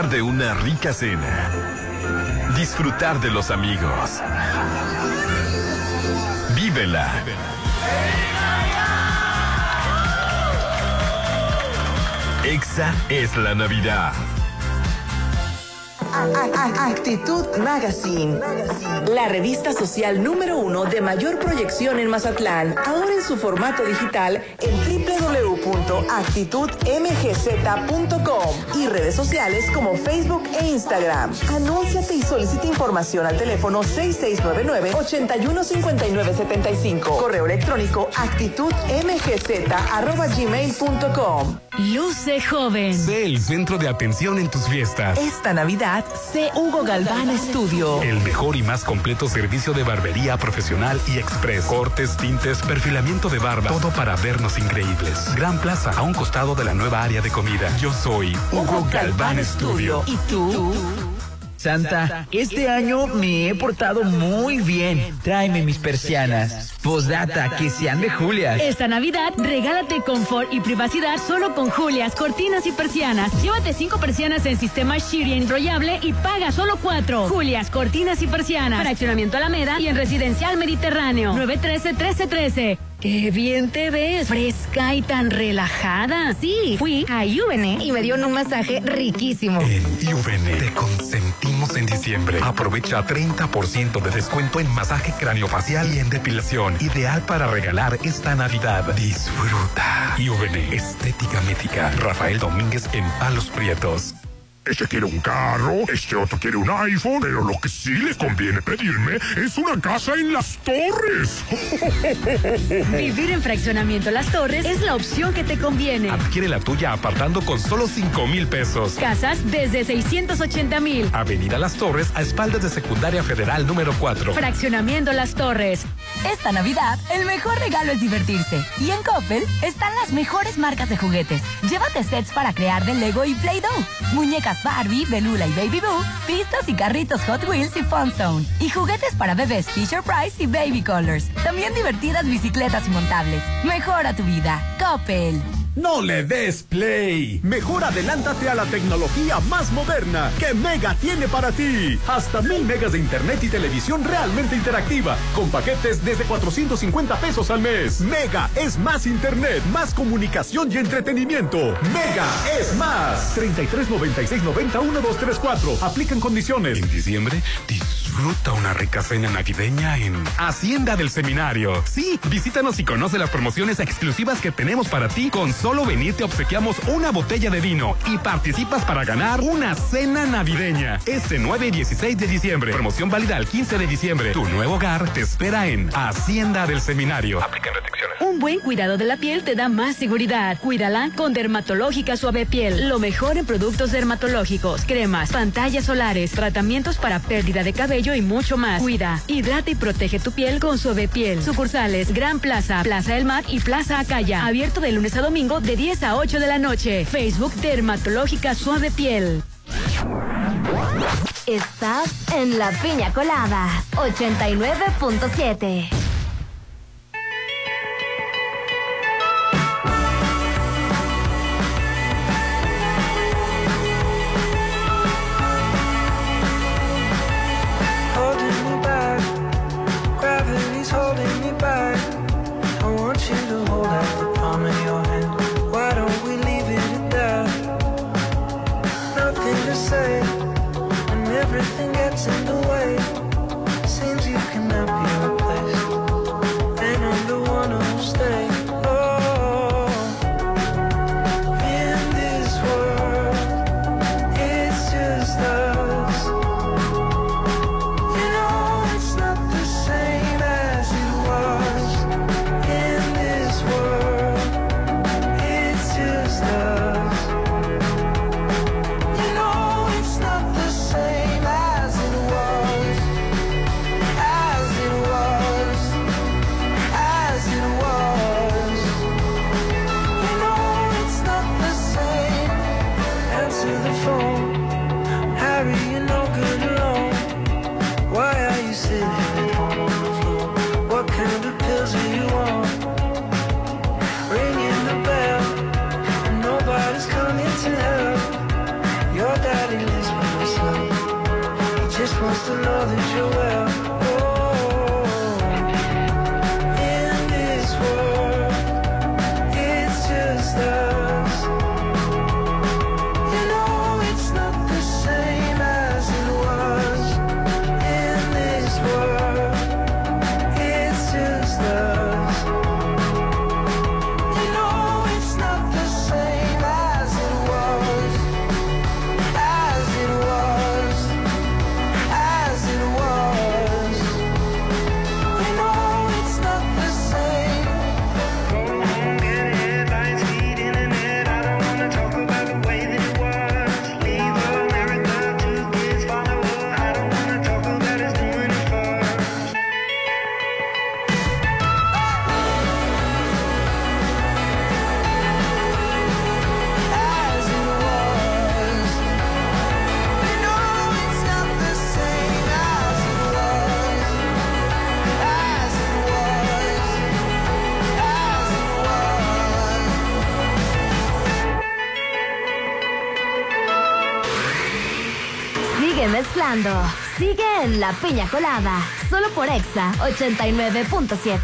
De una rica cena. Disfrutar de los amigos. Vívela. Exa es la Navidad. Actitud Magazine, la revista social número uno de mayor proyección en Mazatlán, ahora en su formato digital en www.actitudmgz.com y redes sociales como Facebook e Instagram. Anúnciate y solicita información al teléfono 6699-815975. Correo electrónico actitudmgz.gmail.com Luce joven. Sé el centro de atención en tus fiestas. Esta Navidad, sé Hugo Galván Estudio. El mejor y más completo servicio de barbería profesional y express. Cortes, tintes, perfilamiento de barba. Todo para vernos increíbles. Gran plaza a un costado de la nueva área de comida. Yo soy Hugo, Galván, Estudio. ¿Y tú? ¿Tú? Santa, este año me he portado muy bien. Tráeme mis persianas. Postdata, que sean de Julias. Esta Navidad, regálate confort y privacidad solo con Julias, cortinas y persianas. Llévate cinco persianas en sistema Shiri enrollable y paga solo cuatro. Julias, cortinas y persianas. Fraccionamiento Alameda y en Residencial Mediterráneo. 913-1313. ¡Qué bien te ves! Fresca y tan relajada. Sí, fui a Juvene y me dieron un masaje riquísimo. En Juvene te consentimos en diciembre. Aprovecha 30% de descuento en masaje craniofacial y en depilación. Ideal para regalar esta Navidad. Disfruta. Juvene, estética médica. Rafael Domínguez en Palos Prietos. Este quiere un carro, este otro quiere un iPhone, pero lo que sí le conviene pedirme es una casa en las torres. Vivir en fraccionamiento Las Torres es la opción que te conviene. Adquiere la tuya apartando con solo 5 mil pesos. Casas desde 680 mil. Avenida Las Torres a espaldas de Secundaria Federal número 4. Fraccionamiento Las Torres. Esta Navidad, el mejor regalo es divertirse. Y en Coppel están las mejores marcas de juguetes. Llévate sets para crear de Lego y Play-Doh. Muñecas Barbie, Belula y Baby Boo, pistas y carritos Hot Wheels y Fun Zone. Y juguetes para bebés Fisher Price y Baby Colors. También divertidas bicicletas y montables. Mejora tu vida. Coppel. No le des play. Mejor adelántate a la tecnología más moderna que Mega tiene para ti. Hasta mil megas de internet y televisión realmente interactiva. Con paquetes desde 450 pesos al mes. Mega es más internet, más comunicación y entretenimiento. Mega es más. 33 96 90 1234. Aplican condiciones. En diciembre, disfruta una rica cena navideña en Hacienda del Seminario. Sí, visítanos y conoce las promociones exclusivas que tenemos para ti con solo venir te obsequiamos una botella de vino y participas para ganar una cena navideña. Este 9 y 16 de diciembre. Promoción válida al 15 de diciembre. Tu nuevo hogar te espera en Hacienda del Seminario. Aplican restricciones. Un buen cuidado de la piel te da más seguridad. Cuídala con Dermatológica Suave Piel. Lo mejor en productos dermatológicos, cremas, pantallas solares, tratamientos para pérdida de cabello y mucho más. Cuida, hidrata y protege tu piel con Suave Piel. Sucursales Gran Plaza, Plaza del Mar y Plaza Acaya. Abierto de lunes a domingo de 10 a 8 de la noche. Facebook Dermatológica Suave Piel. Estás en la piña colada 89.7. piña colada. Solo por Exa 89.7.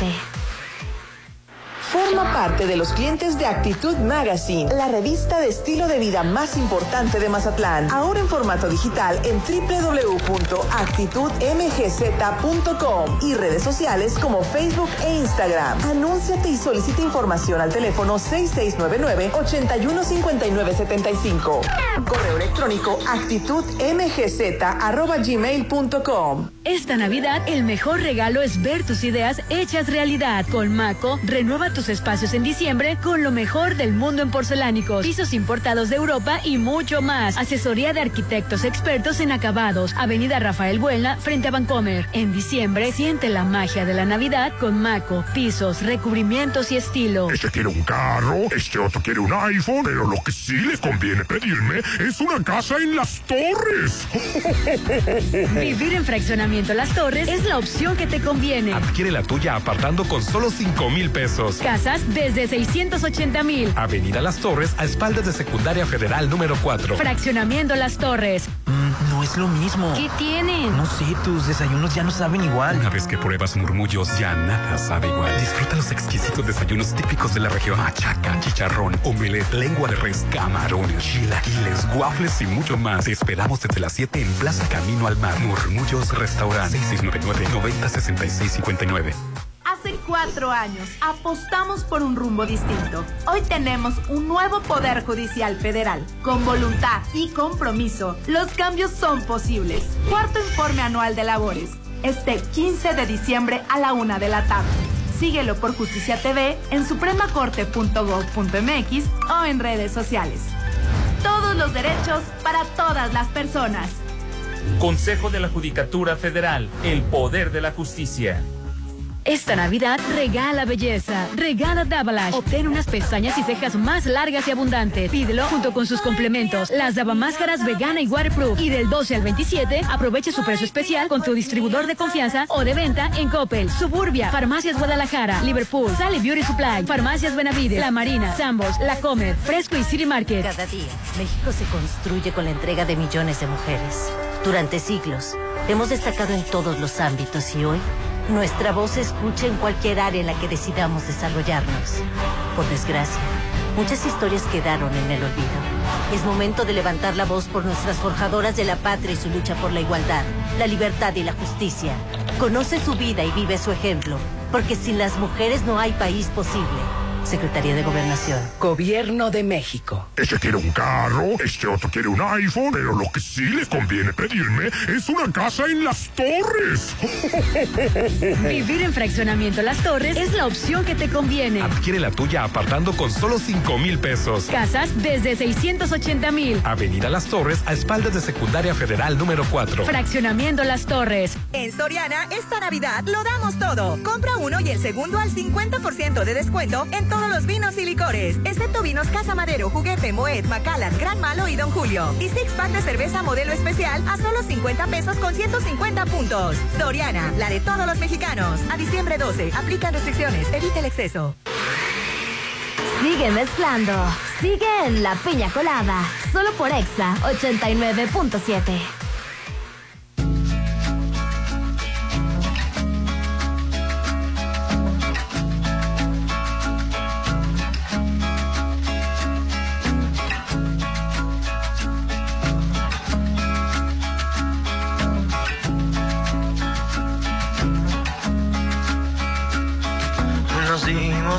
Forma parte de los clientes de Actitud Magazine, la revista de estilo de vida más importante de Mazatlán. Ahora en formato digital en www.actitudmgz.com y redes sociales como Facebook e Instagram. Anúnciate y solicita información al teléfono 6699-815975. Correo electrónico actitudmgz.gmail.com. Esta Navidad el mejor regalo es ver tus ideas hechas realidad. Con Maco, renueva tus espacios en diciembre con lo mejor del mundo en porcelánicos, pisos importados de Europa y mucho más. Asesoría de arquitectos expertos en acabados. Avenida Rafael Buena, frente a Vancomer. En diciembre, siente la magia de la Navidad con Maco, pisos, recubrimientos y estilo. Este quiere un carro, este otro quiere un iPhone, pero lo que sí le conviene pedirme es una casa en las torres. Vivir en fraccionamiento Las Torres es la opción que te conviene. Adquiere la tuya apartando con solo 5 mil pesos. Casas desde 680 mil. Avenida Las Torres, a espaldas de Secundaria Federal número 4. Fraccionamiento Las Torres. Mm, no es lo mismo. ¿Qué tienen? No sé, tus desayunos ya no saben igual. Una vez que pruebas murmullos, ya nada sabe igual. Disfruta los exquisitos desayunos típicos de la región. Machaca, chicharrón, omelette, lengua de res, camarones, chilaquiles, waffles y mucho más. Te esperamos desde las 7 en Plaza Camino al Mar. Murmullos Restaurant 6699-906659. Hace cuatro años apostamos por un rumbo distinto. Hoy tenemos un nuevo Poder Judicial Federal. Con voluntad y compromiso, los cambios son posibles. Cuarto informe anual de labores. Este 15 de diciembre a la una de la tarde. Síguelo por Justicia TV en supremacorte.gov.mx o en redes sociales. Todos los derechos para todas las personas. Consejo de la Judicatura Federal, el poder de la justicia. Esta Navidad regala belleza. Regala Dabalash. Obtén unas pestañas y cejas más largas y abundantes. Pídelo junto con sus complementos. Las Dabamáscaras vegana y waterproof. Y del 12 al 27, aproveche su precio especial con tu distribuidor de confianza o de venta en Coppel, Suburbia, Farmacias Guadalajara, Liverpool, Sally Beauty Supply, Farmacias Benavides, La Marina, Sambos, La Comer, Fresco y City Market. Cada día, México se construye con la entrega de millones de mujeres. Durante siglos, hemos destacado en todos los ámbitos y hoy nuestra voz se escucha en cualquier área en la que decidamos desarrollarnos. Por desgracia, muchas historias quedaron en el olvido. Es momento de levantar la voz por nuestras forjadoras de la patria y su lucha por la igualdad, la libertad y la justicia. Conoce su vida y vive su ejemplo, porque sin las mujeres no hay país posible. Secretaría de Gobernación. Gobierno de México. Este quiere un carro, este otro quiere un iPhone, pero lo que sí le conviene pedirme es una casa en las torres. Vivir en fraccionamiento Las Torres es la opción que te conviene. Adquiere la tuya apartando con solo 5 mil pesos. Casas desde 680 mil. Avenida Las Torres, a espaldas de Secundaria Federal número 4. Fraccionamiento Las Torres. En Soriana, esta Navidad lo damos todo. Compra uno y el segundo al 50% de descuento en todos los vinos y licores, excepto vinos Casa Madero, Juguete, Moet, Macallan, Gran Malo y Don Julio. Y six pack de cerveza modelo especial a solo 50 pesos con 150 puntos. Soriana, la de todos los mexicanos. A diciembre 12, aplican restricciones, evita el exceso. Sigue mezclando. Sigue en la piña colada. Solo por Exa 89.7.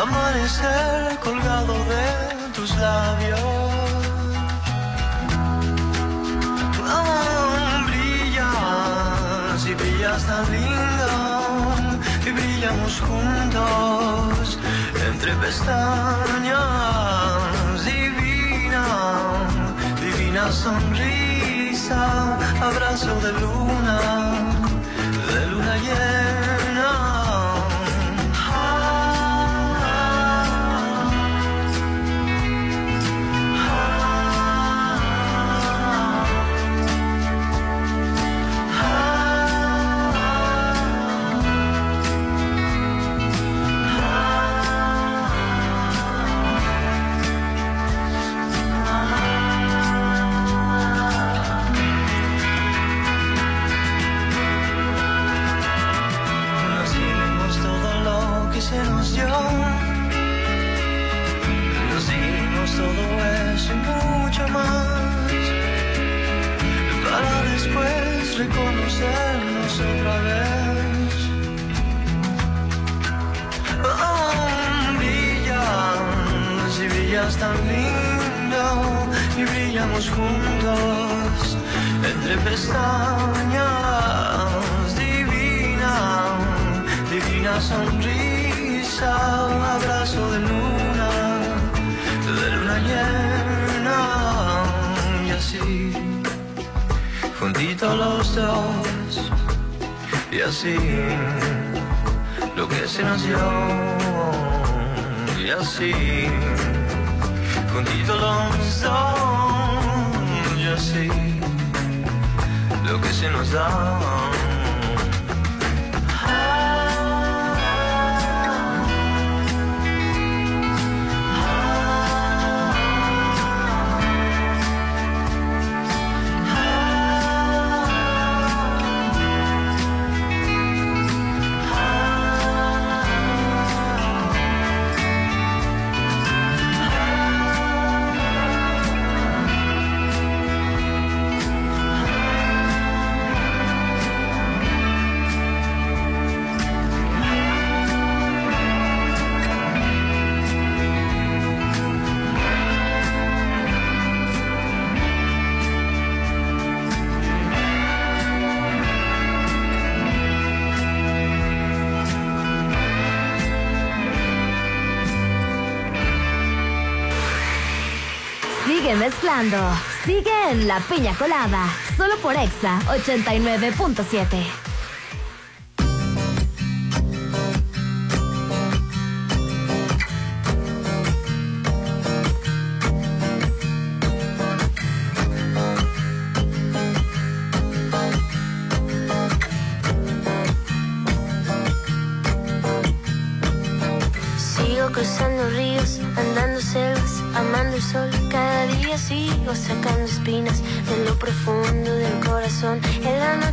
Amanecer colgado de tus labios. Ah, brillas y brillas tan lindo. Y brillamos juntos entre pestañas. Divina, divina sonrisa. Abrazo de luna, de reconocernos otra vez. Oh, brillas y brillas tan lindo y brillamos juntos entre pestañas. Divina, divina sonrisa, abrazo de luna, de luna llena y así juntitos los dos. Y así lo que se nos dio. Y así juntitos los dos. Y así lo que se nos da Sigue en la piña colada. Solo por Exa 89.7.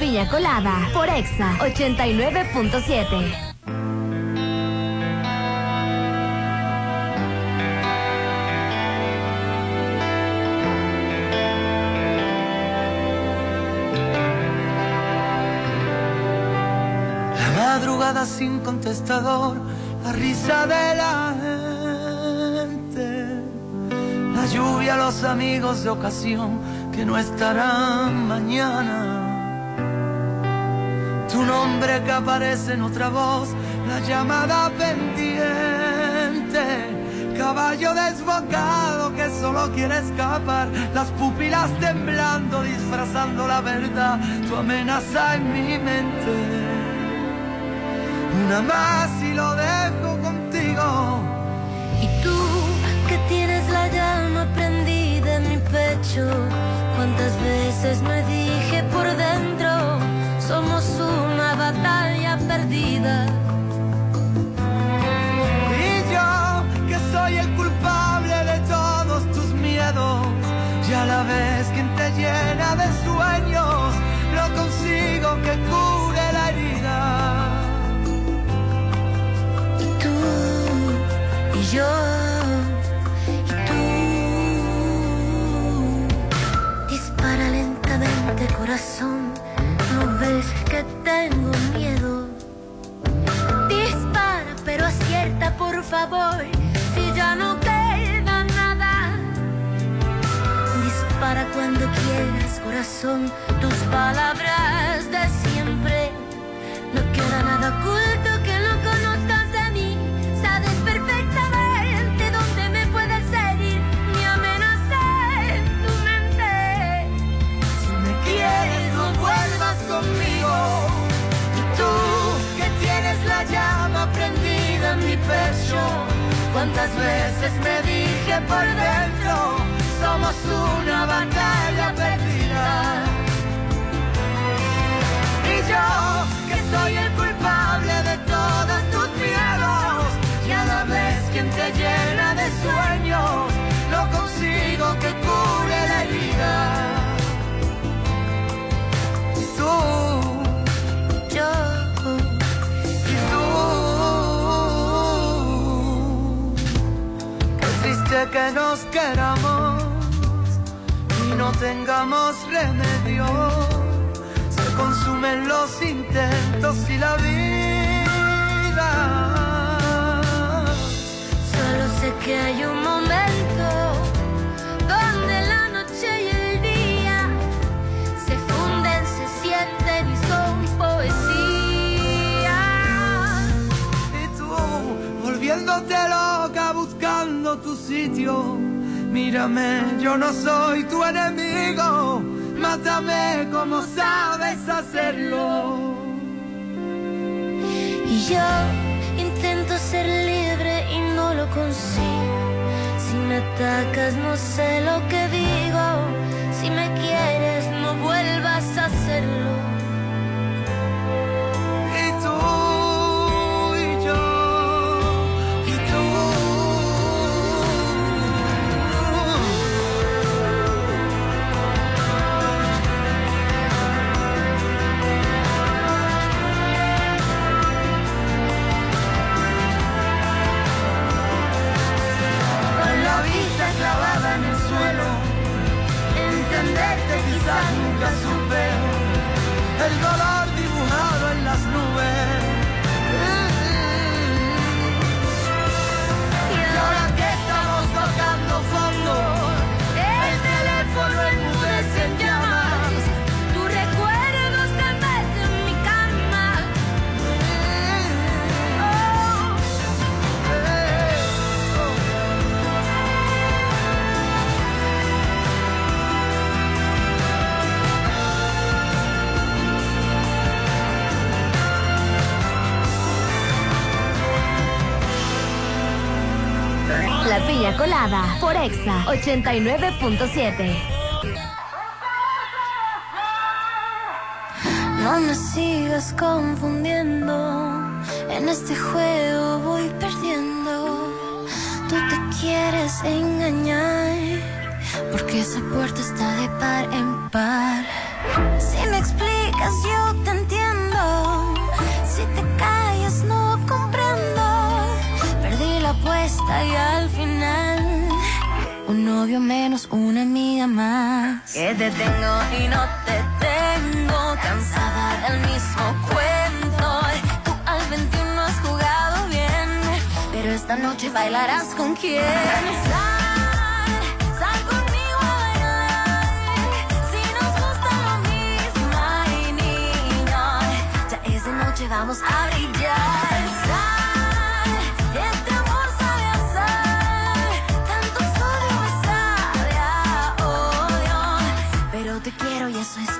piña colada por Exa 89.7. La madrugada sin contestador, la risa de la gente, la lluvia, los amigos de ocasión que no estarán mañana. Tu nombre que aparece en otra voz, la llamada pendiente, caballo desbocado que solo quiere escapar, las pupilas temblando, disfrazando la verdad, tu amenaza en mi mente. Una más y lo dejo contigo. Y tú que tienes la llama prendida en mi pecho, cuántas veces me Si ya no queda nada. Dispara cuando quieras, corazón. Tus palabras Cuántas veces me dije por dentro, somos una batalla perdida. Y yo que soy el culpable de todos tus miedos. Y a la vez quien te llena de sueños, no consigo que cure que nos queramos y no tengamos remedio. Se consumen los intentos y la vida. Solo sé que hay un sitio. Mírame, yo no soy tu enemigo. Mátame como sabes hacerlo. Y yo intento ser libre y no lo consigo. Si me atacas no sé lo que por Exa 89.7. No me sigas confundiendo. En este juego voy perdiendo. Tú te quieres engañar. Porque esa puerta está de par en par. Si me explicas, yo te entiendo. Si te callas, no comprendo. Perdí la apuesta y al final. Novio menos, una amiga más. Que te tengo y no te tengo. Cansada del mismo cuento. Tú al 21 has jugado bien. Pero esta noche bailarás con quién. Sal, sal conmigo a bailar. Si nos gusta lo mismo, ay niño. Ya es de noche, vamos a brillar.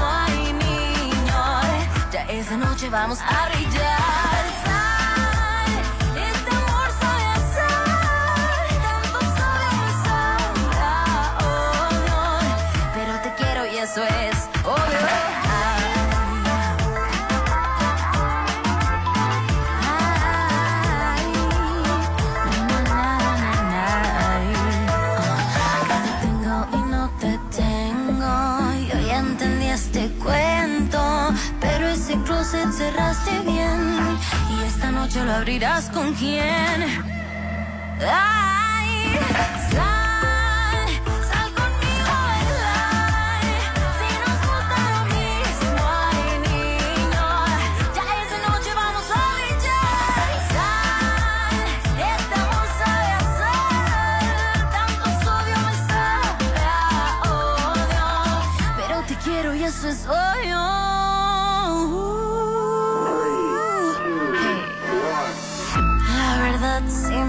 ay niño. Ya esa noche vamos a brillar. Ese closet cerraste bien. Y esta noche lo abrirás con quién. Ay,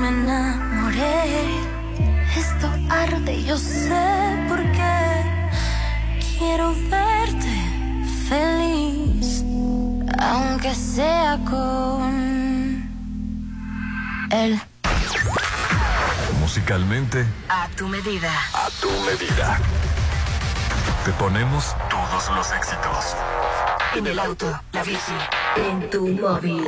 enamoré. Esto arde, yo sé por qué. Quiero verte feliz, aunque sea con él. Musicalmente, A tu medida. a tu medida. Te ponemos todos los éxitos. En el auto, la bici, en tu móvil.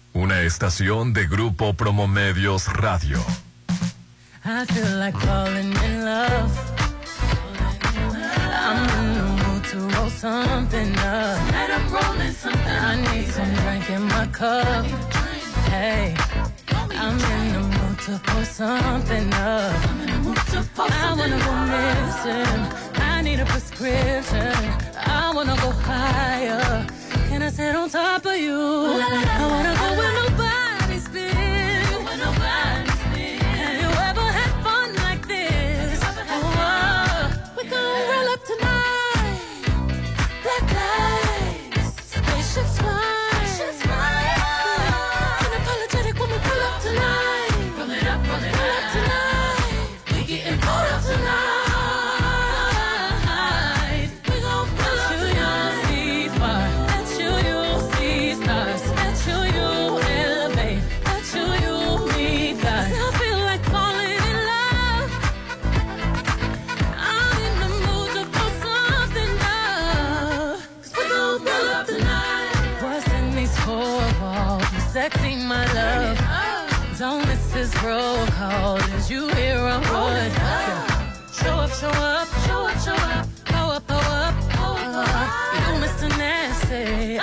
Una estación de Grupo Promomedios Radio. I feel like falling in love. I'm in the mood to roll something up. And I'm rolling something. I need some drink in my cup. Hey, I'm in the mood to pour something up. I wanna go missing. I need a prescription. I wanna go higher. Can I sit on top of you? I wanna go where nobody's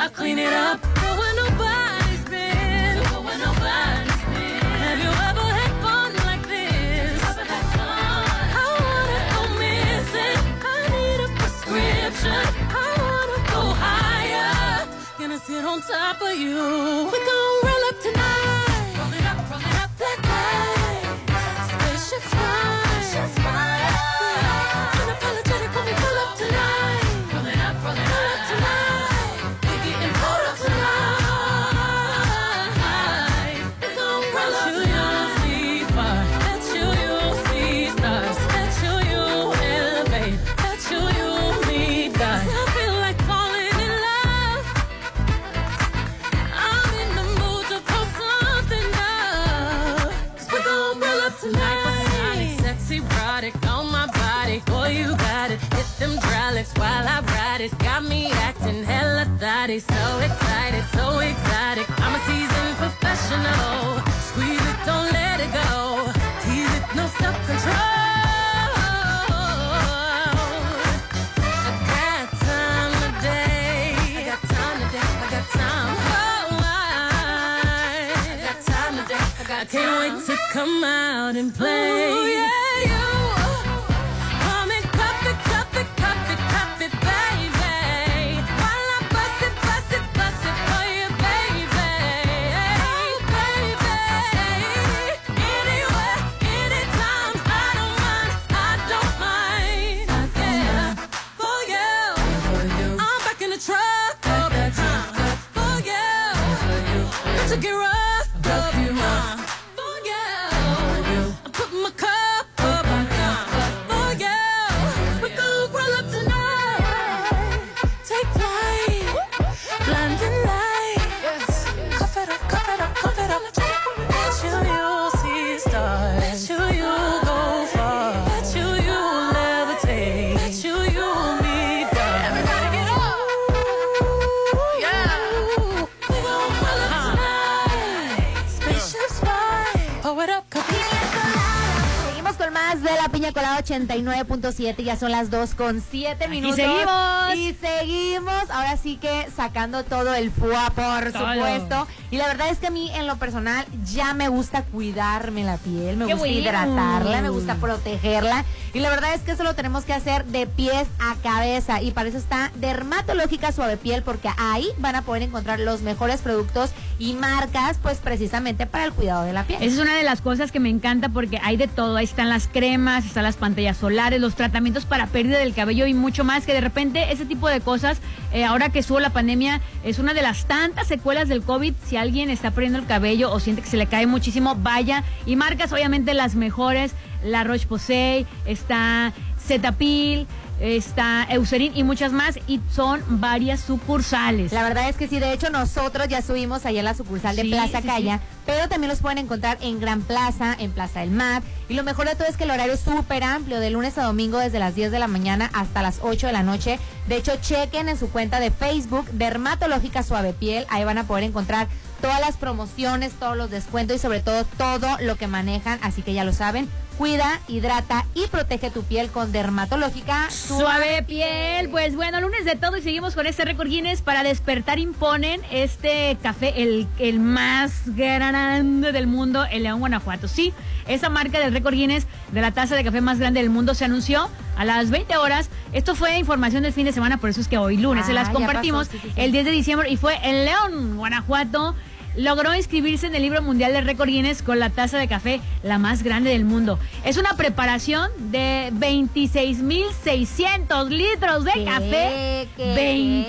I clean it up. Go where nobody's been. Go where nobody's been. Have you ever had fun like this? I wanna go missing. I need a prescription. I wanna go higher. Gonna sit on top of you. We gon' roll up tonight. Roll it up, roll it up. Black lights. Spaceship's fine. Hella thotty. So excited, so exotic. I'm a seasoned professional. Squeeze it, don't let it go. Tease it, no self-control. I got time today. I got time today. I got time. Oh, I, I got time today. I got I can't wait to come out and play. Ooh, yeah, colada 89.7, ya son las 2 con 7 minutos. seguimos. Y seguimos, ahora sí que sacando todo el fuá, por Todo. supuesto. Y la verdad es que a mí, en lo personal, ya me gusta cuidarme la piel, me Qué gusta bueno. hidratarla, me gusta protegerla. Y la verdad es que eso lo tenemos que hacer de pies a cabeza. Y para eso está Dermatológica Suave Piel, porque ahí van a poder encontrar los mejores productos y marcas, pues precisamente para el cuidado de la piel. Esa es una de las cosas que me encanta porque hay de todo. Ahí están las cremas, están las pantallas solares, los tratamientos para pérdida del cabello y mucho más. Que de repente ese tipo de cosas, eh, ahora que subo la pandemia, es una de las tantas secuelas del COVID. Si alguien está perdiendo el cabello o siente que se le cae muchísimo, vaya. Y marcas, obviamente, las mejores. La Roche-Posay, está Cetaphil, está Eucerin y muchas más. Y son varias sucursales. La verdad es que sí, de hecho nosotros ya subimos allá en la sucursal de Plaza sí, Calla, sí. pero también los pueden encontrar en Gran Plaza, en Plaza del Mar. Y lo mejor de todo es que el horario es súper amplio, de lunes a domingo desde las 10 de la mañana hasta las 8 de la noche. De hecho, chequen en su cuenta de Facebook, Dermatológica Suave Piel, ahí van a poder encontrar todas las promociones, todos los descuentos y sobre todo todo lo que manejan, así que ya lo saben. Cuida, hidrata y protege tu piel con Dermatológica Suave piel, pues bueno, lunes de todo y seguimos con este récord Guinness para despertar imponen este café, el, el más grande del mundo, el León Guanajuato. Sí, esa marca del récord Guinness de la taza de café más grande del mundo se anunció a las 20 horas. Esto fue información del fin de semana, por eso es que hoy lunes se Ah, las ya compartimos pasó, sí, sí, sí. el 10 de diciembre y fue el León Guanajuato. Logró inscribirse en el libro mundial de récord Guinness con la taza de café la más grande del mundo. Es una preparación de 26.600 litros de ¿Qué? café. ¿Qué?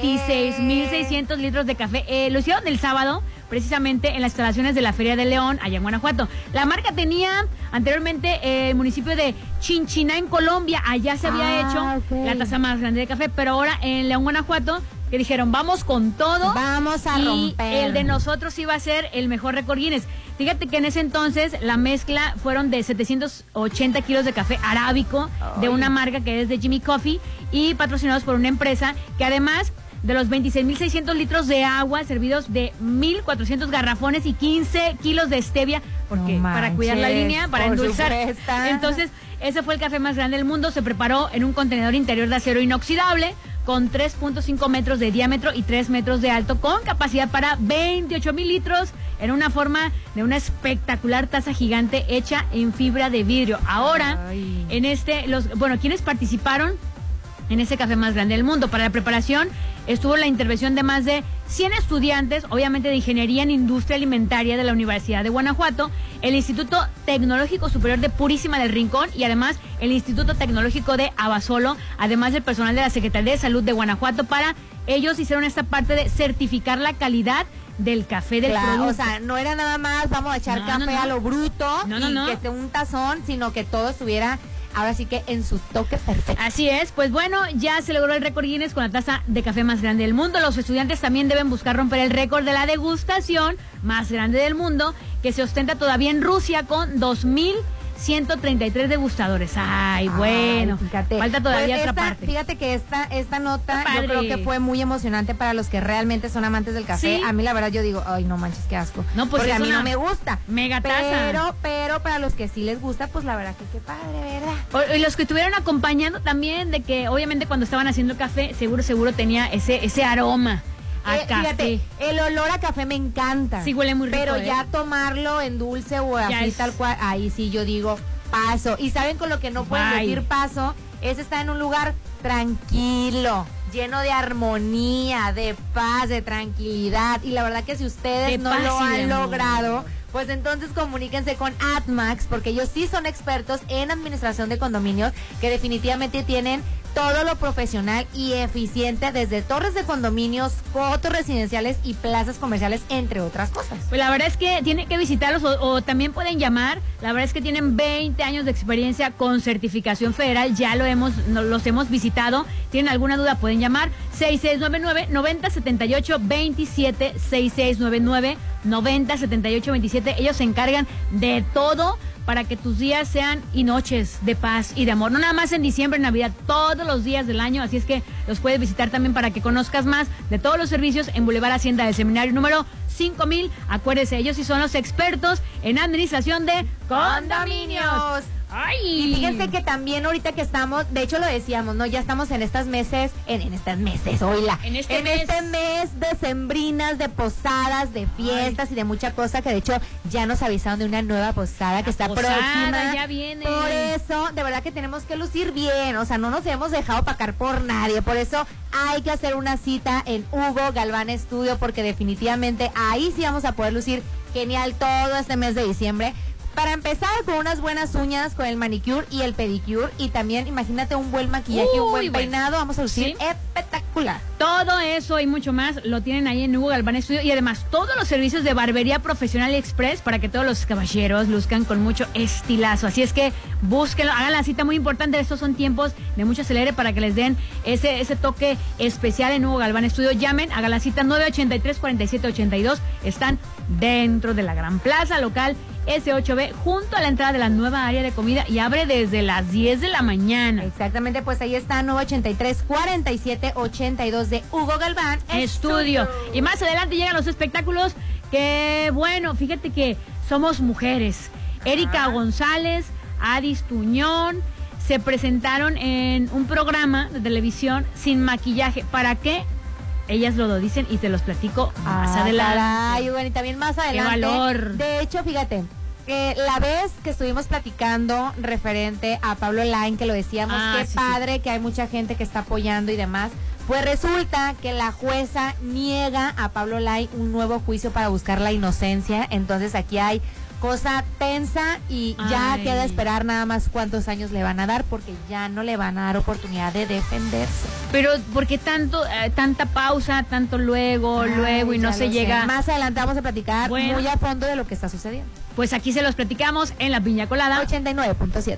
26.600 litros de café. Eh, lo hicieron el sábado, precisamente en las instalaciones de la Feria de León, allá en Guanajuato. La marca tenía anteriormente eh, el municipio de Chinchiná, en Colombia. Allá se había Ah, hecho la taza más grande de café, pero ahora en León, Guanajuato, que dijeron, vamos con todo. Vamos a y romper. el de nosotros iba a ser el mejor récord Guinness. Fíjate que en ese entonces la mezcla fueron de 780 kilos de café arábico de una marca que es de Jimmy Coffee y patrocinados por una empresa que además de los 26.600 litros de agua servidos de 1.400 garrafones y 15 kilos de stevia, porque No para cuidar la línea, para endulzar. Entonces, ese fue el café más grande del mundo. Se preparó en un contenedor interior de acero inoxidable con 3.5 metros de diámetro y 3 metros de alto, con capacidad para 28 mil litros, en una forma de una espectacular taza gigante hecha en fibra de vidrio. Ahora, en este, los, bueno, quienes participaron en ese café más grande del mundo. Para la preparación estuvo la intervención de más de 100 estudiantes, obviamente de Ingeniería en Industria Alimentaria de la Universidad de Guanajuato, el Instituto Tecnológico Superior de Purísima del Rincón y además el Instituto Tecnológico de Abasolo, además del personal de la Secretaría de Salud de Guanajuato para ellos hicieron esta parte de certificar la calidad del café del Claro, producto. o sea, no era nada más vamos a echar No, café no, no. a lo bruto y que un tazón, sino que todo estuviera ahora sí que en su toque perfecto. Así es, pues bueno, ya se logró el récord Guinness con la taza de café más grande del mundo. Los estudiantes también deben buscar romper el récord de la degustación más grande del mundo, que se ostenta todavía en Rusia con 2.133 degustadores. Ay, bueno, falta todavía Pues otra esta- parte. Fíjate que esta, esta nota yo creo que fue muy emocionante para los que realmente son amantes del café. Sí. A mí la verdad yo digo, ay no manches, qué asco. No, pues Porque a mí no me gusta. mega taza. Pero, pero para los que sí les gusta, pues la verdad que qué padre, ¿verdad? O- y los que estuvieron acompañando también de que obviamente cuando estaban haciendo el café, seguro, seguro tenía ese, ese aroma a Eh, café. Fíjate, el olor a café me encanta. Sí, huele muy rico, Pero ¿eh? ya tomarlo en dulce o así tal cual, ahí sí yo digo paso. Y saben con lo que no pueden Bye. decir paso, es estar en un lugar tranquilo, lleno de armonía, de paz, de tranquilidad. Y la verdad que si ustedes De no lo han amor. Pues entonces comuníquense con AdMax, porque ellos sí son expertos en administración de condominios, que definitivamente tienen todo lo profesional y eficiente desde torres de condominios, cotos residenciales y plazas comerciales, entre otras cosas. Pues la verdad es que tienen que visitarlos o, también pueden llamar. La verdad es que tienen 20 años de experiencia con certificación federal. Ya lo hemos, los hemos visitado. ¿Tienen alguna duda? Pueden llamar 6699-9078-27. 6699-9078-27. Ellos se encargan de todo para que tus días sean y noches de paz y de amor. No nada más en diciembre, en Navidad, todos los días del año. Así es que los puedes visitar también para que conozcas más de todos los servicios en Boulevard Hacienda del Seminario número 5000. Acuérdese, ellos sí son los expertos en administración de condominios. Y fíjense que también ahorita que estamos, de hecho lo decíamos, ¿no? Ya estamos en estas meses, en, en estas meses, oíla. En este mes. este mes de sembrinas, de posadas, de fiestas y de mucha cosa que de hecho ya nos avisaron de una nueva posada que está posada próxima. ya viene. Por eso, de verdad que tenemos que lucir bien, o sea, no nos hemos dejado pacar por nadie. Por eso hay que hacer una cita en Hugo Galván Estudio porque definitivamente ahí sí vamos a poder lucir genial todo este mes de diciembre. Para empezar con unas buenas uñas, con el manicure y el pedicure y también imagínate un buen maquillaje y un Uy, buen bueno. peinado, vamos a lucir Sí. espectacular. Todo eso y mucho más lo tienen ahí en Hugo Galván Estudio y además todos los servicios de barbería profesional express para que todos los caballeros luzcan con mucho estilazo. Así es que búsquenlo, hagan la cita muy importante. Estos son tiempos de mucho acelere para que les den ese, ese toque especial en Hugo Galván Estudio. Llamen, hagan la cita 983-4782. Están dentro de la gran plaza local S8B junto a la entrada de la nueva área de comida y abre desde las 10 de la mañana. Exactamente, pues ahí está 983 47 82 de Hugo Galván estudio. Y más adelante llegan los espectáculos que, bueno, fíjate que somos mujeres. Erika González, Adis Tuñón, se presentaron en un programa de televisión sin maquillaje. ¿Para qué? Ellas lo dicen y te los platico más Ah, adelante. caray, bueno, y también más adelante. valor. De hecho, fíjate, que la vez que estuvimos platicando referente a Pablo Line, que lo decíamos, Ah, qué sí, sí. padre que hay mucha gente que está apoyando y demás. Pues resulta que la jueza niega a Pablo Lai un nuevo juicio para buscar la inocencia. Entonces aquí hay cosa tensa y ya Ay. queda esperar nada más cuántos años le van a dar porque ya no le van a dar oportunidad de defenderse. Pero ¿por qué tanto, eh, tanta pausa, tanto luego, Ay, luego y no se sé. llega? Más adelante vamos a platicar Bueno. muy a fondo de lo que está sucediendo. Pues aquí se los platicamos en la piña colada. 89.7.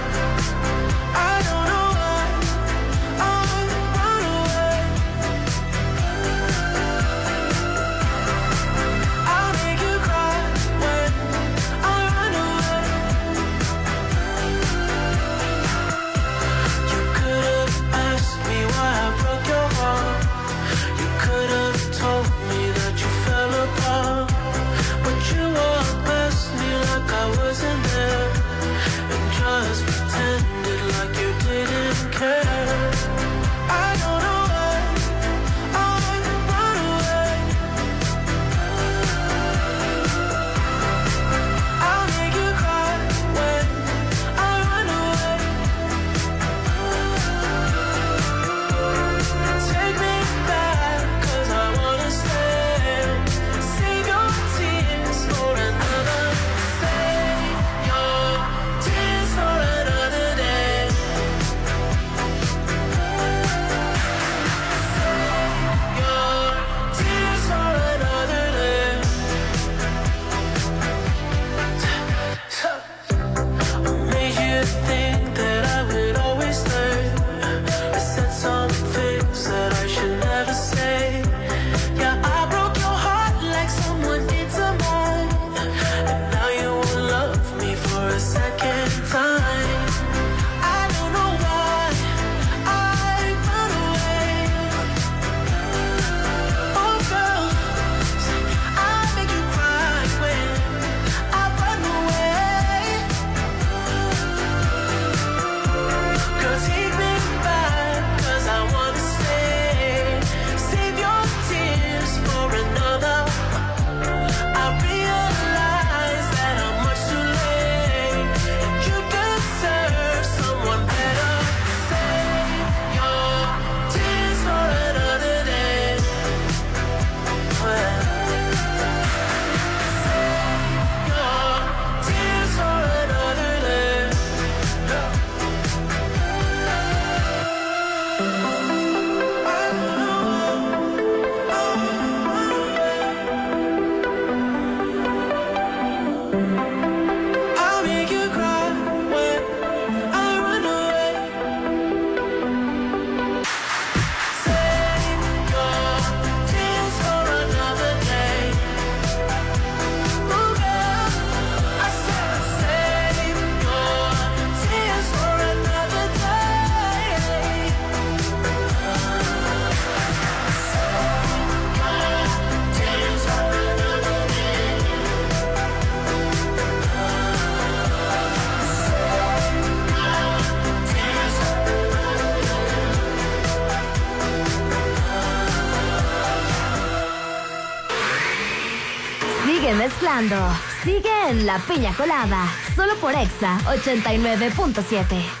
Sigue en La Piña Colada, solo por Exa 89.7.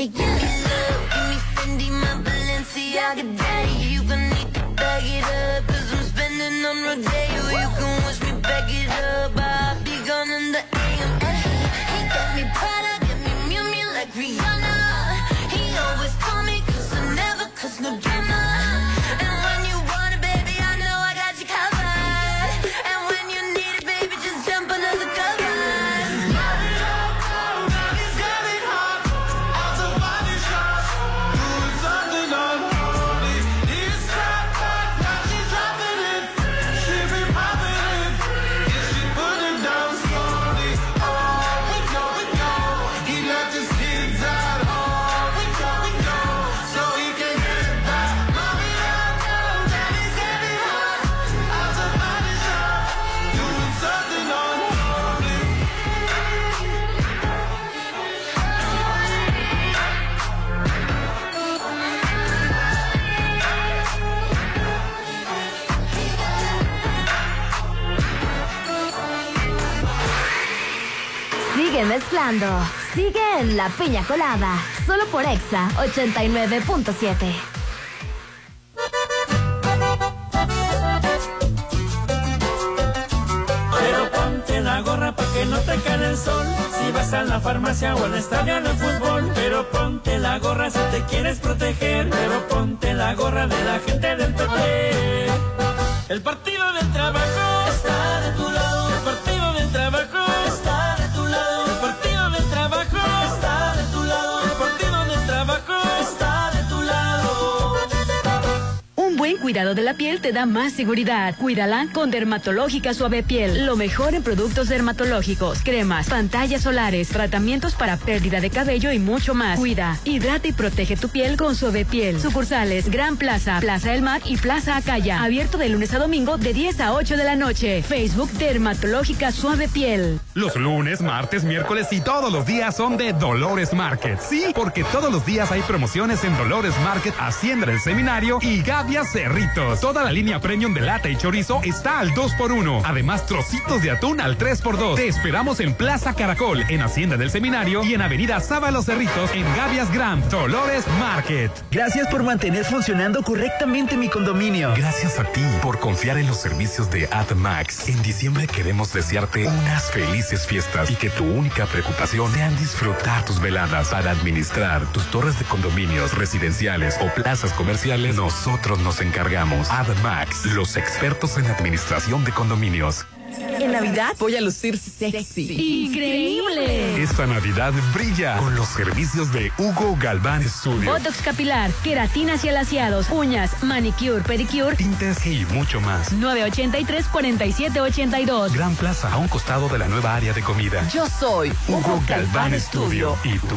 Yeah. Sigue en la piña colada. Solo por Exa 89.7. Pero ponte la gorra para que no te cae el sol. Si vas a la farmacia o al estadio de fútbol. Pero ponte la gorra si te quieres proteger. Pero ponte la gorra de la gente de la piel te da más seguridad. Cuídala con Dermatológica Suave Piel. Lo mejor en productos dermatológicos, cremas, pantallas solares, tratamientos para pérdida de cabello y mucho más. Cuida, hidrata y protege tu piel con Suave Piel. Sucursales Gran Plaza, Plaza del Mar y Plaza Acaya. Abierto de lunes a domingo de 10 a 8 de la noche. Facebook Dermatológica Suave Piel. Los lunes, martes, miércoles y todos los días son de Dolores Market. Sí, porque todos los días hay promociones en Dolores Market, Hacienda del Seminario y Gavia Toda la línea premium de lata y chorizo está al 2x1. Además, trocitos de atún al 3x2. Te esperamos en Plaza Caracol, en Hacienda del Seminario y en Avenida Sábalo Cerritos, en Gavias Grand, Dolores Market. Gracias por mantener funcionando correctamente mi condominio. Gracias a ti por confiar en los servicios de AdMax. En diciembre queremos desearte unas felices fiestas y que tu única preocupación sean disfrutar tus veladas para administrar tus torres de condominios residenciales o plazas comerciales. Nosotros nos encargamos. AdMax, los expertos en administración de condominios. En Navidad voy a lucir sexy. ¡Increíble! Esta Navidad brilla con los servicios de Hugo Galván Studio. Botox capilar, queratinas y alaciados, uñas, manicure, pedicure. Tintes y mucho más. 983-4782. Gran Plaza, a un costado de la nueva área de comida. Yo soy Hugo Galván Studio. ¿Y tú?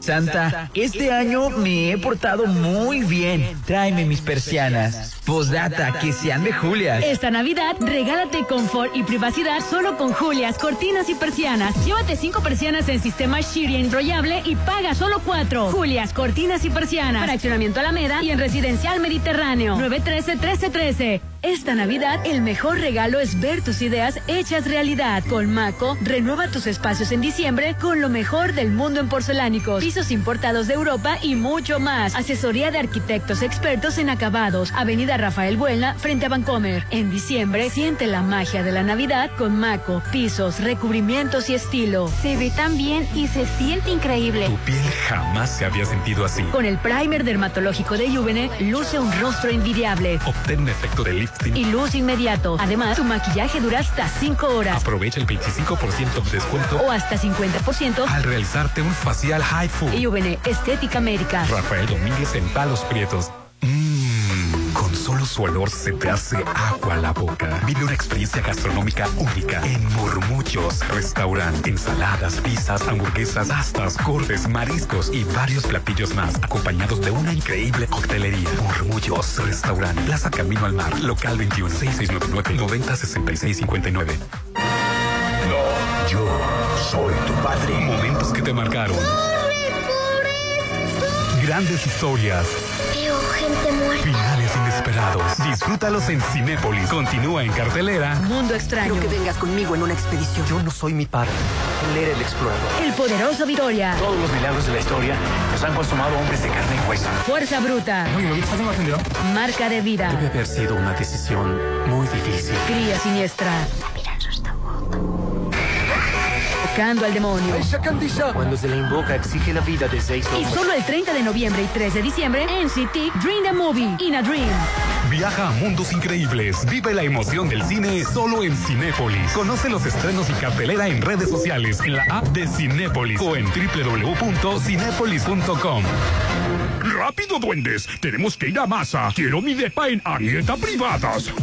Santa, este año me he portado muy bien. Tráeme mis persianas. Postdata, que sean de Julias. Esta Navidad, regálate confort y privacidad solo con Julias, cortinas y persianas. Llévate cinco persianas en sistema Shiria enrollable y paga solo cuatro. Julias, cortinas y persianas. Fraccionamiento Alameda y en Residencial Mediterráneo. 913-1313. Esta Navidad, el mejor regalo es ver tus ideas hechas realidad. Con Maco, renueva tus espacios en diciembre con lo mejor del mundo en porcelánicos, pisos importados de Europa y mucho más. Asesoría de arquitectos expertos en acabados. Avenida Rafael Buelna, frente a Vancomer. En diciembre, siente la magia de la Navidad con Maco, pisos, recubrimientos y estilo. Se ve tan bien y se siente increíble. Tu piel jamás se había sentido así. Con el primer dermatológico de Juvene, luce un rostro envidiable. Obtén un efecto de lifting. Y luz inmediato. Además, tu maquillaje dura hasta 5 horas. Aprovecha el 25% de descuento O hasta 50% al realizarte un facial high full. Juvene Estética Médica. Rafael Domínguez en Palos Prietos. Con solo su olor se te hace agua a la boca. Vive una experiencia gastronómica única en Murmuchos Restaurant. Ensaladas, pizzas, hamburguesas, pastas, cortes, mariscos y varios platillos más, acompañados de una increíble coctelería. Murmuchos Restaurant. Plaza Camino al Mar, local 21 6699 9066 59. No, yo soy tu padre. Momentos que te marcaron. Grandes historias. Veo gente muerta. Disfrútalos en Cinépolis. Continúa en cartelera. Mundo extraño. Quiero que vengas conmigo en una expedición. Yo no soy mi padre. Él era el explorador. El poderoso Vitoria. Todos los milagros de la historia los han consumado hombres de carne y hueso. Fuerza bruta. Marca de vida. Debe haber sido una decisión muy difícil. Cría siniestra. Al demonio. Cuando se le invoca, exige la vida de seis Y solo el 30 de noviembre y 3 de diciembre en City Dream the Movie. In a Dream. Viaja a mundos increíbles. Vive la emoción del cine solo en Cinépolis. Conoce los estrenos y cartelera en redes sociales, en la app de Cinépolis o en www.cinépolis.com. rápido, duendes. Tenemos que ir a masa. Quiero mi depa en Arieta Privadas.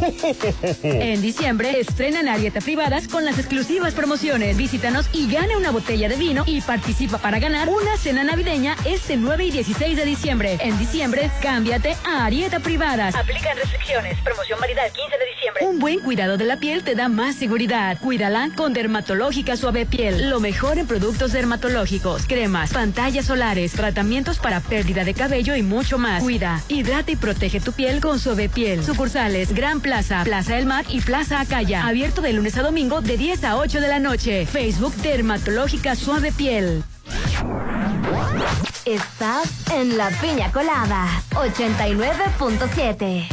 En diciembre estrenan Arieta Privadas con las exclusivas promociones. Visítanos y gana una botella de vino y participa para ganar una cena navideña este 9 y 16 de diciembre. En diciembre, cámbiate a Arieta Privadas. Aplican restricciones. Promoción válida el 15 de diciembre. Un buen cuidado de la piel te da más seguridad. Cuídala con Dermatológica Suave Piel. Lo mejor en productos dermatológicos, cremas, pantallas solares, tratamientos para pérdida de cabello y mucho más. Cuida, hidrata y protege tu piel con Suave Piel. Sucursales Gran Plaza, Plaza del Mar y Plaza Acaya. Abierto de lunes a domingo de 10 a 8 de la noche. Facebook Dermatológica Suave Piel. Estás en la piña colada 89.7.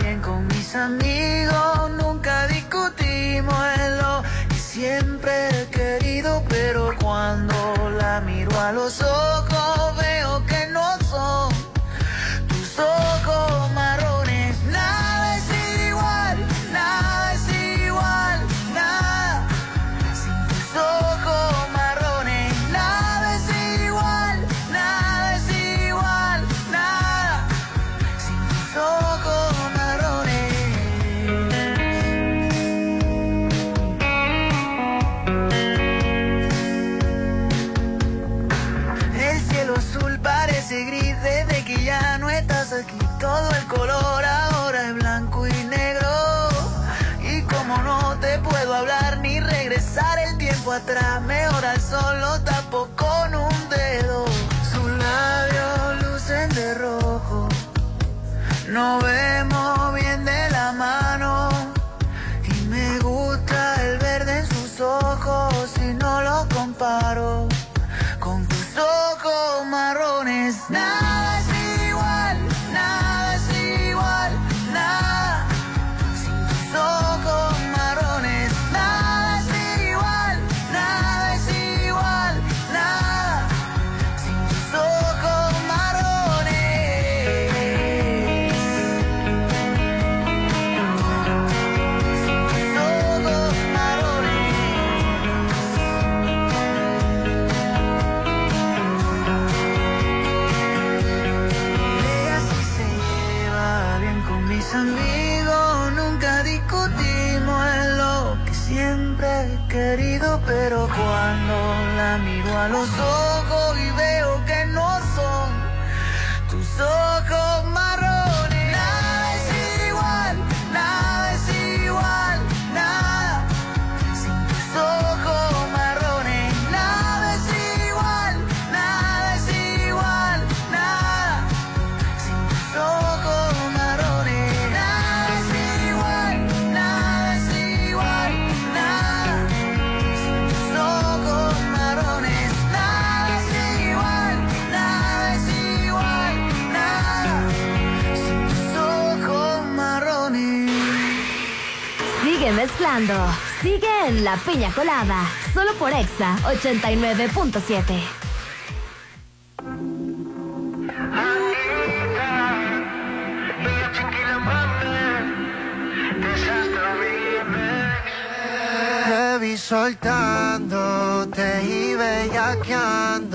bien con mis amigos, nunca discutimos en siempre he querido, pero cuando la miro a los ojos mejor al sol lo tapo con un dedo. Sus labios lucen de rojo. Nos vemos Sigue en la piña colada. Solo por Exa 89.7. Te vi soltándote y bellaqueándome.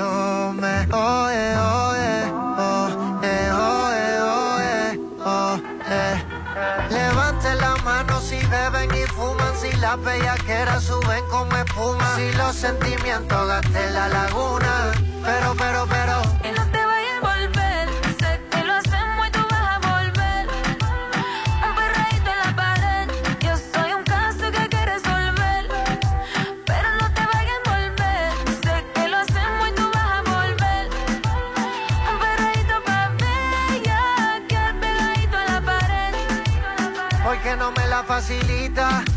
Las bellaqueras suben como espuma, si los sentimientos gasten la laguna. Pero, pero, pero. Y no te vayas a volver. Sé que lo hacemos y tú vas a volver. Un perreíto en la pared. Yo soy un caso que hay que resolver. Pero no te vayas a volver. Sé que lo hacemos y tú vas a volver. Un perreíto pa' bella. Que pegadito en la pared. facilita.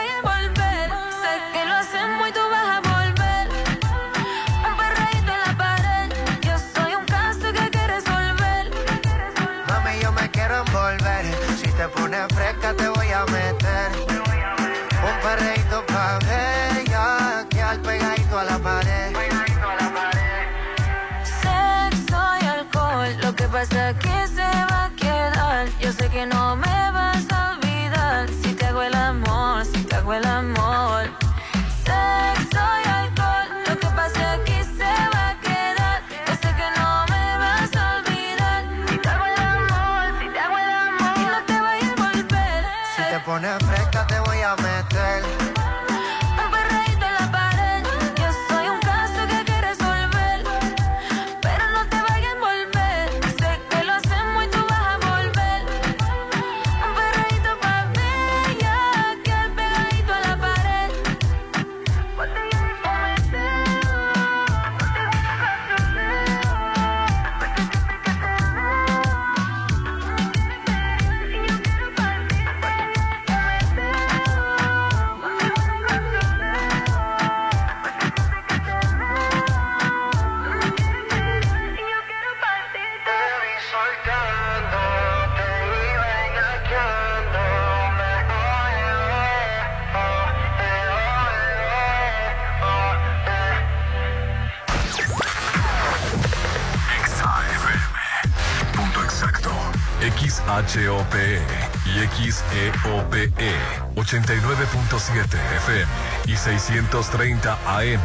89.7 FM y 630 AM.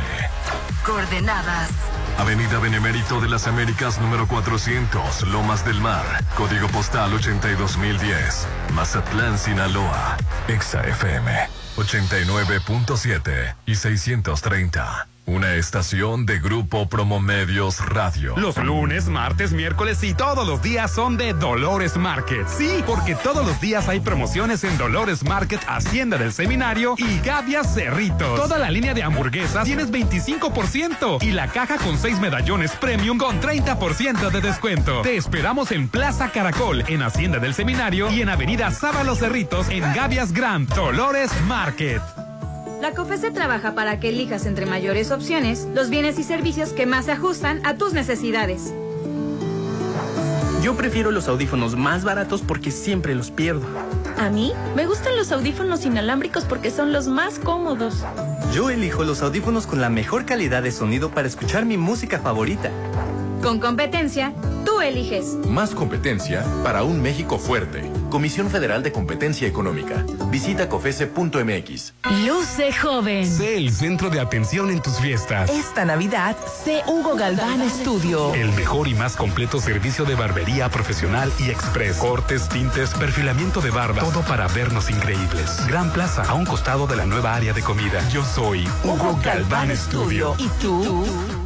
Coordenadas. Avenida Benemérito de las Américas número 400, Lomas del Mar, código postal 82010, Mazatlán, Sinaloa. Exa FM 89.7 y 630. Una estación de Grupo Promomedios Radio. Los lunes, martes, miércoles y todos los días son de Dolores Market. Sí, porque todos los días hay promociones en Dolores Market, Hacienda del Seminario y Gavia Cerritos. Toda la línea de hamburguesas tienes 25% y la caja con 6 medallones premium con 30% de descuento. Te esperamos en Plaza Caracol, en Hacienda del Seminario y en Avenida Sábalo Cerritos en Gavias Grand, Dolores Market. La COFESE trabaja para que elijas entre mayores opciones los bienes y servicios que más se ajustan a tus necesidades. Yo prefiero los audífonos más baratos porque siempre los pierdo. A mí me gustan los audífonos inalámbricos porque son los más cómodos. Yo elijo los audífonos con la mejor calidad de sonido para escuchar mi música favorita. Con competencia, tú eliges. Más competencia para un México fuerte. Comisión Federal de Competencia Económica. Visita cofese.mx. Luce joven. Sé el centro de atención en tus fiestas. Esta Navidad, sé Hugo Galván Studio. El mejor y más completo servicio de barbería profesional y express. Cortes, tintes, perfilamiento de barba. Todo para vernos increíbles. Gran Plaza, a un costado de la nueva área de comida. Yo soy Hugo, Galván, Studio. ¿Y tú?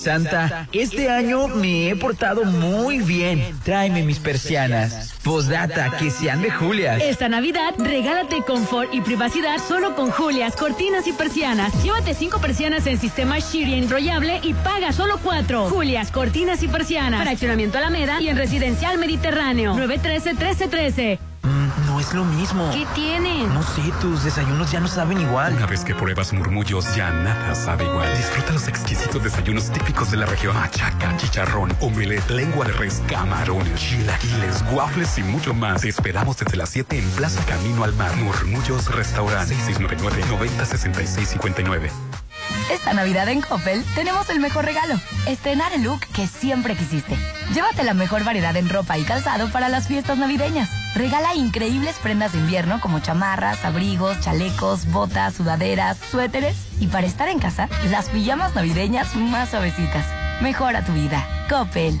Santa, este año me he portado muy bien. Tráeme mis persianas. Postdata, que sean de Julia. Esta Navidad, regálate confort y privacidad solo con Julias, cortinas y persianas. Llévate cinco persianas en sistema Shiri enrollable y paga solo cuatro. Julias, cortinas y persianas. Fraccionamiento Alameda y en Residencial Mediterráneo. 913-1313. No es lo mismo. ¿Qué tienen? No sé, tus desayunos ya no saben igual. Una vez que pruebas murmullos, ya nada sabe igual. Disfruta los exquisitos desayunos típicos de la región. Machaca, chicharrón, omelette, lengua de res, camarones, chilaquiles, waffles y mucho más. Te esperamos desde las 7 en Plaza Camino al Mar. Murmullos Restaurante. 6699 906659. Esta Navidad en Coppel tenemos el mejor regalo. Estrenar el look que siempre quisiste. Llévate la mejor variedad en ropa y calzado para las fiestas navideñas. Regala increíbles prendas de invierno como chamarras, abrigos, chalecos, botas, sudaderas, suéteres y para estar en casa, las pijamas navideñas más suavecitas. Mejora tu vida. Coppel.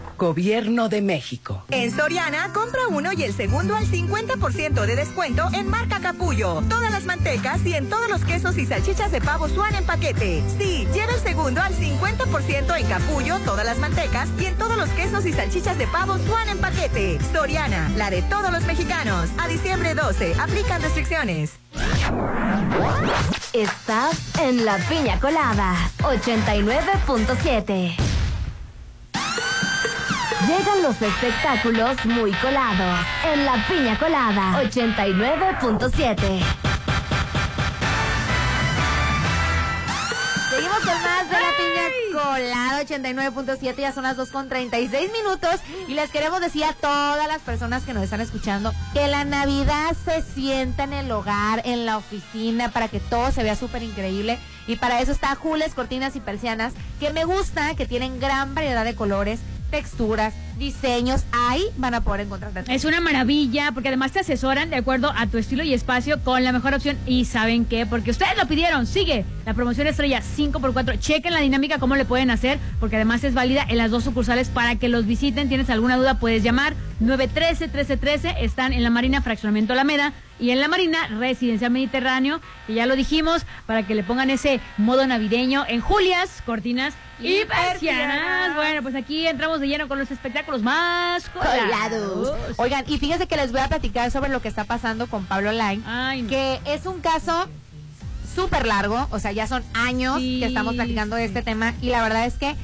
Gobierno de México. En Soriana, compra uno y el segundo al 50% de descuento en marca Capullo. Todas las mantecas y en todos los quesos y salchichas de pavo suan en paquete. Sí, lleva el segundo al 50% en Capullo, todas las mantecas y en todos los quesos y salchichas de pavo suan en paquete. Soriana, la de todos los mexicanos. A diciembre 12, aplican restricciones. Estás en la piña colada 89.7. Llegan los espectáculos muy colados. En la piña colada 89.7. Seguimos con más de la piña colada 89.7, ya son las 2 con 36 minutos. Y les queremos decir a todas las personas que nos están escuchando que la Navidad se sienta en el hogar, en la oficina, para que todo se vea súper increíble y para eso está Jules Cortinas y Persianas, que me gusta, que tienen gran variedad de colores, texturas, diseños, ahí van a poder encontrar. Es una maravilla, porque además te asesoran de acuerdo a tu estilo y espacio con la mejor opción. Y ¿saben qué? Porque ustedes lo pidieron. Sigue la promoción estrella 5x4. Chequen la dinámica, cómo le pueden hacer, porque además es válida en las dos sucursales para que los visiten. Tienes alguna duda, puedes llamar 913-1313. Están en la Marina Fraccionamiento Alameda y en la Marina Residencial Mediterráneo, que ya lo dijimos, para que le pongan ese modo navideño en Julias, Cortinas y, Y persianas. persianas. Bueno, pues aquí entramos de lleno con los espectáculos más colados. Colados. Oigan, y fíjense que les voy a platicar sobre lo que está pasando con Pablo Line, que es un caso súper largo, o sea, ya son años que estamos platicando de este tema y la verdad es que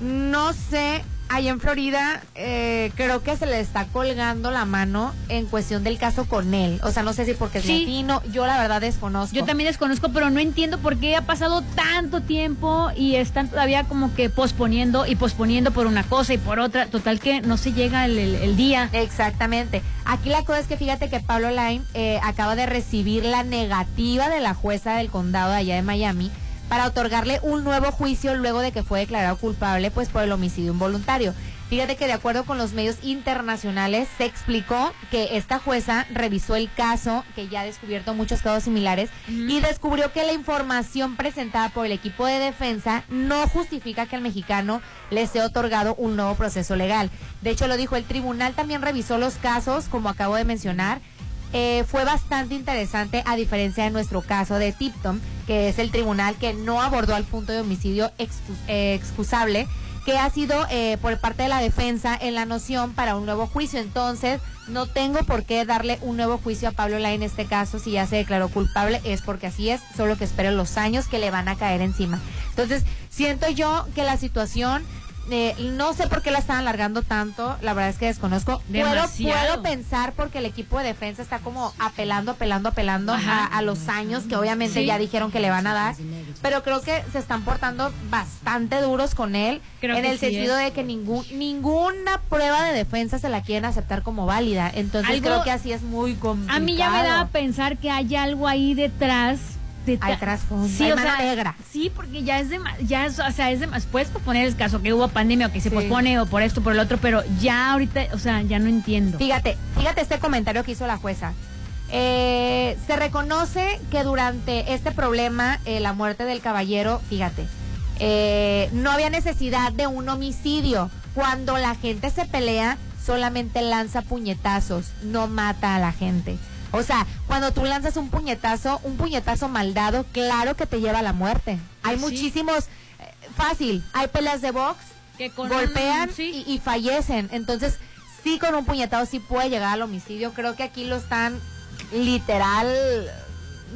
no sé, allá en Florida eh, creo que se le está colgando la mano en cuestión del caso con él, o sea, no sé si porque es Sí. latino, yo la verdad desconozco. Yo también desconozco, pero no entiendo por qué ha pasado tanto tiempo y están todavía como que posponiendo y posponiendo por una cosa y por otra. Total que no se llega el, el- el día. Exactamente. Aquí la cosa es que fíjate que Pablo Line eh, acaba de recibir la negativa de la jueza del condado de allá de Miami para otorgarle un nuevo juicio luego de que fue declarado culpable pues por el homicidio involuntario. Fíjate que de acuerdo con los medios internacionales se explicó que esta jueza revisó el caso, que ya ha descubierto muchos casos similares, y descubrió que la información presentada por el equipo de defensa no justifica que al mexicano le sea otorgado un nuevo proceso legal. De hecho, lo dijo, el tribunal también revisó los casos, como acabo de mencionar, eh, fue bastante interesante a diferencia de nuestro caso de Tipton, que es el tribunal que no abordó al punto de homicidio excu- eh, excusable, que ha sido eh, por parte de la defensa en la noción para un nuevo juicio. Entonces, no tengo por qué darle un nuevo juicio a Pablo Lai en este caso si ya se declaró culpable, es porque así es, solo que espero los años que le van a caer encima. Entonces, siento yo que la situación... eh, no sé por qué la están alargando tanto, la verdad es que desconozco. Puedo, puedo pensar porque el equipo de defensa está como apelando, apelando, apelando a, a los años que obviamente Sí. ya dijeron que le van a dar, pero creo que se están portando bastante duros con él Creo en el sí, sentido de que ningún, ninguna prueba de defensa se la quieren aceptar como válida. Entonces Algo- creo que así es muy complicado. A mí ya me da a pensar que hay algo ahí detrás. Hay trasfondo, Sí, hay o mano sea, negra. Sí, porque ya es de ya es, o sea, es de más. Puedes posponer el caso que hubo pandemia o que se Sí. pospone o por esto por el otro, pero ya ahorita, o sea, ya no entiendo. Fíjate, fíjate este comentario que hizo la jueza. Eh, se reconoce que durante este problema, eh, la muerte del caballero, fíjate, eh, no había necesidad de un homicidio. Cuando la gente se pelea, solamente lanza puñetazos, no mata a la gente. O sea, cuando tú lanzas un puñetazo, un puñetazo maldado, claro que te lleva a la muerte. Hay Sí. muchísimos, eh, fácil, hay peleas de box, Que con golpean un- sí. y, y fallecen. Entonces, sí con un puñetado sí puede llegar al homicidio. Creo que aquí lo están literal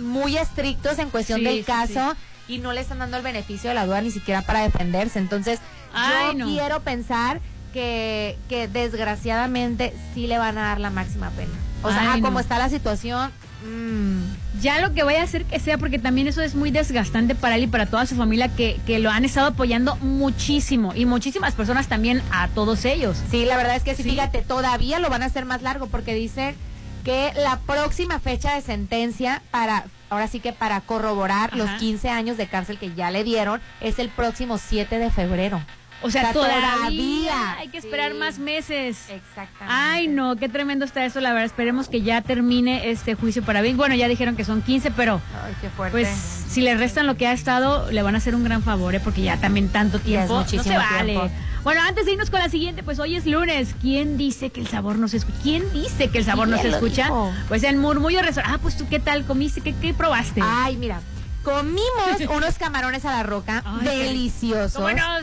muy estrictos en cuestión Sí, del sí, caso. y no le están dando el beneficio de la duda ni siquiera para defenderse. Entonces, Ay, yo no. quiero pensar que, que desgraciadamente sí le van a dar la máxima pena. O sea, Ay, a como está la situación, mm, Ya lo que vaya a hacer que sea, porque también eso es muy desgastante para él y para toda su familia que, que lo han estado apoyando muchísimo y muchísimas personas también a todos ellos. Sí, la verdad es que sí, fíjate, todavía lo van a hacer más largo porque dice que la próxima fecha de sentencia para, ahora sí que para corroborar los 15 años de cárcel que ya le dieron, es el próximo 7 de febrero. O sea, todavía, hay que esperar más meses. Exactamente. Ay, no, qué tremendo está eso, la verdad. Esperemos que ya termine este juicio para Vic. Bueno, ya dijeron que son 15, pero Ay, qué fuerte. pues si le restan lo que ha estado, le van a hacer un gran favor, ¿eh? porque ya también tanto tiempo no se vale. tiempo. Bueno, antes de irnos con la siguiente, pues hoy es lunes. ¿Quién dice que el sabor no se escucha? ¿Quién dice que el sabor no se ¿Quién lo escucha? dijo? Pues el murmullo restaurante. Ah, pues tú qué tal comiste, qué, qué probaste. Ay, mira. Comimos unos camarones a la roca Ay, deliciosos.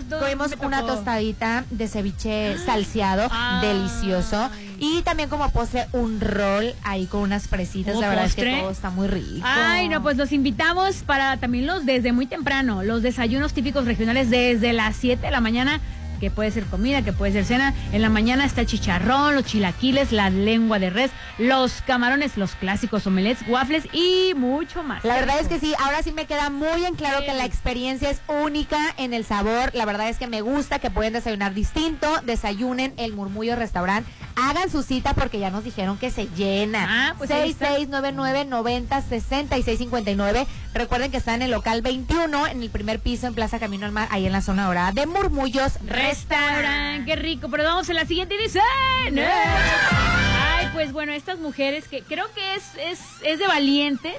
Comimos una tostadita de ceviche salseado delicioso. Y también como postre un rol ahí con unas fresitas. ¿Como La verdad es que todo está muy rico. Ay, no, pues los invitamos para también los desde muy temprano, los desayunos típicos regionales desde las 7 de la mañana, que puede ser comida, que puede ser cena. En la mañana está el chicharrón, los chilaquiles, la lengua de res, los camarones, los clásicos omelets, waffles y mucho más. La verdad es que sí, ahora sí me queda muy en claro que la experiencia es única en el sabor. La verdad es que me gusta que pueden desayunar distinto. Desayunen el Murmullo Restaurant. Hagan su cita porque ya nos dijeron que se llena. Ah, pues ahí está. 6699-906659. Recuerden que está en el local 21, en el primer piso, en Plaza Camino al Mar, ahí en la zona dorada de Murmullos Restaurante, qué rico. Pero vamos a la siguiente y dice. Ay, pues bueno, estas mujeres que creo que es, es, es de valientes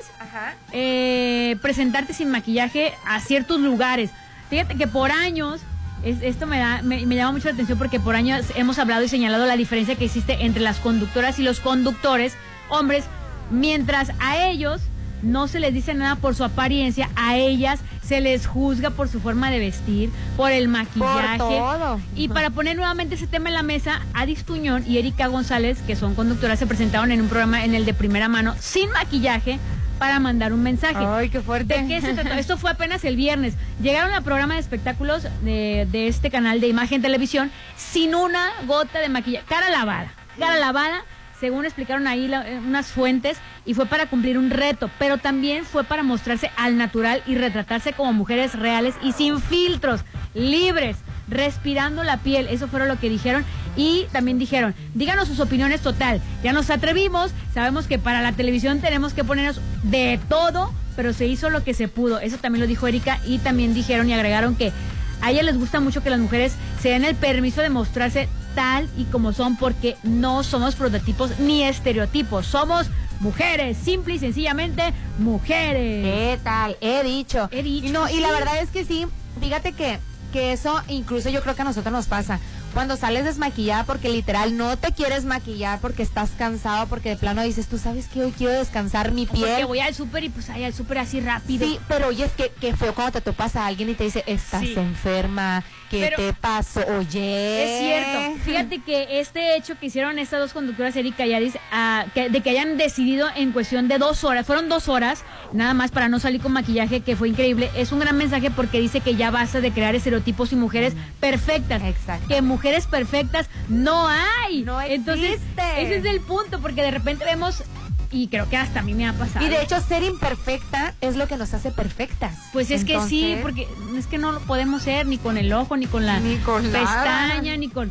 eh, presentarte sin maquillaje a ciertos lugares. Fíjate que por años, es- esto me, da, me, me llama mucho la atención porque por años hemos hablado y señalado la diferencia que existe entre las conductoras y los conductores, hombres, mientras a ellos no se les dice nada por su apariencia, a ellas se les juzga por su forma de vestir, por el maquillaje. todo. Y para poner nuevamente ese tema en la mesa, Adis Tuñón y Erika González, que son conductoras, se presentaron en un programa en el de primera mano, sin maquillaje, para mandar un mensaje. Ay, qué fuerte. ¿De qué se trató? Esto fue apenas el viernes. Llegaron al programa de espectáculos de, de este canal de Imagen Televisión sin una gota de maquillaje. Cara lavada. Cara lavada, según explicaron ahí eh, unas fuentes, y fue para cumplir un reto, pero también fue para mostrarse al natural y retratarse como mujeres reales y sin filtros, libres, respirando la piel. Eso fue lo que dijeron. Y también dijeron, díganos sus opiniones total. Ya nos atrevimos, sabemos que para la televisión tenemos que ponernos de todo, pero se hizo lo que se pudo. Eso también lo dijo Erika y también dijeron y agregaron que a ella les gusta mucho que las mujeres se den el permiso de mostrarse tal y como son porque no somos prototipos ni estereotipos, somos mujeres, simple y sencillamente mujeres. ¿Qué tal? He dicho. He dicho. Y no, y la verdad es que sí, fíjate que, que eso incluso yo creo que a nosotros nos pasa. Cuando sales desmaquillada porque literal no te quieres maquillar porque estás cansado, porque de plano dices, tú sabes que hoy quiero descansar mi piel. Porque voy al súper y pues ay, al súper así rápido. Sí, pero oye, es que, que feo cuando te topas a alguien y te dice, estás Sí. enferma, ¿qué Pero- te pasó? Oye. Es cierto. Fíjate que este hecho que hicieron estas dos conductoras, Erika y Aris, ah, que- de que hayan decidido en cuestión de dos horas, fueron dos horas, nada más para no salir con maquillaje, que fue increíble, es un gran mensaje porque dice que ya basta de crear estereotipos y mujeres perfectas. Exacto. Que mujeres perfectas no hay. No Entonces, existe. ese es el punto, porque de repente vemos, y creo que hasta a mí me ha pasado. Y de hecho, ser imperfecta es lo que nos hace perfectas. Pues es que sí, porque es que no lo podemos ser ni con el ojo, ni con la Ni con nada. pestaña, ni con...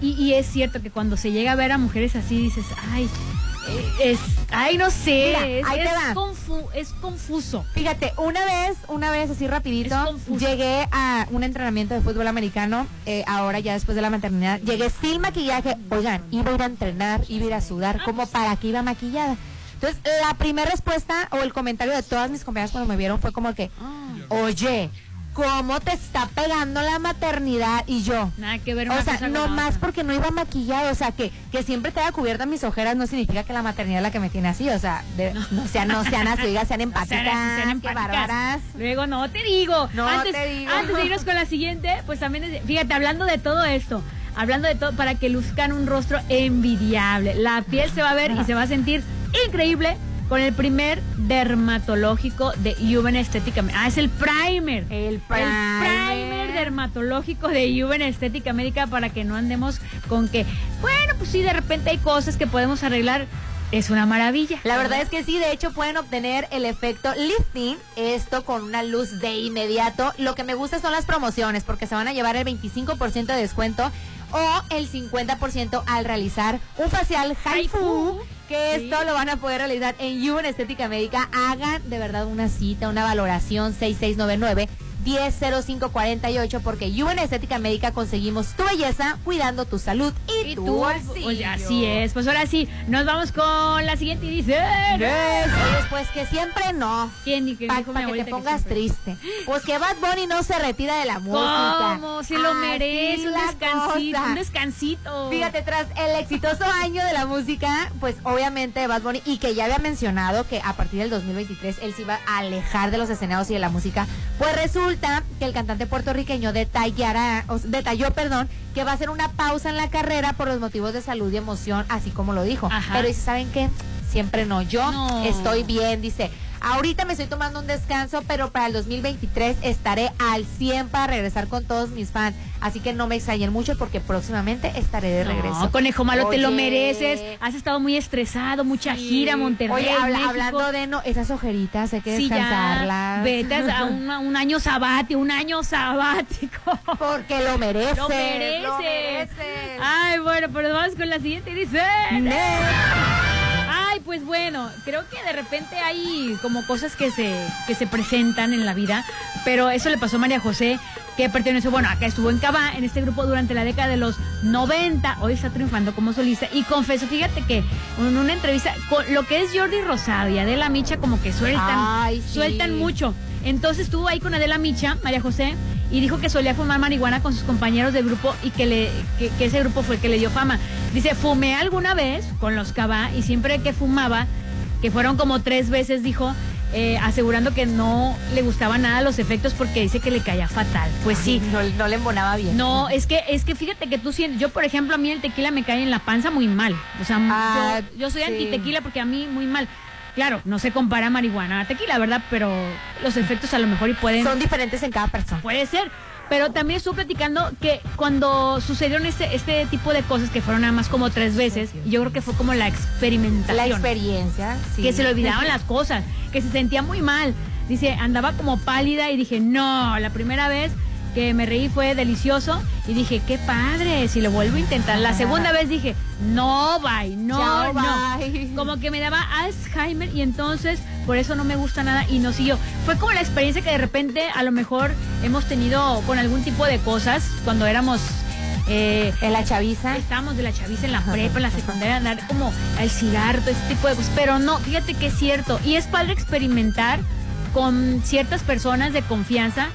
Y, y es cierto que cuando se llega a ver a mujeres así, dices, ay, es, ay, no sé, Mira, es, ahí te es va. confu- es confuso. Fíjate, una vez, una vez así rapidito, llegué a un entrenamiento de fútbol americano, eh, ahora ya después de la maternidad, llegué sin maquillaje, oigan, iba a ir a entrenar, iba a ir a sudar, como para que iba maquillada. Entonces, la primera respuesta o el comentario de todas mis compañeras cuando me vieron fue como que, oye, ¿cómo te está pegando la maternidad? Y yo, Nada que ver o sea, no más porque no iba maquillada, o sea, que, que siempre te haya cubierta mis ojeras no significa que la maternidad es la que me tiene así, o sea, de- no sean, no sean así, sean empáticas, sean- sean qué empáticas. bárbaras. Luego no te digo. No antes, te digo. Antes de irnos con la siguiente, pues también, es- fíjate, hablando de todo esto, hablando de todo, para que luzcan un rostro envidiable. La piel se va a ver y se va a sentir increíble con el primer dermatológico de Juven Estética. Ah, es el primer. El El primer dermatológico de Juven Estética Médica para que no andemos con que, bueno, pues sí, de repente hay cosas que podemos arreglar. Es una maravilla. La verdad es que sí, de hecho pueden obtener el efecto lifting, esto con una luz de inmediato. Lo que me gusta son las promociones, porque se van a llevar el 25% de descuento o el 50% al realizar un facial Haifu. Que esto lo van a poder realizar en Human Estética Médica. Hagan de verdad una cita, una valoración 6699 100548 porque Human Estética Médica conseguimos tu belleza cuidando tu salud y, tu bolsillo. Oye, así es. Pues ahora sí, nos vamos con la siguiente y dice. Pues que siempre no. ¿Quién y que Para dijo que te pongas triste. Pues que Bad Bunny no se retira de la música. ¿Cómo? Si lo merece, un descansito, cosa. un descansito. Fíjate, tras el exitoso año de la música, pues obviamente Bad Bunny, y que ya había mencionado que a partir del 2023 él se iba a alejar de los escenarios y de la música, pues resulta que el cantante puertorriqueño detallará, o detalló, perdón, que va a hacer una pausa en la carrera por los motivos de salud y emoción, así como lo dijo. Ajá. Pero dice, ¿saben qué? Siempre no, yo No. estoy bien, dice. Ahorita me estoy tomando un descanso, pero para el 2023 estaré al 100 para regresar con todos mis fans. Así que no me extrañen mucho porque próximamente estaré de regreso. No, conejo malo, te lo mereces. Has estado muy estresado, mucha gira, Monterrey. Oye, habla- hablando de no, esas ojeritas hay que Sí, ya, descansarlas. vete a un, a un año sabático, un año sabático. Porque lo mereces. Lo mereces. lo mereces. Ay, bueno, pero vamos con la siguiente. Dice. Ay, pues bueno, creo que de repente hay como cosas que se, que se presentan en la vida, pero eso le pasó a María José, que perteneció, bueno, acá estuvo en Cava, en este grupo durante la década de los 90, hoy está triunfando como solista, y confesó, fíjate que en una entrevista, con lo que es Jordi Rosado y Adela Micha, como que sueltan, Ay, sí. sueltan mucho. Entonces estuvo ahí con Adela Micha, María José, y dijo que solía fumar marihuana con sus compañeros de grupo y que, le, que, que ese grupo fue el que le dio fama. Dice, fumé alguna vez con los Cabá y siempre que fumaba, que fueron como tres veces, dijo, eh, asegurando que no le gustaban nada los efectos porque dice que le caía fatal. Pues sí. No, no le embonaba bien. No, es que, es que fíjate que tú sientes, yo por ejemplo, a mí el tequila me cae en la panza muy mal. O sea, Ah, yo, yo soy sí. anti-tequila porque a mí muy mal. Claro, no se compara marihuana a tequila, ¿verdad? Pero los efectos a lo mejor y pueden... Son diferentes en cada persona. Puede ser. Pero también estuve platicando que cuando sucedieron este, este tipo de cosas, que fueron nada más como tres veces, yo creo que fue como la experimentación. La experiencia, sí. Que se le olvidaban las cosas, que se sentía muy mal. Dice, andaba como pálida y dije, no, la primera vez que me reí fue delicioso y dije, qué padre, si lo vuelvo a intentar. La segunda vez dije, no, bye, no, Chao, no. bye. Como que me daba Alzheimer y entonces por eso no me gusta nada y no siguió. Fue como la experiencia que de repente a lo mejor hemos tenido con algún tipo de cosas cuando éramos... Eh, en la chaviza. Estábamos de la chaviza en la prepa, en la secundaria, andar como al cigarro, ese tipo de cosas. Pero no, fíjate que es cierto. Y es padre experimentar con ciertas personas de confianza,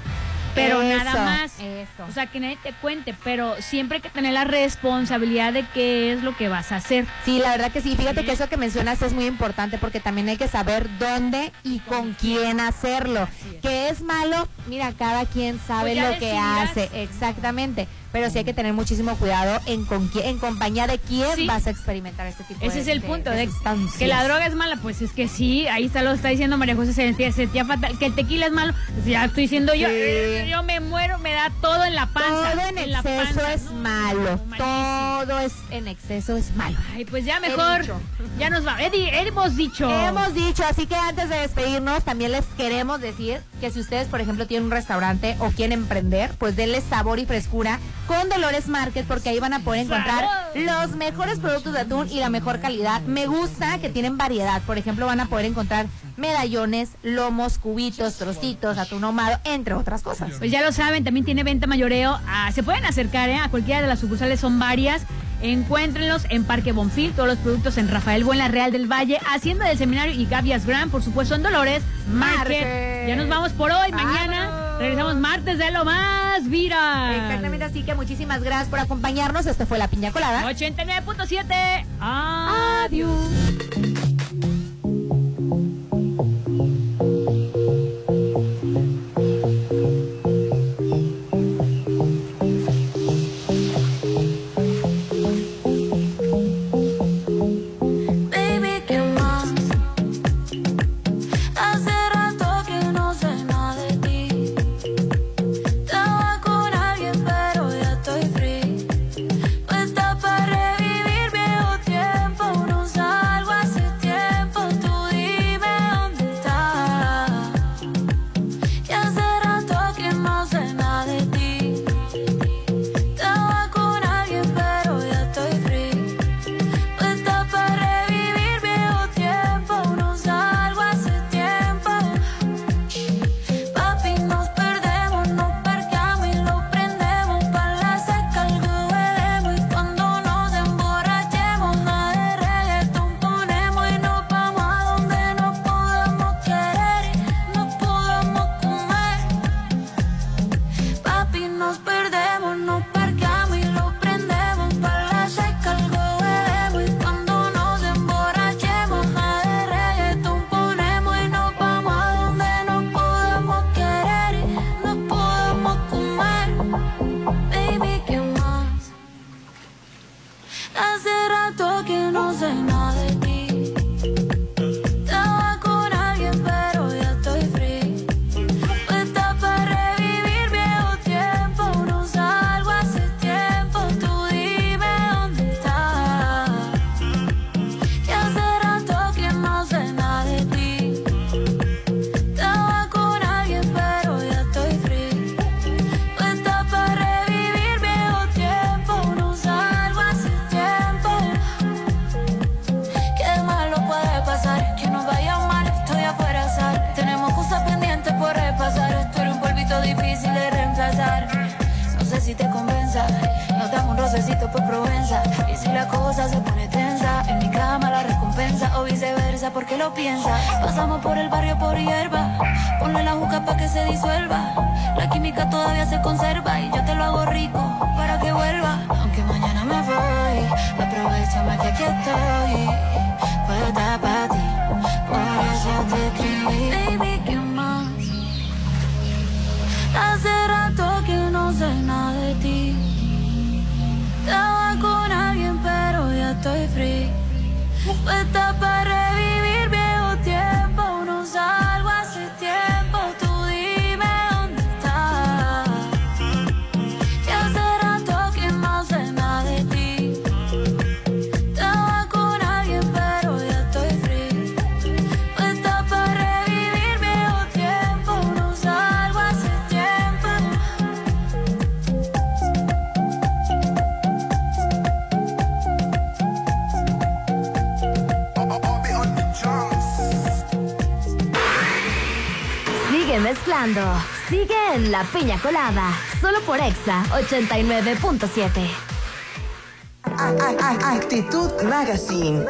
pero Eso, nada más. eso. O sea, que nadie te cuente, pero siempre hay que tener la responsabilidad de qué es lo que vas a hacer. Sí, la verdad que sí. Fíjate que eso que mencionas es muy importante porque también hay que saber dónde y con quién hacerlo. Que es malo, mira, cada quien sabe Pues lo que hace. Exactamente. Pero sí hay que tener muchísimo cuidado en con quién, en compañía de quién Sí. vas a experimentar este tipo de Ese es el de- punto, de que la droga es mala, pues es que sí, ahí está lo está diciendo María José, se sentía, se sentía fatal, que el tequila es malo, pues ya estoy diciendo yo, Sí. eh, yo me muero, me da todo en la panza. Todo en la exceso panza, es no, malo. malísimo. Todo es en exceso es malo. Ay, pues ya mejor, ya nos va, Eddie, hemos dicho. Hemos dicho, así que antes de despedirnos, también les queremos decir que si ustedes, por ejemplo, tienen un restaurante o quieren emprender, pues denle sabor y frescura con Dolores Market, porque ahí van a poder encontrar los mejores productos de atún y la mejor calidad. Me gusta que tienen variedad. Por ejemplo, van a poder encontrar medallones, lomos, cubitos, trocitos, atún ahumado, entre otras cosas. Pues ya lo saben, también tiene venta mayoreo. Ah, se pueden acercar ¿eh? a cualquiera de las sucursales, son varias. Encuéntrenlos en Parque Bonfil, todos los productos en Rafael Buena Real del Valle, Hacienda del Seminario y Gavias Grand, por supuesto, en Dolores Market. Market. Ya nos vamos por hoy, mañana regresamos martes de lo más viral. Exactamente, así que muchísimas gracias por acompañarnos. Esto fue La Piña Colada. 89.7. Adiós. Sigue en La Piña Colada. Solo por Exa 89.7. A- a- a- Actitud Magazine,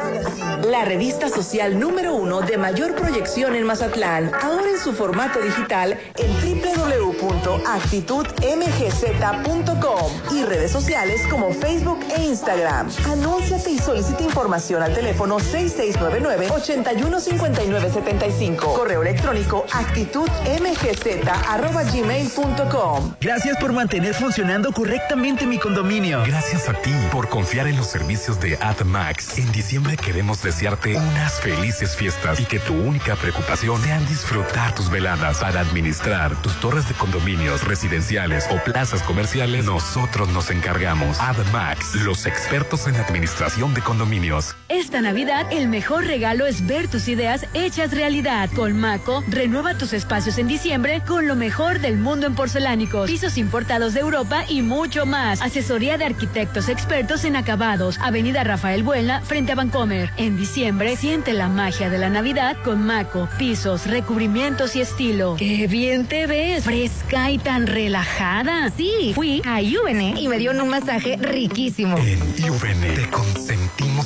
la revista social número uno de mayor proyección en Mazatlán, ahora en su formato digital en www.actitudmgz.com y redes sociales como Facebook e Instagram. Anúnciate y solicita información al teléfono 6699-815975. Correo electrónico actitudmgz.gmail.com. Gracias por mantener funcionando correctamente mi condominio. Gracias a ti por confiar en los servicios de AdMax. En diciembre queremos desearte unas felices fiestas y que tu única preocupación sean disfrutar tus veladas para administrar tus torres de condominios residenciales o plazas comerciales. Nosotros nos encargamos. AdMax, los expertos en administración de condominios. Esta Navidad el mejor regalo es ver tus ideas hechas realidad. Con Maco, renueva tus espacios en diciembre con lo mejor del mundo en porcelánicos, pisos importados de Europa y mucho más. Asesoría de arquitectos expertos en acabados. Avenida Rafael Buena, frente a Vancomer. En diciembre siente la magia de la Navidad con Maco, pisos, recubrimientos y estilo. ¡Qué bien te ves! Fresca y tan relajada. Sí, fui a UNE y me dieron un masaje riquísimo. En te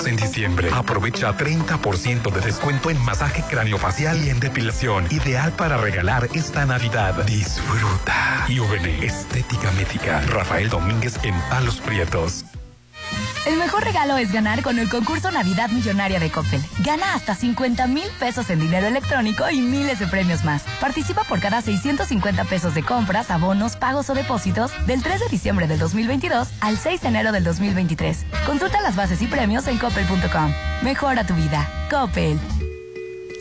en diciembre. Aprovecha 30% de descuento en masaje craniofacial y en depilación. Ideal para regalar esta Navidad. Disfruta. UVN Estética Médica. Rafael Domínguez en Palos Prietos. El mejor regalo es ganar con el concurso Navidad Millonaria de Coppel. Gana hasta 50 mil pesos en dinero electrónico y miles de premios más. Participa por cada 650 pesos de compras, abonos, pagos o depósitos del 3 de diciembre del 2022 al 6 de enero del 2023. Consulta las bases y premios en coppel.com. Mejora tu vida. Coppel.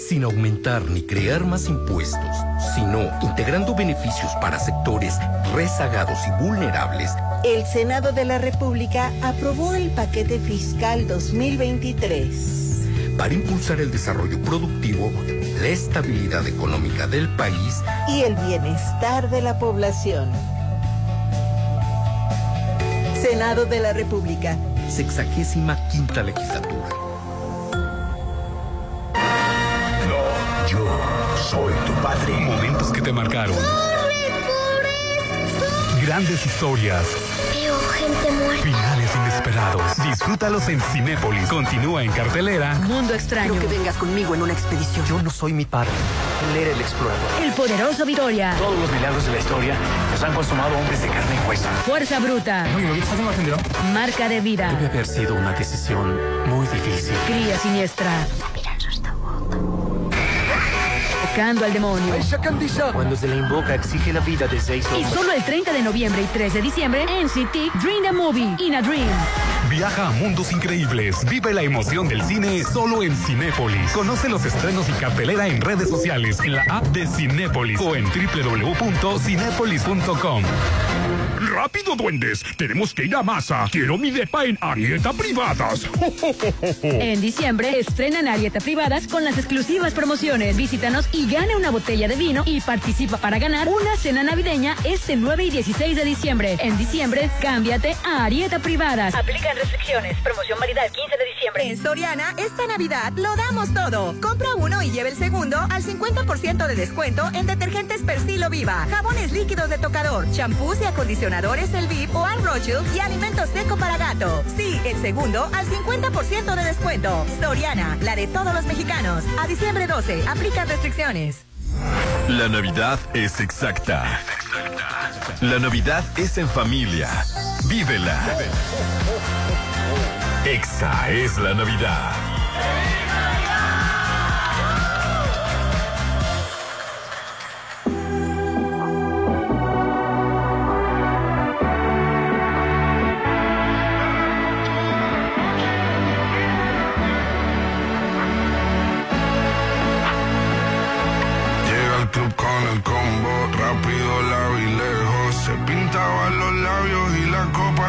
sin aumentar ni crear más impuestos, sino integrando beneficios para sectores rezagados y vulnerables, El Senado de la República aprobó el paquete fiscal 2023. para impulsar el desarrollo productivo, la estabilidad económica del país y el bienestar de la población. Senado de la República. sexagésima quinta legislatura. No, yo soy tu padre. Momentos que te marcaron. Grandes historias. Veo gente muerta. Finales inesperados. Disfrútalos en Cinépolis. Continúa en cartelera. Mundo extraño. Quiero que vengas conmigo en una expedición. Yo no soy mi padre. Él era el explorador. El poderoso Vitoria. Todos los milagros de la historia los han consumado hombres de carne y hueso. Fuerza bruta. Marca de vida. Debe haber sido una decisión muy difícil. Cría siniestra. Tocando al demonio. Cuando se le invoca, exige la vida de seis Y hombres. solo el 30 de noviembre y 3 de diciembre, NCT Dream the Movie, In a Dream. Viaja a mundos increíbles. Vive la emoción del cine solo en Cinépolis. Conoce los estrenos y cartelera en redes sociales, en la app de Cinépolis o en www.cinépolis.com. ¡Rápido, duendes! Tenemos que ir a masa. Quiero mi depa en Arieta Privadas. En diciembre, estrenan Arieta Privadas con las exclusivas promociones. Visítanos y gana una botella de vino y participa para ganar una cena navideña este 9 y 16 de diciembre. En diciembre, cámbiate a Arieta Privadas. Aplican restricciones. Promoción válida el 15 de diciembre. En Soriana, esta Navidad lo damos todo. Compra uno y lleve el segundo al 50% de descuento en detergentes Persilo Viva, jabones líquidos de tocador, champús y acondicionadores El VIP o Al y alimentos seco para gato. Sí, el segundo al 50% de descuento. Soriana, la de todos los mexicanos. A diciembre 12, aplica restricciones. La Navidad es exacta. La Navidad es en familia. Vívela. Exa es la Navidad.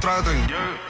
por más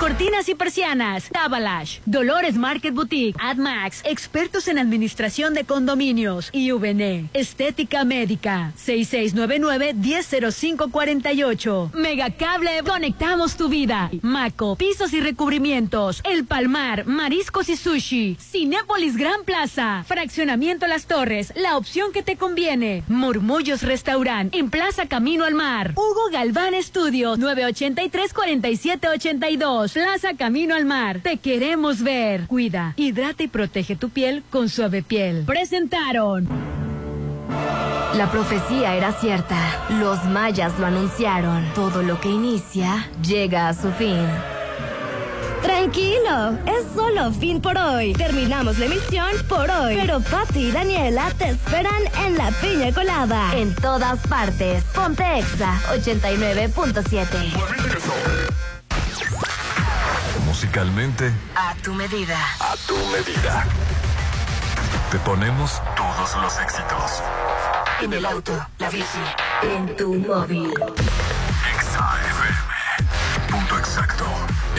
cortinas y persianas, Tabalash, Dolores Market Boutique, AdMax, expertos en administración de condominios, IVN, Estética Médica, 6699-100548, Megacable, conectamos tu vida, Maco, pisos y recubrimientos, El Palmar, mariscos y sushi, Cinépolis Gran Plaza, Fraccionamiento Las Torres, la opción que te conviene, Murmullos Restaurant, en Plaza Camino al Mar, Hugo Galván Estudio, 983 4782 Plaza Camino al Mar. Te queremos ver. Cuida, hidrata y protege tu piel con suave piel. Presentaron. La profecía era cierta. Los mayas lo anunciaron. Todo lo que inicia llega a su fin. Tranquilo, es solo fin por hoy. Terminamos la emisión por hoy. Pero Pati y Daniela te esperan en la piña colada. En todas partes. Ponte Exa 89.7. Musicalmente. A tu medida. A tu medida. Te ponemos todos los éxitos. En el auto, la bici, en tu móvil. Exa Punto exacto.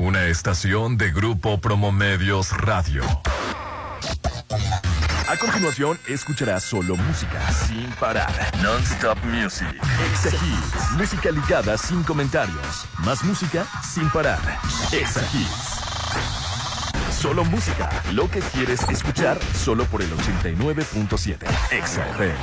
Una estación de Grupo Promomedios Radio. A continuación, escucharás solo música sin parar. Non-stop music. Exa Hits. Música ligada sin comentarios. Más música sin parar. Exa Hits. Solo música. Lo que quieres escuchar solo por el 89.7. Exa FM.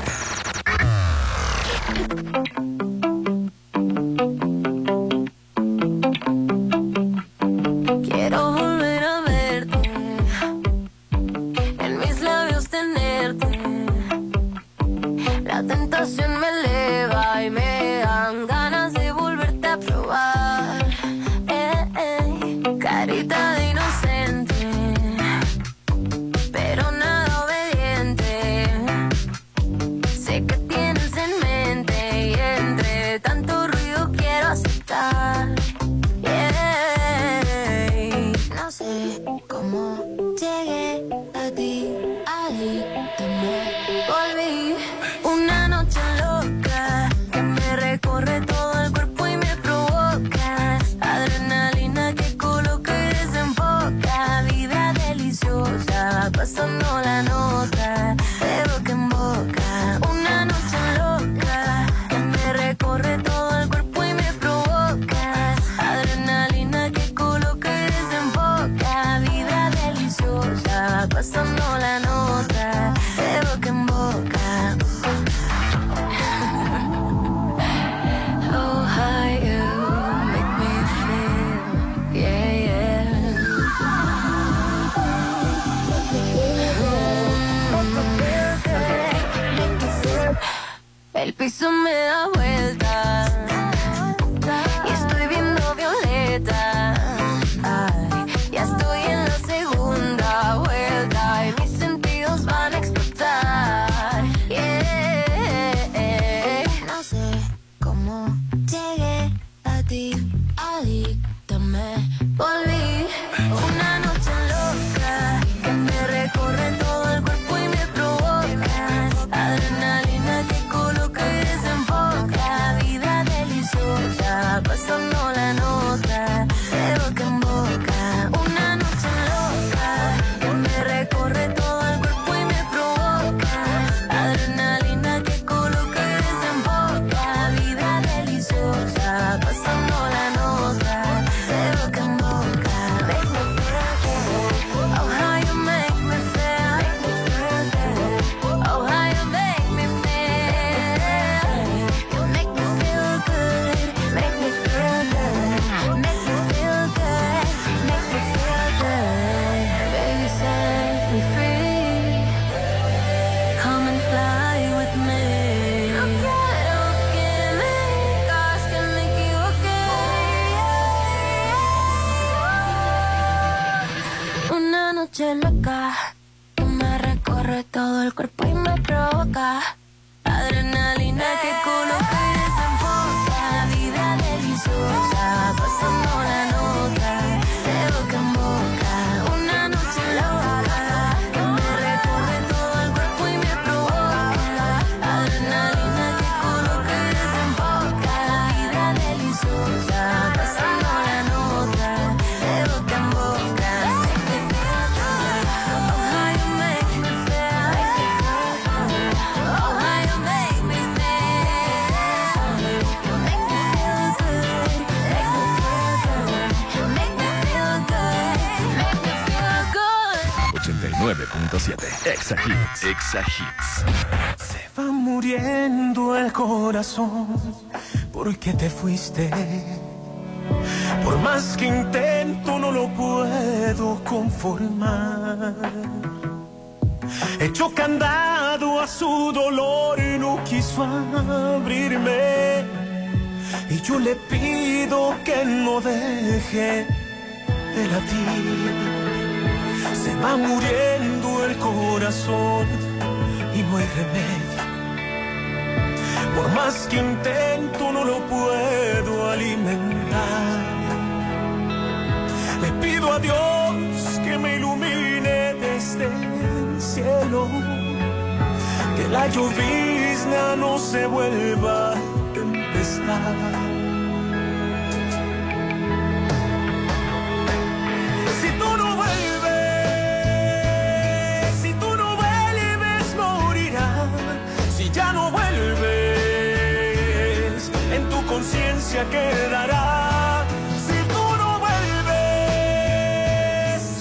Se va muriendo el corazón porque te fuiste. Por más que intento, no lo puedo conformar. Hecho candado a su dolor, y no quiso abrirme. Y yo le pido que no deje de latir. Se va muriendo el corazón hay remedio. Por más que intento no lo puedo alimentar. Le pido a Dios que me ilumine desde el cielo. Que la llovizna no se vuelva tempestad. Conciencia quedará. Si tú no vuelves,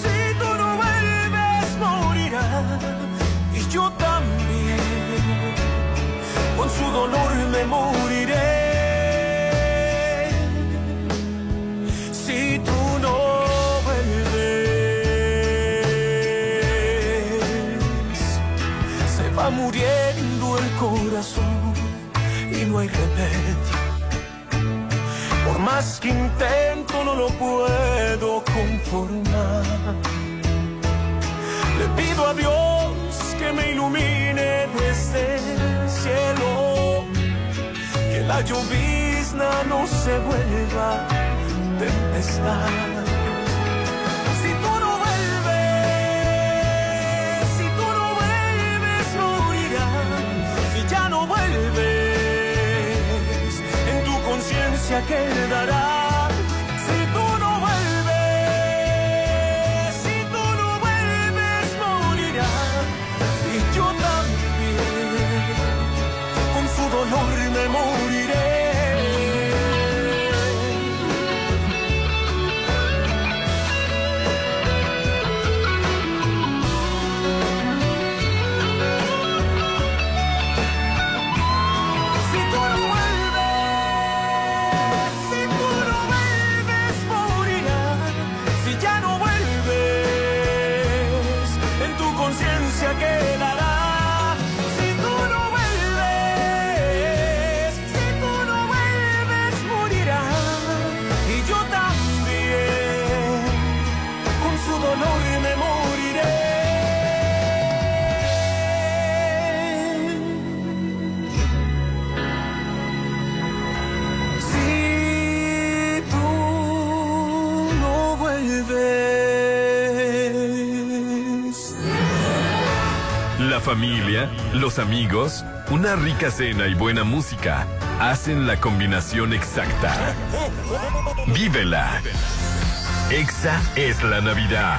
si tú no vuelves, morirá. Y yo también, con su dolor me moriré. Si tú no vuelves, se va muriendo el corazón y no hay remedio. Más que intento no lo puedo conformar. Le pido a Dios que me ilumine desde el cielo. Que la llovizna no se vuelva tempestad. Conciencia quedará. Los amigos, una rica cena y buena música hacen la combinación exacta. Vívela. Exa es la Navidad.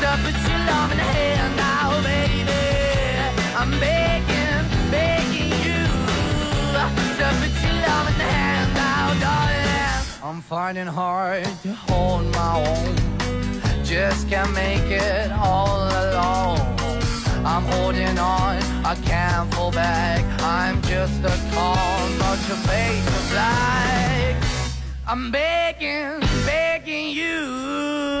put your hand baby. I'm begging, begging you put your hand darling. I'm finding hard to hold my own. Just can't make it all alone. I'm holding on, I can't fall back. I'm just a call, not your face black. I'm begging, begging you,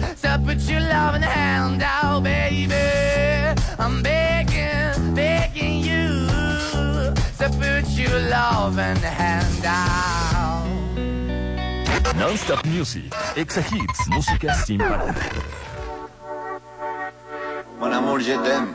to put your loving hand out, baby. I'm begging, begging you to put your loving hand out. Non-Stop Music, Exa Hits, música sin parar. Mon amour, je t'aime.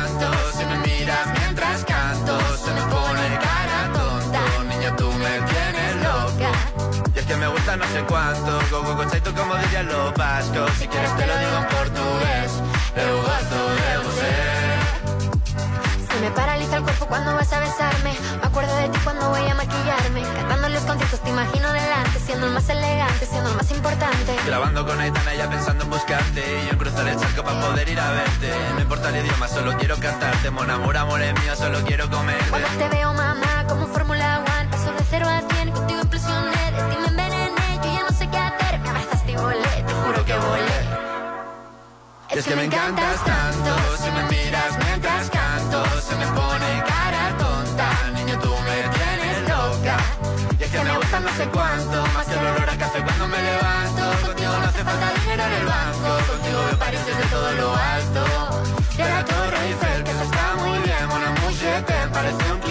sé cuánto, go go go chaito como dirían los vascos. Si quieres te lo digo en portugués, eu gosto de você. Se me paraliza el cuerpo cuando vas a besarme. Me acuerdo de ti cuando voy a maquillarme. Cantando los conciertos te imagino delante, siendo el más elegante, siendo el más importante. Grabando con Aitana ya pensando en buscarte Y yo en cruzar el charco para poder ir a verte No importa el idioma, solo quiero cantarte Mon amor, amor es mío, solo quiero comerte Cuando te veo, mamá, como Fórmula One, paso de cero a cien, contigo implosioné, de ti me Y es que me encantas tanto Si me miras mientras canto Se me pone cara tonta. Niño, tú me tienes loca. Y es que me gusta no sé cuánto Más que el olor a café cuando me levanto. Contigo no hace falta dinero en el banco Contigo me pareces de todo lo alto. De la Torre Eiffel, que eso está muy bien amour, je t'aime, parece un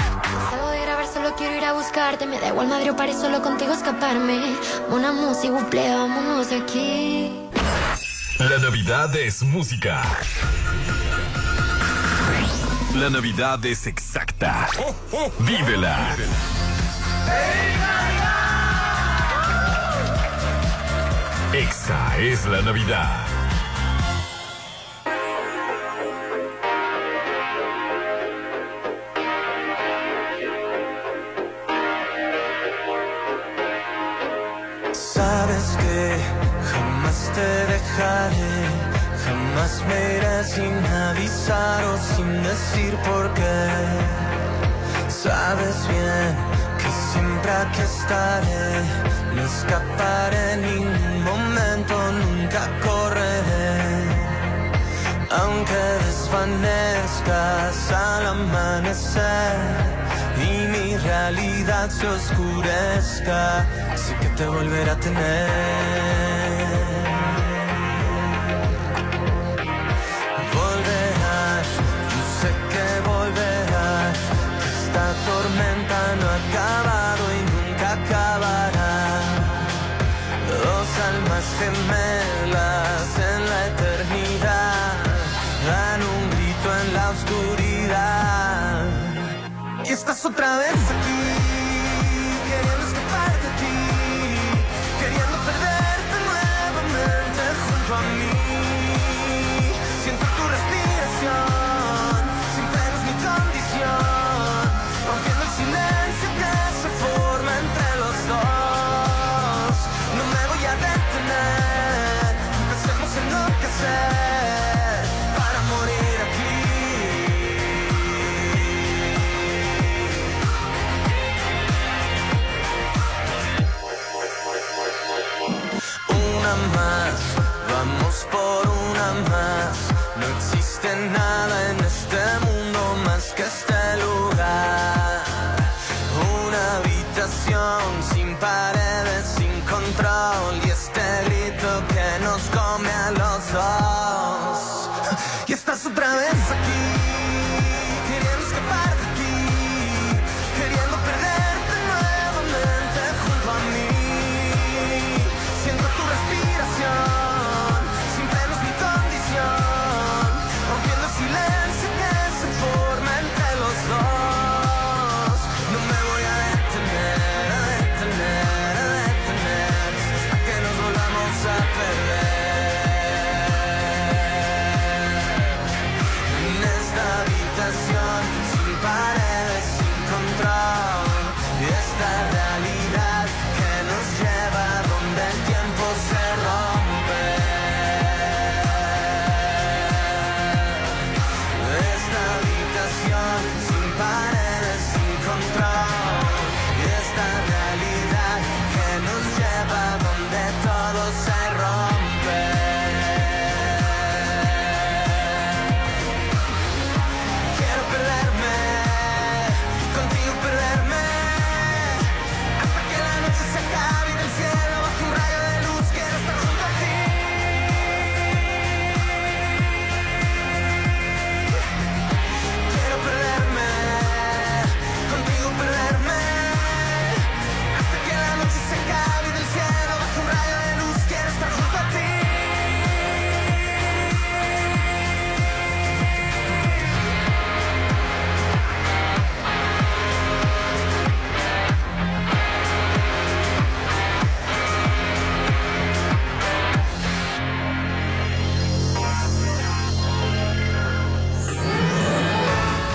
Salgo de grabar, solo quiero ir a buscarte, me da igual Madrid o París, solo contigo escaparme. Una música, buple, vámonos de aquí. La Navidad es música. La Navidad es exacta. Vívela. Exa es la Navidad. te dejaré. Jamás me iré sin avisar o sin decir por qué. Sabes bien que siempre aquí estaré. No escaparé en ningún momento, nunca correré. Aunque desvanezcas al amanecer y mi realidad se oscurezca, sé que te volverá a tener. otra vez.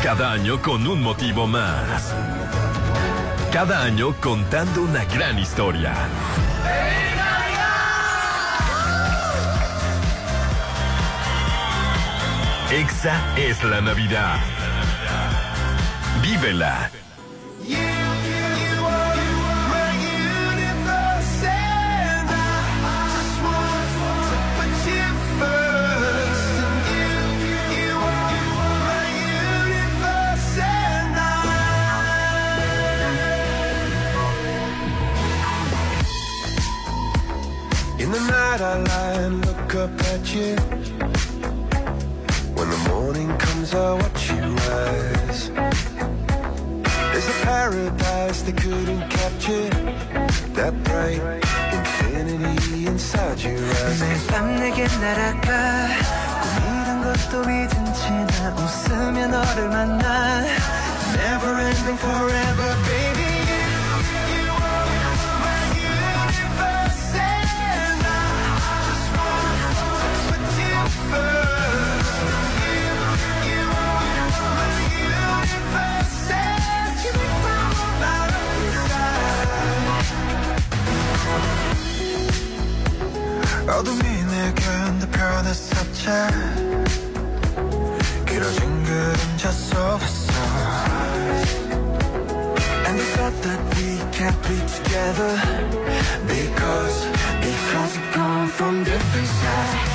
Cada año con un motivo más. Cada año contando una gran historia. Exa es la Navidad. Vívela. that I lie and look up at you. When the morning comes, I watch you rise. There's a paradise they couldn't capture. That bright infinity inside your eyes. 꿈이란 것도 믿은 채나 웃으며 너를 만나. Never ending forever, baby. 차 길어진 그림자 속에서 And we thought that we can't be together Because, because we come from different sides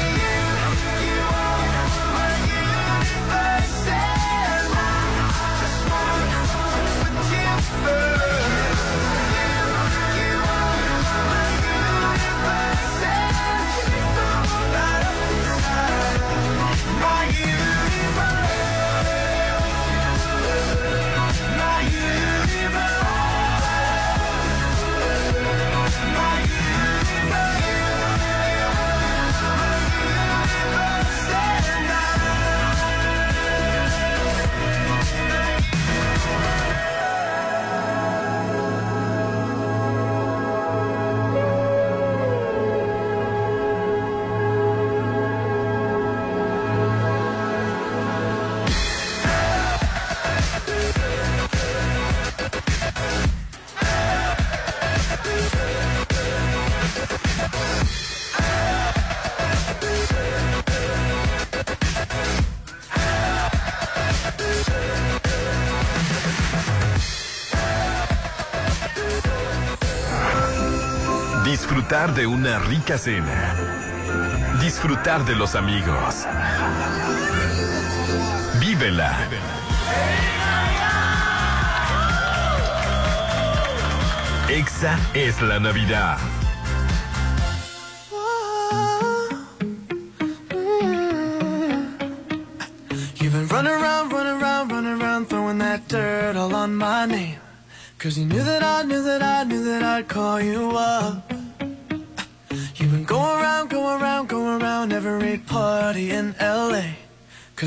De una rica cena. Disfrutar de los amigos. Vívela. Exa es la Navidad.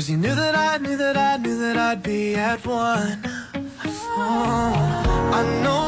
Cause you knew that I knew that I knew that I'd be at one. Oh, I know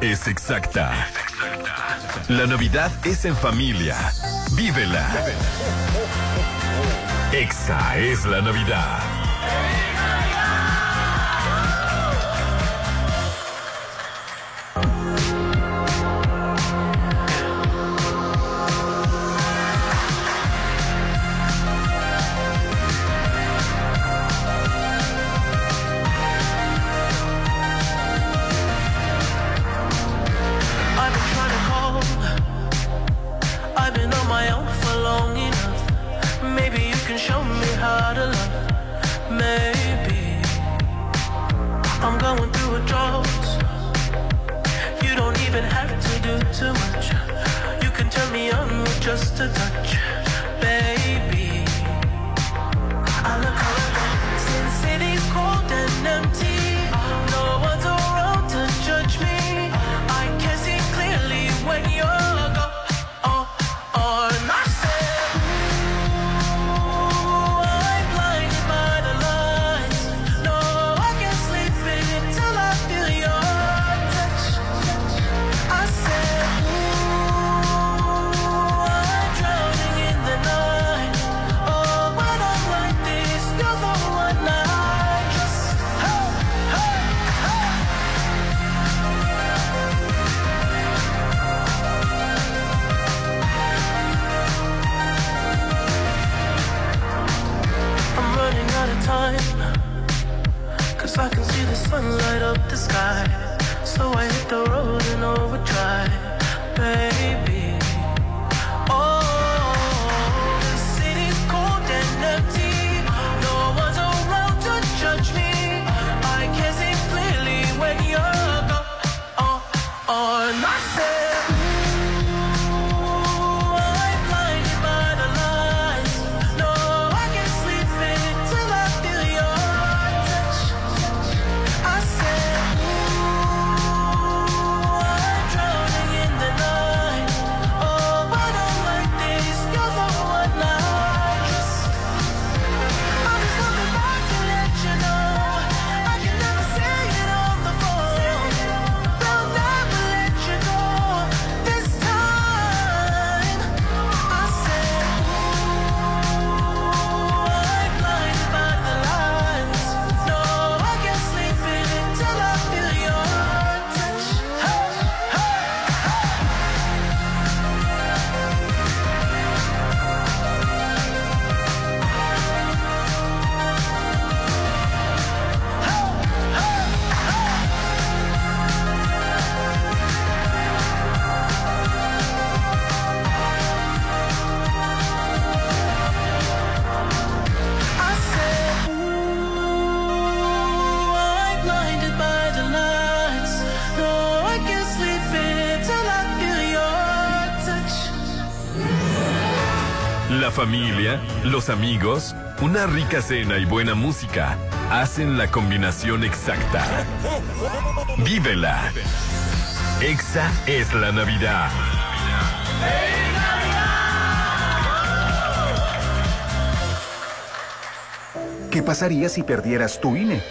es exacta. La Navidad es en familia. Vívela. Exa es la Navidad. amigos, una rica cena y buena música hacen la combinación exacta. Vívela. Exa es la Navidad. ¿Qué pasaría si perdieras tu INE?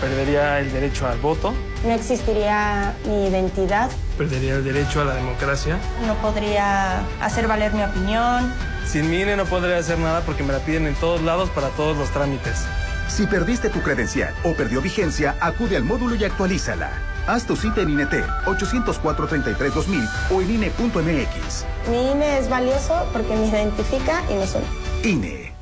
Perdería el derecho al voto. No existiría mi identidad. Perdería el derecho a la democracia. No podría hacer valer mi opinión sin mi INE no podré hacer nada porque me la piden en todos lados para todos los trámites. Si perdiste tu credencial o perdió vigencia, acude al módulo y actualízala. Haz tu cita en INET 804-33-2000 o en INE.mx. Mi INE es valioso porque me identifica y me suena. INE.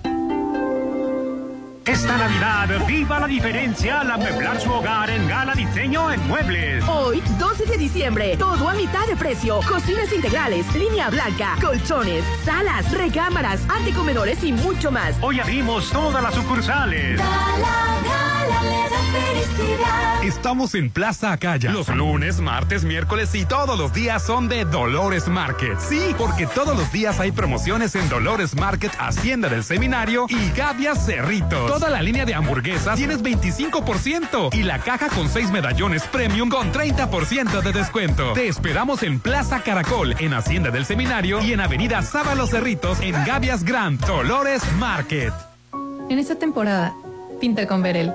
Esta Navidad, viva la diferencia al amueblar su hogar en Gala Diseño en Muebles. Hoy, 12 de diciembre, todo a mitad de precio. Cocinas integrales, línea blanca, colchones, salas, recámaras, antecomedores y mucho más. Hoy abrimos todas las sucursales. Estamos en Plaza Acaya. Los lunes, martes, miércoles y todos los días son de Dolores Market. Sí, porque todos los días hay promociones en Dolores Market, Hacienda del Seminario y Gavias Cerritos. Toda la línea de hamburguesas tienes 25% y la caja con 6 medallones premium con 30% de descuento. Te esperamos en Plaza Caracol, en Hacienda del Seminario y en Avenida Sábalo Cerritos en Gavias Grand, Dolores Market. En esta temporada, pinta con Verel.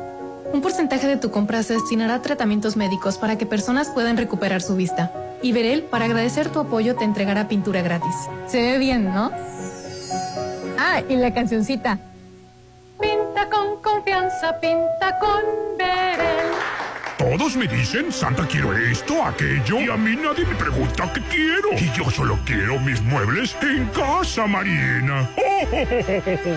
Un porcentaje de tu compra se destinará a tratamientos médicos para que personas puedan recuperar su vista. Y Verel, para agradecer tu apoyo, te entregará pintura gratis. Se ve bien, ¿no? Ah, y la cancioncita. Pinta con confianza, pinta con Verel. Todos me dicen, Santa, quiero esto, aquello, y a mí nadie me pregunta qué quiero. Y yo solo quiero mis muebles en Casa Marina.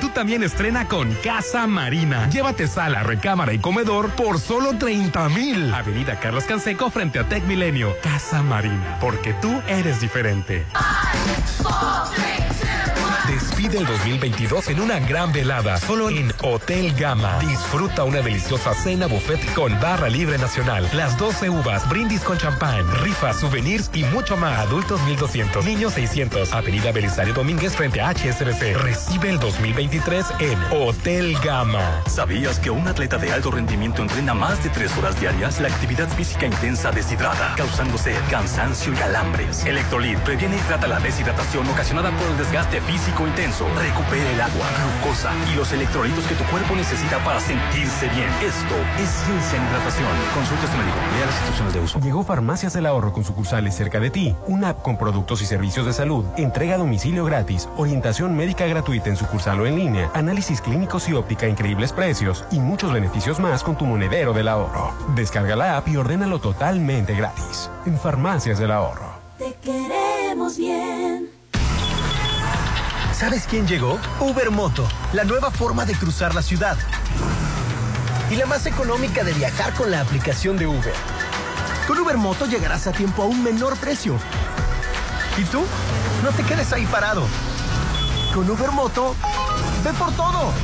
Tú también estrena con Casa Marina. Llévate sala, recámara y comedor por solo 30 mil. Avenida Carlos Canseco frente a Tech Milenio. Casa Marina, porque tú eres diferente. Despide el 2022 en una gran velada, solo en Hotel Gama. Disfruta una deliciosa cena buffet con barra libre nacional, las 12 uvas, brindis con champán, rifas, souvenirs y mucho más. Adultos 1200, niños 600. Avenida Belisario Domínguez frente a HSBC. Recibe el 2023 en Hotel Gama. ¿Sabías que un atleta de alto rendimiento entrena más de tres horas diarias? La actividad física intensa deshidrata, causando sed, cansancio y calambres. Electrolit previene y trata la deshidratación ocasionada por el desgaste físico intenso. Recupera el agua, glucosa y los electrolitos que tu cuerpo necesita para sentirse bien. Esto es ciencia en hidratación. Consulta a tu médico. Lea las instrucciones de uso. Llegó Farmacias del Ahorro con sucursales cerca de ti. Una app con productos y servicios de salud, entrega a domicilio gratis, orientación médica gratuita en sucursal o en línea, análisis clínicos y óptica a increíbles precios y muchos beneficios más con tu monedero del ahorro. Descarga la app y ordénalo totalmente gratis. En Farmacias del Ahorro. Te queremos bien. ¿Sabes quién llegó? Uber Moto, la nueva forma de cruzar la ciudad. Y la más económica de viajar con la aplicación de Uber. Con Uber Moto llegarás a tiempo a un menor precio. ¿Y tú? No te quedes ahí parado. Con Uber Moto, ve por todo.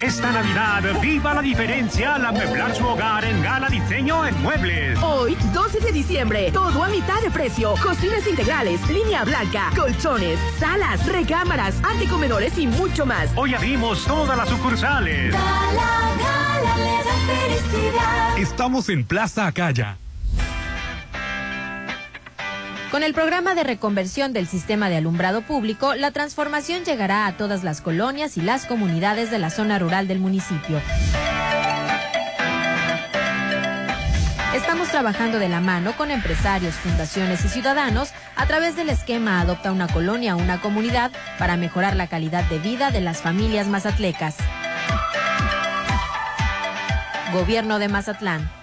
Esta Navidad, viva la diferencia al amueblar su hogar en Gala Diseño en Muebles. Hoy, 12 de diciembre, todo a mitad de precio. Cocinas integrales, línea blanca, colchones, salas, recámaras, antecomedores y mucho más. Hoy abrimos todas las sucursales. Gala, gala, le da felicidad. Estamos en Plaza Acaya. Con el programa de reconversión del sistema de alumbrado público, la transformación llegará a todas las colonias y las comunidades de la zona rural del municipio. Estamos trabajando de la mano con empresarios, fundaciones y ciudadanos a través del esquema Adopta una colonia, una comunidad para mejorar la calidad de vida de las familias mazatlecas. Gobierno de Mazatlán.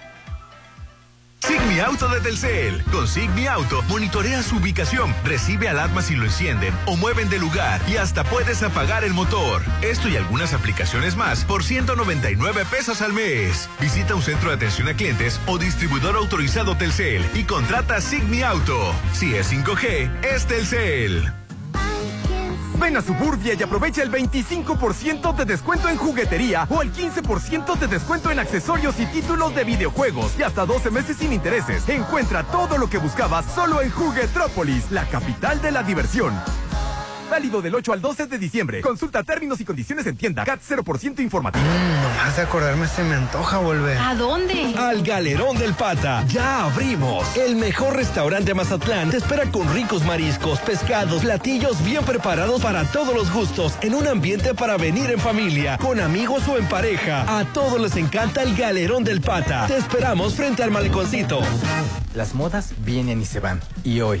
Sigmi Auto de Telcel. Con Sigmi Auto monitorea su ubicación, recibe alarmas si lo encienden o mueven de lugar y hasta puedes apagar el motor. Esto y algunas aplicaciones más por 199 pesos al mes. Visita un centro de atención a clientes o distribuidor autorizado Telcel y contrata Sigmi Auto. Si es 5G, es Telcel. Ven a Suburbia y aprovecha el 25% de descuento en juguetería o el 15% de descuento en accesorios y títulos de videojuegos y hasta 12 meses sin intereses. Encuentra todo lo que buscabas solo en Juguetrópolis, la capital de la diversión. Válido del 8 al 12 de diciembre. Consulta términos y condiciones en tienda. CAT 0% informativo. nomás de acordarme se me antoja volver. ¿A dónde? Al Galerón del Pata. Ya abrimos. El mejor restaurante de Mazatlán te espera con ricos mariscos, pescados, platillos bien preparados para todos los gustos, en un ambiente para venir en familia, con amigos o en pareja. A todos les encanta el Galerón del Pata. Te esperamos frente al maleconcito. Las modas vienen y se van. Y hoy,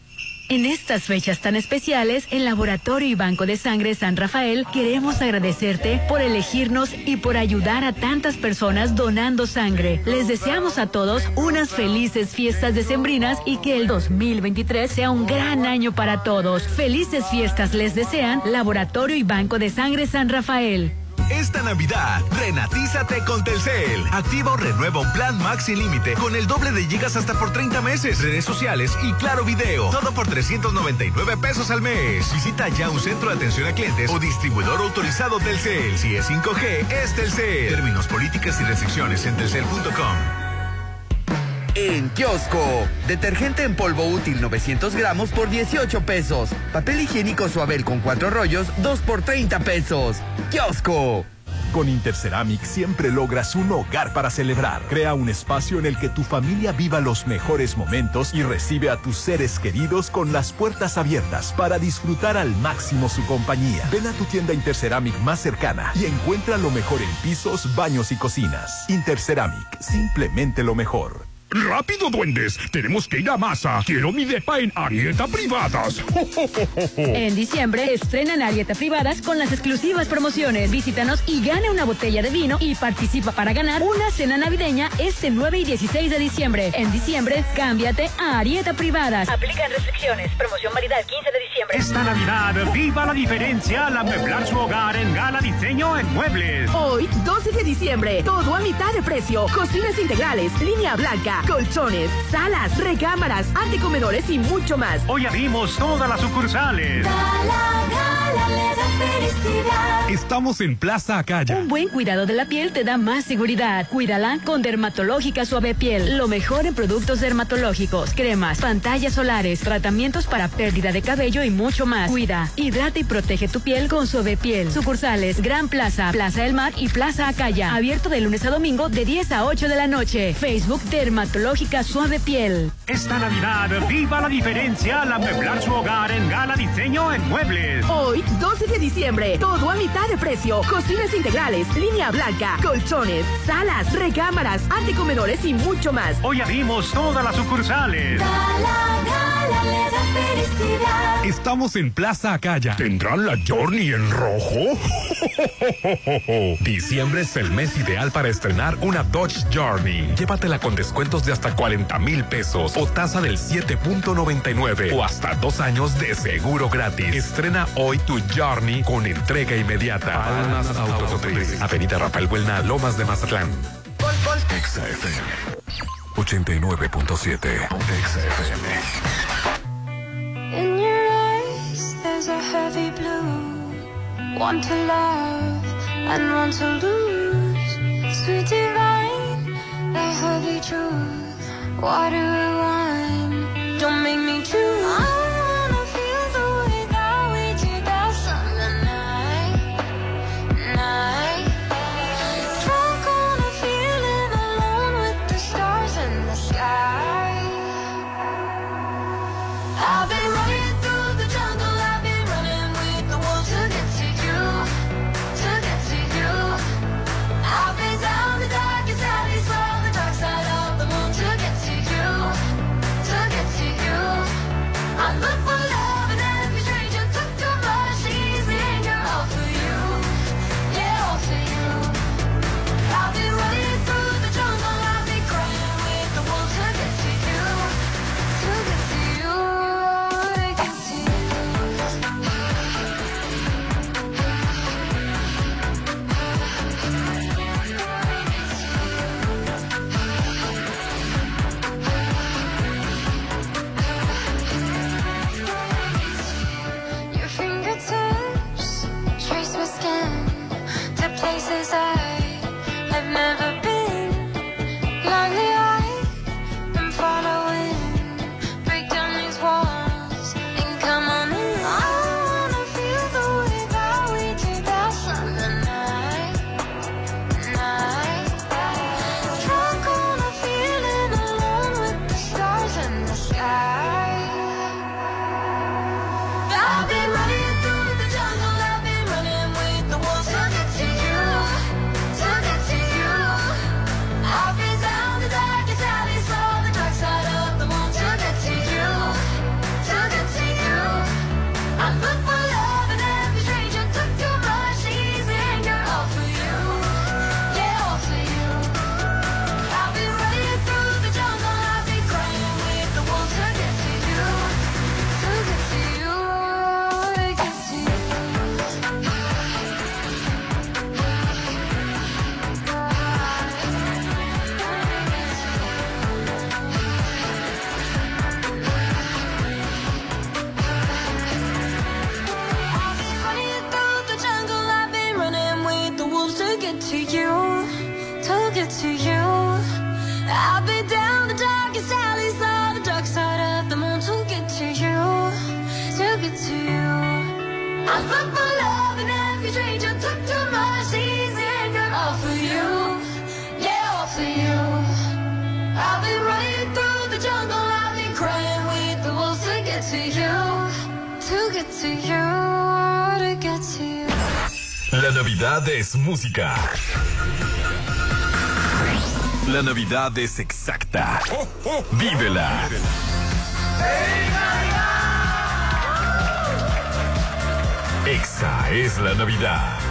En estas fechas tan especiales, en Laboratorio y Banco de Sangre San Rafael queremos agradecerte por elegirnos y por ayudar a tantas personas donando sangre. Les deseamos a todos unas felices fiestas decembrinas y que el 2023 sea un gran año para todos. Felices fiestas les desean Laboratorio y Banco de Sangre San Rafael. Esta Navidad, renatízate con Telcel. Activa o renueva un plan Max sin límite con el doble de gigas hasta por 30 meses, redes sociales y claro video. Todo por 399 pesos al mes. Visita ya un centro de atención a clientes o distribuidor autorizado Telcel. Si es 5G, es Telcel. Términos, políticas y restricciones en telcel.com. En kiosco, detergente en polvo útil 900 gramos por 18 pesos. Papel higiénico suabel con 4 rollos, 2 por 30 pesos. Kiosco. Con Interceramic siempre logras un hogar para celebrar. Crea un espacio en el que tu familia viva los mejores momentos y recibe a tus seres queridos con las puertas abiertas para disfrutar al máximo su compañía. Ven a tu tienda Interceramic más cercana y encuentra lo mejor en pisos, baños y cocinas. Interceramic, simplemente lo mejor. ¡Rápido, duendes! Tenemos que ir a masa. Quiero mi depa en Arieta Privadas. En diciembre, estrena en Arieta Privadas con las exclusivas promociones. Visítanos y gane una botella de vino y participa para ganar una cena navideña este 9 y 16 de diciembre. En diciembre, cámbiate a Arieta Privadas. Aplican restricciones. Promoción válida el 15 de diciembre. Esta Navidad, viva la diferencia al amueblar su hogar en Gala Diseño en Muebles. Hoy, 12 de diciembre, todo a mitad de precio. Cocinas integrales, línea blanca, colchones, salas, recámaras, anticomedores y mucho más. Hoy abrimos todas las sucursales. Estamos en Plaza Acaya. Un buen cuidado de la piel te da más seguridad. Cuídala con Dermatológica Suave Piel. Lo mejor en productos dermatológicos, cremas, pantallas solares, tratamientos para pérdida de cabello y mucho más. Cuida, hidrata y protege tu piel con Suave Piel. Sucursales Gran Plaza, Plaza del Mar y Plaza Acaya. Abierto de lunes a domingo de 10 a 8 de la noche. Facebook Dermatológica Suave Piel. Esta Navidad, viva la diferencia al amueblar su hogar en Gala Diseño en Muebles. Hoy, 12 de diciembre, todo a mitad de precio. Cocinas integrales, línea blanca, colchones, salas, recámaras, anticomedores y mucho más. Hoy abrimos todas las sucursales. Estamos en Plaza Acaya. ¿Tendrán la Journey en rojo? Diciembre es el mes ideal para estrenar una Dodge Journey. Llévatela con descuentos de hasta 40 mil pesos o tasa del 7.99 o hasta dos años de seguro gratis. Estrena hoy tu Journey con entrega inmediata. Palmas Automotriz. Avenida Rafael Buelna, Lomas de Mazatlán. XFM 89.7 XFM In your eyes, there's a heavy blue. One to love and one to lose. Sweet divine, the heavy truth. What do I want? Don't make me choose. Navidad es música. La Navidad es exacta. Vívela. Exa es la Navidad.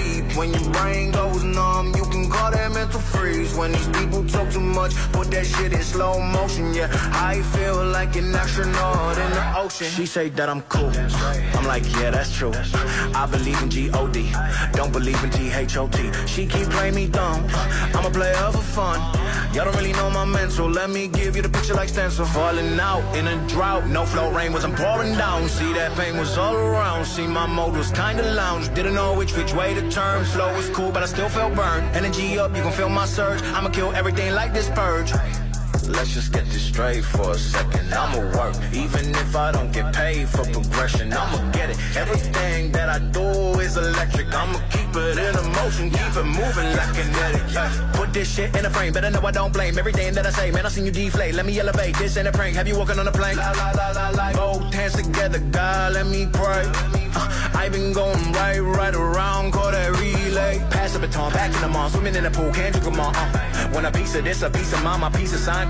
When your brain goes numb, you can call that mental freeze. When these people talk too much, put that shit in slow motion. Yeah, I feel like an astronaut in the ocean. She say that I'm cool. I'm like, yeah, that's true. I believe in G-O-D. Don't believe in T-H-O-T. She keep playing me dumb. I'm a player for fun. Y'all don't really know my mental. Let me give you the picture like stencil. Falling out in a drought. No flow rain wasn't pouring down. See that pain was all around. See my mode was kinda lounge. Didn't know which which way to turn. Flow was cool, but I still felt burned. Energy up, you can feel my surge. I'ma kill everything like this purge. Let's just get this straight for a second. I'ma work, even if I don't get paid for progression. I'ma get it. Everything that I do is electric. I'ma keep it in a motion, keep it moving like kinetic. Yeah. Put this shit in a frame, better know I don't blame everything that I say. Man, I seen you deflate. Let me elevate. This ain't a prank. Have you walking on a plane? La, la, la, la, la. Both hands together, God, let me pray. Uh, I been going right, right around, call that relay. Pass the baton, back in the mall, swimming in the pool, can't you come on? Uh, when a piece of this, a piece of mine, my piece of sign.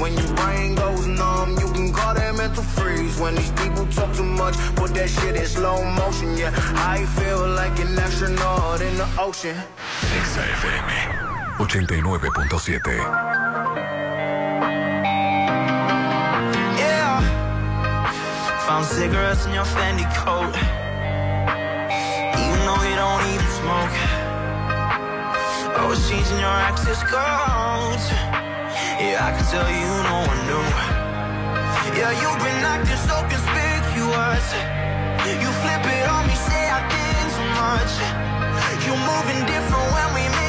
When your brain goes numb, you can call that mental freeze. When these people talk too much, put that shit in slow motion. Yeah, I feel like an astronaut in the ocean. Exa FM 89.7. Yeah. Found cigarettes in your Fendi coat. Even though you don't even smoke. Oh, Overseas in your access codes. Yeah, I can tell you no one knew. Yeah, you've been acting so conspicuous. You flip it on me, say I did too much. You're moving different when we making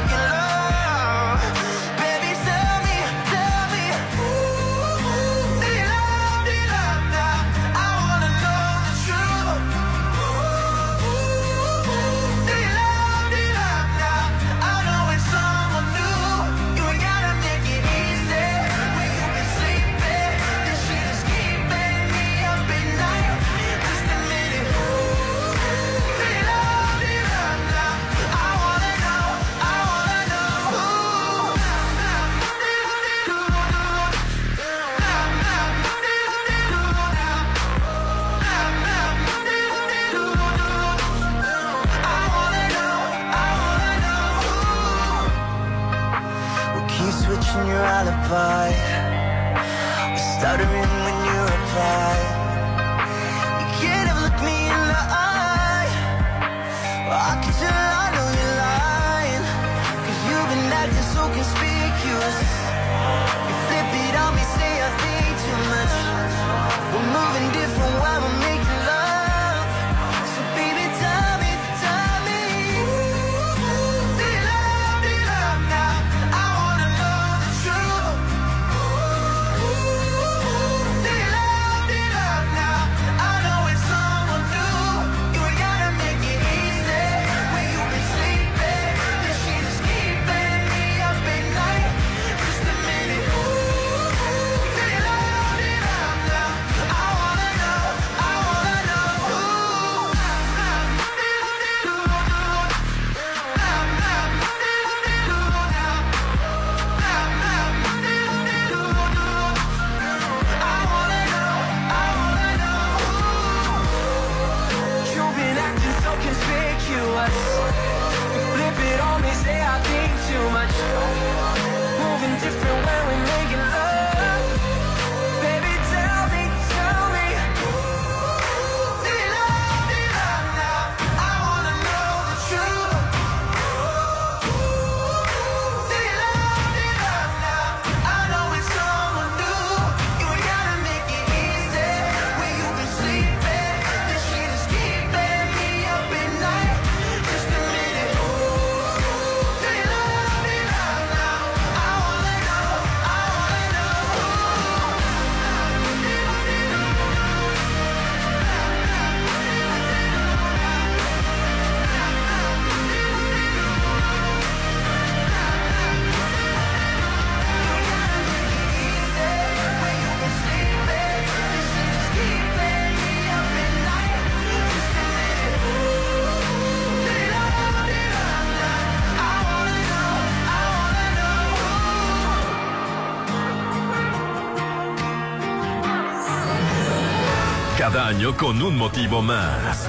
con un motivo más.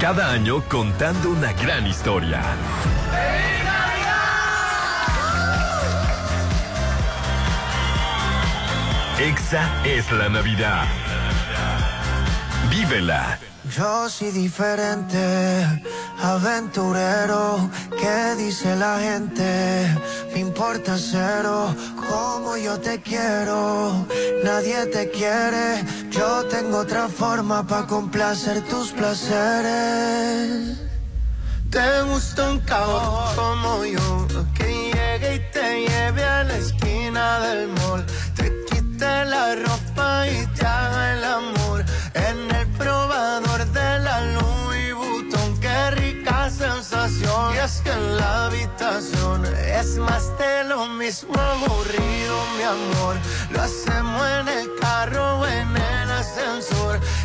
Cada año contando una gran historia. Exa es la Navidad. Vívela. Yo soy diferente, aventurero, ¿qué dice la gente? Me importa cero, como yo te quiero, nadie te quiere, yo tengo otra forma para complacer tus placeres. Te gusta un cabrón como yo, que llegue y te lleve a la esquina del mall, te quite la ropa y te haga el amor en el probador de la Louis Vuitton. Qué rica sensación. Y es que en la habitación es más de lo mismo aburrido, mi amor. Lo hacemos en el carro o en el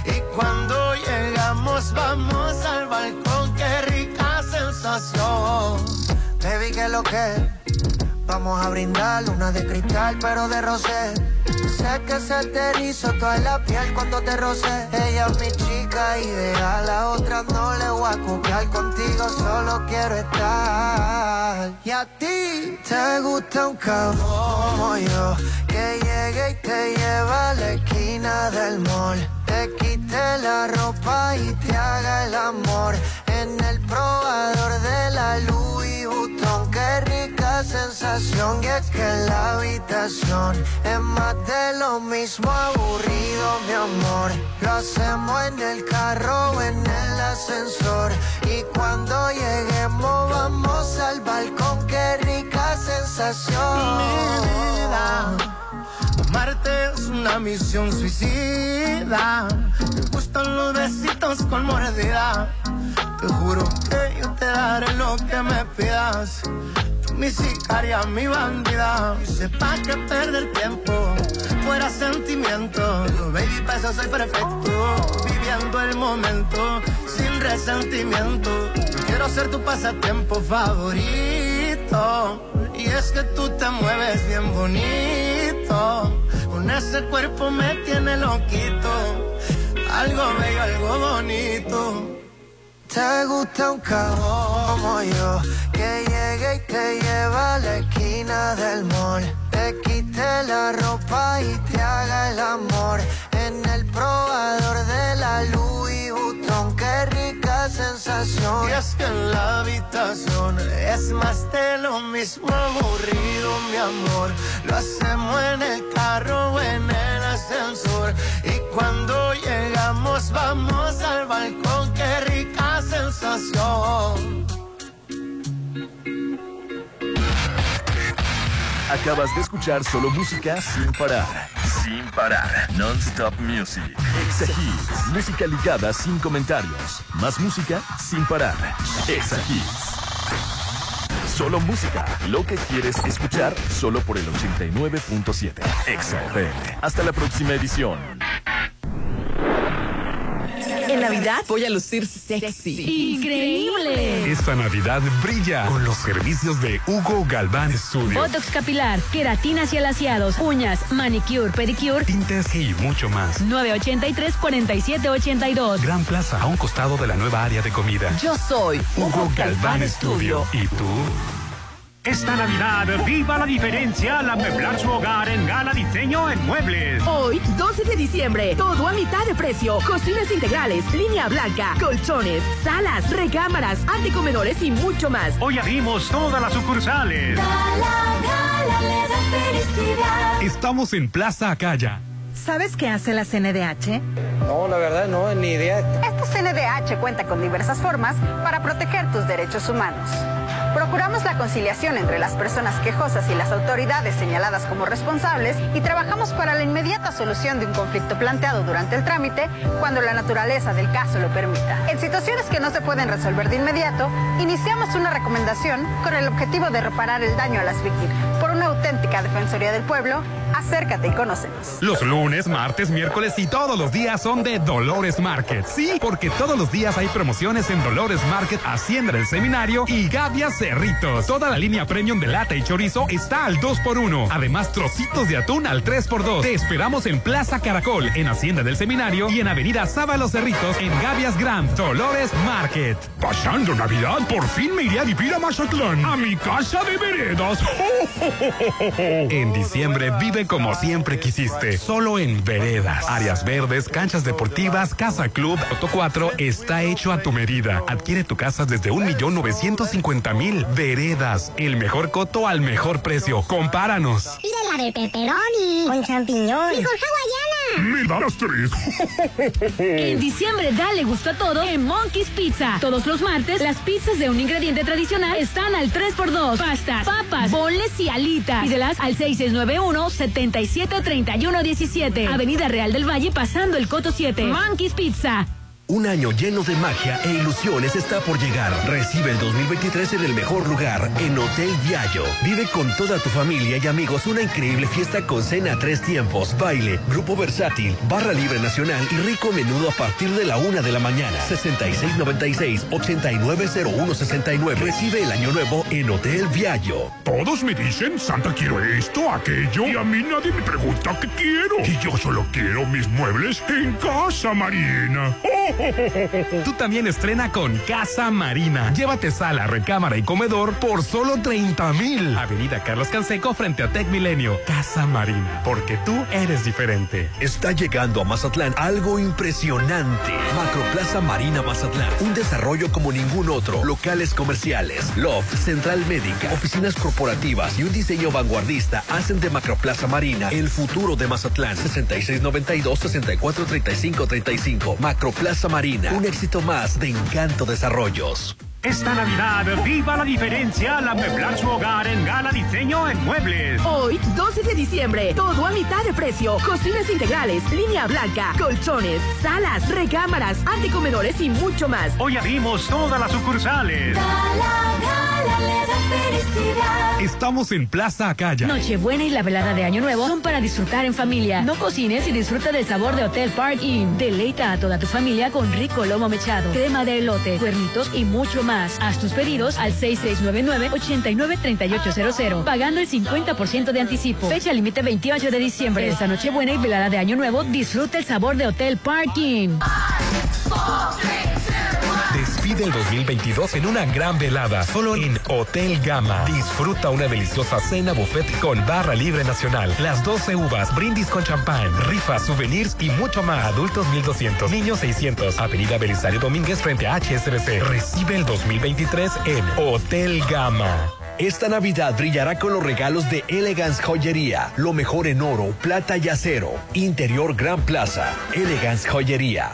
Y cuando llegamos, vamos al balcón. Qué rica sensación. Baby, que lo que Vamos a brindar una de cristal, pero de rosé. Sé que se te erizó toda la piel cuando te rocé. Ella es mi chica ideal, la otra no le voy a copiar contigo, solo quiero estar. Y a ti te gusta un cabrón como yo, que llegue y te lleva a la esquina del mall. Te quite la ropa y te haga el amor en el probador de la. Qué sensación y es que la habitación es más de lo mismo aburrido, mi amor. Lo hacemos en el carro o en el ascensor y cuando lleguemos vamos al balcón. Qué rica sensación. Mi vida. Amarte es una misión suicida. Me gustan los besitos con mordida. Te juro que yo te daré lo que me pidas. Mi sicaria, mi bandida. Sepa que perder tiempo fuera sentimiento. Baby, para eso soy perfecto. Viviendo el momento sin resentimiento. Quiero ser tu pasatiempo favorito. Y es que tú te mueves bien bonito. Con ese cuerpo me tiene loquito. Algo bello, algo bonito. Te gusta un cabrón como yo, que llegue y te lleva a la esquina del mall. Te quite la ropa y te haga el amor en el probador de la. Qué sensación. Y es que en la habitación es más de lo mismo aburrido, mi amor. Lo hacemos en el carro o en el ascensor. Y cuando llegamos, vamos al balcón. Qué rica sensación. Acabas de escuchar solo música sin parar. Sin parar. Non-stop music. Exa Hits. Música ligada sin comentarios. Más música sin parar. Exa Hits. Solo música. Lo que quieres escuchar solo por el 89.7. Exa FM. Hasta la próxima edición. En Navidad voy a lucir sexy. ¡Increíble! Esta Navidad brilla con los servicios de Hugo Galván Studio. Botox capilar, queratinas y alaciados, uñas, manicure, pedicure, Tintes y mucho más. 983-4782. Gran Plaza, a un costado de la nueva área de comida. Yo soy Hugo Galván Studio. ¿Y tú? Esta Navidad, viva la diferencia al amueblar su hogar en Gala Diseño en Muebles. Hoy, 12 de diciembre, todo a mitad de precio. Cocinas integrales, línea blanca, colchones, salas, recámaras, anticomedores y mucho más. Hoy abrimos todas las sucursales. Estamos en Plaza Acaya. ¿Sabes qué hace la CNDH? No, la verdad no, ni idea. Esta CNDH cuenta con diversas formas para proteger tus derechos humanos. Procuramos la conciliación entre las personas quejosas y las autoridades señaladas como responsables y trabajamos para la inmediata solución de un conflicto planteado durante el trámite cuando la naturaleza del caso lo permita. En situaciones que no se pueden resolver de inmediato, iniciamos una recomendación con el objetivo de reparar el daño a las víctimas. Por una auténtica Defensoría del Pueblo, acércate y conócenos. Los lunes, martes, miércoles y todos los días son de Dolores Market. Sí, porque todos los días hay promociones en Dolores Market, Hacienda del Seminario y Gavia Cerritos. Toda la línea premium de lata y chorizo está al 2x1. Además, trocitos de atún al 3x2. Te esperamos en Plaza Caracol, en Hacienda del Seminario y en Avenida Sábalo Cerritos, en Gavias Grand, Dolores Market. Pasando Navidad, por fin me iré a vivir a Mazatlán, a mi casa de veredas. En diciembre vive como siempre quisiste, solo en Veredas. Áreas verdes, canchas deportivas, casa club, Auto 4 está hecho a tu medida. Adquiere tu casa desde 1.950.000 Veredas. El mejor coto al mejor precio. Compáranos. Pide la de pepperoni. Con champiñón. Me da las tres. En diciembre dale gusto a todo en Monkey's Pizza. Todos los martes, las pizzas de un ingrediente tradicional están al 3x2. Pastas, papas, boles y alitas. Pídelas al 6691-773117. Avenida Real del Valle, pasando el Coto 7. Monkey's Pizza. Un año lleno de magia e ilusiones está por llegar. Recibe el 2023 en el mejor lugar, en Hotel Viallo. Vive con toda tu familia y amigos una increíble fiesta con cena a tres tiempos, baile, grupo versátil, barra libre nacional y rico menudo a partir de la una de la mañana. 6696-890169. Recibe el año nuevo en Hotel Viallo. Todos me dicen, Santa quiero esto, aquello, y a mí nadie me pregunta qué quiero. Y yo solo quiero mis muebles en Casa Marina. Tú también estrena con Casa Marina. Llévate sala, recámara y comedor por solo 30 mil. Avenida Carlos Canseco frente a Tech Milenio. Casa Marina, porque tú eres diferente. Está llegando a Mazatlán algo impresionante. Macroplaza Marina Mazatlán. Un desarrollo como ningún otro. Locales comerciales, loft, central médica, oficinas corporativas y un diseño vanguardista hacen de Macroplaza Marina el futuro de Mazatlán. 6692-643535. Macroplaza Marina. Un éxito más de Encanto Desarrollos. Esta Navidad, viva la diferencia al amueblar su hogar en Gala Diseño en Muebles. Hoy, 12 de diciembre, todo a mitad de precio. Cocinas integrales, línea blanca, colchones, salas, recámaras, anticomedores y mucho más. Hoy abrimos todas las sucursales. Estamos en Plaza Acaya. Nochebuena y la velada de Año Nuevo son para disfrutar en familia. No cocines y disfruta del sabor de Hotel Park Inn. Deleita a toda tu familia con rico lomo mechado, crema de elote, cuernitos y mucho más. Haz tus pedidos al 6699-893800, pagando el 50% de anticipo. Fecha límite 28 de diciembre. Esta Nochebuena y velada de Año Nuevo, disfruta el sabor de Hotel Park Inn. Despide el 2022 en una gran velada, solo en Hotel Gama. Disfruta una deliciosa cena buffet con barra libre nacional, las 12 uvas, brindis con champán, rifas, souvenirs y mucho más. Adultos 1200, niños 600. Avenida Belisario Domínguez frente a HSBC. Recibe el 2023 en Hotel Gama. Esta Navidad brillará con los regalos de Elegance Joyería. Lo mejor en oro, plata y acero. Interior Gran Plaza. Elegance Joyería.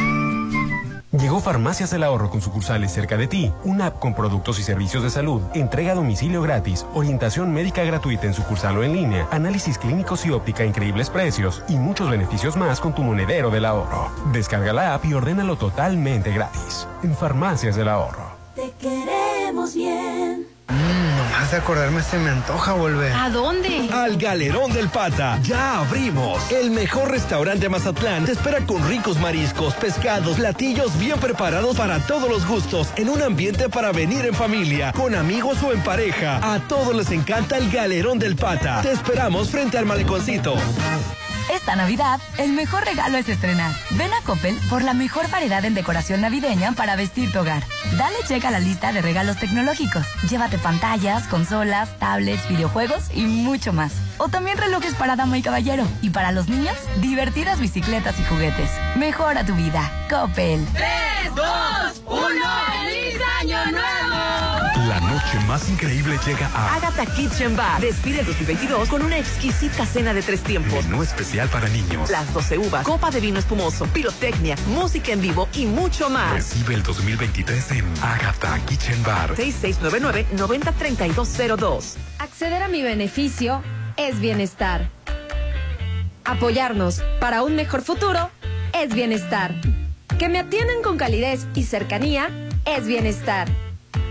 Llegó Farmacias del Ahorro con sucursales cerca de ti, una app con productos y servicios de salud, entrega a domicilio gratis, orientación médica gratuita en sucursal o en línea, análisis clínicos y óptica a increíbles precios y muchos beneficios más con tu monedero del ahorro. Descarga la app y ordénalo totalmente gratis. En Farmacias del Ahorro. Te queremos bien. Mmm, nomás de acordarme se me antoja volver. ¿A dónde? Al Galerón del Pata. Ya abrimos. El mejor restaurante de Mazatlán te espera con ricos mariscos, pescados, platillos bien preparados para todos los gustos, en un ambiente para venir en familia, con amigos o en pareja. A todos les encanta el Galerón del Pata. Te esperamos frente al maleconcito. Esta Navidad, el mejor regalo es estrenar. Ven a Coppel por la mejor variedad en decoración navideña para vestir tu hogar. Dale check a la lista de regalos tecnológicos. Llévate pantallas, consolas, tablets, videojuegos y mucho más. O también relojes para dama y caballero. Y para los niños, divertidas bicicletas y juguetes. Mejora tu vida. Coppel. 3, 2, 1, ¡Feliz Año Nuevo! Noche más increíble llega a Agatha Kitchen Bar. Despide el 2022 con una exquisita cena de tres tiempos. Menú especial para niños. Las 12 uvas, copa de vino espumoso, pirotecnia, música en vivo y mucho más. Recibe el 2023 en Agatha Kitchen Bar. 6699-903202. Acceder a mi beneficio es bienestar. Apoyarnos para un mejor futuro es bienestar. Que me atiendan con calidez y cercanía es bienestar.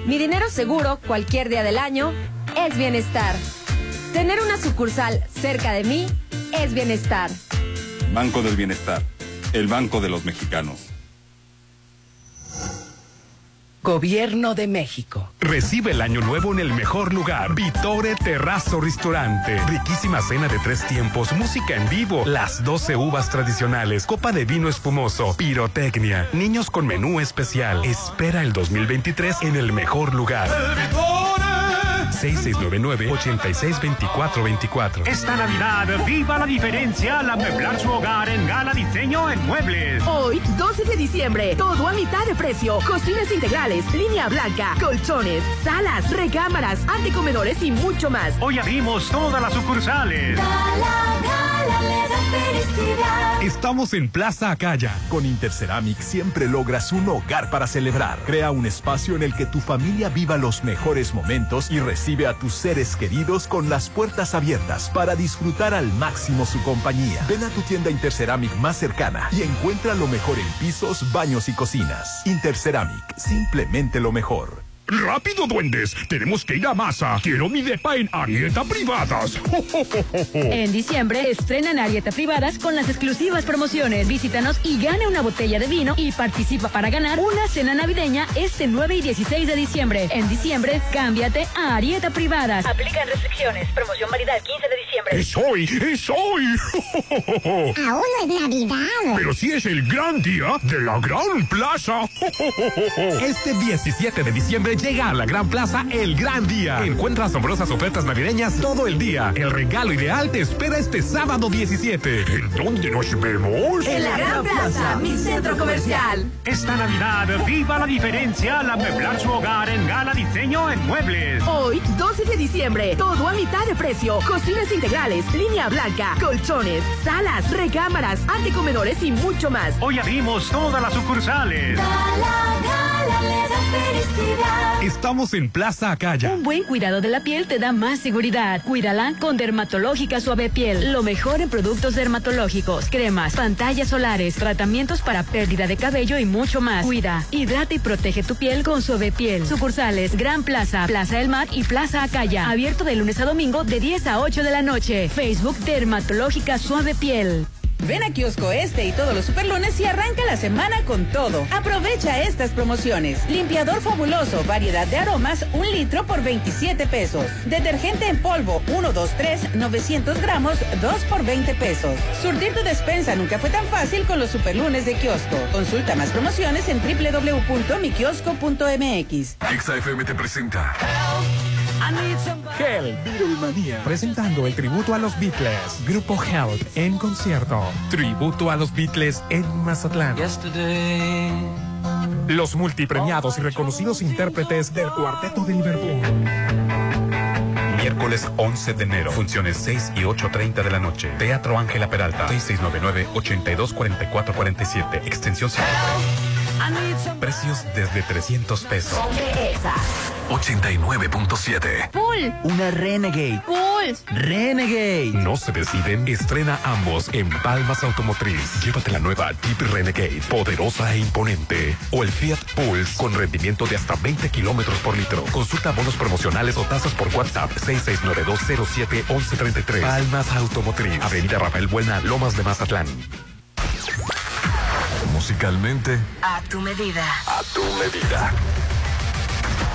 Mi dinero seguro cualquier día del año es bienestar. Tener una sucursal cerca de mí es bienestar. Banco del Bienestar, el banco de los mexicanos. Gobierno de México. Recibe el año nuevo en el mejor lugar. Vitore Terrazzo Restaurante. Riquísima cena de tres tiempos, música en vivo, las 12 uvas tradicionales, copa de vino espumoso, pirotecnia, niños con menú especial. Espera el 2023 en el mejor lugar. 6699-862424. Esta Navidad, viva la diferencia al amueblar su hogar en Gala Diseño en Muebles. Hoy, 12 de diciembre, todo a mitad de precio. Cocinas integrales, línea blanca, colchones, salas, recámaras, antecomedores y mucho más. Hoy abrimos todas las sucursales. Estamos en Plaza Acaya. Con Interceramic siempre logras un hogar para celebrar. Crea un espacio en el que tu familia viva los mejores momentos y recibe a tus seres queridos con las puertas abiertas para disfrutar al máximo su compañía. Ven a tu tienda Interceramic más cercana y encuentra lo mejor en pisos, baños y cocinas. Interceramic, simplemente lo mejor. ¡Rápido, duendes! Tenemos que ir a masa. Quiero mi depa en Arieta Privadas. En diciembre estrenan Arieta Privadas con las exclusivas promociones. Visítanos y gane una botella de vino y participa para ganar una cena navideña este 9 y 16 de diciembre. En diciembre, cámbiate a Arieta Privadas. Aplican restricciones. Promoción válida el 15 de diciembre. ¡Es hoy! ¡Es hoy! Aún no es Navidad. Pero sí es el gran día de la Gran Plaza. Este 17 de diciembre llega a la Gran Plaza el gran día. Encuentra asombrosas ofertas navideñas todo el día. El regalo ideal te espera este sábado 17. ¿En dónde nos vemos? En la Gran Plaza, mi centro comercial. Esta Navidad, viva la diferencia al amueblar su hogar en Gala Diseño en Muebles. Hoy, 12 de diciembre, todo a mitad de precio. Cocinas integrales, línea blanca, colchones, salas, recámaras, antecomedores y mucho más. Hoy abrimos todas las sucursales. Estamos en Plaza Acaya. Un buen cuidado de la piel te da más seguridad. Cuídala con Dermatológica Suave Piel. Lo mejor en productos dermatológicos, cremas, pantallas solares, tratamientos para pérdida de cabello y mucho más. Cuida, hidrata y protege tu piel con Suave Piel. Sucursales Gran Plaza, Plaza del Mar y Plaza Acaya. Abierto de lunes a domingo de 10 a 8 de la noche. Facebook Dermatológica Suave Piel. Ven a Kiosco Este y todos los superlunes y arranca la semana con todo. Aprovecha estas promociones. Limpiador fabuloso, variedad de aromas, un litro por 27 pesos. Detergente en polvo, 1, 2, 3, 900 gramos, 2 por 20 pesos. Surtir tu despensa nunca fue tan fácil con los superlunes de Kiosco. Consulta más promociones en www.mikiosco.mx. XFM te presenta. Beatlemania. Presentando el tributo a los Beatles. Grupo Help en concierto. Tributo a los Beatles en Mazatlán. Los multipremiados y reconocidos intérpretes del Cuarteto de Liverpool. Miércoles 11 de enero. Funciones 6 y 8.30 de la noche. Teatro Ángela Peralta. 6699-824447. Extensión 5. Precios desde 300 pesos. 89.7. Pool. Una Renegade. Pulse. Renegade. No se deciden, estrena ambos en Palmas Automotriz. Llévate la nueva Jeep Renegade, poderosa e imponente. O el Fiat Pulse con rendimiento de hasta 20 kilómetros por litro. Consulta bonos promocionales o tasas por WhatsApp 6692071133. Palmas Automotriz. Avenida Rafael Buena, Lomas de Mazatlán. Musicalmente, A tu medida. a tu medida.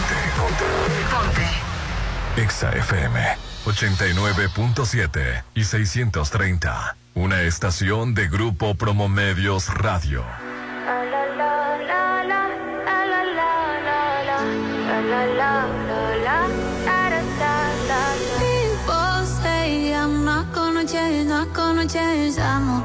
Ponte, ponte. Ponte. Exa FM 89.7 y 630. Una estación de Grupo Promomedios Radio.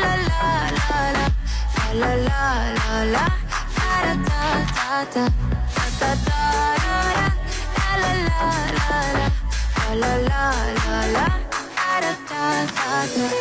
la la la la la la la la da da da da da da da la la la la la la la la da da da da.